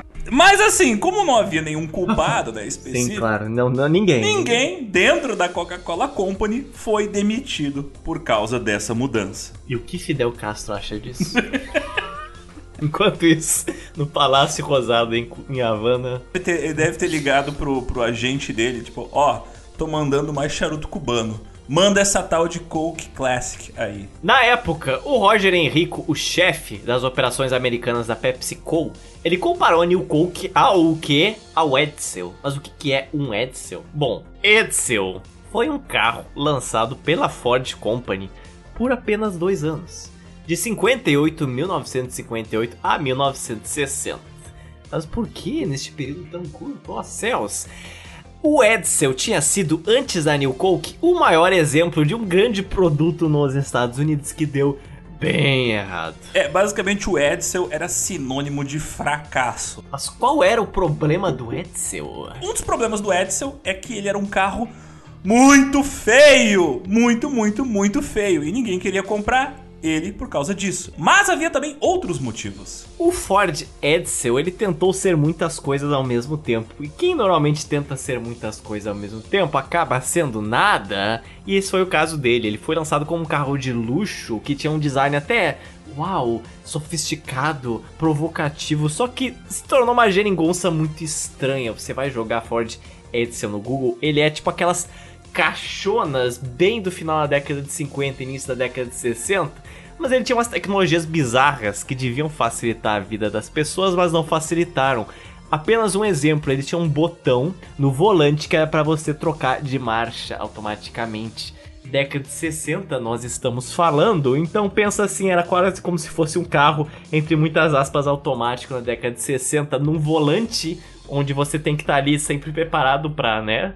Mas assim, como não havia nenhum culpado, né, específico, Sim, claro, não, não ninguém. ninguém dentro da Coca-Cola Company foi demitido por causa dessa mudança. E o que Fidel Castro acha disso? Enquanto isso, no Palácio Rosado em, em Havana, Deve ter- Ele deve ter ligado pro, pro agente dele, tipo, ó, tô mandando mais charuto cubano. Manda essa tal de Coke Classic aí. Na época, o Roger Henrico, o chefe das operações americanas da PepsiCo, ele comparou a New Coke ao que? Ao Edsel. Mas o que que é um Edsel? Bom, Edsel foi um carro lançado pela Ford Company por apenas dois anos. De 58, 1958 a 1960. Mas por que neste período tão curto? Ó céus! O Edsel tinha sido, antes da New Coke, o maior exemplo de um grande produto nos Estados Unidos que deu bem errado. É, basicamente o Edsel era sinônimo de fracasso. Mas qual era o problema do Edsel? Um dos problemas do Edsel é que ele era um carro muito feio. Muito, muito, muito feio. E ninguém queria comprar ele por causa disso. Mas havia também outros motivos. O Ford Edsel, ele tentou ser muitas coisas ao mesmo tempo. E quem normalmente tenta ser muitas coisas ao mesmo tempo acaba sendo nada. E esse foi o caso dele. Ele foi lançado como um carro de luxo que tinha um design até uau, sofisticado, provocativo, só que se tornou uma geringonça muito estranha. Você vai jogar Ford Edsel no Google, ele é tipo aquelas caixonas bem do final da década de 50 início da década de 60, mas ele tinha umas tecnologias bizarras que deviam facilitar a vida das pessoas, mas não facilitaram. Apenas um exemplo, ele tinha um botão no volante que era para você trocar de marcha automaticamente. Década de 60 nós estamos falando, então pensa assim, era quase como se fosse um carro, entre muitas aspas, automático na década de 60, num volante onde você tem que estar ali sempre preparado pra, né,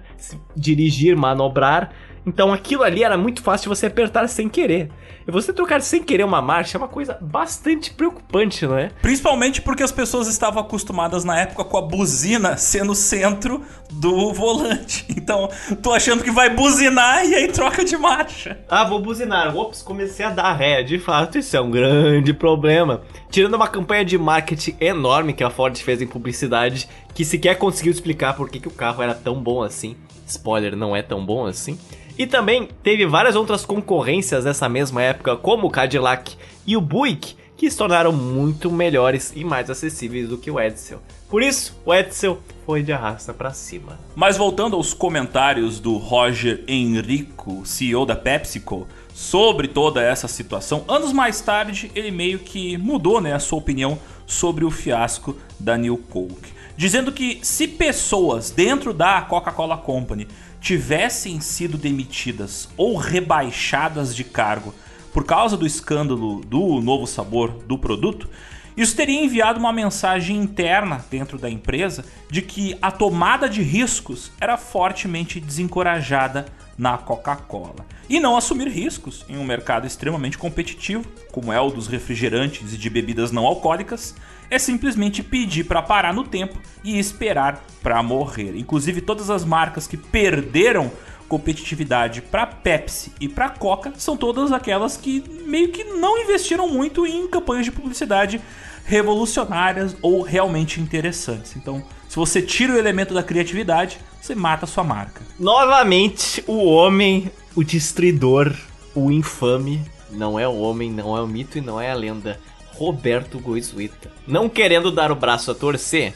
dirigir, manobrar. Então aquilo ali era muito fácil de você apertar sem querer. E você trocar sem querer uma marcha é uma coisa bastante preocupante, não é? Principalmente porque as pessoas estavam acostumadas na época com a buzina sendo o centro do volante. Então, tô achando que vai buzinar e aí troca de marcha. Ah, vou buzinar. Ops, comecei a dar ré. De fato, isso é um grande problema. Tirando uma campanha de marketing enorme que a Ford fez em publicidade, que sequer conseguiu explicar por que, que o carro era tão bom assim. Spoiler, não é tão bom assim. E também teve várias outras concorrências nessa mesma época, como o Cadillac e o Buick, que se tornaram muito melhores e mais acessíveis do que o Edsel. Por isso, o Edsel foi de arrasta pra cima. Mas voltando aos comentários do Roger Enrico, CEO da PepsiCo, sobre toda essa situação, anos mais tarde ele meio que mudou né, a sua opinião sobre o fiasco da New Coke. Dizendo que se pessoas dentro da Coca-Cola Company tivessem sido demitidas ou rebaixadas de cargo por causa do escândalo do novo sabor do produto, isso teria enviado uma mensagem interna dentro da empresa de que a tomada de riscos era fortemente desencorajada na Coca-Cola. E não assumir riscos em um mercado extremamente competitivo, como é o dos refrigerantes e de bebidas não alcoólicas, é simplesmente pedir para parar no tempo e esperar para morrer. Inclusive todas as marcas que perderam competitividade para Pepsi e para Coca são todas aquelas que meio que não investiram muito em campanhas de publicidade revolucionárias ou realmente interessantes. Então, se você tira o elemento da criatividade, você mata a sua marca. Novamente, o homem, o destruidor, o infame, não é o homem, não é o mito e não é a lenda. Roberto Goizueta. Não querendo dar o braço a torcer,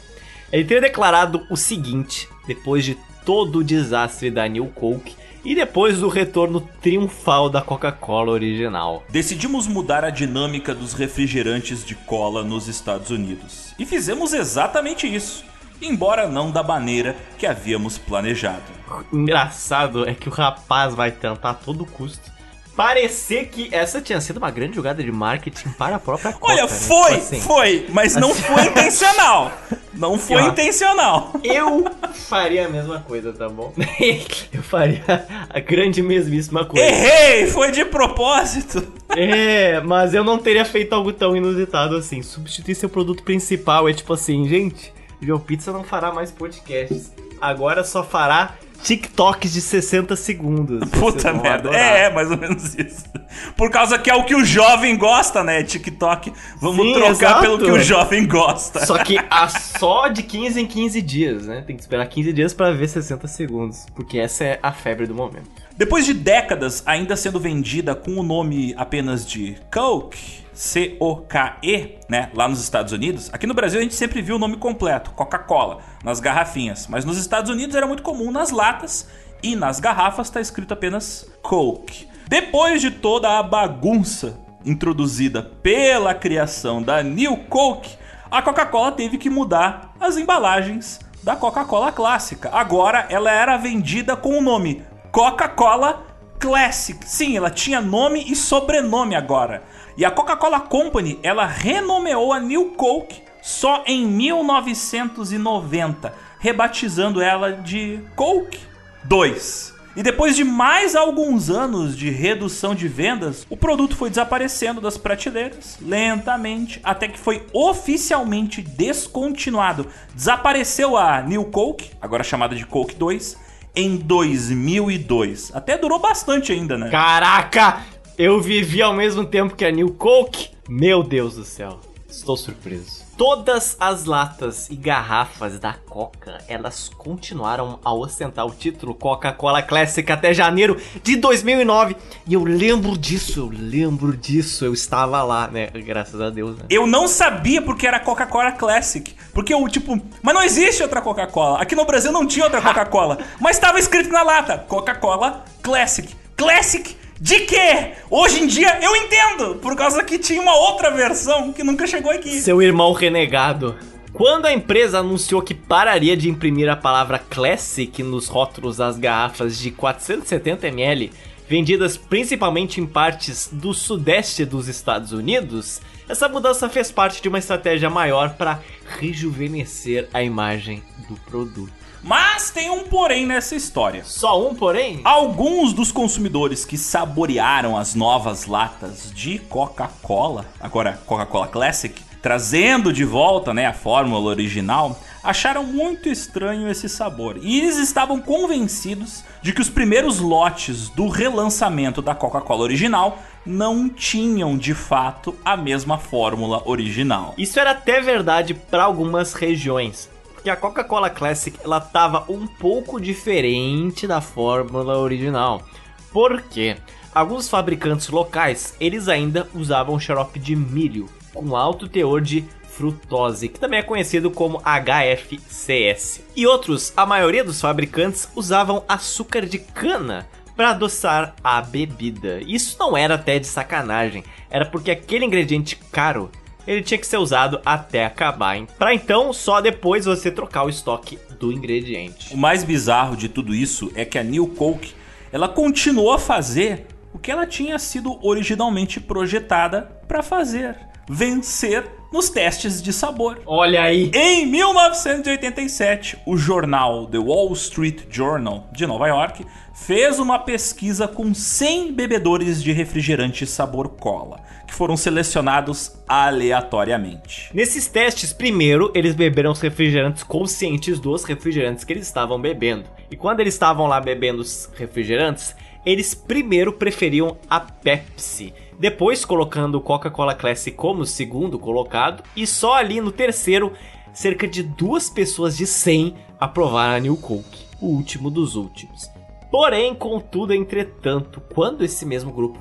ele teria declarado o seguinte, depois de todo o desastre da New Coke e depois do retorno triunfal da Coca-Cola original. Decidimos mudar a dinâmica dos refrigerantes de cola nos Estados Unidos. E fizemos exatamente isso, embora não da maneira que havíamos planejado. Engraçado é que o rapaz vai tentar a todo custo parecer que essa tinha sido uma grande jogada de marketing para a própria Coca. Olha, né? foi, Tipo assim, foi, mas não foi intencional. Não foi Ó. intencional. Eu faria a mesma coisa, tá bom? Eu faria a grande mesmíssima coisa. Errei, foi de propósito. É, mas eu não teria feito algo tão inusitado assim. Substituir seu produto principal é tipo assim, gente, João Pizza não fará mais podcasts. Agora só fará TikToks de 60 segundos. Puta merda. É, é, mais ou menos isso. Por causa que é o que o jovem gosta, né? TikTok. Vamos Sim, trocar exato. pelo que o jovem gosta. Só que a só de 15 em 15 dias, né? Tem que esperar 15 dias pra ver 60 segundos. Porque essa é a febre do momento. Depois de décadas ainda sendo vendida com o nome apenas de Coke, C-O-K-E, né, lá nos Estados Unidos, aqui no Brasil a gente sempre viu o nome completo, Coca-Cola, nas garrafinhas, mas nos Estados Unidos era muito comum nas latas e nas garrafas está escrito apenas Coke. Depois de toda a bagunça introduzida pela criação da New Coke, a Coca-Cola teve que mudar as embalagens da Coca-Cola clássica. Agora ela era vendida com o nome Coca-Cola Classic. Sim, ela tinha nome e sobrenome agora. E a Coca-Cola Company, ela renomeou a New Coke só em 1990, rebatizando ela de Coke 2. E depois de mais alguns anos de redução de vendas, o produto foi desaparecendo das prateleiras lentamente, até que foi oficialmente descontinuado. Desapareceu a New Coke, agora chamada de Coke 2, em 2002. Até durou bastante ainda, né? Caraca! Eu vivi ao mesmo tempo que a New Coke? Meu Deus do céu. Estou surpreso. Todas as latas e garrafas da Coca, elas continuaram a ostentar o título Coca-Cola Classic até janeiro de 2009. E eu lembro disso, eu lembro disso. Eu estava lá, né? Graças a Deus, né? Eu não sabia porque era Coca-Cola Classic. Porque eu, tipo, mas não existe outra Coca-Cola. Aqui no Brasil não tinha outra Coca-Cola. mas estava escrito na lata: Coca-Cola Classic. Classic de quê? Hoje em dia eu entendo, por causa que tinha uma outra versão que nunca chegou aqui. Seu irmão renegado. Quando a empresa anunciou que pararia de imprimir a palavra Classic nos rótulos das garrafas de 470ml, vendidas principalmente em partes do sudeste dos Estados Unidos, essa mudança fez parte de uma estratégia maior para rejuvenescer a imagem do produto. Mas tem um porém nessa história. Só um, porém? Alguns dos consumidores que saborearam as novas latas de Coca-Cola, agora Coca-Cola Classic, trazendo de volta né, a fórmula original, acharam muito estranho esse sabor. E eles estavam convencidos de que os primeiros lotes do relançamento da Coca-Cola original não tinham de fato a mesma fórmula original. Isso era até verdade para algumas regiões. Porque a Coca-Cola Classic ela tava um pouco diferente da fórmula original. Por quê? Alguns fabricantes locais, eles ainda usavam xarope de milho com alto teor de frutose, que também é conhecido como HFCS. E outros, a maioria dos fabricantes usavam açúcar de cana para adoçar a bebida. Isso não era até de sacanagem, era porque aquele ingrediente caro ele tinha que ser usado até acabar, hein? Pra então só depois você trocar o estoque do ingrediente. O mais bizarro de tudo isso é que a New Coke ela continuou a fazer o que ela tinha sido originalmente projetada para fazer, vencer nos testes de sabor. Olha aí! Em 1987, o jornal The Wall Street Journal de Nova York fez uma pesquisa com 100 bebedores de refrigerante sabor cola, que foram selecionados aleatoriamente. Nesses testes, primeiro eles beberam os refrigerantes conscientes dos refrigerantes que eles estavam bebendo. E quando eles estavam lá bebendo os refrigerantes, eles primeiro preferiam a Pepsi, depois colocando o Coca-Cola Classic como segundo colocado, e só ali no terceiro, cerca de duas pessoas de 100 aprovaram a New Coke, o último dos últimos. Porém, contudo, entretanto, quando esse mesmo grupo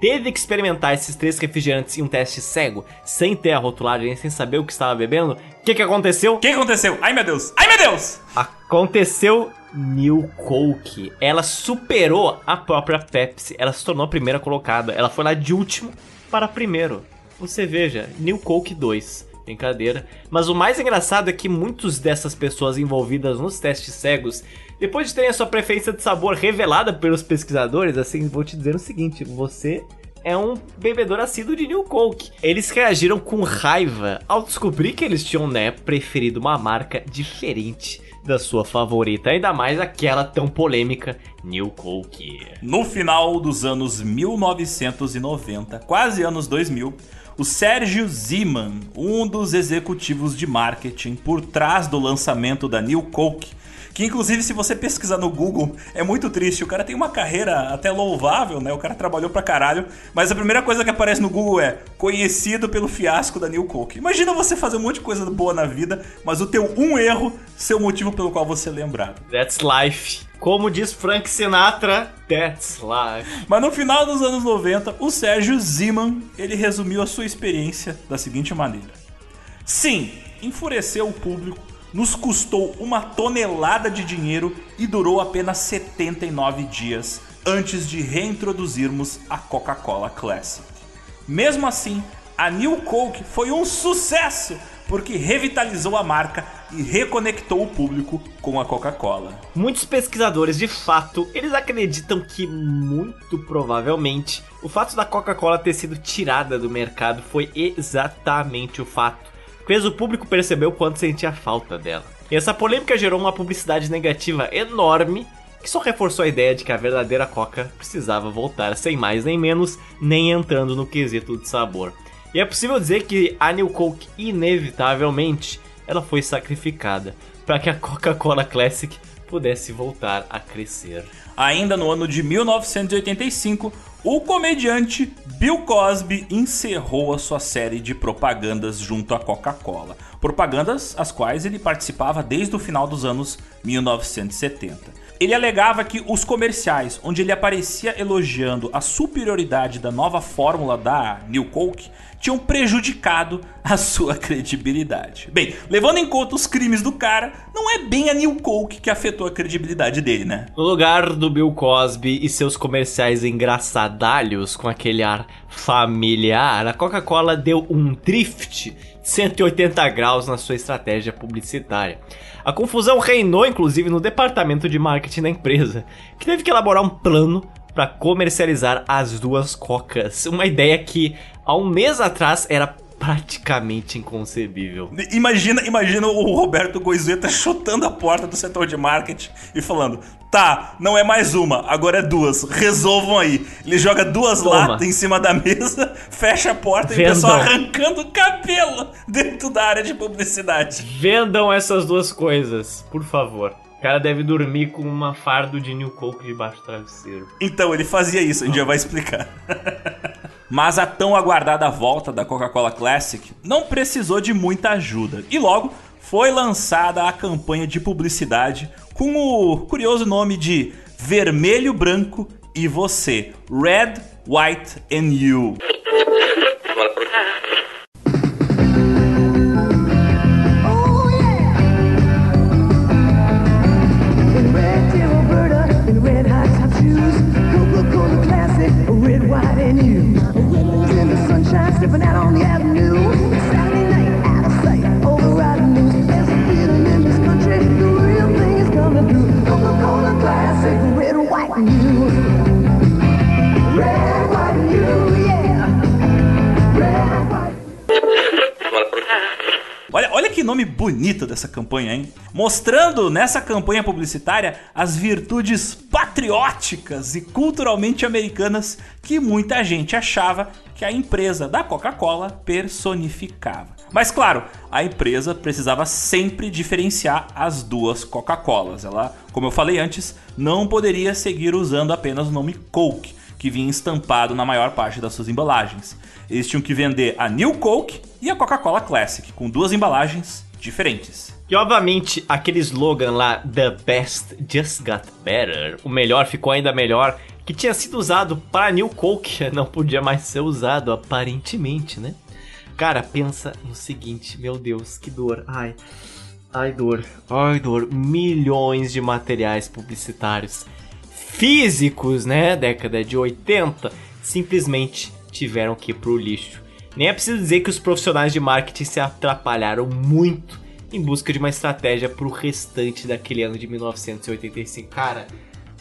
teve que experimentar esses três refrigerantes em um teste cego, sem ter a rotulagem, sem saber o que estava bebendo, o que, que aconteceu? O que aconteceu? Ai meu Deus! Ai meu Deus! Aconteceu New Coke. Ela superou a própria Pepsi. Ela se tornou a primeira colocada. Ela foi lá de último para primeiro. Você veja, New Coke 2. Brincadeira. Mas o mais engraçado é que muitas dessas pessoas envolvidas nos testes cegos, depois de terem a sua preferência de sabor revelada pelos pesquisadores, assim, vou te dizer o seguinte: você é um bebedor assíduo de New Coke. Eles reagiram com raiva ao descobrir que eles tinham, né, preferido uma marca diferente da sua favorita, ainda mais aquela tão polêmica New Coke. No final dos anos 1990, quase anos 2000, o Sérgio Ziman, um dos executivos de marketing por trás do lançamento da New Coke, que inclusive se você pesquisar no Google é muito triste. O cara tem uma carreira até louvável, né? O cara trabalhou pra caralho, mas a primeira coisa que aparece no Google é conhecido pelo fiasco da New Coke. Imagina você fazer um monte de coisa boa na vida, mas o teu um erro ser o motivo pelo qual você é lembrado. That's life. Como diz Frank Sinatra, that's life. Mas no final dos anos 90, o Sérgio Ziman, ele resumiu a sua experiência da seguinte maneira: Sim, enfureceu o público, nos custou uma tonelada de dinheiro e durou apenas 79 dias antes de reintroduzirmos a Coca-Cola Classic. Mesmo assim, a New Coke foi um sucesso porque revitalizou a marca e reconectou o público com a Coca-Cola. Muitos pesquisadores, de fato, eles acreditam que muito provavelmente o fato da Coca-Cola ter sido tirada do mercado foi exatamente o fato fez o público perceber o quanto sentia falta dela. E essa polêmica gerou uma publicidade negativa enorme que só reforçou a ideia de que a verdadeira Coca precisava voltar sem mais nem menos, nem entrando no quesito de sabor. E é possível dizer que a New Coke inevitavelmente ela foi sacrificada para que a Coca-Cola Classic pudesse voltar a crescer. Ainda no ano de 1985, o comediante Bill Cosby encerrou a sua série de propagandas junto à Coca-Cola. Propagandas as quais ele participava desde o final dos anos 1970. Ele alegava que os comerciais, onde ele aparecia elogiando a superioridade da nova fórmula da New Coke, tinham prejudicado a sua credibilidade. Bem, levando em conta os crimes do cara, não é bem a New Coke que afetou a credibilidade dele, né? No lugar do Bill Cosby e seus comerciais engraçadalhos com aquele ar familiar, a Coca-Cola deu um drift de 180 graus na sua estratégia publicitária. A confusão reinou inclusive no departamento de marketing da empresa, que teve que elaborar um plano para comercializar as duas cocas. Uma ideia que há um mês atrás era praticamente inconcebível. Imagina, imagina o Roberto Goizueta chutando a porta do setor de marketing e falando: tá, não é mais uma, agora é duas, resolvam aí. Ele joga duas Toma. latas em cima da mesa, fecha a porta e o Vendam. pessoal arrancando o cabelo dentro da área de publicidade. Vendam essas duas coisas, por favor. O cara deve dormir com uma fardo de New Coke debaixo do travesseiro. Então, ele fazia isso, a gente já vai explicar. Mas a tão aguardada volta da Coca-Cola Classic não precisou de muita ajuda. E logo foi lançada a campanha de publicidade com o curioso nome de Vermelho, Branco e Você. Red, White and You. Olha, olha que nome bonito dessa campanha, hein? Mostrando nessa campanha publicitária as virtudes patrióticas e culturalmente americanas que muita gente achava que a empresa da Coca-Cola personificava. Mas claro, a empresa precisava sempre diferenciar as duas Coca-Colas. Ela, como eu falei antes, não poderia seguir usando apenas o nome Coke, que vinha estampado na maior parte das suas embalagens. Eles tinham que vender a New Coke e a Coca-Cola Classic, com duas embalagens diferentes. E obviamente aquele slogan lá, The Best Just Got Better, o melhor ficou ainda melhor, que tinha sido usado para New Coke, não podia mais ser usado aparentemente, né? Cara, pensa no seguinte, meu Deus, que dor, ai, ai dor, ai dor, milhões de materiais publicitários físicos, né, década de 80, simplesmente tiveram que ir pro lixo. Nem é preciso dizer que os profissionais de marketing se atrapalharam muito em busca de uma estratégia pro restante daquele ano de 1985. Cara,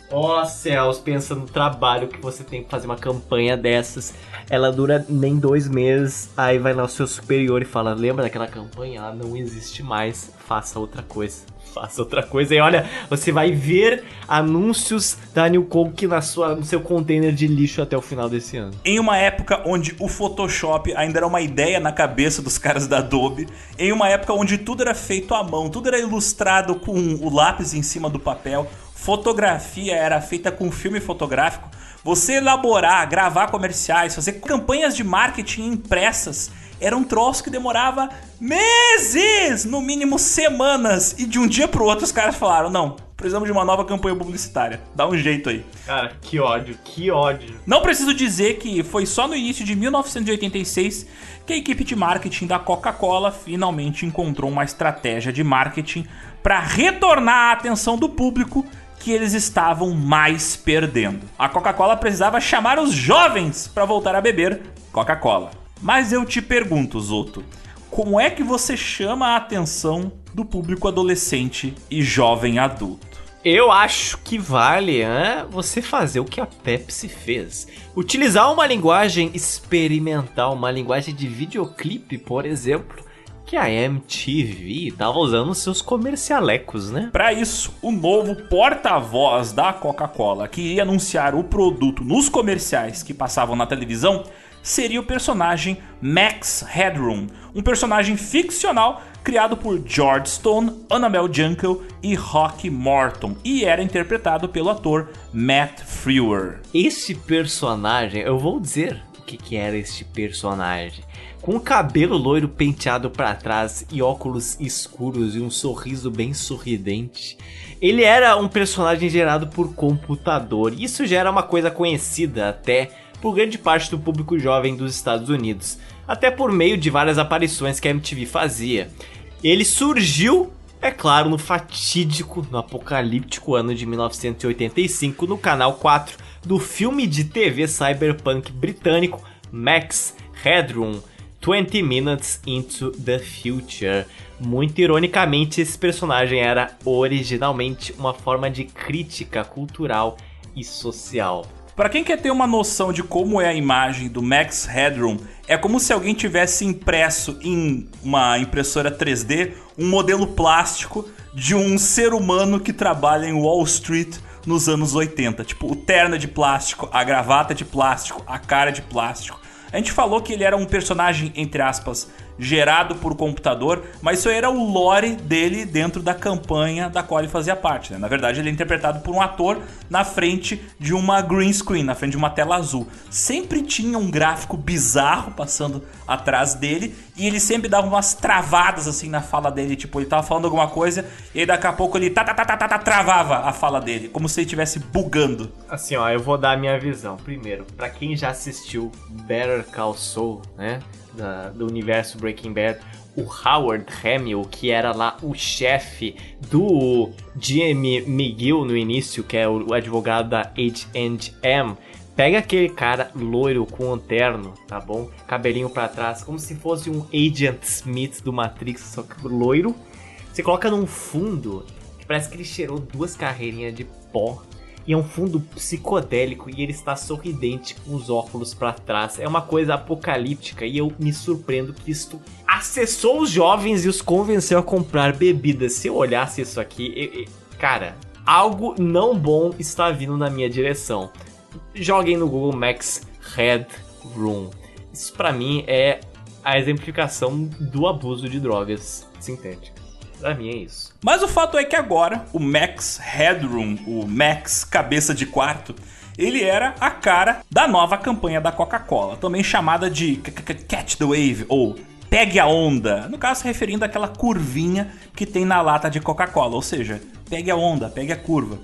ó céus, pensa no trabalho que você tem pra fazer uma campanha dessas. Ela dura nem dois meses, aí vai lá o seu superior e fala: Lembra daquela campanha? Ela não existe mais, faça outra coisa. Faça outra coisa e olha, você vai ver anúncios da New Coke na sua, no seu container de lixo até o final desse ano. Em uma época onde o Photoshop ainda era uma ideia na cabeça dos caras da Adobe, em uma época onde tudo era feito à mão, tudo era ilustrado com o lápis em cima do papel, fotografia era feita com filme fotográfico, você elaborar, gravar comerciais, fazer campanhas de marketing impressas era um troço que demorava meses, no mínimo semanas, e de um dia pro outro os caras falaram: "Não, precisamos de uma nova campanha publicitária. Dá um jeito aí". Cara, que ódio, que ódio. Não preciso dizer que foi só no início de 1986 que a equipe de marketing da Coca-Cola finalmente encontrou uma estratégia de marketing para retornar a atenção do público que eles estavam mais perdendo. A Coca-Cola precisava chamar os jovens para voltar a beber Coca-Cola. Mas eu te pergunto, Zoto, como é que você chama a atenção do público adolescente e jovem adulto? Eu acho que vale hein, você fazer o que a Pepsi fez. Utilizar uma linguagem experimental, uma linguagem de videoclipe, por exemplo, que a MTV tava usando seus comercialecos, né? Para isso, o novo porta-voz da Coca-Cola que ia anunciar o produto nos comerciais que passavam na televisão seria o personagem Max Headroom, um personagem ficcional criado por George Stone, Annabelle Jankel e Rocky Morton, e era interpretado pelo ator Matt Frewer. Esse personagem, eu vou dizer o que, que era este personagem. Com o cabelo loiro penteado para trás e óculos escuros e um sorriso bem sorridente. Ele era um personagem gerado por computador. Isso já era uma coisa conhecida até por grande parte do público jovem dos Estados Unidos, até por meio de várias aparições que a MTV fazia. Ele surgiu, é claro, no fatídico, no apocalíptico ano de 1985, no canal 4 do filme de TV cyberpunk britânico Max Headroom. 20 Minutes into the Future. Muito ironicamente, esse personagem era originalmente uma forma de crítica cultural e social. Pra quem quer ter uma noção de como é a imagem do Max Headroom, é como se alguém tivesse impresso em uma impressora 3D um modelo plástico de um ser humano que trabalha em Wall Street nos anos 80. Tipo, o terno é de plástico, a gravata é de plástico, a cara é de plástico. A gente falou que ele era um personagem, entre aspas, gerado por computador, mas isso era o lore dele dentro da campanha da qual ele fazia parte. né? Na verdade, ele é interpretado por um ator na frente de uma green screen, na frente de uma tela azul. Sempre tinha um gráfico bizarro passando atrás dele e ele sempre dava umas travadas assim na fala dele, tipo, ele tava falando alguma coisa e daqui a pouco ele tá, tá, tá, tá, tá, tá, travava a fala dele, como se ele estivesse bugando. Assim, ó, eu vou dar a minha visão. Primeiro, pra quem já assistiu Better Call Saul, né? Da- do universo Breaking Bad, o Howard Hamill, que era lá o chefe do Jimmy McGill no início, que é o, advogado da H&M, pega aquele cara loiro com um terno, tá bom? Cabelinho pra trás, como se fosse um Agent Smith do Matrix, só que loiro. Você coloca num fundo que parece que ele cheirou duas carreirinhas de pó. E é um fundo psicodélico e ele está sorridente com os óculos pra trás. É uma coisa apocalíptica e eu me surpreendo que isto acessou os jovens e os convenceu a comprar bebidas. Se eu olhasse isso aqui, eu- eu- cara, algo não bom está vindo na minha direção. Joguem no Google Max Headroom. Isso pra mim é a exemplificação do abuso de drogas sintéticas. Pra mim é isso. Mas o fato é que agora o Max Headroom, o Max Cabeça de Quarto, ele era a cara da nova campanha da Coca-Cola, também chamada de C- C- Catch the Wave ou Pegue a Onda, no caso se referindo àquela curvinha que tem na lata de Coca-Cola, ou seja, pegue a onda, pegue a curva.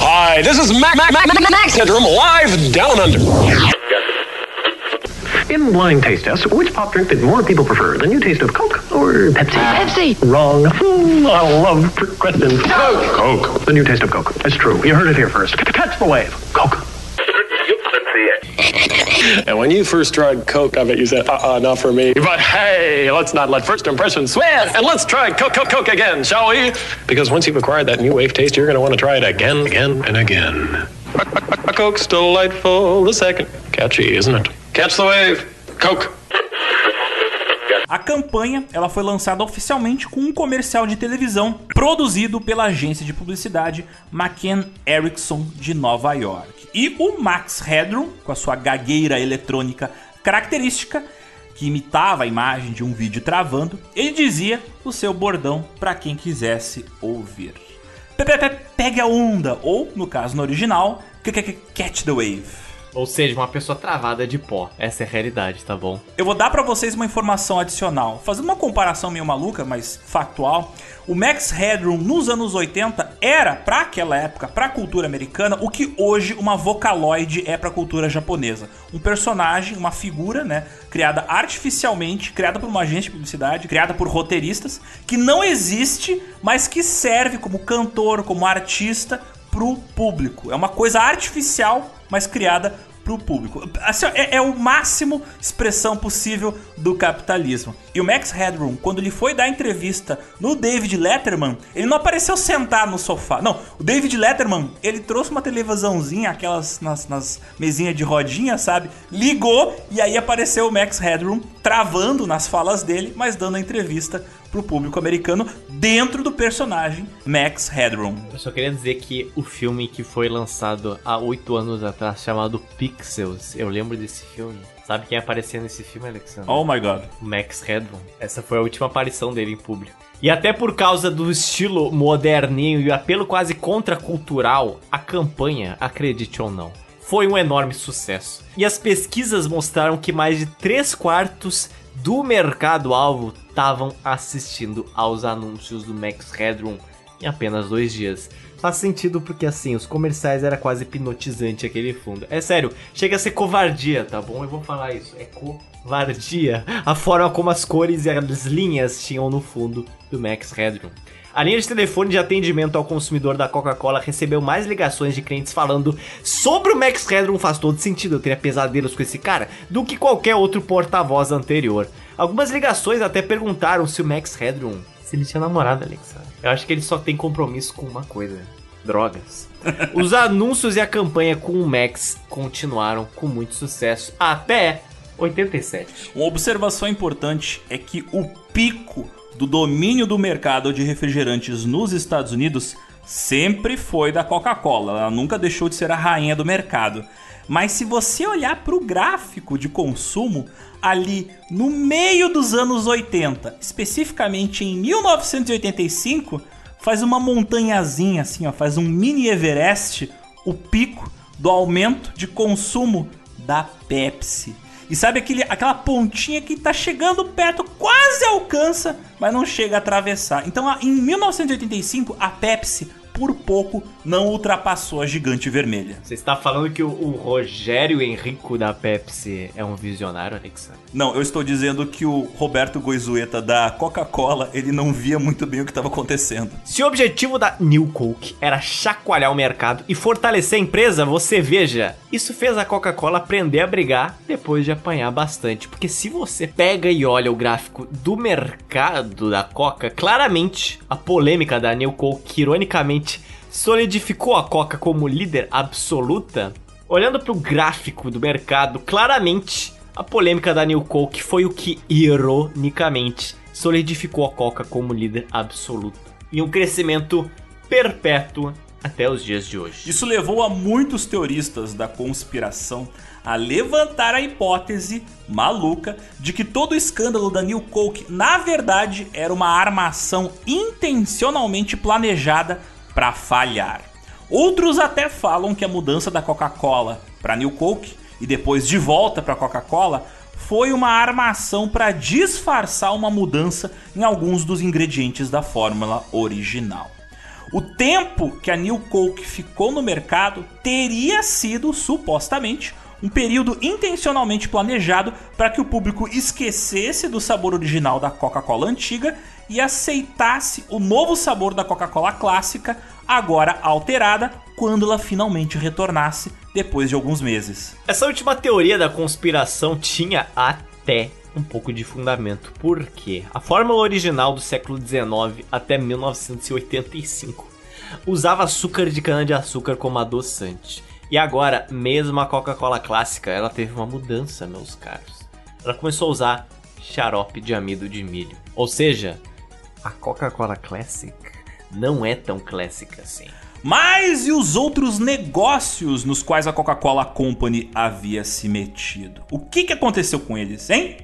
Hi, this is Max, Max, Max, Max Headroom live down under. In blind taste tests, which pop drink did more people prefer? The new taste of Coke or Pepsi? Pepsi. Wrong. Hmm, I love trick questions. Coke. Coke. The new taste of Coke. It's true. You heard it here first. Catch the wave. Coke. And when you first tried Coke, I bet you said, uh-uh, not for me. But hey, let's not let first impressions swim. And let's try Coke, Coke, Coke again, shall we? Because once you've acquired that new wave taste, you're going to want to try it again, again, and again. A Coke's delightful. The second. Catchy, isn't it? Catch the wave. Coke. A campanha ela foi lançada oficialmente com um comercial de televisão produzido pela agência de publicidade McCann Erickson de Nova York. E o Max Headroom, com a sua gagueira eletrônica característica, que imitava a imagem de um vídeo travando, ele dizia o seu bordão para quem quisesse ouvir. Pe- pe- pe- Pegue a onda, ou, no caso no original, catch the wave. Ou seja, uma pessoa travada de pó. Essa é a realidade, tá bom? Eu vou dar pra vocês uma informação adicional. Fazendo uma comparação meio maluca, mas factual, o Max Headroom nos anos 80 era, pra aquela época, pra cultura americana, o que hoje uma Vocaloid é pra cultura japonesa. Um personagem, uma figura, né, criada artificialmente, criada por uma agência de publicidade, criada por roteiristas, que não existe, mas que serve como cantor, como artista pro público. É uma coisa artificial, mas criada pro público. Assim, é, é o máximo expressão possível do capitalismo. E o Max Headroom, quando ele foi dar entrevista no David Letterman, ele não apareceu sentado no sofá. Não, o David Letterman, ele trouxe uma televisãozinha, aquelas nas, nas mesinhas de rodinha, sabe? Ligou e aí apareceu o Max Headroom travando nas falas dele, mas dando a entrevista pro público americano dentro do personagem Max Headroom. Eu só queria dizer que o filme que foi lançado há oito anos atrás, chamado Pixels, eu lembro desse filme. Sabe quem aparecia nesse filme, Alexandre? Oh my god. Max Headroom. Essa foi a última aparição dele em público. E até por causa do estilo moderninho e o apelo quase contracultural, a campanha, acredite ou não, foi um enorme sucesso. E as pesquisas mostraram que mais de 3 quartos do mercado-alvo estavam assistindo aos anúncios do Max Headroom em apenas dois dias. Faz sentido porque assim, os comerciais era quase hipnotizante aquele fundo. É sério, chega a ser covardia, tá bom? Eu vou falar isso. É covardia. A forma como as cores e as linhas tinham no fundo do Max Headroom. A linha de telefone de atendimento ao consumidor da Coca-Cola recebeu mais ligações de clientes falando sobre o Max Headroom faz todo sentido, eu teria pesadelos com esse cara, do que qualquer outro porta-voz anterior. Algumas ligações até perguntaram se o Max Headroom se ele tinha namorado, Alexandre. Eu acho que ele só tem compromisso com uma coisa. drogas. Os anúncios e a campanha com o Max continuaram com muito sucesso até 87. Uma observação importante é que o pico do domínio do mercado de refrigerantes nos Estados Unidos sempre foi da Coca-Cola. Ela nunca deixou de ser a rainha do mercado. Mas se você olhar para o gráfico de consumo, ali no meio dos anos 80, especificamente em 1985, faz uma montanhazinha assim, ó, faz um mini Everest, o pico do aumento de consumo da Pepsi. E sabe aquele, aquela pontinha que tá chegando perto, quase alcança, mas não chega a atravessar. Então, em 1985, a Pepsi por pouco não ultrapassou a gigante vermelha. Você está falando que o, o Rogério Henrico da Pepsi é um visionário, Alexandre? Não, eu estou dizendo que o Roberto Goizueta da Coca-Cola, ele não via muito bem o que estava acontecendo. Se o objetivo da New Coke era chacoalhar o mercado e fortalecer a empresa, você veja, isso fez a Coca-Cola aprender a brigar depois de apanhar bastante. Porque se você pega e olha o gráfico do mercado da Coca, claramente a polêmica da New Coke, ironicamente solidificou a Coca como líder absoluta, olhando para o gráfico do mercado, claramente a polêmica da New Coke foi o que, ironicamente, solidificou a Coca como líder absoluto. E um crescimento perpétuo até os dias de hoje. Isso levou a muitos teoristas da conspiração a levantar a hipótese maluca de que todo o escândalo da New Coke, na verdade, era uma armação intencionalmente planejada para falhar. Outros até falam que a mudança da Coca-Cola para New Coke e depois de volta para Coca-Cola foi uma armação para disfarçar uma mudança em alguns dos ingredientes da fórmula original. O tempo que a New Coke ficou no mercado teria sido, supostamente, um período intencionalmente planejado para que o público esquecesse do sabor original da Coca-Cola antiga e aceitasse o novo sabor da Coca-Cola clássica, agora alterada, quando ela finalmente retornasse depois de alguns meses. Essa última teoria da conspiração tinha até um pouco de fundamento. Por quê? A fórmula original do século XIX até 1985 usava açúcar de cana-de-açúcar como adoçante. E agora, mesmo a Coca-Cola clássica, ela teve uma mudança, meus caros. Ela começou a usar xarope de amido de milho. Ou seja, a Coca-Cola Classic não é tão clássica assim. Mas e os outros negócios nos quais a Coca-Cola Company havia se metido? O que, que aconteceu com eles, hein?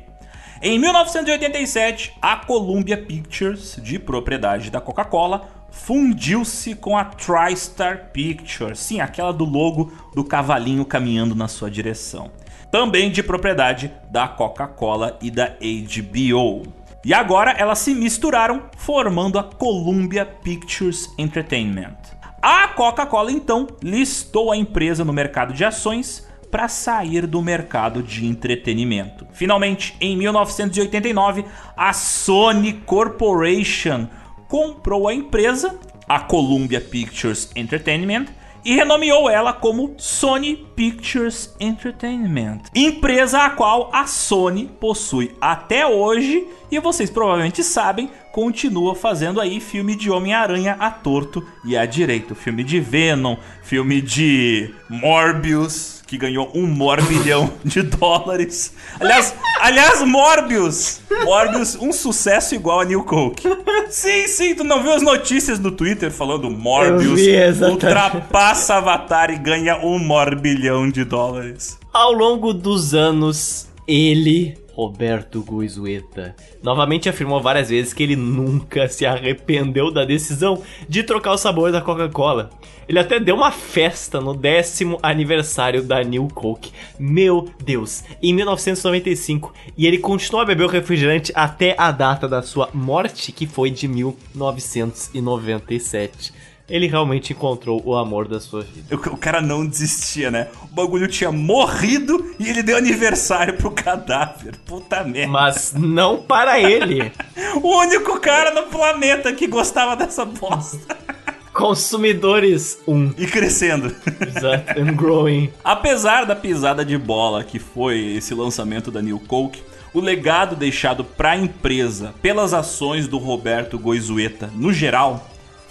Em 1987, a Columbia Pictures, de propriedade da Coca-Cola, fundiu-se com a TriStar Pictures, sim, aquela do logo do cavalinho caminhando na sua direção. Também de propriedade da Coca-Cola e da HBO. E agora elas se misturaram, formando a Columbia Pictures Entertainment. A Coca-Cola então listou a empresa no mercado de ações para sair do mercado de entretenimento. Finalmente, em 1989, a Sony Corporation comprou a empresa, a Columbia Pictures Entertainment, e renomeou ela como Sony Pictures Entertainment, empresa a qual a Sony possui até hoje e vocês provavelmente sabem, continua fazendo aí filme de Homem-Aranha a torto e a direito, filme de Venom, filme de Morbius, que ganhou um morbilhão de dólares. Aliás, aliás, Morbius, Morbius, um sucesso igual a New Coke. Sim, sim, tu não viu as notícias no Twitter falando Morbius vi, exatamente. ultrapassa Avatar e ganha um morbilhão de dólares. Ao longo dos anos, ele, Roberto Guizueta, novamente afirmou várias vezes que ele nunca se arrependeu da decisão de trocar o sabor da Coca-Cola. Ele até deu uma festa no décimo aniversário da New Coke. Meu Deus, em 1995. E ele continuou a beber o refrigerante até a data da sua morte, que foi de 1997. Ele realmente encontrou o amor da sua vida. O, o cara não desistia, né? O bagulho tinha morrido e ele deu aniversário pro cadáver. Puta merda. Mas não para ele. O único cara no planeta que gostava dessa bosta. Consumidores 1. E crescendo. Exato, and growing. Apesar da pisada de bola que foi esse lançamento da New Coke, o legado deixado para a empresa pelas ações do Roberto Goizueta no geral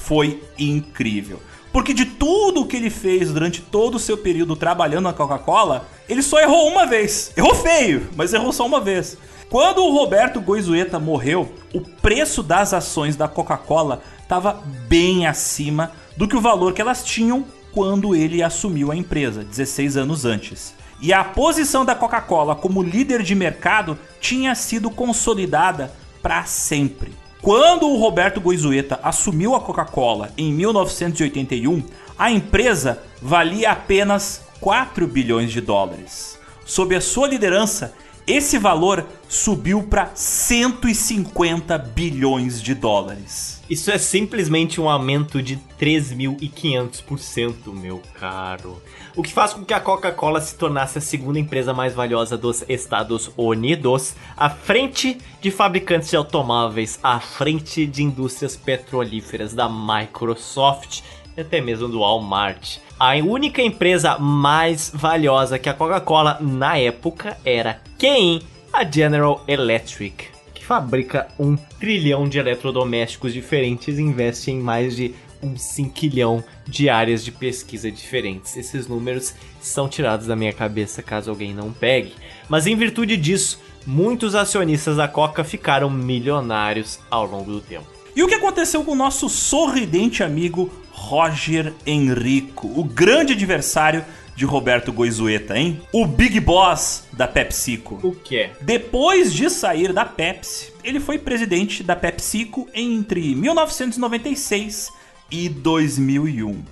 foi incrível. Porque de tudo que ele fez durante todo o seu período trabalhando na Coca-Cola, ele só errou uma vez. Errou feio, mas errou só uma vez. Quando o Roberto Goizueta morreu, o preço das ações da Coca-Cola estava bem acima do que o valor que elas tinham quando ele assumiu a empresa, 16 anos antes. E a posição da Coca-Cola como líder de mercado tinha sido consolidada para sempre. Quando o Roberto Goizueta assumiu a Coca-Cola em 1981, a empresa valia apenas 4 bilhões de dólares. Sob a sua liderança, esse valor subiu para 150 bilhões de dólares. Isso é simplesmente um aumento de 3.500%, meu caro. O que faz com que a Coca-Cola se tornasse a segunda empresa mais valiosa dos Estados Unidos, à frente de fabricantes de automóveis, à frente de indústrias petrolíferas da Microsoft e até mesmo do Walmart. A única empresa mais valiosa que a Coca-Cola na época era quem? A General Electric, fabrica um trilhão de eletrodomésticos diferentes e investe em mais de um cinquilhão de áreas de pesquisa diferentes. Esses números são tirados da minha cabeça caso alguém não pegue. Mas em virtude disso, muitos acionistas da Coca ficaram milionários ao longo do tempo. E o que aconteceu com o nosso sorridente amigo Roger Enrico, o grande adversário de Roberto Goizueta, hein? O Big Boss da PepsiCo. O que? Depois de sair da Pepsi, ele foi presidente da PepsiCo entre 1996 e 2001.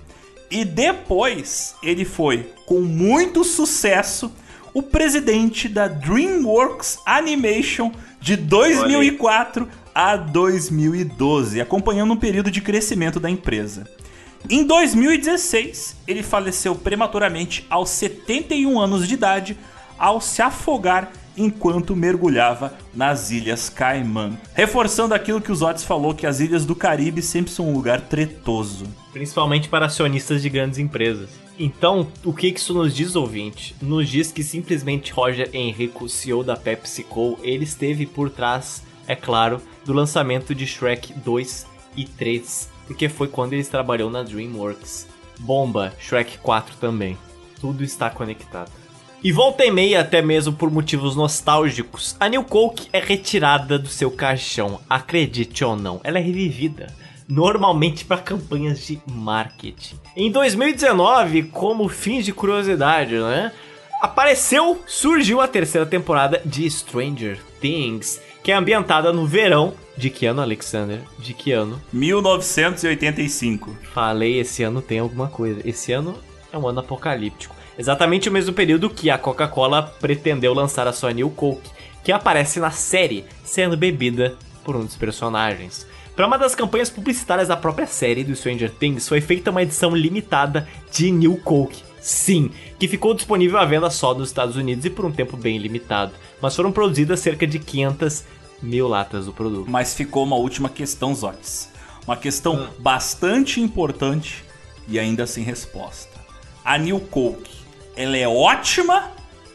E depois ele foi, com muito sucesso, o presidente da DreamWorks Animation de 2004 a 2012, acompanhando um período de crescimento da empresa. Em 2016, ele faleceu prematuramente aos 71 anos de idade ao se afogar enquanto mergulhava nas Ilhas Caimã. Reforçando aquilo que o Otis falou, que as ilhas do Caribe sempre são um lugar tretoso. Principalmente para acionistas de grandes empresas. Então, o que isso nos diz, ouvinte? Nos diz que simplesmente Roger Enrico, CEO da PepsiCo, ele esteve por trás, é claro, do lançamento de Shrek 2 e 3, porque foi quando ele trabalhou na DreamWorks. Bomba, Shrek 4 também. Tudo está conectado. E volta e meia, até mesmo por motivos nostálgicos, a New Coke é retirada do seu caixão. Acredite ou não, ela é revivida. Normalmente para campanhas de marketing. Em 2019, como fins de curiosidade, né? Apareceu, surgiu a terceira temporada de Stranger Things, que é ambientada no verão de que ano, Alexander? De que ano? 1985. Falei, esse ano tem alguma coisa. Esse ano é um ano apocalíptico. Exatamente o mesmo período que a Coca-Cola pretendeu lançar a sua New Coke, que aparece na série, sendo bebida por um dos personagens. Para uma das campanhas publicitárias da própria série do Stranger Things, foi feita uma edição limitada de New Coke. Sim, que ficou disponível à venda só nos Estados Unidos e por um tempo bem limitado, mas foram produzidas cerca de 500 mil latas do produto. Mas ficou uma última questão, Zotes. Uma questão bastante importante e ainda sem resposta. A New Coke, ela é ótima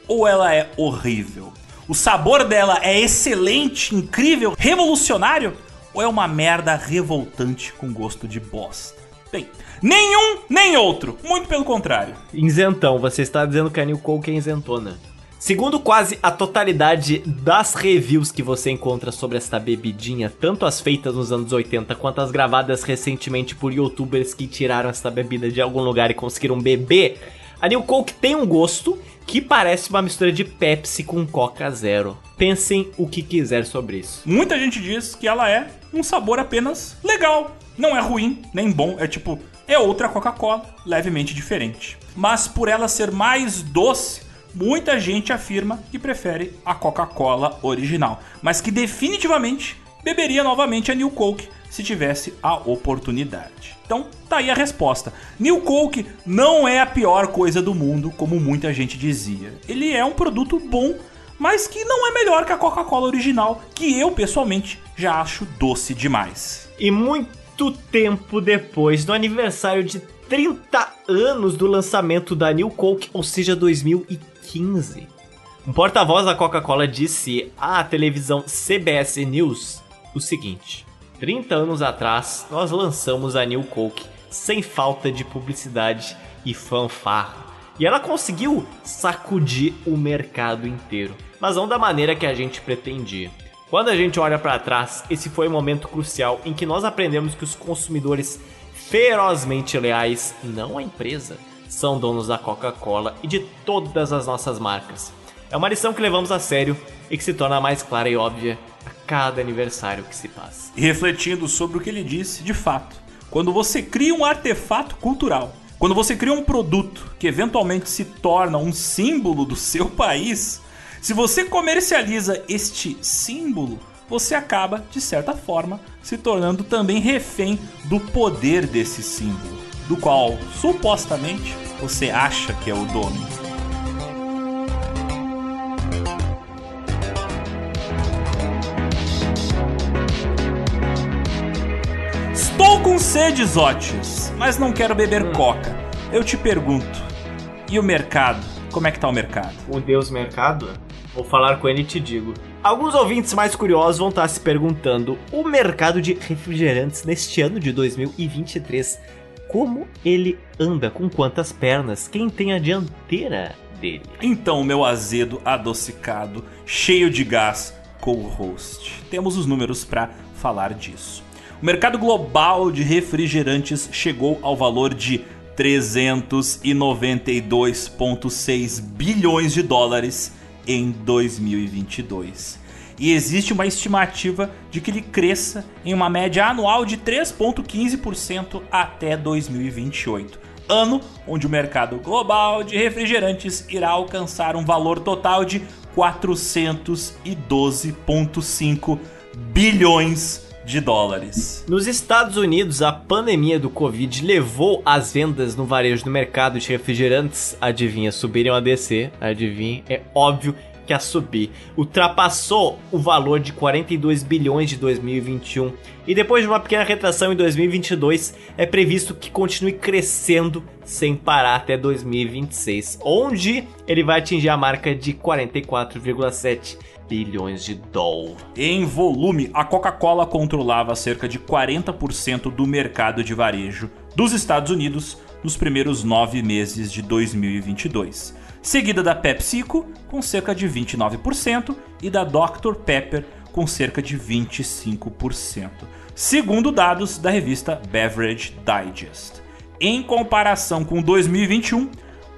ou ela é horrível? O sabor dela é excelente, incrível, revolucionário ou é uma merda revoltante com gosto de bosta? Bem, nenhum nem outro, muito pelo contrário. Isentão, você está dizendo que a New Coke é isentona. Segundo quase a totalidade das reviews que você encontra sobre esta bebidinha, tanto as feitas nos anos 80 quanto as gravadas recentemente por youtubers que tiraram esta bebida de algum lugar e conseguiram beber, a New Coke tem um gosto que parece uma mistura de Pepsi com Coca Zero. Pensem o que quiser sobre isso. Muita gente diz que ela é um sabor apenas legal. Não é ruim, nem bom, é tipo, é outra Coca-Cola, levemente diferente. Mas por ela ser mais doce, muita gente afirma que prefere a Coca-Cola original, mas que definitivamente beberia novamente a New Coke se tivesse a oportunidade. Então, tá aí a resposta. New Coke não é a pior coisa do mundo, como muita gente dizia. Ele é um produto bom, mas que não é melhor que a Coca-Cola original, que eu pessoalmente já acho doce demais. E muito tempo depois, no aniversário de 30 anos do lançamento da New Coke, ou seja, 2015. Um porta-voz da Coca-Cola disse à televisão CBS News o seguinte: 30 anos atrás, nós lançamos a New Coke sem falta de publicidade e fanfarra. E ela conseguiu sacudir o mercado inteiro, mas não da maneira que a gente pretendia. Quando a gente olha para trás, esse foi um momento crucial em que nós aprendemos que os consumidores ferozmente leais, não a empresa, são donos da Coca-Cola e de todas as nossas marcas. É uma lição que levamos a sério e que se torna mais clara e óbvia a cada aniversário que se passa. E refletindo sobre o que ele disse, de fato, quando você cria um artefato cultural, quando você cria um produto que eventualmente se torna um símbolo do seu país, se você comercializa este símbolo, você acaba, de certa forma, se tornando também refém do poder desse símbolo, do qual supostamente você acha que é o dono. Estou com sede, Zotes, mas não quero beber coca. Eu te pergunto, e o mercado? Como é que tá o mercado? O Deus Mercado? Vou falar com ele e te digo. Alguns ouvintes mais curiosos vão estar se perguntando: o mercado de refrigerantes neste ano de 2023, como ele anda? Com quantas pernas? Quem tem a dianteira dele? Então, meu azedo adocicado, cheio de gás, co-host. Temos os números para falar disso. O mercado global de refrigerantes chegou ao valor de 392,6 bilhões de dólares em 2022. E existe uma estimativa de que ele cresça em uma média anual de 3,15% até 2028. Ano onde o mercado global de refrigerantes irá alcançar um valor total de 412,5 bilhões de dólares. Nos Estados Unidos, a pandemia do Covid levou as vendas no varejo do mercado de refrigerantes, adivinha, subiram a descer, adivinha, é óbvio que a subir. Ultrapassou o valor de 42 bilhões de 2021 e depois de uma pequena retração em 2022, é previsto que continue crescendo sem parar até 2026, onde ele vai atingir a marca de 44,7 bilhões de dólares. Em volume, a Coca-Cola controlava cerca de 40% do mercado de varejo dos Estados Unidos nos primeiros nove meses de 2022, seguida da PepsiCo com cerca de 29% e da Dr Pepper com cerca de 25%, segundo dados da revista Beverage Digest. Em comparação com 2021,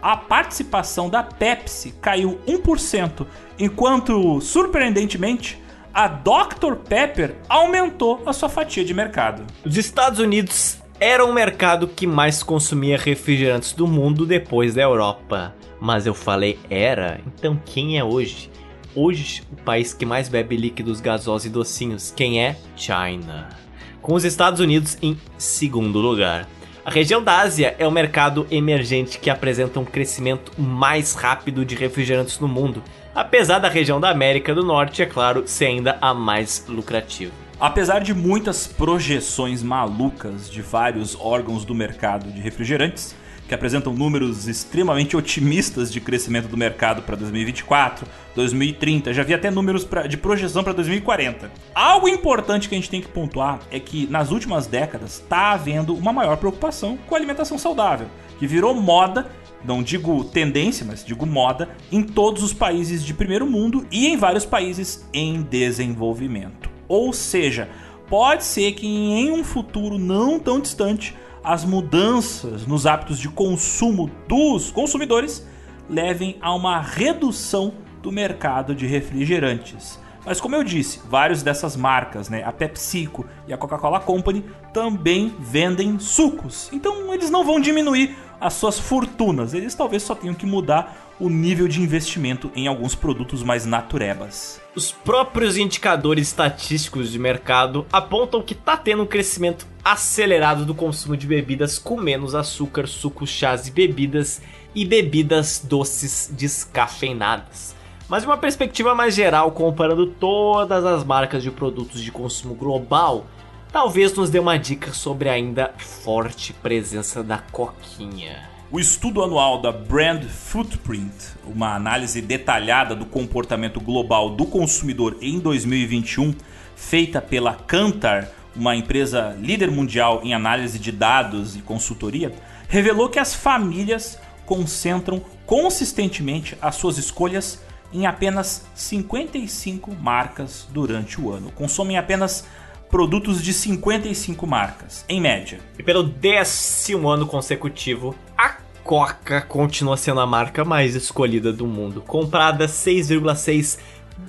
a participação da Pepsi caiu 1%, enquanto, surpreendentemente, a Dr Pepper aumentou a sua fatia de mercado. Os Estados Unidos era o mercado que mais consumia refrigerantes do mundo depois da Europa. Mas eu falei era, então quem é hoje? Hoje, o país que mais bebe líquidos gasosos e docinhos, quem é? China. Com os Estados Unidos em segundo lugar. A região da Ásia é o mercado emergente que apresenta um crescimento mais rápido de refrigerantes no mundo, apesar da região da América do Norte, é claro, ser ainda a mais lucrativa. Apesar de muitas projeções malucas de vários órgãos do mercado de refrigerantes, que apresentam números extremamente otimistas de crescimento do mercado para 2024, 2030, já vi até números pra- de projeção para 2040. Algo importante que a gente tem que pontuar é que nas últimas décadas está havendo uma maior preocupação com a alimentação saudável, que virou moda não digo tendência, mas digo moda, em todos os países de primeiro mundo e em vários países em desenvolvimento. Ou seja, pode ser que em um futuro não tão distante as mudanças nos hábitos de consumo dos consumidores levem a uma redução do mercado de refrigerantes. Mas como eu disse, vários dessas marcas, né, a PepsiCo e a Coca-Cola Company também vendem sucos. Então eles não vão diminuir as suas fortunas, eles talvez só tenham que mudar o nível de investimento em alguns produtos mais naturebas. Os próprios indicadores estatísticos de mercado apontam que está tendo um crescimento acelerado do consumo de bebidas com menos açúcar, sucos, chás e bebidas e bebidas doces descafeinadas. Mas de uma perspectiva mais geral, comparando todas as marcas de produtos de consumo global, talvez nos dê uma dica sobre a ainda forte presença da coquinha. O estudo anual da Brand Footprint, uma análise detalhada do comportamento global do consumidor em 2021, feita pela Kantar, uma empresa líder mundial em análise de dados e consultoria, revelou que as famílias concentram consistentemente as suas escolhas em apenas 55 marcas durante o ano. Consomem apenas produtos de 55 marcas, em média. E pelo décimo ano consecutivo, a Coca continua sendo a marca mais escolhida do mundo, comprada 6,6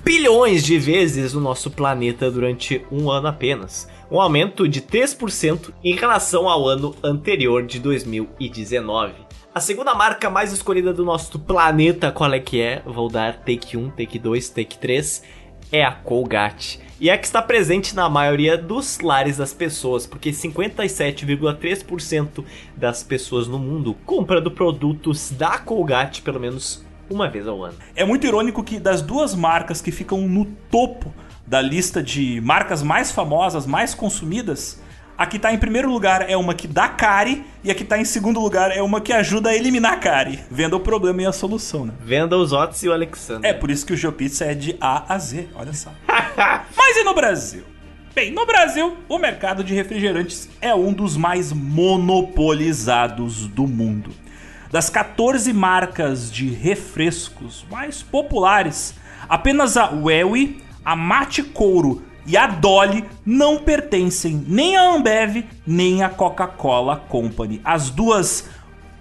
bilhões de vezes no nosso planeta durante um ano apenas, um aumento de 3% em relação ao ano anterior de 2019. A segunda marca mais escolhida do nosso planeta, qual é que é? Vou dar take 1, take 2, take 3. É a Colgate. E é que está presente na maioria dos lares das pessoas, porque 57,3% das pessoas no mundo comprando produtos da Colgate pelo menos uma vez ao ano. É muito irônico que das duas marcas que ficam no topo da lista de marcas mais famosas, mais consumidas, a que tá em primeiro lugar é uma que dá cárie e a que tá em segundo lugar é uma que ajuda a eliminar cárie. Venda o problema e a solução, né? Venda os Otis e o Alexander. É por isso que o GeoPizza é de A a Z, olha só. Mas e no Brasil? Bem, no Brasil, o mercado de refrigerantes é um dos mais monopolizados do mundo. Das 14 marcas de refrescos mais populares, apenas a Welly, a Mate Couro e a Dolly não pertencem nem à Ambev nem à Coca-Cola Company. As duas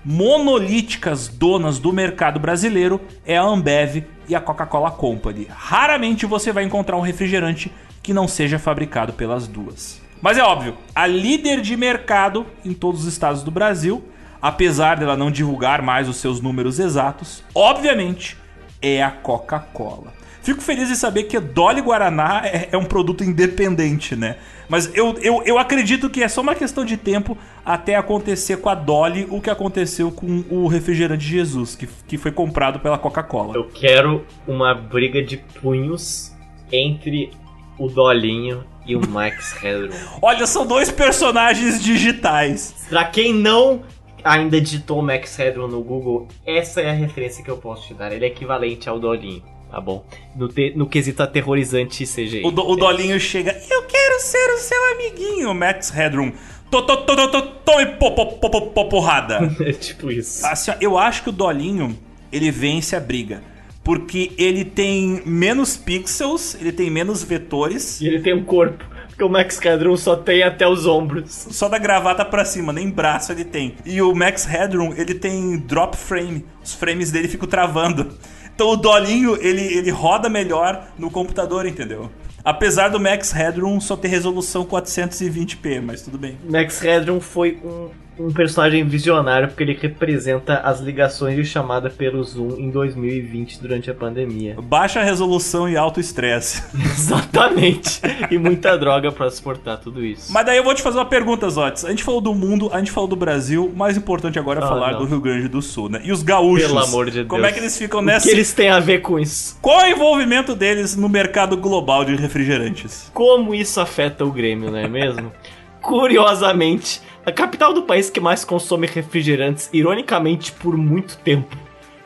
monolíticas donas do mercado brasileiro é a Ambev e a Coca-Cola Company. Raramente você vai encontrar um refrigerante que não seja fabricado pelas duas. Mas é óbvio, a líder de mercado em todos os estados do Brasil, apesar dela não divulgar mais os seus números exatos, obviamente é a Coca-Cola. Fico feliz em saber que Dolly Guaraná é, é um produto independente, né? Mas eu, eu, eu acredito que é só uma questão de tempo até acontecer com a Dolly o que aconteceu com o refrigerante Jesus, que, que foi comprado pela Coca-Cola. Eu quero uma briga de punhos entre o Dolinho e o Max Headroom. Olha, são dois personagens digitais. pra quem não ainda digitou o Max Headroom no Google, essa é a referência que eu posso te dar. Ele é equivalente ao Dolinho, tá bom? No, te- no quesito aterrorizante CGI. O, do, o Dolinho chega, eu quero ser o seu amiguinho, Max Headroom. To, to, to, to, to, tome po, po, po, po, po, porrada. É tipo isso. Assim, eu acho que o Dolinho, ele vence a briga. Porque ele tem menos pixels, ele tem menos vetores. E ele tem um corpo. Porque o Max Headroom só tem até os ombros. Só da gravata pra cima, nem braço ele tem. E o Max Headroom, ele tem drop frame. Os frames dele ficam travando. Então o Dolinho, ele, ele roda melhor no computador, entendeu? Apesar do Max Headroom só ter resolução 420p, mas tudo bem. Max Headroom foi um, um personagem visionário porque ele representa as ligações de chamada pelo Zoom em 2020 durante a pandemia. Baixa resolução e alto estresse. Exatamente. e muita droga pra suportar tudo isso. Mas daí eu vou te fazer uma pergunta, Zotes. A gente falou do mundo, a gente falou do Brasil, o mais importante agora é Ah, falar não. do Rio Grande do Sul, né? E os gaúchos. Pelo amor de Deus. Como é que eles ficam O nessa? que eles têm a ver com isso? Qual é o envolvimento deles no mercado global de refrigerantes? Como isso afeta o Grêmio, não é mesmo? Curiosamente, a capital do país que mais consome refrigerantes, ironicamente por muito tempo,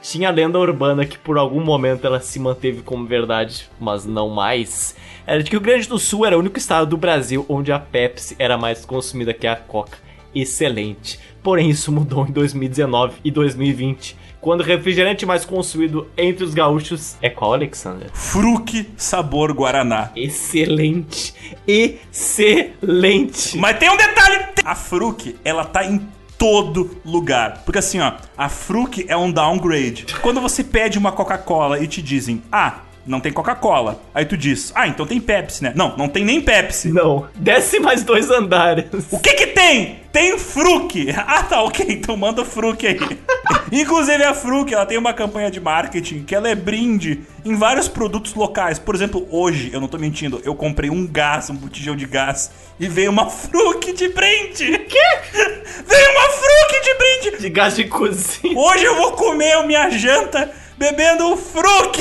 tinha a lenda urbana que por algum momento ela se manteve como verdade, mas não mais. Era de que o Rio Grande do Sul era o único estado do Brasil onde a Pepsi era mais consumida que a Coca. Excelente. Porém, isso mudou em 2019 e 2020, quando o refrigerante mais consumido entre os gaúchos é qual, Alexander? Fruque sabor Guaraná. Excelente. Excelente. Mas tem um detalhe: a Fruc, ela tá em todo lugar. Porque assim, ó, a Fruc é um downgrade. Quando você pede uma Coca-Cola e te dizem, ah, não tem Coca-Cola. Aí tu diz, ah, então tem Pepsi, né? Não, não tem nem Pepsi. Não, desce mais dois andares. O que que tem? Tem Fruc. Ah, tá, ok, então manda Fruc aí. Inclusive a Fruc, ela tem uma campanha de marketing que ela é brinde em vários produtos locais. Por exemplo, hoje, eu não tô mentindo, eu comprei um gás, um botijão de gás e veio uma Fruc de brinde. Quê? Veio uma Fruc de brinde. De gás de cozinha. Hoje eu vou comer a minha janta bebendo um Fruc.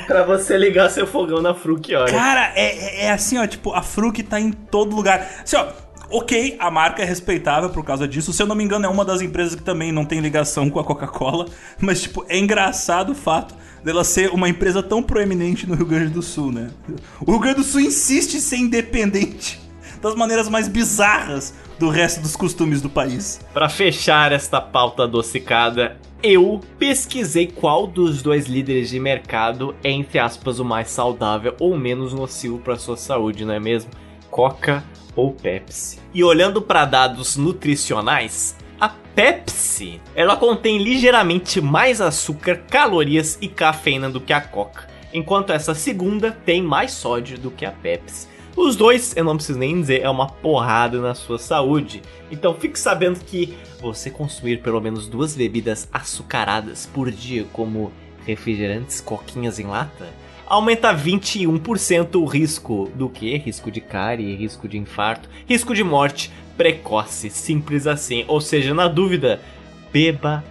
pra você ligar seu fogão na Fruc, olha. Cara, é, é- é assim, ó, tipo, a Fruc tá em todo lugar. Assim, ó, ok, a marca é respeitável por causa disso. Se eu não me engano, é uma das empresas que também não tem ligação com a Coca-Cola. Mas, tipo, é engraçado o fato dela ser uma empresa tão proeminente no Rio Grande do Sul, né? O Rio Grande do Sul insiste em ser independente das maneiras mais bizarras do resto dos costumes do país. Para fechar esta pauta adocicada, eu pesquisei qual dos dois líderes de mercado é, entre aspas, o mais saudável ou menos nocivo para sua saúde, não é mesmo? Coca ou Pepsi. E olhando para dados nutricionais, a Pepsi, ela contém ligeiramente mais açúcar, calorias e cafeína do que a Coca, enquanto essa segunda tem mais sódio do que a Pepsi. Os dois, eu não preciso nem dizer, é uma porrada na sua saúde. Então fique sabendo que você consumir pelo menos duas bebidas açucaradas por dia, como refrigerantes, coquinhas em lata, aumenta 21% o risco do que? Risco de cárie, risco de infarto, risco de morte precoce, simples assim. Ou seja, na dúvida, beba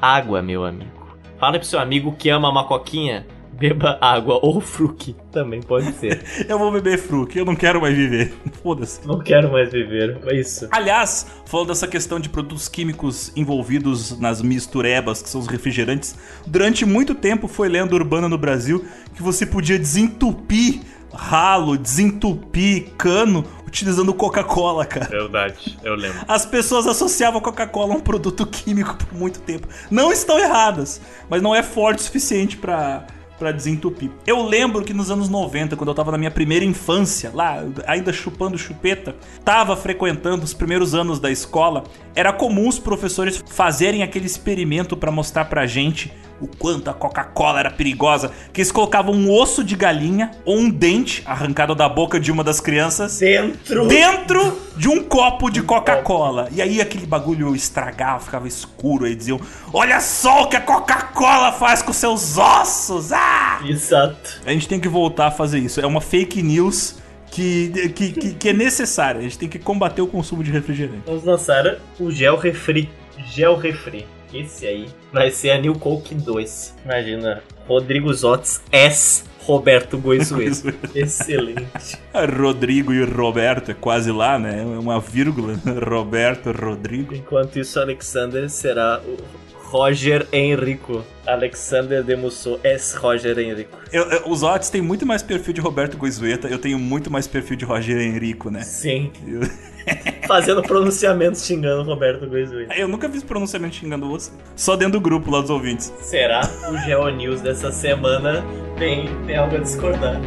água, meu amigo. Fala pro seu amigo que ama uma coquinha, beba água ou fruque, também pode ser. Eu vou beber fruque, eu não quero mais viver. Foda-se. Não quero mais viver, é isso. Aliás, falando dessa questão de produtos químicos envolvidos nas misturebas, que são os refrigerantes, durante muito tempo foi lenda urbana no Brasil que você podia desentupir ralo, desentupir cano utilizando Coca-Cola, cara. Verdade, eu lembro. As pessoas associavam a Coca-Cola a um produto químico por muito tempo. Não estão erradas, mas não é forte o suficiente pra para desentupir. Eu lembro que nos anos 90, quando eu tava na minha primeira infância, lá ainda chupando chupeta, tava frequentando os primeiros anos da escola, era comum os professores fazerem aquele experimento para mostrar pra gente o quanto a Coca-Cola era perigosa, que eles colocavam um osso de galinha ou um dente arrancado da boca de uma das crianças Dentro. dentro de um copo de Coca-Cola. E aí aquele bagulho estragava, ficava escuro. Aí diziam: Olha só o que a Coca-Cola faz com seus ossos! Ah! Exato. A gente tem que voltar a fazer isso. É uma fake news que, que, que, que é necessária. A gente tem que combater o consumo de refrigerante. Vamos lançar o Gel Refri. Gel Refri. Esse aí vai ser a New Coke 2. Imagina, Rodrigo Zotes S. Roberto Goizueto. Excelente. Rodrigo e Roberto é quase lá, né? É uma vírgula. Roberto, Rodrigo. Enquanto isso, Alexander será o Roger Henrico. Alexander de Musso S. Roger Henrico. Eu, eu- os Otis têm muito mais perfil de Roberto Goizueta, eu tenho muito mais perfil de Roger Henrico, né? Sim. Eu, Fazendo pronunciamentos xingando Roberto Goizueto. eu nunca fiz pronunciamento xingando você. Só dentro do grupo lá dos ouvintes. Será o Geo News dessa semana tem, tem algo a discordar?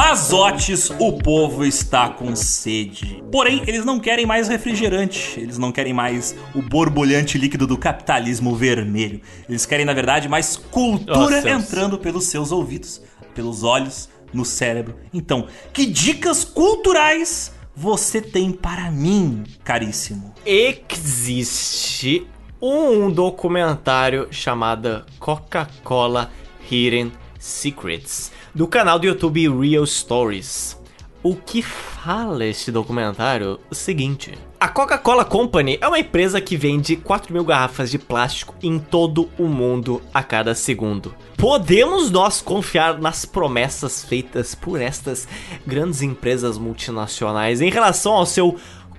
Mas Otis, o povo está com sede. Porém, eles não querem mais refrigerante, eles não querem mais o borbulhante líquido do capitalismo vermelho. Eles querem, na verdade, mais cultura entrando pelos seus ouvidos, pelos olhos, no cérebro. Então, que dicas culturais você tem para mim, caríssimo? Existe um documentário chamado Coca-Cola Hidden Secrets do canal do YouTube Real Stories. O que fala este documentário? O seguinte: a Coca-Cola Company é uma empresa que vende 4 mil garrafas de plástico em todo o mundo a cada segundo. Podemos nós confiar nas promessas feitas por estas grandes empresas multinacionais em relação ao seu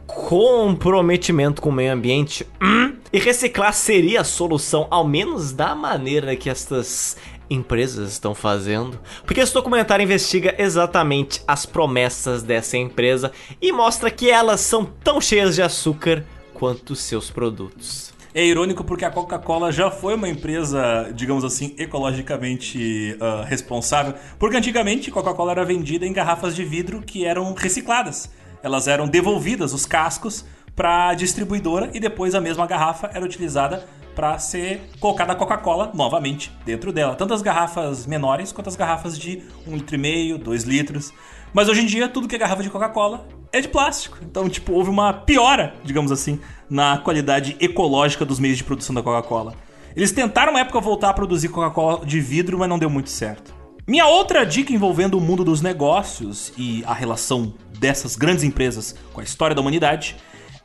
comprometimento com o meio ambiente? Hum? E reciclar seria a solução, ao menos da maneira que estas empresas estão fazendo? Porque esse documentário investiga exatamente as promessas dessa empresa e mostra que elas são tão cheias de açúcar quanto seus produtos. É irônico porque a Coca-Cola já foi uma empresa, digamos assim, ecologicamente ah, responsável. Porque antigamente Coca-Cola era vendida em garrafas de vidro que eram recicladas. Elas eram devolvidas, os cascos, para a distribuidora e depois a mesma garrafa era utilizada para ser colocada a Coca-Cola novamente dentro dela. Tanto as garrafas menores quanto as garrafas de 1,5 litro, e meio, 2 litros. Mas hoje em dia, tudo que é garrafa de Coca-Cola é de plástico. Então, tipo, houve uma piora, digamos assim, na qualidade ecológica dos meios de produção da Coca-Cola. Eles tentaram uma época voltar a produzir Coca-Cola de vidro, mas não deu muito certo. Minha outra dica envolvendo o mundo dos negócios e a relação dessas grandes empresas com a história da humanidade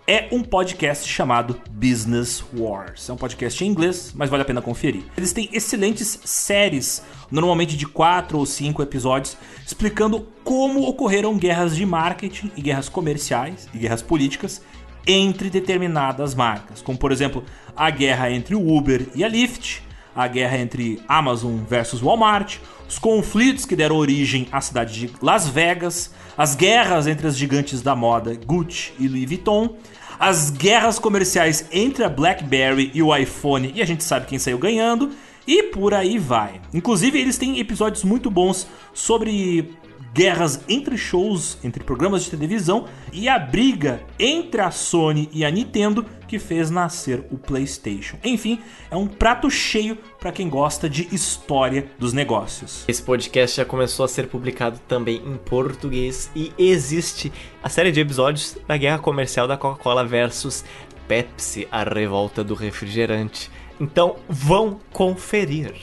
é um podcast chamado Business Wars. É um podcast em inglês, mas vale a pena conferir. Eles têm excelentes séries, normalmente de 4 ou 5 episódios, explicando como ocorreram guerras de marketing e guerras comerciais e guerras políticas entre determinadas marcas, como por exemplo a guerra entre o Uber e a Lyft, a guerra entre Amazon versus Walmart, os conflitos que deram origem à cidade de Las Vegas, as guerras entre as gigantes da moda Gucci e Louis Vuitton, as guerras comerciais entre a BlackBerry e o iPhone, e a gente sabe quem saiu ganhando, e por aí vai. Inclusive, eles têm episódios muito bons sobre guerras entre shows, entre programas de televisão e a briga entre a Sony e a Nintendo que fez nascer o PlayStation. Enfim, é um prato cheio para quem gosta de história dos negócios. Esse podcast já começou a ser publicado também em português e existe a série de episódios da guerra comercial da Coca-Cola versus Pepsi, a revolta do refrigerante. Então vão conferir.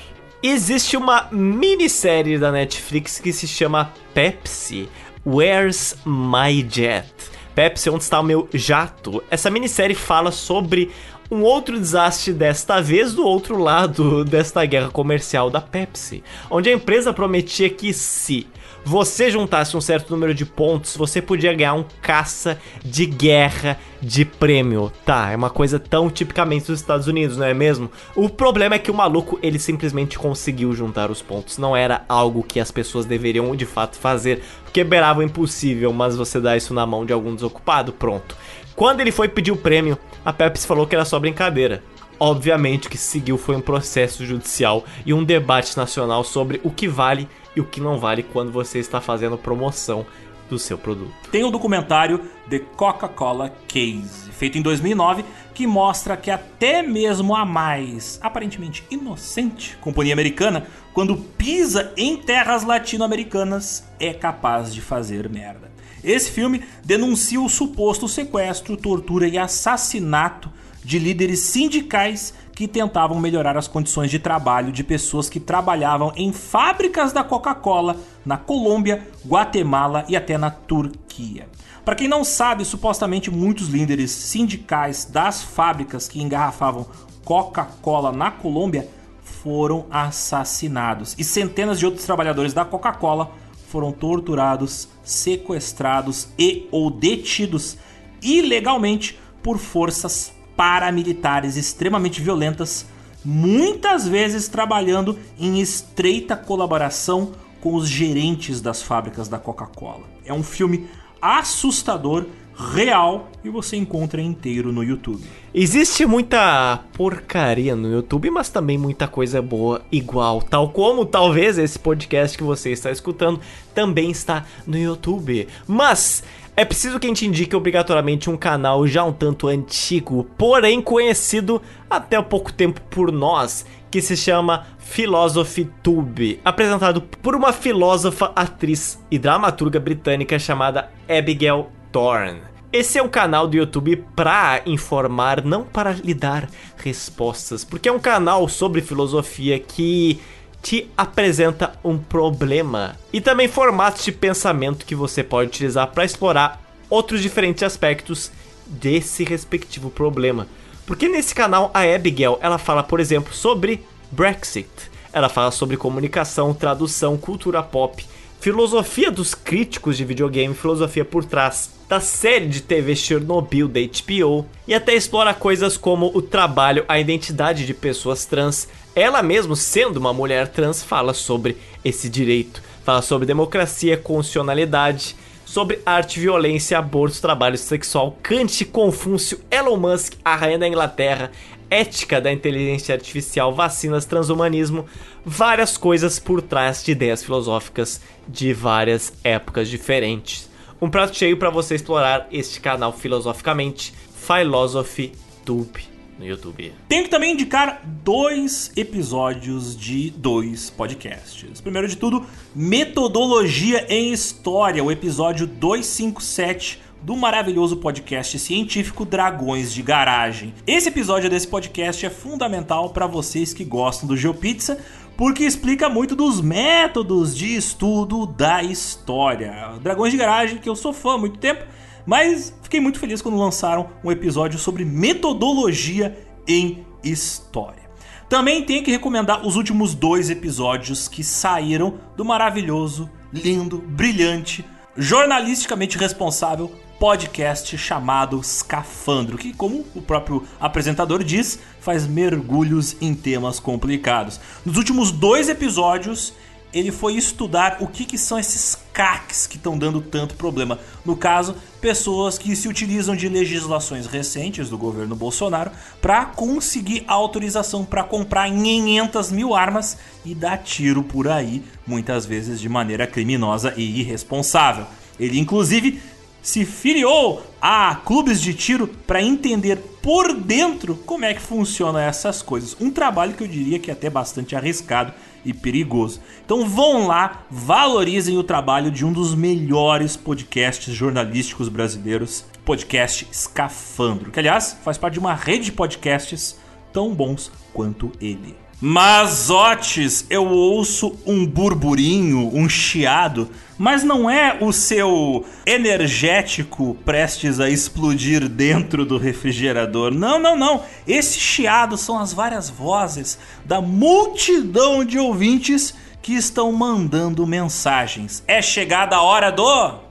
Existe uma minissérie da Netflix que se chama Pepsi Where's My Jet? Pepsi, onde está o meu jato? Essa minissérie fala sobre um outro desastre desta vez do outro lado desta guerra comercial da Pepsi, onde a empresa prometia que se você juntasse um certo número de pontos, você podia ganhar um caça de guerra de prêmio. Tá, é uma coisa tão tipicamente dos Estados Unidos, não é mesmo? O problema é que o maluco, ele simplesmente conseguiu juntar os pontos. Não era algo que as pessoas deveriam de fato fazer, porque beirava o impossível, mas você dá isso na mão de algum desocupado, pronto. Quando ele foi pedir o prêmio, a Pepsi falou que era só brincadeira. Obviamente o que seguiu foi um processo judicial e um debate nacional sobre o que vale e o que não vale quando você está fazendo promoção do seu produto. Tem o documentário The Coca-Cola Case, feito em 2009, que mostra que até mesmo a mais aparentemente inocente companhia americana, quando pisa em terras latino-americanas, é capaz de fazer merda. Esse filme denuncia o suposto sequestro, tortura e assassinato de líderes sindicais que tentavam melhorar as condições de trabalho de pessoas que trabalhavam em fábricas da Coca-Cola na Colômbia, Guatemala e até na Turquia. Para quem não sabe, supostamente muitos líderes sindicais das fábricas que engarrafavam Coca-Cola na Colômbia foram assassinados e centenas de outros trabalhadores da Coca-Cola foram torturados, sequestrados e ou detidos ilegalmente por forças paramilitares extremamente violentas, muitas vezes trabalhando em estreita colaboração com os gerentes das fábricas da Coca-Cola. É um filme assustador, real e você encontra inteiro no YouTube. Existe muita porcaria no YouTube, mas também muita coisa boa igual. Tal como talvez esse podcast que você está escutando também está no YouTube. Mas é preciso que a gente indique obrigatoriamente um canal já um tanto antigo, porém conhecido até há pouco tempo por nós, que se chama Philosophy Tube, apresentado por uma filósofa, atriz e dramaturga britânica chamada Abigail Thorne. Esse é um canal do YouTube para informar, não para lhe dar respostas, porque é um canal sobre filosofia que te apresenta um problema e também formatos de pensamento que você pode utilizar para explorar outros diferentes aspectos desse respectivo problema. Porque nesse canal a Abigail, ela fala, por exemplo, sobre Brexit. Ela fala sobre comunicação, tradução, cultura pop, filosofia dos críticos de videogame, filosofia por trás da série de TV Chernobyl da HBO e até explora coisas como o trabalho, a identidade de pessoas trans. Ela mesmo, sendo uma mulher trans, fala sobre esse direito, fala sobre democracia, constitucionalidade, sobre arte, violência, aborto, trabalho sexual, Kant, Confúcio, Elon Musk, a rainha da Inglaterra, ética da inteligência artificial, vacinas, transhumanismo, várias coisas por trás de ideias filosóficas de várias épocas diferentes. Um prato cheio para você explorar este canal filosoficamente, Philosophy Tube no YouTube. Tenho que também indicar dois episódios de dois podcasts. Primeiro de tudo, Metodologia em História, o episódio 257 do maravilhoso podcast científico Dragões de Garagem. Esse episódio desse podcast é fundamental para vocês que gostam do GeoPizza, porque explica muito dos métodos de estudo da história. Dragões de Garagem, que eu sou fã há muito tempo, mas fiquei muito feliz quando lançaram um episódio sobre metodologia em história. Também tenho que recomendar os últimos dois episódios que saíram do maravilhoso, lindo, brilhante, jornalisticamente responsável podcast chamado Escafandro, que, como o próprio apresentador diz, faz mergulhos em temas complicados. Nos últimos dois episódios, ele foi estudar o que, que são esses CACs que estão dando tanto problema. No caso, pessoas que se utilizam de legislações recentes do governo Bolsonaro para conseguir autorização para comprar 500 mil armas e dar tiro por aí, muitas vezes de maneira criminosa e irresponsável. Ele, inclusive, se filiou a clubes de tiro para entender por dentro como é que funcionam essas coisas. Um trabalho que eu diria que é até bastante arriscado e perigoso. Então vão lá, valorizem o trabalho de um dos melhores podcasts jornalísticos brasileiros, podcast Escafandro, que aliás faz parte de uma rede de podcasts tão bons quanto ele. Mazotes, eu ouço um burburinho, um chiado, mas não é o seu energético prestes a explodir dentro do refrigerador. Não, não, não. Esse chiado são as várias vozes da multidão de ouvintes que estão mandando mensagens. É chegada a hora do.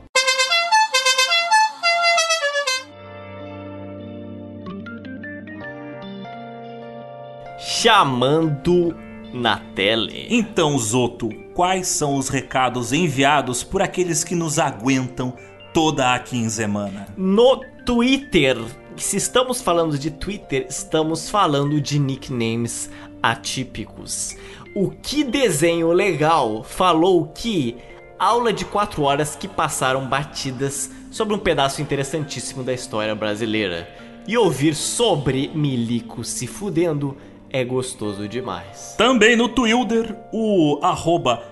Chamando na tele. Então, Zoto, quais são os recados enviados por aqueles que nos aguentam toda a quinzemana? No Twitter, se estamos falando de Twitter, estamos falando de nicknames atípicos. O que desenho legal falou que aula de 4 horas que passaram batidas sobre um pedaço interessantíssimo da história brasileira. E ouvir sobre Milico se fudendo é gostoso demais. Também no Twitter, o arroba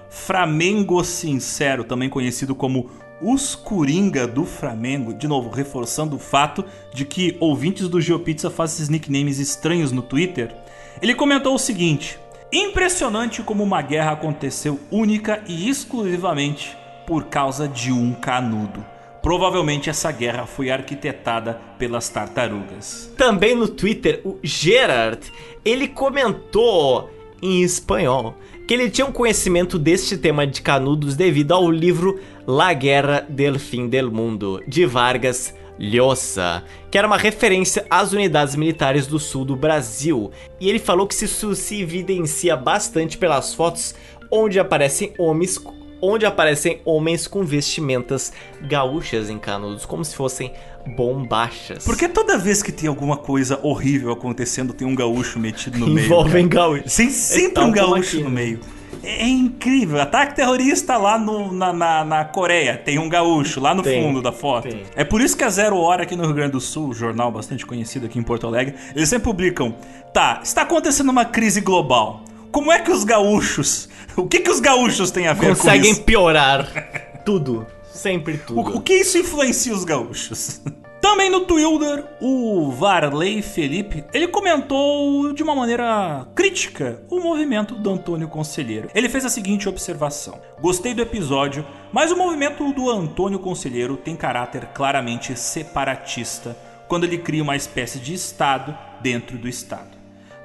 Sincero, também conhecido como os Coringa do Flamengo, de novo, reforçando o fato de que ouvintes do GeoPizza fazem esses nicknames estranhos no Twitter, ele comentou o seguinte: Impressionante como uma guerra aconteceu única e exclusivamente por causa de um canudo. Provavelmente essa guerra foi arquitetada pelas tartarugas. Também no Twitter, o Gerard, ele comentou em espanhol que ele tinha um conhecimento deste tema de canudos devido ao livro La Guerra del Fin del Mundo, de Vargas Llosa, que era uma referência às unidades militares do sul do Brasil. E ele falou que isso se evidencia bastante pelas fotos onde aparecem homens onde aparecem homens com vestimentas gaúchas em canudos, como se fossem bombachas. Porque toda vez que tem alguma coisa horrível acontecendo, tem um gaúcho metido no meio. envolvem gaúchos? Tem sempre Tal um como gaúcho aqui, no né? meio. É incrível. Ataque terrorista lá no- na, na, na Coreia. Tem um gaúcho lá no Tem, fundo da foto. tem. É por isso que a Zero Hora aqui no Rio Grande do Sul, jornal bastante conhecido aqui em Porto Alegre, eles sempre publicam: tá, está acontecendo uma crise global. Como é que os gaúchos. O que, que os gaúchos têm a ver Conseguem com isso? piorar tudo. Sempre tudo. O, o que isso influencia os gaúchos? Também no Twitter, o Varley Felipe, ele comentou de uma maneira crítica o movimento do Antônio Conselheiro. Ele fez a seguinte observação: Gostei do episódio, mas o movimento do Antônio Conselheiro tem caráter claramente separatista quando ele cria uma espécie de Estado dentro do Estado.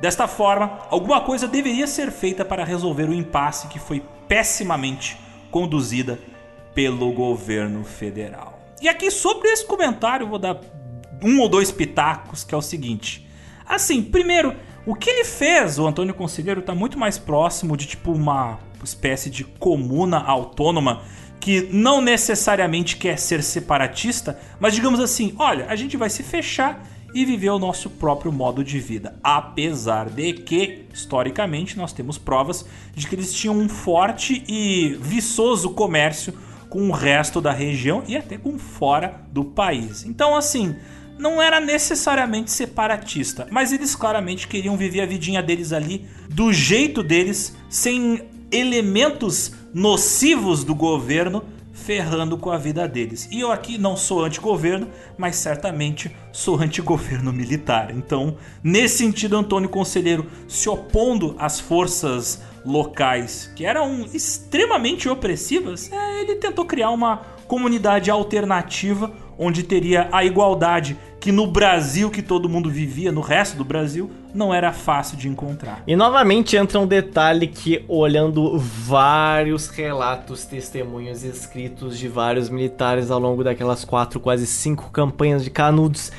Desta forma, alguma coisa deveria ser feita para resolver o impasse que foi pessimamente conduzida pelo governo federal. E aqui sobre esse comentário vou dar um ou dois pitacos, que é o seguinte. Assim, primeiro, o que ele fez, o Antônio Conselheiro, está muito mais próximo de tipo uma espécie de comuna autônoma que não necessariamente quer ser separatista, mas digamos assim, olha, a gente vai se fechar e viver o nosso próprio modo de vida. Apesar de que, historicamente, nós temos provas de que eles tinham um forte e viçoso comércio com o resto da região e até com fora do país. Então, assim, não era necessariamente separatista, mas eles claramente queriam viver a vidinha deles ali do jeito deles, sem elementos nocivos do governo ferrando com a vida deles. E eu aqui não sou anti-governo, mas certamente sou anti-governo militar. Então, nesse sentido, Antônio Conselheiro se opondo às forças locais que eram extremamente opressivas, é, ele tentou criar uma comunidade alternativa onde teria a igualdade que no Brasil que todo mundo vivia, no resto do Brasil, não era fácil de encontrar. E novamente entra um detalhe que, olhando vários relatos, testemunhos escritos de vários militares ao longo daquelas quatro, quase cinco campanhas de Canudos,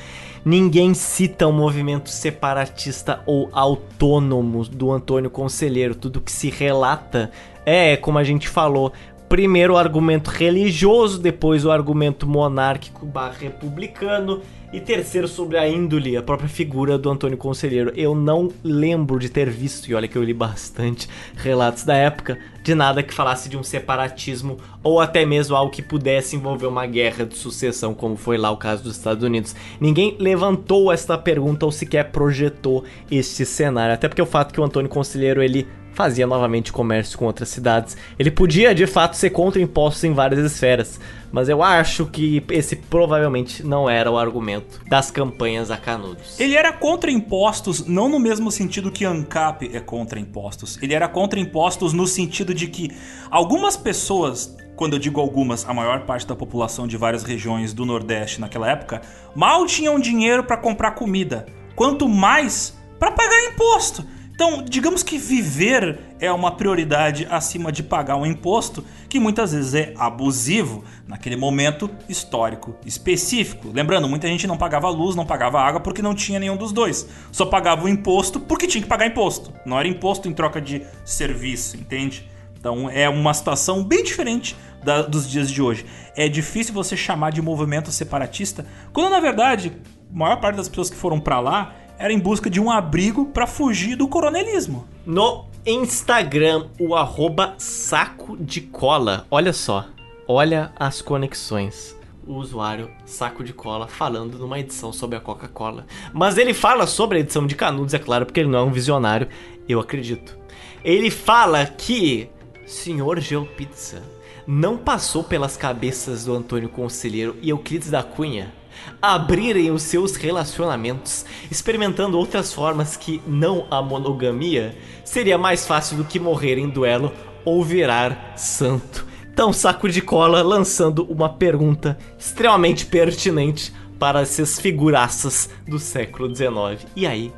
ninguém cita o movimento separatista ou autônomo do Antônio Conselheiro. Tudo que se relata é, como a gente falou, primeiro o argumento religioso, depois o argumento monárquico barra republicano e terceiro sobre a índole, a própria figura do Antônio Conselheiro. Eu não lembro de ter visto, e olha que eu li bastante relatos da época, de nada que falasse de um separatismo ou até mesmo algo que pudesse envolver uma guerra de sucessão, como foi lá o caso dos Estados Unidos. Ninguém levantou esta pergunta ou sequer projetou este cenário, até porque o fato que o Antônio Conselheiro ele fazia novamente comércio com outras cidades. Ele podia de fato ser contra impostos em várias esferas, mas eu acho que esse provavelmente não era o argumento das campanhas a Canudos. Ele era contra impostos, não no mesmo sentido que ANCAP é contra impostos. Ele era contra impostos no sentido de que algumas pessoas, quando eu digo algumas, a maior parte da população de várias regiões do Nordeste naquela época, mal tinham dinheiro para comprar comida, quanto mais para pagar imposto. Então, digamos que viver é uma prioridade acima de pagar um imposto que muitas vezes é abusivo naquele momento histórico específico. Lembrando, muita gente não pagava luz, não pagava água porque não tinha nenhum dos dois. Só pagava o imposto porque tinha que pagar imposto. Não era imposto em troca de serviço, entende? Então é uma situação bem diferente da- dos dias de hoje. É difícil você chamar de movimento separatista, quando na verdade a maior parte das pessoas que foram pra lá era em busca de um abrigo pra fugir do coronelismo. No Instagram, o arroba saco de cola. Olha só, olha as conexões. O usuário saco de cola falando numa edição sobre a Coca-Cola. Mas ele fala sobre a edição de Canudos, é claro, porque ele não é um visionário, eu acredito. Ele fala que Senhor GeoPizza não passou pelas cabeças do Antônio Conselheiro e Euclides da Cunha abrirem os seus relacionamentos, experimentando outras formas que não a monogamia, seria mais fácil do que morrer em duelo ou virar santo. Então, saco de cola lançando uma pergunta extremamente pertinente para essas figuraças do século XIX. E aí,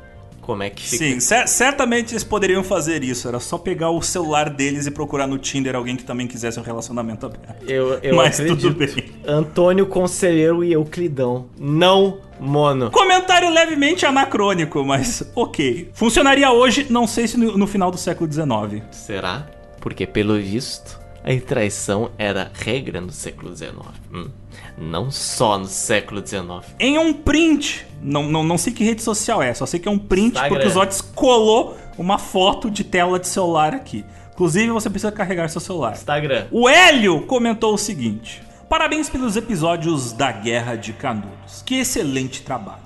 como é que fica? Sim, cer- certamente eles poderiam fazer isso. Era só pegar o celular deles e procurar no Tinder alguém que também quisesse um relacionamento aberto. Eu, eu Mas acredito. tudo bem. Antônio Conselheiro e Euclidão. Não mono. Comentário levemente anacrônico, mas ok. Funcionaria hoje, não sei se no, no final do século XIX. Será? Porque, pelo visto, a traição era regra no século XIX. Hum, Não só no século XIX. Em um print, não, não, não sei que rede social é, só sei que é um print Instagram. porque o Zotes colou uma foto de tela de celular aqui. Inclusive, você precisa carregar seu celular. Instagram. O Hélio comentou o seguinte: Parabéns pelos episódios da Guerra de Canudos. Que excelente trabalho.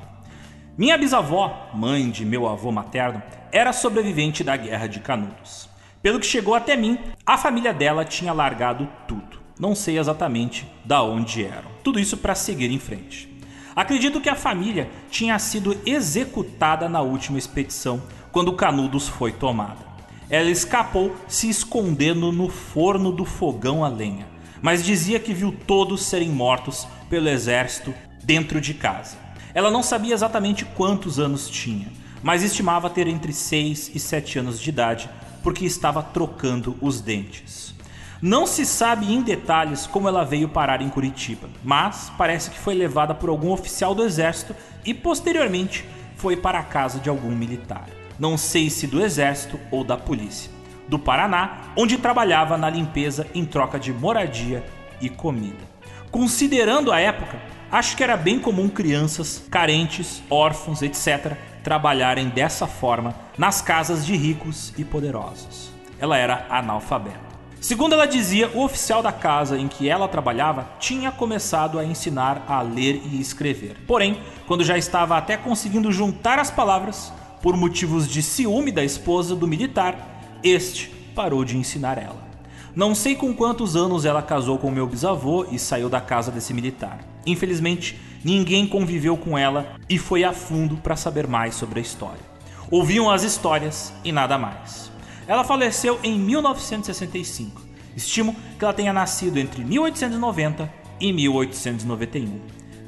Minha bisavó, mãe de meu avô materno, era sobrevivente da Guerra de Canudos. Pelo que chegou até mim, a família dela tinha largado tudo. Não sei exatamente da onde eram. Tudo isso para seguir em frente. Acredito que a família tinha sido executada na última expedição, quando Canudos foi tomada. Ela escapou se escondendo no forno do fogão a lenha, mas dizia que viu todos serem mortos pelo exército dentro de casa. Ela não sabia exatamente quantos anos tinha, mas estimava ter entre 6 e 7 anos de idade, porque estava trocando os dentes. Não se sabe em detalhes como ela veio parar em Curitiba, mas parece que foi levada por algum oficial do exército e posteriormente foi para a casa de algum militar. Não sei se do exército ou da polícia. Do Paraná, onde trabalhava na limpeza em troca de moradia e comida. Considerando a época, acho que era bem comum crianças carentes, órfãos, etc., trabalharem dessa forma nas casas de ricos e poderosos. Ela era analfabeta. Segundo ela dizia, o oficial da casa em que ela trabalhava tinha começado a ensinar a ler e escrever. Porém, quando já estava até conseguindo juntar as palavras, por motivos de ciúme da esposa do militar, este parou de ensinar ela. Não sei com quantos anos ela casou com meu bisavô e saiu da casa desse militar. Infelizmente, ninguém conviveu com ela e foi a fundo para saber mais sobre a história. Ouviam as histórias e nada mais. Ela faleceu em 1965. Estimo que ela tenha nascido entre 1890 e 1891.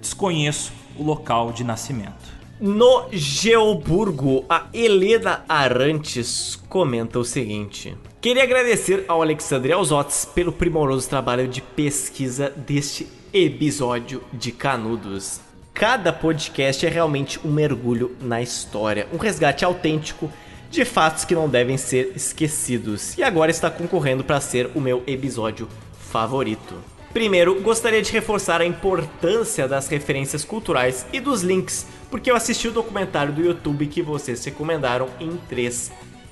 Desconheço o local de nascimento. No Geoburgo, a Helena Arantes comenta o seguinte: Queria agradecer ao Alexandre Alzotes pelo primoroso trabalho de pesquisa deste episódio de Canudos. Cada podcast é realmente um mergulho na história, um resgate autêntico de fatos que não devem ser esquecidos. E agora está concorrendo para ser o meu episódio favorito. Primeiro, gostaria de reforçar a importância das referências culturais e dos links, porque eu assisti o documentário do YouTube que vocês recomendaram em três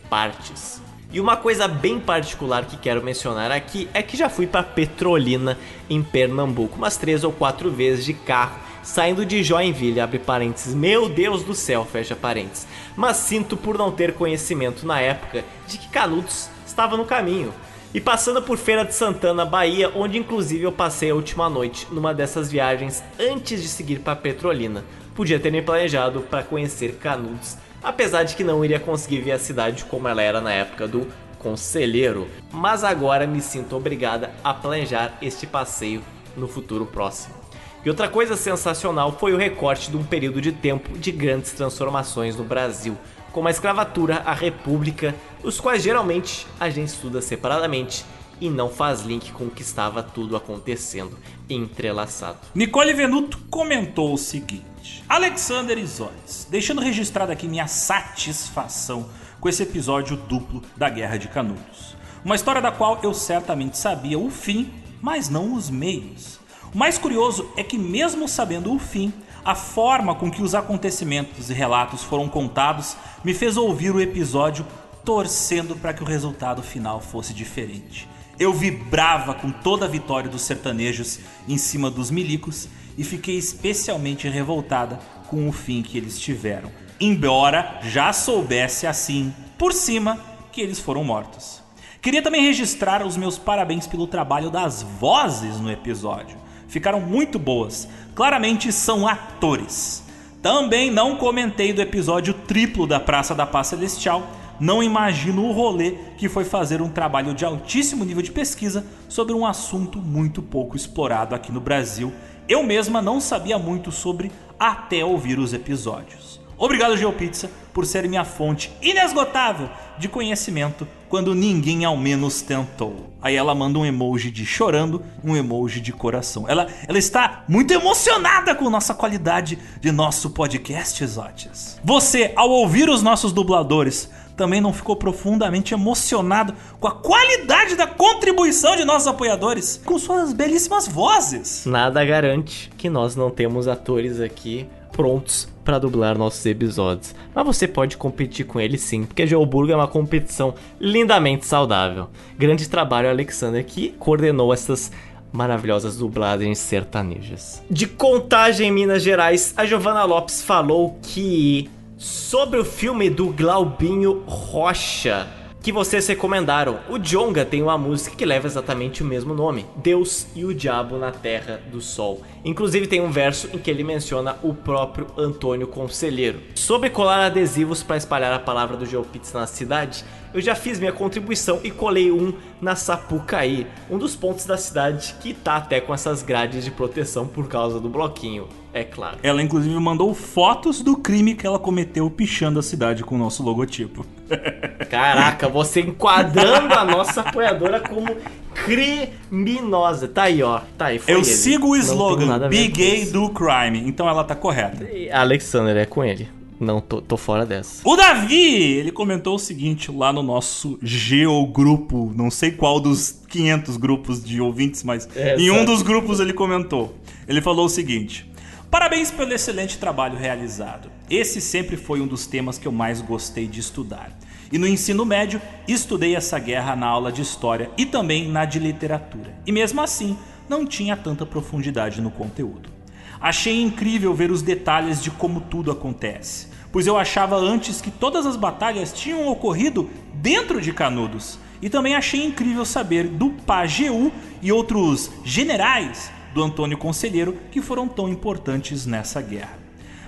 partes. E uma coisa bem particular que quero mencionar aqui é que já fui para Petrolina, em Pernambuco, umas três ou quatro vezes de carro, saindo de Joinville, abre parênteses, meu Deus do céu, fecha parênteses. Mas sinto por não ter conhecimento na época de que Canudos estava no caminho. E passando por Feira de Santana, Bahia, onde inclusive eu passei a última noite numa dessas viagens antes de seguir para Petrolina. Podia ter me planejado para conhecer Canudos, apesar de que não iria conseguir ver a cidade como ela era na época do Conselheiro, mas agora me sinto obrigada a planejar este passeio no futuro próximo. E outra coisa sensacional foi o recorte de um período de tempo de grandes transformações no Brasil, como a escravatura, a república, os quais geralmente a gente estuda separadamente e não faz link com o que estava tudo acontecendo entrelaçado. Nicole Venuto comentou o seguinte: Alexander Isones, deixando registrado aqui minha satisfação com esse episódio duplo da Guerra de Canudos. Uma história da qual eu certamente sabia o fim, mas não os meios. O mais curioso é que, mesmo sabendo o fim, a forma com que os acontecimentos e relatos foram contados me fez ouvir o episódio torcendo para que o resultado final fosse diferente. Eu vibrava com toda a vitória dos sertanejos em cima dos milicos e fiquei especialmente revoltada com o fim que eles tiveram, embora já soubesse assim, por cima, que eles foram mortos. Queria também registrar os meus parabéns pelo trabalho das vozes no episódio. Ficaram muito boas, claramente são atores. Também não comentei do episódio triplo da Praça da Paz Celestial. Não imagino o rolê que foi fazer um trabalho de altíssimo nível de pesquisa sobre um assunto muito pouco explorado aqui no Brasil. Eu mesma não sabia muito sobre até ouvir os episódios. Obrigado, GeoPizza, por ser minha fonte inesgotável de conhecimento quando ninguém ao menos tentou. Aí ela manda um emoji de chorando, um emoji de coração. Ela, ela está muito emocionada com nossa qualidade de nosso podcast, Exótias. Você, ao ouvir os nossos dubladores, também não ficou profundamente emocionado com a qualidade da contribuição de nossos apoiadores com suas belíssimas vozes? Nada garante que nós não temos atores aqui prontos para dublar nossos episódios. Mas você pode competir com eles sim, porque Geoburgo é uma competição lindamente saudável. Grande trabalho, Alexander, que coordenou essas maravilhosas dublagens sertanejas. De Contagem, Minas Gerais, a Giovana Lopes falou que sobre o filme do Glaubinho Rocha que vocês recomendaram. O Jonga tem uma música que leva exatamente o mesmo nome: Deus e o Diabo na Terra do Sol. Inclusive tem um verso em que ele menciona o próprio Antônio Conselheiro. Sobre colar adesivos para espalhar a palavra do GeoPizza na cidade, eu já fiz minha contribuição e colei um na Sapucaí, um dos pontos da cidade que tá até com essas grades de proteção por causa do bloquinho, é claro. Ela inclusive mandou fotos do crime que ela cometeu pichando a cidade com o nosso logotipo. Caraca, você enquadrando a nossa apoiadora como criminosa. Tá aí, ó. Tá aí. Eu ele. sigo o slogan com Gay. Do Crime, então ela tá correta. Alexander é com ele. Não, tô, tô fora dessa. O Davi, ele comentou o seguinte lá no nosso Geogrupo, não sei qual dos 500 grupos de ouvintes, mas É, em um dos grupos ele comentou. Ele falou o seguinte: Parabéns pelo excelente trabalho realizado. Esse sempre foi um dos temas que eu mais gostei de estudar. E no ensino médio, estudei essa guerra na aula de história e também na de literatura. E mesmo assim, não tinha tanta profundidade no conteúdo. Achei incrível ver os detalhes de como tudo acontece, pois eu achava antes que todas as batalhas tinham ocorrido dentro de Canudos. E também achei incrível saber do Pajeú e outros generais do Antônio Conselheiro que foram tão importantes nessa guerra.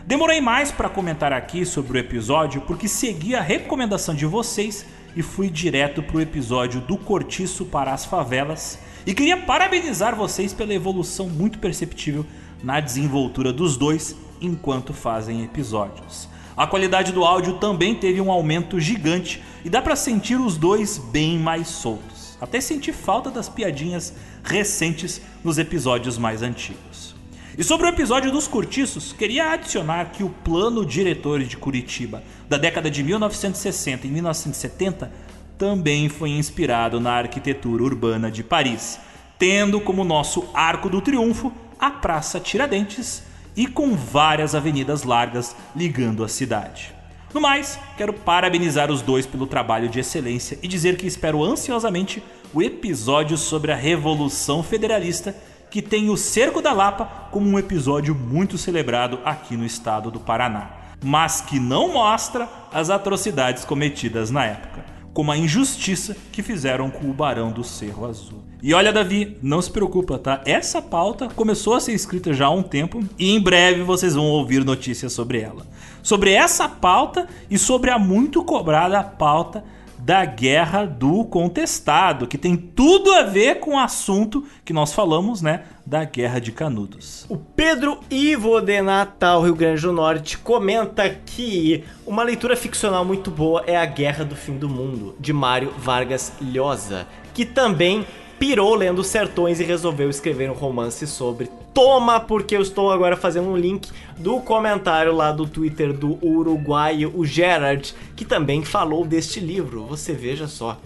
Demorei mais para comentar aqui sobre o episódio porque segui a recomendação de vocês e fui direto pro episódio do Cortiço para as Favelas e queria parabenizar vocês pela evolução muito perceptível na desenvoltura dos dois enquanto fazem episódios. A qualidade do áudio também teve um aumento gigante e dá pra sentir os dois bem mais soltos. Até sentir falta das piadinhas recentes nos episódios mais antigos. E sobre o episódio dos cortiços, queria adicionar que o plano diretor de Curitiba da década de 1960 e 1970 também foi inspirado na arquitetura urbana de Paris, tendo como nosso arco do triunfo a Praça Tiradentes e com várias avenidas largas ligando a cidade. No mais, quero parabenizar os dois pelo trabalho de excelência e dizer que espero ansiosamente o episódio sobre a Revolução Federalista, que tem o Cerco da Lapa como um episódio muito celebrado aqui no estado do Paraná, mas que não mostra as atrocidades cometidas na época, como a injustiça que fizeram com o Barão do Cerro Azul. E olha, Davi, não se preocupa, tá? Essa pauta começou a ser escrita já há um tempo e em breve vocês vão ouvir notícias sobre ela. Sobre essa pauta e sobre a muito cobrada pauta da Guerra do Contestado, que tem tudo a ver com o assunto que nós falamos, né? Da Guerra de Canudos. O Pedro Ivo de Natal, Rio Grande do Norte, comenta que uma leitura ficcional muito boa é A Guerra do Fim do Mundo, de Mário Vargas Llosa, que também pirou lendo Sertões e resolveu escrever um romance sobre. Toma, porque eu estou agora fazendo um link do comentário lá do Twitter do uruguaio, o Gerard, que também falou deste livro. Você veja só.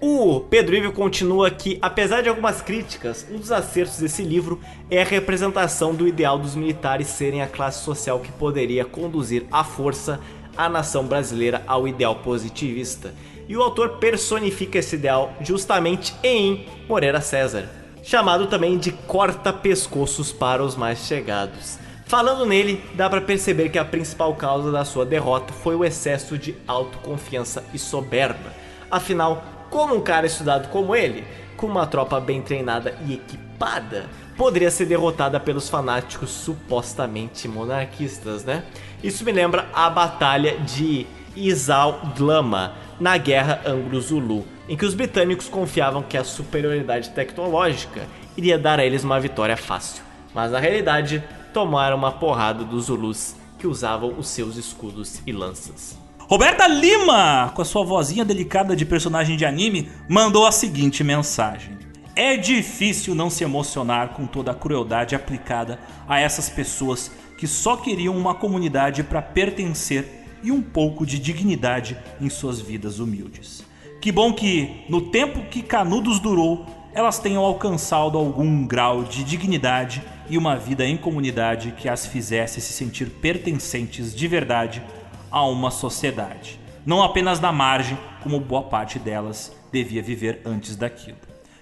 O Pedro Ivo continua que, apesar de algumas críticas, um dos acertos desse livro é a representação do ideal dos militares serem a classe social que poderia conduzir à força a nação brasileira ao ideal positivista. E o autor personifica esse ideal justamente em Moreira César, chamado também de corta-pescoços para os mais chegados. Falando nele, dá para perceber que a principal causa da sua derrota foi o excesso de autoconfiança e soberba. Afinal, como um cara estudado como ele, com uma tropa bem treinada e equipada, poderia ser derrotada pelos fanáticos supostamente monarquistas, né? Isso me lembra a batalha de Isal Dlama na Guerra Anglo-Zulu, em que os britânicos confiavam que a superioridade tecnológica iria dar a eles uma vitória fácil, mas na realidade tomaram uma porrada dos Zulus que usavam os seus escudos e lanças. Roberta Lima, com a sua vozinha delicada de personagem de anime, mandou a seguinte mensagem: É difícil não se emocionar com toda a crueldade aplicada a essas pessoas que só queriam uma comunidade para pertencer e um pouco de dignidade em suas vidas humildes. Que bom que, no tempo que Canudos durou, elas tenham alcançado algum grau de dignidade e uma vida em comunidade que as fizesse se sentir pertencentes de verdade a uma sociedade. Não apenas na margem, como boa parte delas devia viver antes daquilo.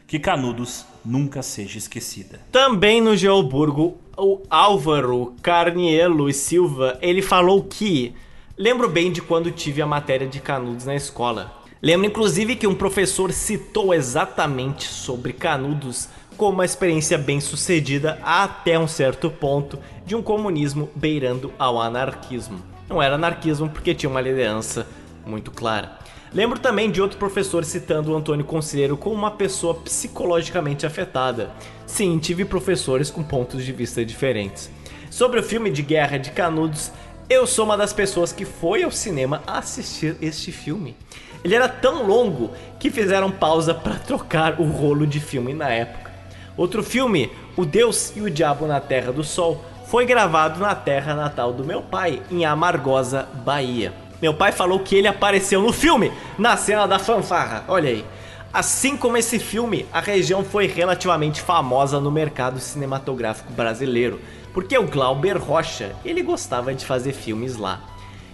Que Canudos nunca seja esquecida. Também no Geoburgo, o Álvaro Carnielo e Silva, ele falou que lembro bem de quando tive a matéria de Canudos na escola. Lembro inclusive que um professor citou exatamente sobre Canudos como uma experiência bem sucedida até um certo ponto de um comunismo beirando ao anarquismo. Não era anarquismo porque tinha uma liderança muito clara. Lembro também de outro professor citando o Antônio Conselheiro como uma pessoa psicologicamente afetada. Sim, tive professores com pontos de vista diferentes. Sobre o filme de Guerra de Canudos, eu sou uma das pessoas que foi ao cinema assistir este filme. Ele era tão longo que fizeram pausa para trocar o rolo de filme na época. Outro filme, O Deus e o Diabo na Terra do Sol, foi gravado na terra natal do meu pai, em Amargosa, Bahia. Meu pai falou que ele apareceu no filme, na cena da fanfarra. Olha aí. Assim como esse filme, a região foi relativamente famosa no mercado cinematográfico brasileiro, porque o Glauber Rocha, ele gostava de fazer filmes lá.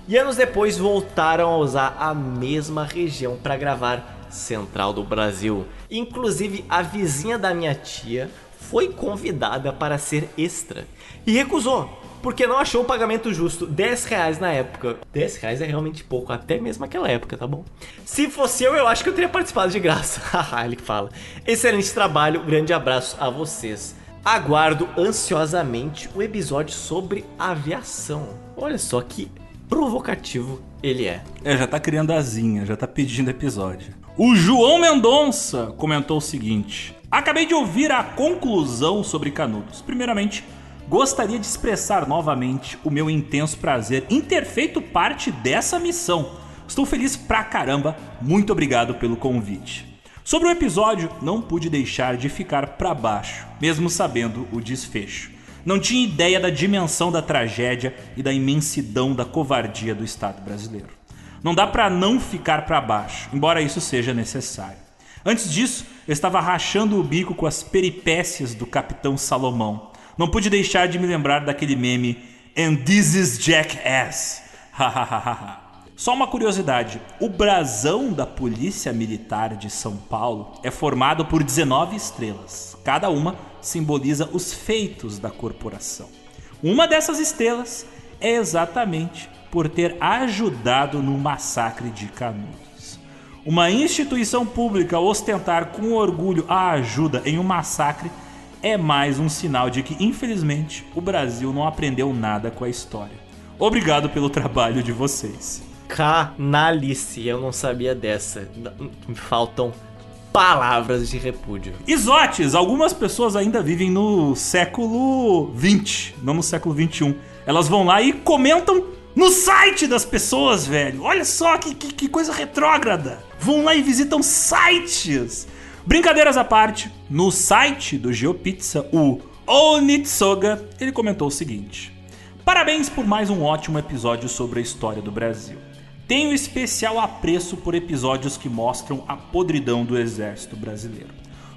E anos depois voltaram a usar a mesma região para gravar Central do Brasil. Inclusive a vizinha da minha tia foi convidada para ser extra e recusou. Porque não achou o pagamento justo, 10 reais na época. 10 reais é realmente pouco, até mesmo naquela época, tá bom? Se fosse eu, eu acho que eu teria participado de graça. Haha, ele fala. Excelente trabalho, grande abraço a vocês. Aguardo ansiosamente o episódio sobre aviação. Olha só que provocativo ele é. É, já tá criando asinha, já tá pedindo episódio. O João Mendonça comentou o seguinte: Acabei de ouvir a conclusão sobre Canudos. Primeiramente, gostaria de expressar novamente o meu intenso prazer em ter feito parte dessa missão. Estou feliz pra caramba, muito obrigado pelo convite. Sobre o episódio, não pude deixar de ficar pra baixo, mesmo sabendo o desfecho. Não tinha ideia da dimensão da tragédia e da imensidão da covardia do Estado brasileiro. Não dá pra não ficar pra baixo, embora isso seja necessário. Antes disso, eu estava rachando o bico com as peripécias do Capitão Salomão. Não pude deixar de me lembrar daquele meme And this is Jackass. Hahaha. Só uma curiosidade: o brasão da Polícia Militar de São Paulo é formado por 19 estrelas. Cada uma simboliza os feitos da corporação. Uma dessas estrelas é exatamente por ter ajudado no massacre de Canudos. Uma instituição pública ostentar com orgulho a ajuda em um massacre é mais um sinal de que, infelizmente, o Brasil não aprendeu nada com a história. Obrigado pelo trabalho de vocês. Canalice, eu não sabia dessa. Me faltam palavras de repúdio. Isotes, algumas pessoas ainda vivem no século 20, não no século 21. Elas vão lá e comentam no site das pessoas, velho. Olha só que, que, que coisa retrógrada. Vão lá e visitam sites. Brincadeiras à parte, no site do GeoPizza, o Onitsoga, ele comentou o seguinte: Parabéns por mais um ótimo episódio sobre a história do Brasil. Tenho especial apreço por episódios que mostram a podridão do exército brasileiro.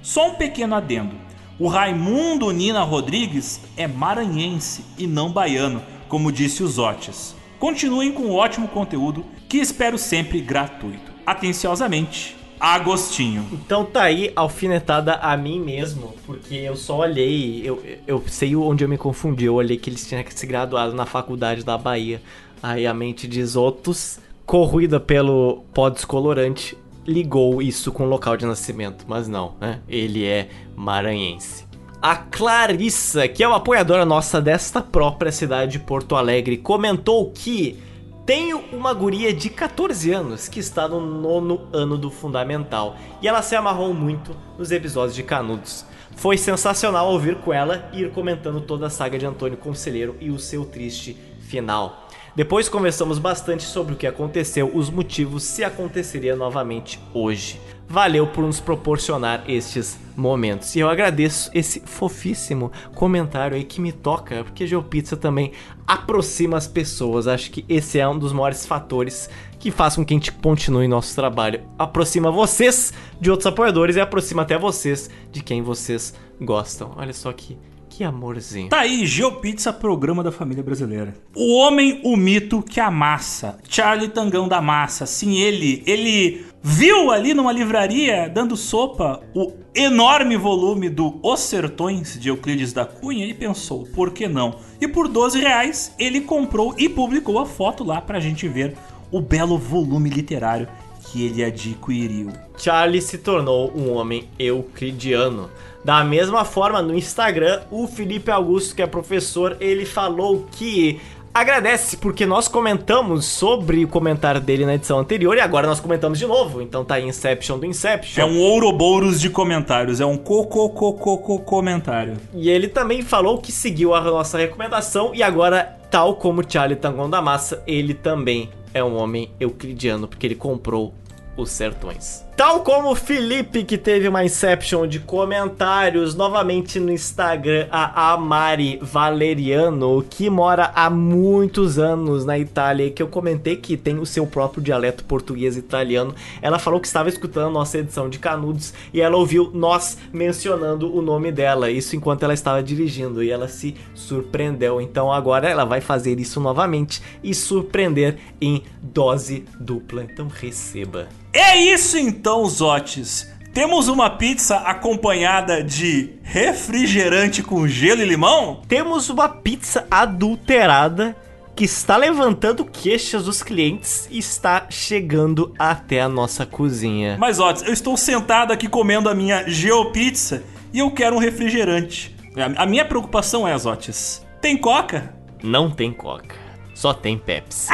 Só um pequeno adendo: o Raimundo Nina Rodrigues é maranhense e não baiano, como disse os Otis. Continuem com o ótimo conteúdo que espero sempre gratuito. Atenciosamente, Agostinho. Então tá aí alfinetada a mim mesmo, porque eu só olhei, eu, eu sei onde eu me confundi, eu olhei que eles tinham se graduado na faculdade da Bahia. Aí a mente de Zotos, corroída pelo pó descolorante, ligou isso com o local de nascimento, mas não, né? Ele é maranhense. A Clarissa, que é uma apoiadora nossa desta própria cidade de Porto Alegre, comentou que tenho uma guria de 14 anos que está no nono ano do fundamental e ela se amarrou muito nos episódios de Canudos. Foi sensacional ouvir com ela e ir comentando toda a saga de Antônio Conselheiro e o seu triste final. Depois conversamos bastante sobre o que aconteceu, os motivos se aconteceria novamente hoje. Valeu por nos proporcionar estes momentos. E eu agradeço esse fofíssimo comentário aí que me toca, porque GeoPizza também aproxima as pessoas. Acho que esse é um dos maiores fatores que faz com que a gente continue nosso trabalho. Aproxima vocês de outros apoiadores e aproxima até vocês de quem vocês gostam. Olha só que, que amorzinho. Tá aí, GeoPizza, programa da família brasileira. O homem, o mito que amassa. Charlie Tangão da Massa. Sim, ele. Ele viu ali numa livraria, dando sopa, o enorme volume do Os Sertões de Euclides da Cunha e pensou, por que não? E por 12 reais ele comprou e publicou a foto lá pra gente ver o belo volume literário que ele adquiriu. Charlie se tornou um homem euclidiano. Da mesma forma, no Instagram, o Felipe Augusto, que é professor, ele falou que agradece porque nós comentamos sobre o comentário dele na edição anterior e agora nós comentamos de novo. Então tá aí Inception do Inception. É um Ouroboros de comentários, é um coco comentário. E ele também falou que seguiu a nossa recomendação e agora, tal como Charlie Tangon da Massa, ele também é um homem euclidiano porque ele comprou os sertões. Tal como o Felipe, que teve uma Inception de comentários novamente no Instagram, a Amari Valeriano, que mora há muitos anos na Itália que eu comentei que tem o seu próprio dialeto português italiano. Ela falou que estava escutando nossa edição de Canudos e ela ouviu nós mencionando o nome dela, isso enquanto ela estava dirigindo e ela se surpreendeu. Então agora ela vai fazer isso novamente e surpreender em dose dupla. Então receba. É isso então, Zotes. Temos uma pizza acompanhada de refrigerante com gelo e limão? Temos uma pizza adulterada que está levantando queixas dos clientes e está chegando até a nossa cozinha. Mas, Zotes, eu estou sentado aqui comendo a minha geopizza e eu quero um refrigerante. A minha preocupação é, Zotes, tem coca? Não tem coca, só tem Pepsi.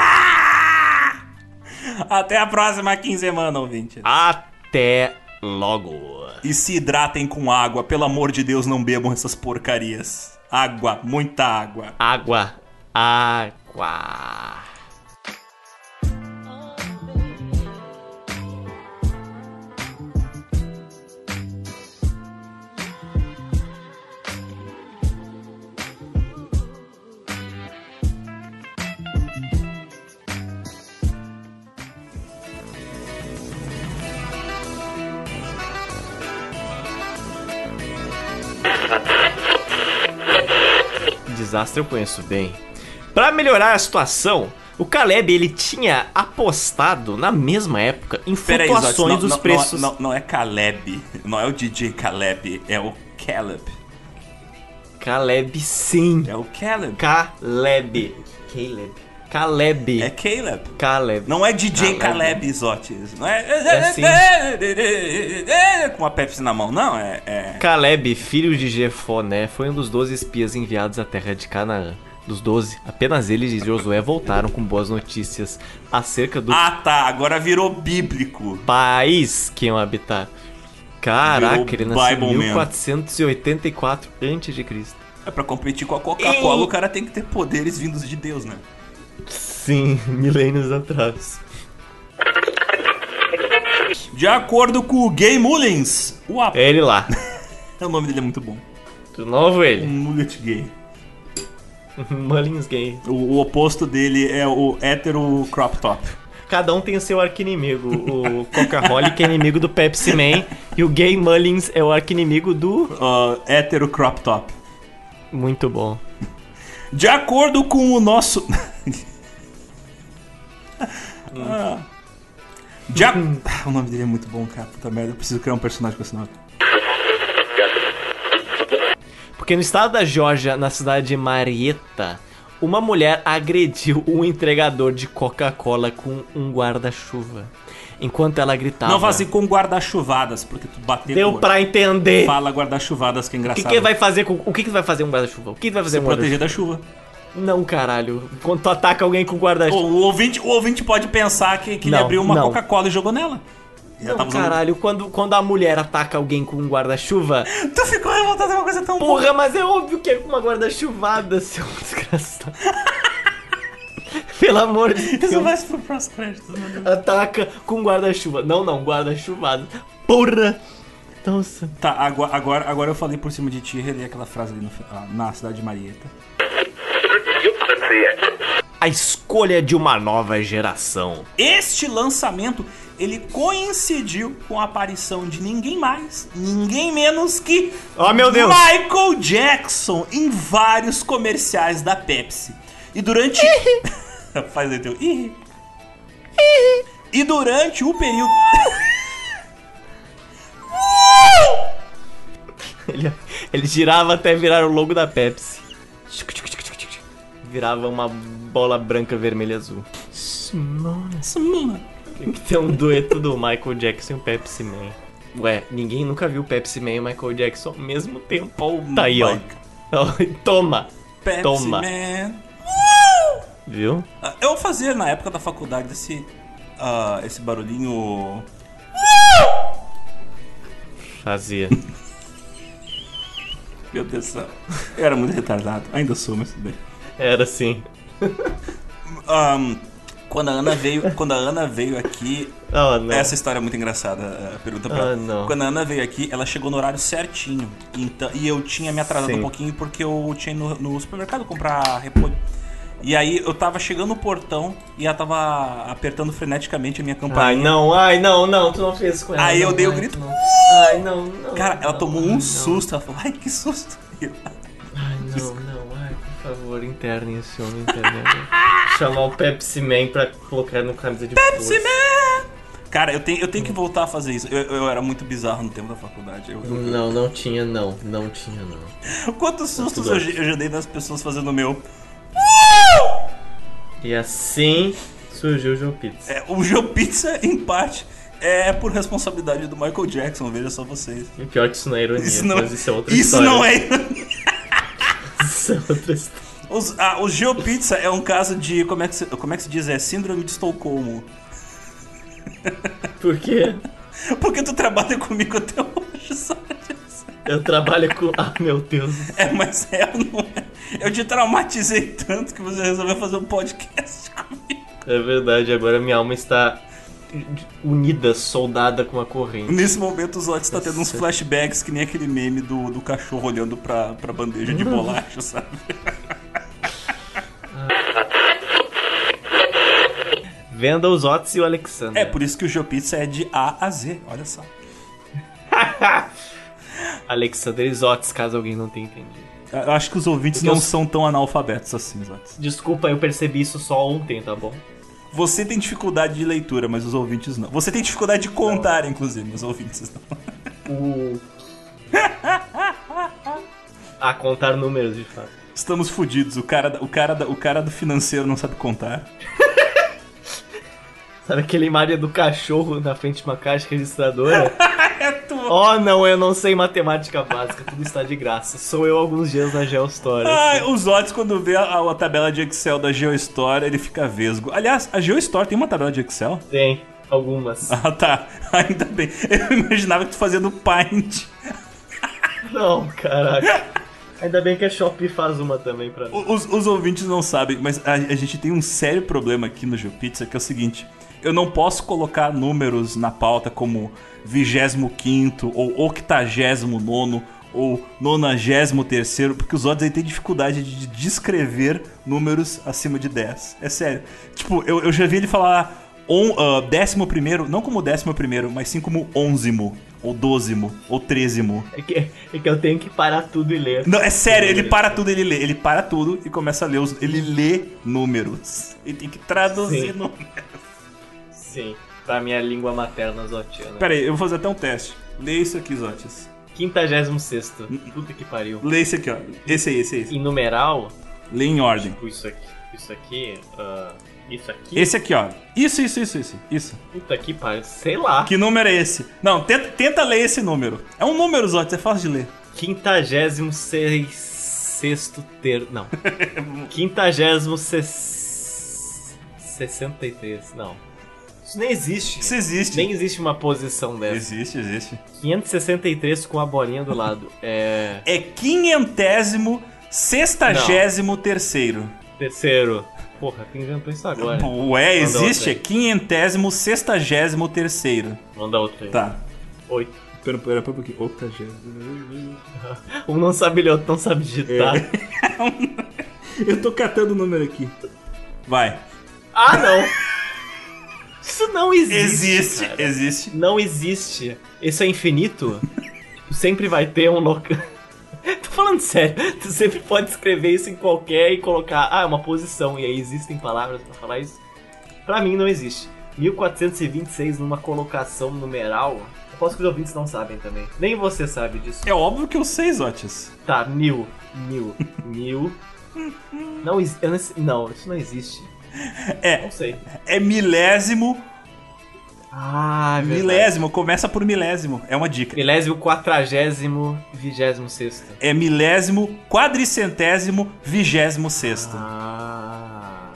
Até a próxima quinzena, ouvinte. Até logo. E se hidratem com água, pelo amor de Deus, não bebam essas porcarias. Água, muita água. Água, água. Desastre eu conheço bem. Pra melhorar a situação, o Caleb ele tinha apostado na mesma época em Peraí, flutuações Zotes, não, dos não, preços. Não, não, não é Caleb, não é o DJ Caleb, é o Caleb. Caleb sim. É o Caleb. Caleb. Caleb. Caleb. É Caleb. Caleb. Não é DJ Caleb. Caleb Zotes. Não é. É sim. Com a Pepsi na mão, não. É. é... Caleb, filho de Jefoné, foi um dos 12 espias enviados à terra de Canaã. Dos 12, apenas ele e Josué voltaram com boas notícias acerca do Ah, tá. Agora virou bíblico. país que iam habitar. Caraca, ele nasceu em Bible mesmo. 1484 a.C. É pra competir com a Coca-Cola, o cara tem que ter poderes vindos de Deus, né? Sim, milênios atrás. De acordo com o Gay Mullins, o, ap- É ele lá. o nome dele é muito bom. De novo Um ele. mullet gay. Mullins gay. O, o oposto dele é o hétero crop top. Cada um tem o seu arquinimigo. O Coca-Cola é inimigo do Pepsi Man e o Gay Mullins é o arquinimigo do. Uh, hétero crop top. Muito bom. De acordo com o nosso. Ah. De a- Ah, O nome dele é muito bom, cara. Puta merda, eu preciso criar um personagem com esse nome. Porque no estado da Geórgia, na cidade de Marietta, uma mulher agrediu um entregador de Coca-Cola com um guarda-chuva. Enquanto ela gritava. Não faz assim com guarda-chuvadas, porque tu bateu Deu com- pra entender. Fala guarda-chuvadas que é O engraçado. que, que vai fazer com. O que, que vai fazer um guarda-chuva? O que, que vai fazer Se um proteger da chuva. Não, caralho. Quando tu ataca alguém com guarda-chuva. O, o ouvinte, o ouvinte pode pensar que, que ele Não, abriu uma. Coca-Cola e jogou nela. Não, usando- caralho, quando, quando a mulher ataca alguém com um guarda-chuva. Tu ficou revoltado com uma coisa tão boa. Porra, mas é óbvio que é com uma guarda-chuvada, seu desgraçado. Pelo amor de Isso Deus. vai pro próximo crédito, meu Deus. Ataca com guarda-chuva. Não, não, guarda-chuvada. Porra! Nossa. Tá, agora, agora, agora eu falei por cima de ti e relei aquela frase ali no ah, na cidade de Marieta. A escolha de uma nova geração. Este lançamento, ele coincidiu com a aparição de ninguém mais, ninguém menos que Oh, meu Deus. Michael Jackson em vários comerciais da Pepsi. E durante Faz aí teu Ih. E durante o período Ele, ele girava até virar o logo da Pepsi. Virava uma bola branca, vermelha e azul. Simona. Tem que ter um dueto do Michael Jackson e o Pepsi Man. Ué, ninguém nunca viu o Pepsi Man e o Michael Jackson ao mesmo tempo. Oh Tá aí, ó. Toma. Pepsi Toma. Man. Viu? Ah, Eu fazia na época da faculdade esse ah, esse barulhinho Fazia. Meu Deus do céu. Eu era muito retardado. Ainda sou, mas tudo bem. Era assim. Ahn, quando a Ana veio, quando a Ana veio aqui, Oh, essa história é muito engraçada. Pergunta pra Ah, não. Quando a Ana veio aqui, ela chegou no horário certinho. Então, e eu tinha me atrasado Sim. um pouquinho porque eu tinha ido no, no supermercado comprar repolho. E aí eu tava chegando no portão e ela tava apertando freneticamente a minha campainha. Ai, não, ai, não, não, tu não fez isso com ela. Aí eu não, dei o ai, grito. Não. Ai, não, não. Cara, ela não, tomou um susto. Ela falou, ai, que susto. Eu, Ai, não, não, ai, por favor, internem esse homem, internem. Chamar o Pepsi Man pra colocar no camisa de Pepsi força. Man! Cara, eu tenho, eu tenho que voltar a fazer isso. Eu, eu era muito bizarro no tempo da faculdade. Eu- eu- Não, não tinha não, não tinha não. Quantos sustos eu, eu já dei das pessoas fazendo o meu? E assim surgiu o João Pizza. É, o Joe Pizza, em parte, é por responsabilidade do Michael Jackson, veja só vocês. E pior que isso não é ironia, Isso não, mas isso é outra isso história. não é. Isso é outra história. Os, ah, o Geo Pizza é um caso de. Como é, que se, como é que se diz? É síndrome de Estocolmo. Por quê? Porque tu trabalha comigo até hoje, sabe? Eu trabalho com. Ah, meu Deus. É, mas é não é? Eu te traumatizei tanto que você resolveu fazer um podcast comigo. É verdade, agora minha alma está unida, soldada com a corrente. Nesse momento, o Zotes tá tendo uns flashbacks que nem aquele meme do, do cachorro olhando pra, pra bandeja de bolacha, sabe? Venda os Otis e o Alexander. É por isso que o GeoPizza é de A a Z, olha só. Alexander e Otis, caso alguém não tenha entendido. Eu acho que os ouvintes Porque não eu- são tão analfabetos assim, Zotes. Desculpa, eu percebi isso só ontem, tá bom? Você tem dificuldade de leitura, mas os ouvintes não. Você tem dificuldade de contar, inclusive, mas os ouvintes não. O. A contar números, de fato. Estamos fodidos. O cara, o, cara, o cara do financeiro não sabe contar. Sabe aquele imagem do cachorro na frente de uma caixa registradora? Oh, não, eu não sei matemática básica, tudo está de graça. Sou eu alguns dias na Geostory. Ai, os Otis, quando vê a, a tabela de Excel da GeoStore, ele fica vesgo. Aliás, a GeoStore tem uma tabela de Excel? Tem, algumas. Ah, tá. Ainda bem. Eu imaginava que tu fazia no Paint. Não, caraca. Ainda bem que a Shopee faz uma também pra mim. Os, os ouvintes não sabem, mas a, a gente tem um sério problema aqui no GeoPizza, que é o seguinte. Eu não posso colocar números na pauta como 25 ou 89 ou 93, porque os outros aí têm dificuldade de descrever números acima de 10. É sério. Tipo, eu, eu já vi ele falar on, ah, décimo primeiro, não como décimo primeiro, mas sim como onzimo, ou dozimo, ou trezimo. É que, é que eu tenho que parar tudo e ler. Não, é sério, ele para tudo, ele lê. Ele para tudo e começa a ler os. Ele lê números. Ele tem que traduzir Sim. números. Sim, pra minha língua materna zotiana. Pera aí, eu vou fazer até um teste. Lê isso aqui, Zotis. 56 Puta que pariu. Lê esse aqui, ó. Esse aí, esse aí. Esse. Em numeral, Lê em ordem. tipo isso aqui, isso aqui, ah, isso aqui. Esse aqui, ó. Isso, isso, isso, isso. Isso. Puta que pariu, sei lá. Que número é esse? Não, tenta, tenta ler esse número. É um número, Zotis, é fácil de ler. 56 ter... Não. 56 63, não. Isso nem existe. Isso existe. Nem existe uma posição dessa. Existe, existe. 563 com a bolinha do lado. É. É quinhentésimo, sextagésimo terceiro. Terceiro. Porra, quem inventou isso agora? Ué, Manda existe? É quinhentésimo, sextagésimo terceiro. Manda outra aí. Tá. Oito. Pera, pera, pera um pouquinho. Octagésimo. Um não sabe ler, outro não sabe digitar. É. Eu tô catando o número aqui. Vai. Ah, não! Isso não existe. Existe, cara. existe. Não existe. Isso é infinito? Sempre vai ter um local. Tô falando sério. Tu sempre pode escrever isso em qualquer e colocar, ah, é uma posição. E aí existem palavras pra falar isso. Pra mim não existe. 1426 numa colocação numeral. Eu posso que os ouvintes não sabem também. Nem você sabe disso. É óbvio que eu sei, Zotis. Tá, mil. Mil. Mil. Não, não, isso não existe. É, Não sei. é milésimo. Ah, é. Milésimo, começa por milésimo. É uma dica. Milésimo, quadragésimo, vigésimo sexto. É milésimo, quadricentésimo, vigésimo sexto. Ah.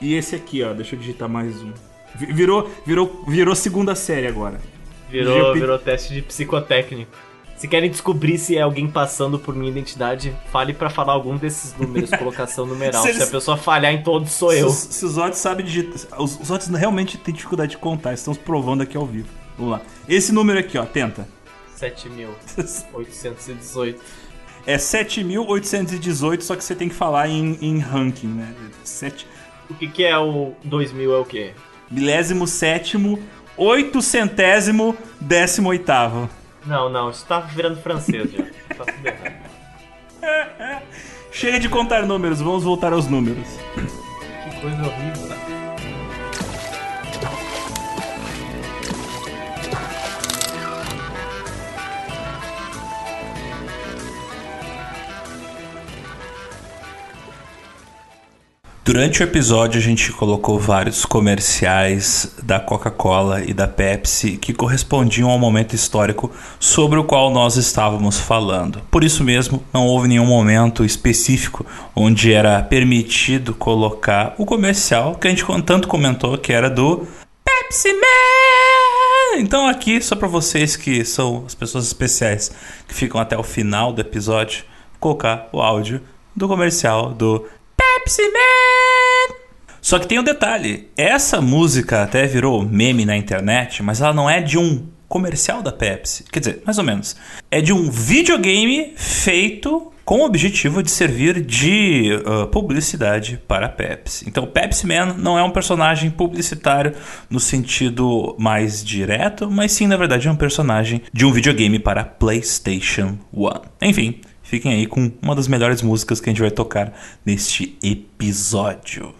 E esse aqui, ó, deixa eu digitar mais um. Vi- Virou, virou, virou segunda série agora. Virou, virou teste de psicotécnico. Se querem descobrir se é alguém passando por minha identidade, fale pra falar algum desses números, colocação numeral. Se Se, eles- a pessoa falhar em todos, sou eu. Se, os- se os Zotes sabem digitar. Os, os realmente têm dificuldade de contar, estamos provando aqui ao vivo. Vamos lá. Esse número aqui, ó, tenta. 7.818. É 7.818, só que você tem que falar em, em ranking, né? 7, O que, que é o 2000 é o quê? milésimo sétimo, oitocentésimo, décimo oitavo. Não, não, isso tá virando francês já. Tá tudo errado. Chega de contar números, vamos voltar aos números. Que coisa horrível. Durante o episódio, a gente colocou vários comerciais da Coca-Cola e da Pepsi que correspondiam ao momento histórico sobre o qual nós estávamos falando. Por isso mesmo, não houve nenhum momento específico onde era permitido colocar o comercial que a gente tanto comentou que era do Pepsi Man. então aqui, só pra vocês que são as pessoas especiais que ficam até o final do episódio, colocar o áudio do comercial do Pepsi Man. Só que tem um detalhe: essa música até virou meme na internet, mas ela não é de um comercial da Pepsi. Quer dizer, mais ou menos. É de um videogame feito com o objetivo de servir de uh, publicidade para a Pepsi. Então, Pepsi Man não é um personagem publicitário no sentido mais direto, mas sim, na verdade, é um personagem de um videogame para PlayStation 1. Enfim, fiquem aí com uma das melhores músicas que a gente vai tocar neste episódio.